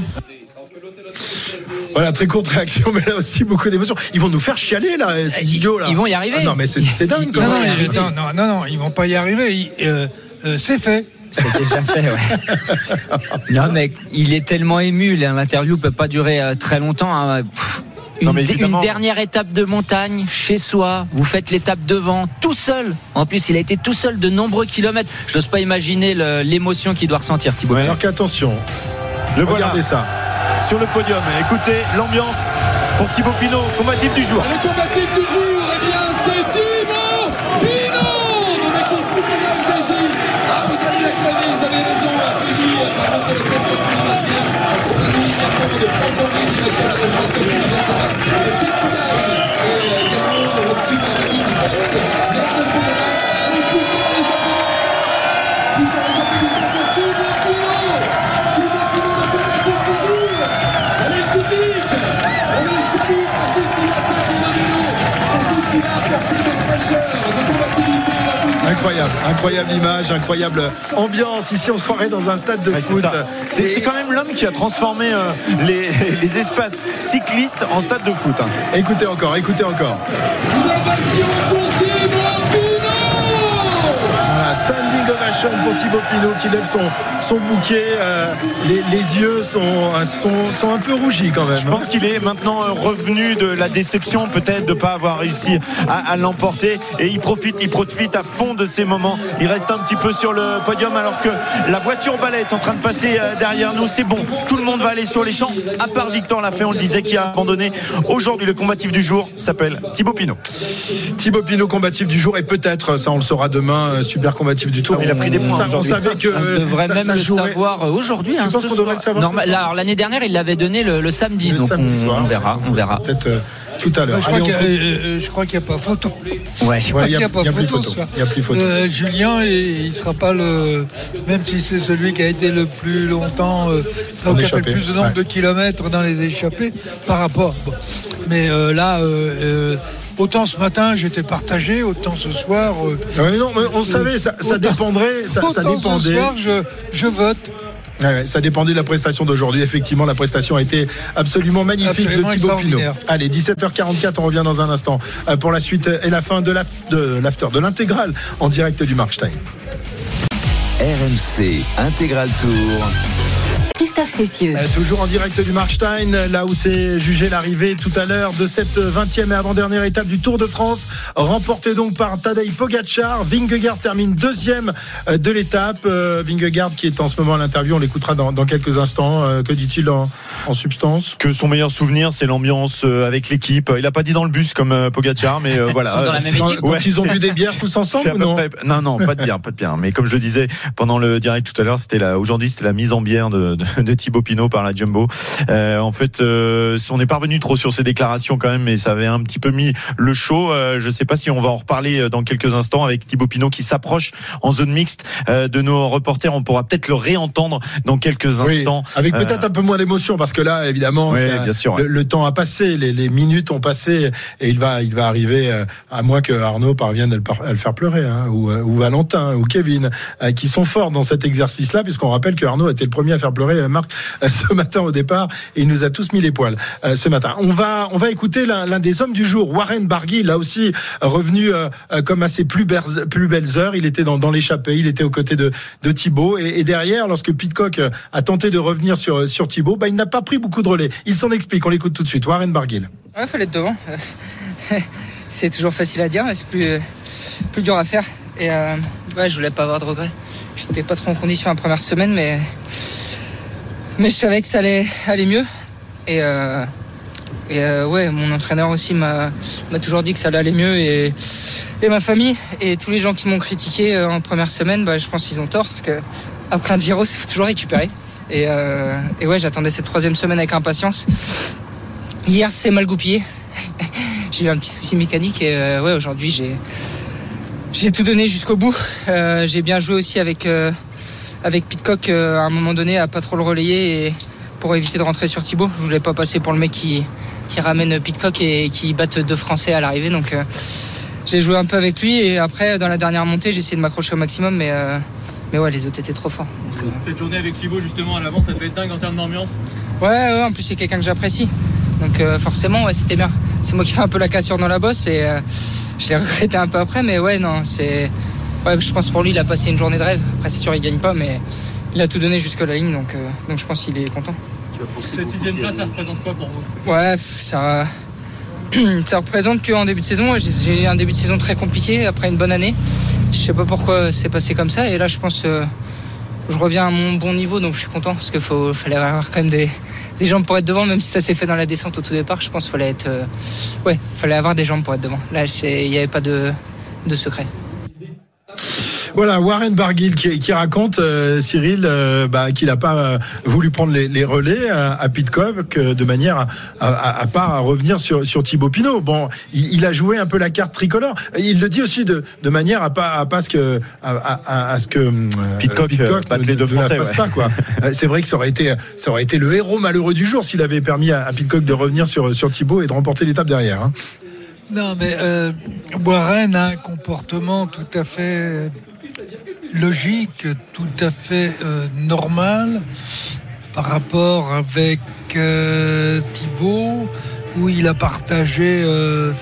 Voilà, très courte réaction, <laughs> mais là aussi beaucoup d'émotions. Ils vont nous faire chialer là, ces idiots là. ils vont y arriver. Ah non, mais c'est c'est dingue. Non, non, non, non, non, non, ils vont pas y arriver. Ils- euh, euh, c'est fait. C'est déjà fait, ouais. <laughs> Non, mais il est tellement ému. L'interview peut pas durer euh, très longtemps. hein. Pff, Une, Non, mais une évidemment. dernière étape de montagne chez soi. Vous faites l'étape devant, tout seul. En plus, il a été tout seul de nombreux kilomètres. Je n'ose pas imaginer l'émotion qu'il doit ressentir, Thibaut. Ouais. Alors qu'attention, regardez voilà ça. sur le podium. Écoutez l'ambiance pour Thibaut Pinot, combatif du jour. Le combatif du jour, eh bien, c'est Thibaut Pinot de l'équipe Fluminense FDJ. Ah, vous allez l'acclamer, vous avez raison, applaudi par notre détestation canadienne. Lui, il y a vraiment Incroyable, incroyable image, incroyable ambiance. Ici, on se croirait dans un stade de Ouais, foot. C'est quand même l'homme qui a transformé euh, les, <laughs> les espaces cyclistes en stade de foot. hein. Écoutez encore, écoutez encore. Standing ovation pour Thibaut Pinot qui lève son, son bouquet. euh, les, les yeux sont, euh, sont, sont un peu rougis quand même. Je pense qu'il est maintenant revenu de la déception peut-être de ne pas avoir réussi à, à l'emporter et il profite, il profite à fond de ces moments. Il reste un petit peu sur le podium alors que la voiture balai est en train de passer euh, derrière nous. C'est bon, tout le monde va aller sur les champs, à part Victor Lafay, on le disait, qui a abandonné. Aujourd'hui, le combatif du jour s'appelle Thibaut Pinot. Thibaut Pinot combatif du jour et peut-être, ça on le saura demain, super combatif du tour. Il a pris des points On savait que On devrait ça- même ça le jouerait- savoir aujourd'hui. Tu hein, penses ce qu'on devrait soir. le savoir ce Normal- soir alors l'année dernière, il l'avait donné le, le samedi, Le donc samedi on, soir. on verra, on verra. Peut-être euh, tout à l'heure. je crois Allez, on qu'il se- y a- euh, euh, je crois qu'il n'y a pas photo. Ouais, Je crois qu'il n'y a, pas photo. Il y a plus photo. Euh, Julien, il ne sera pas le. Même si c'est celui qui a été le plus longtemps. Euh, qui a fait le plus de nombre ouais. de kilomètres dans les échappées par rapport. bon. Mais euh, là, euh, euh, autant ce matin j'étais partagé, autant ce soir. euh, Ouais, non, mais on savait, ça, ça autant- dépendrait, ça, dépendait. Ce soir, je, je vote. Ouais, ça dépendait de la prestation d'aujourd'hui. Effectivement, la prestation a été absolument magnifique Absolument de Thibaut Pinot. Allez, 17h44, on revient dans un instant euh, pour la suite et la fin de l'after, de l'intégrale en direct du Markstein. RMC Intégral Tour. Christophe Cessieux. Euh, toujours en direct du Markstein, là où s'est jugé l'arrivée tout à l'heure de cette 20e et avant-dernière étape du Tour de France, remportée donc par Tadej Pogacar. Vingegaard termine deuxième euh, de l'étape. Euh, Vingegaard qui est en ce moment à l'interview, on l'écoutera dans, dans quelques instants. Euh, Que dit-il en, en substance? Que son meilleur souvenir, c'est l'ambiance avec l'équipe. Il a pas dit dans le bus comme euh, Pogacar, mais euh, <laughs> voilà. sont dans la même équipe. quand ils ont bu des bières tous C'est ensemble à ou peu non? près- Non, non, pas de bière, pas de bière. Mais comme je le disais pendant le direct tout à l'heure, c'était la, aujourd'hui, c'était la mise en bière de, de, <laughs> de Thibaut Pinot par la Jumbo. Euh, en fait, euh, on n'est pas revenu trop sur ces déclarations quand même, mais ça avait un petit peu mis le show. Euh, je sais pas si on va en reparler euh, dans quelques instants avec Thibaut Pinot qui s'approche en zone mixte euh, de nos reporters. On pourra peut-être le réentendre dans quelques Oui, instants. avec Euh, peut-être un peu moins d'émotion parce que là, évidemment, Oui, bien sûr, ouais. le, temps a passé, les, les minutes ont passé et il va, il va arriver à moins que Arnaud parvienne à le, à le faire pleurer, hein, ou, ou Valentin ou Kevin, qui sont forts dans cet exercice-là, puisqu'on rappelle que Arnaud était le premier à faire pleurer euh, Marc euh, <laughs> ce matin au départ il nous a tous mis les poils euh, ce matin. On va, on va écouter l'un des hommes du jour, Warren Barguil, là aussi revenu comme à ses plus, belles- heures. Il était dans, l'échappée, il était aux côtés de, de Thibaut et, derrière, lorsque Pitcock a tenté de revenir sur, sur Thibaut, bah, il n'a pas pris beaucoup de relais. Il s'en explique, on l'écoute tout de suite. Warren Barguil. Ouais, fallait être devant. <laughs> c'est toujours facile à dire, mais c'est plus, plus dur à faire. Et euh, ouais, je voulais pas avoir de regrets. J'étais pas trop en condition la première semaine, mais, mais je savais que ça allait mieux. Et, euh, euh, ouais, mon entraîneur aussi m'a toujours dit que ça allait mieux. Et, ma famille et tous les gens qui m'ont critiqué euh, en première semaine, bah, je pense qu'ils ont tort parce que après un Giro, <laughs> faut toujours récupérer. Et, ouais, j'attendais cette troisième semaine avec impatience. Hier, c'est mal goupillé. <laughs> j'ai eu un petit souci mécanique et ouais, aujourd'hui, j'ai tout donné jusqu'au bout. J'ai bien joué aussi avec avec Pitcock euh, à un moment donné à pas trop le relayer et pour éviter de rentrer sur Thibaut. Je voulais pas passer pour le mec qui qui ramène Pitcock et qui batte deux Français à l'arrivée. Donc euh, j'ai joué un peu avec lui et après dans la dernière montée, j'ai essayé de m'accrocher au maximum, mais euh, mais ouais, les autres étaient trop forts. Donc, Cette journée avec Thibaut justement à l'avant, ça devait être dingue en termes d'ambiance. Ouais, ouais, en plus c'est quelqu'un que j'apprécie. Donc euh, forcément, ouais, c'était bien. C'est moi qui fais un peu la cassure dans la bosse et je l'ai <laughs> regretté un peu après, mais ouais, non, c'est. Ouais, je pense pour lui, il a passé une journée de rêve. Après, c'est sûr, il gagne pas, mais il a tout donné jusqu'à la ligne, donc, euh, donc je pense qu'il est content. Cette sixième place, ça représente quoi pour vous? Ouais, ça. <clears throat> ça représente qu'en début de saison, j'ai eu un début de saison très compliqué après une bonne année. Je sais pas pourquoi c'est passé comme ça, et là, je pense. euh, je reviens à mon bon niveau, donc je suis content parce qu'il fallait avoir quand même des, des jambes pour être devant, même si ça s'est fait dans la descente au tout départ. Je pense qu'il fallait être, euh, ouais, fallait avoir des jambes pour être devant. Là, il n'y avait pas de, de secret. Voilà, Warren Barguil qui, qui raconte, euh, Cyril, euh, bah, qu'il n'a pas euh, voulu prendre les, les relais à, à Pitcock euh, de manière à, à, à pas à revenir sur, sur Thibaut Pinot. Bon, il, il a joué un peu la carte tricolore. Il le dit aussi de, de manière à pas à pas ce que à, à- à ce que euh, Pitcock, euh, batte ne- les deux ne la Français, fasse ouais. pas quoi. <laughs> C'est vrai que ça aurait été ça aurait été le héros malheureux du jour s'il avait permis à, à Pitcock de revenir sur sur Thibaut et de remporter l'étape derrière. hein. Non, mais euh, Warren a un comportement tout à fait logique, tout à fait euh, normal par rapport avec euh, Thibaut, où il a partagé euh,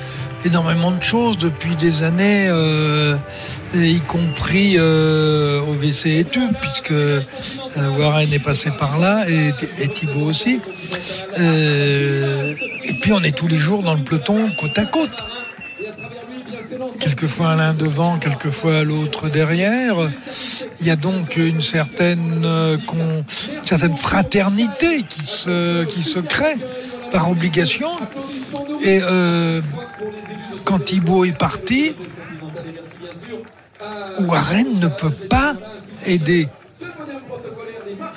énormément de choses depuis des années, euh, y compris au WC et Tube, puisque Warren est passé par là, et, et Thibaut aussi. Et puis on est tous les jours dans le peloton côte à côte. Quelquefois l'un devant, quelquefois l'autre derrière. Il y a donc une certaine, euh, certaine fraternité qui se, qui se crée par obligation. Et euh, quand Thibaut est parti, Warren ne peut pas aider.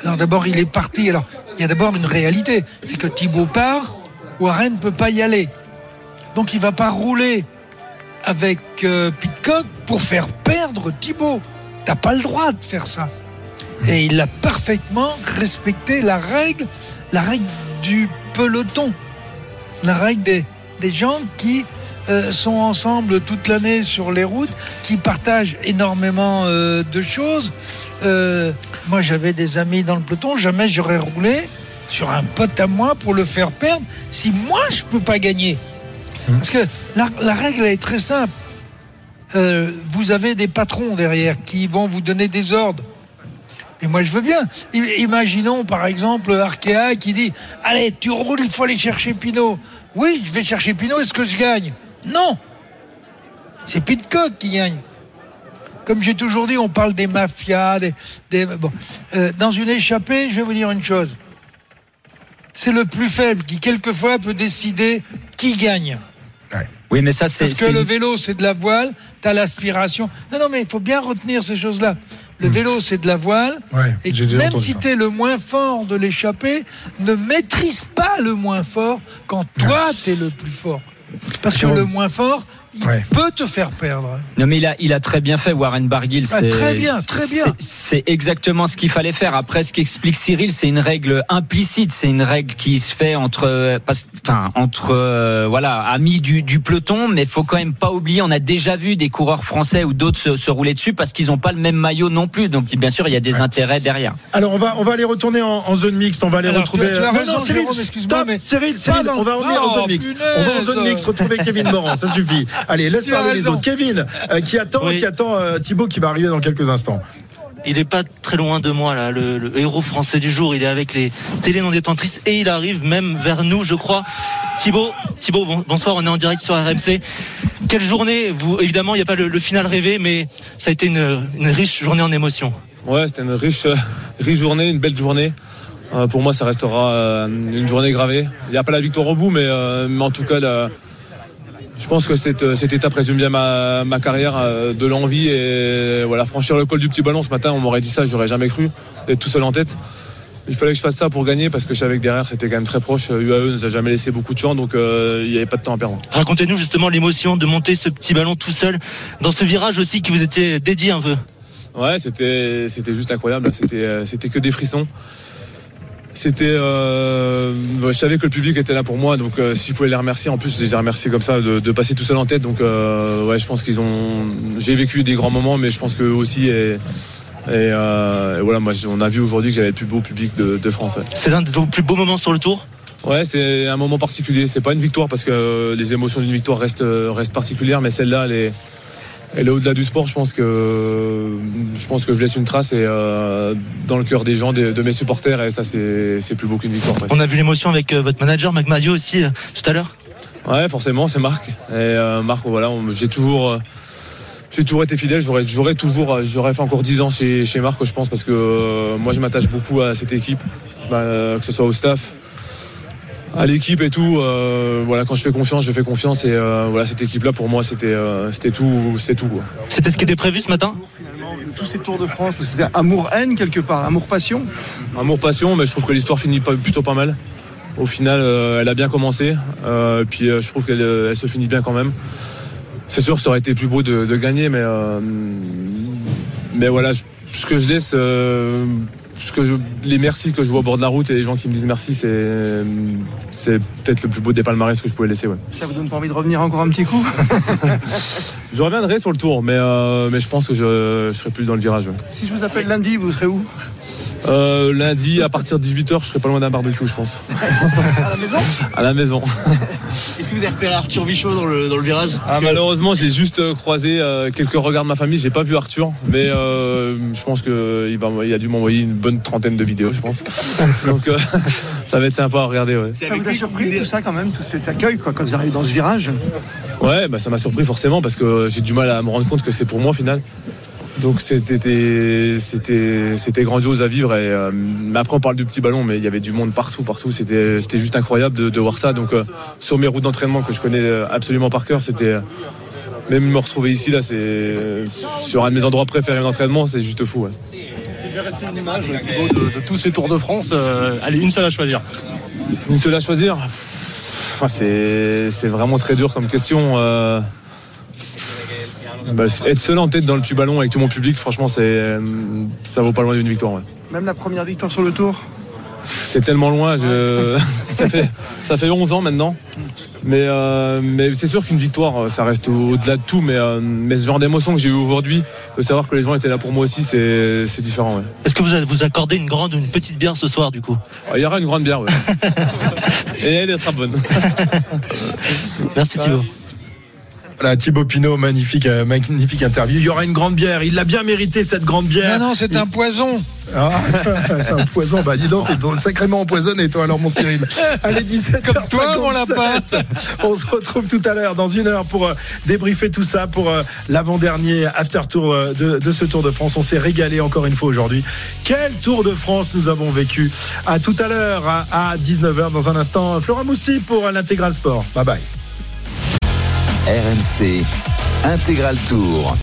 Alors d'abord, il est parti. Alors, il y a d'abord une réalité. C'est que Thibaut part, Warren ne peut pas y aller. Donc il va pas rouler avec euh, pour faire perdre Thibaut. T'as pas le droit de faire ça. Et il a parfaitement respecté la règle, la règle du peloton, la règle des, gens qui euh, sont ensemble toute l'année sur les routes, qui partagent énormément euh, de choses. Euh, moi, j'avais des amis dans le peloton, jamais j'aurais roulé sur un pote à moi pour le faire perdre si moi je peux pas gagner. Parce que la, règle est très simple. Euh, vous avez des patrons derrière qui vont vous donner des ordres. Et moi, je veux bien. Imaginons, par exemple, Arkea qui dit Allez, tu roules, il faut aller chercher Pinot. Oui, je vais chercher Pinot, est-ce que je gagne? Non C'est Pitcock qui gagne. Comme j'ai toujours dit, on parle des mafias. Des. Euh, dans une échappée, je vais vous dire une chose c'est le plus faible qui, quelquefois, peut décider qui gagne. Oui, mais ça, c'est. Parce que le vélo, c'est de la voile, tu as l'aspiration. Non, non, mais il faut bien retenir ces choses-là. Le vélo, c'est de la voile. Ouais, et même si tu es le moins fort de l'échappée, ne maîtrise pas le moins fort quand toi, tu es le plus fort. Parce que le moins fort, il peut te faire perdre. Non mais il a, il a très bien fait Warren Barguil. Ah, c'est- très bien, très bien. c'est- C'est exactement ce qu'il fallait faire. Après, ce qu'explique Cyril, c'est une règle implicite. C'est une règle qui se fait entre, euh, enfin, entre, euh, voilà, amis du, du peloton. Mais faut quand même pas oublier, on a déjà vu des coureurs français ou d'autres se, se rouler dessus parce qu'ils n'ont pas le même maillot non plus. Donc bien sûr, il y a des intérêts derrière. Alors on va on va aller retourner en, en zone mixte, on va aller Alors, retrouver. tu tu as Non, raison, non, Cyril, Jérôme, excuse-moi, stop, mais Cyril, Cyril, on va revenir en Oh, zone mixte. punaise. On va en zone mixte retrouver Kevin Morand, ça suffit. Allez, laisse Tu parler les autres. Kevin, euh, qui attend, Oui. qui attend euh, Thibaut qui va arriver dans quelques instants. Il est pas très loin de moi là, le, le héros français du jour. Il est avec les télé non détentrices et il arrive même vers nous, je crois. Thibaut, Thibaut, bon- bonsoir. On est en direct sur RMC. Quelle journée Vous, évidemment, il n'y a pas le, le final rêvé, mais ça a été une, une riche journée en émotions. Ouais, c'était une riche, euh, riche journée, une belle journée. Euh, pour moi, ça restera euh, une journée gravée. Il n'y a pas la victoire au bout, mais, euh, mais en tout cas, la- je pense que cette, euh, cette étape résume bien ma, ma carrière, euh, de l'envie et voilà, franchir le col du petit ballon ce matin, on m'aurait dit ça, j'aurais jamais cru d'être tout seul en tête. Il fallait que je fasse ça pour gagner parce que je savais que derrière c'était quand même très proche. UAE nous a jamais laissé beaucoup de champs donc euh, il n'y avait pas de temps à perdre. Racontez-nous justement l'émotion de monter ce petit ballon tout seul dans ce virage aussi qui vous était dédié un peu. Ouais, c'était c'était juste incroyable. C'était euh, c'était que des frissons. C'était, euh, je savais que le public était là pour moi, donc euh, si je pouvais les remercier, en plus je les ai remerciés comme ça de, de passer tout seul en tête. Donc euh, ouais, je pense qu'ils ont, j'ai vécu des grands moments, mais je pense qu'eux aussi et, et, et voilà, moi on a vu aujourd'hui que j'avais le plus beau public de, de France. ouais. C'est l'un de vos plus beaux moments sur le tour? Ouais, c'est un moment particulier. C'est pas une victoire parce que les émotions d'une victoire restent, restent particulières, mais celle-là, elle est, elle est au-delà du sport. Je pense que je pense que je laisse une trace et euh, dans le cœur des gens, de mes supporters, et ça, c'est c'est plus beau qu'une victoire. presque. On a vu l'émotion avec euh, votre manager, Mac Madio aussi, euh, tout à l'heure. Ouais, forcément, c'est Marc. Et Marc, voilà, on- j'ai toujours, j'ai toujours été fidèle. J'aurais, j'aurais toujours, j'aurais fait encore 10 ans chez, chez Marc, je pense, parce que moi, je m'attache beaucoup à cette équipe, que ce soit au staff, à l'équipe et tout. euh, voilà, quand je fais confiance, je fais confiance. Et euh, voilà, cette équipe-là, pour moi, c'était, euh, c'était tout, c'était tout. quoi. C'était ce qui était prévu ce matin? Tous ces Tours de France, c'était amour-haine quelque part, amour-passion. Amour passion, mais je trouve que l'histoire finit plutôt pas mal. Au final, euh, elle a bien commencé, euh, puis euh, je trouve qu'elle elle se finit bien quand même. C'est sûr, ça aurait été plus beau de, de gagner, mais euh, mais voilà, je- ce que je laisse, euh, ce que je- les merci que je vois au bord de la route et les gens qui me disent merci, c'est c'est peut-être le plus beau des palmarès que je pouvais laisser. Ouais. Ça vous donne pas envie de revenir encore un petit coup <laughs> Je reviendrai sur le tour, mais euh, mais je pense que je, je serai plus dans le virage. ouais. Si je vous appelle lundi, vous serez où? Euh, lundi, à partir de 18h, je serai pas loin d'un barbecue, je pense. À la maison? À la maison. Est-ce que vous avez repéré Arthur Vichot dans le, dans le virage? Ah, malheureusement, j'ai juste euh, croisé euh, quelques regards de ma famille. J'ai pas vu Arthur, mais euh, je pense qu'il va, il a dû m'envoyer une bonne trentaine de vidéos, je pense. <laughs> Donc, euh, <laughs> ça va être sympa à regarder. Ouais, Ça vous a surpris tout ça quand même, tout cet accueil quoi, quand vous arrivez dans ce virage? Ouais bah, ça m'a surpris forcément parce que j'ai du mal à me rendre compte que c'est pour moi au final. Donc c'était c'était c'était grandiose à vivre et euh, mais après on parle du petit ballon mais il y avait du monde partout partout c'était c'était juste incroyable de, de voir ça donc euh, sur mes routes d'entraînement que je connais euh, absolument par cœur c'était même me retrouver ici là c'est sur un de mes endroits préférés d'entraînement c'est juste fou ouais. C'est bien resté une image, Thibaut, de, de tous ces Tours de France. Euh, allez, une seule à choisir. Une seule à choisir Enfin, c'est c'est vraiment très dur comme question. Euh. Bah, être seul en tête dans le petit ballon avec tout mon public, franchement, c'est euh, ça vaut pas loin d'une victoire. ouais. Même la première victoire sur le tour C'est tellement loin, je- <laughs> ça, fait, ça fait 11 ans maintenant. Mais, euh, mais c'est sûr qu'une victoire, ça reste au- au-delà de tout. Mais, euh, mais ce genre d'émotion que j'ai eu aujourd'hui, de savoir que les gens étaient là pour moi aussi, c'est c'est différent. ouais. Est-ce que vous allez vous accorder une grande ou une petite bière ce soir du coup Il y aura une grande bière, ouais. <laughs> Et elle, elle sera bonne. Merci Thibaut. Voilà, Thibaut Pinot, magnifique, euh, magnifique interview. Il y aura une grande bière. Il l'a bien mérité, cette grande bière. Non, non, c'est un poison. Ah, <laughs> c'est un poison. Bah, dis donc, t'es sacrément empoisonné, toi, alors, mon Cyril. Allez, 17 Comme toi, mon lapin. <laughs> On se retrouve tout à l'heure, dans une heure, pour euh, débriefer tout ça, pour euh, l'avant-dernier after tour euh, de, de ce Tour de France. On s'est régalé encore une fois aujourd'hui. Quel Tour de France nous avons vécu? À tout à l'heure, à, à 19h, dans un instant. Flora Moussi pour l'intégral sport. Bye bye. RMC Intégral Tour.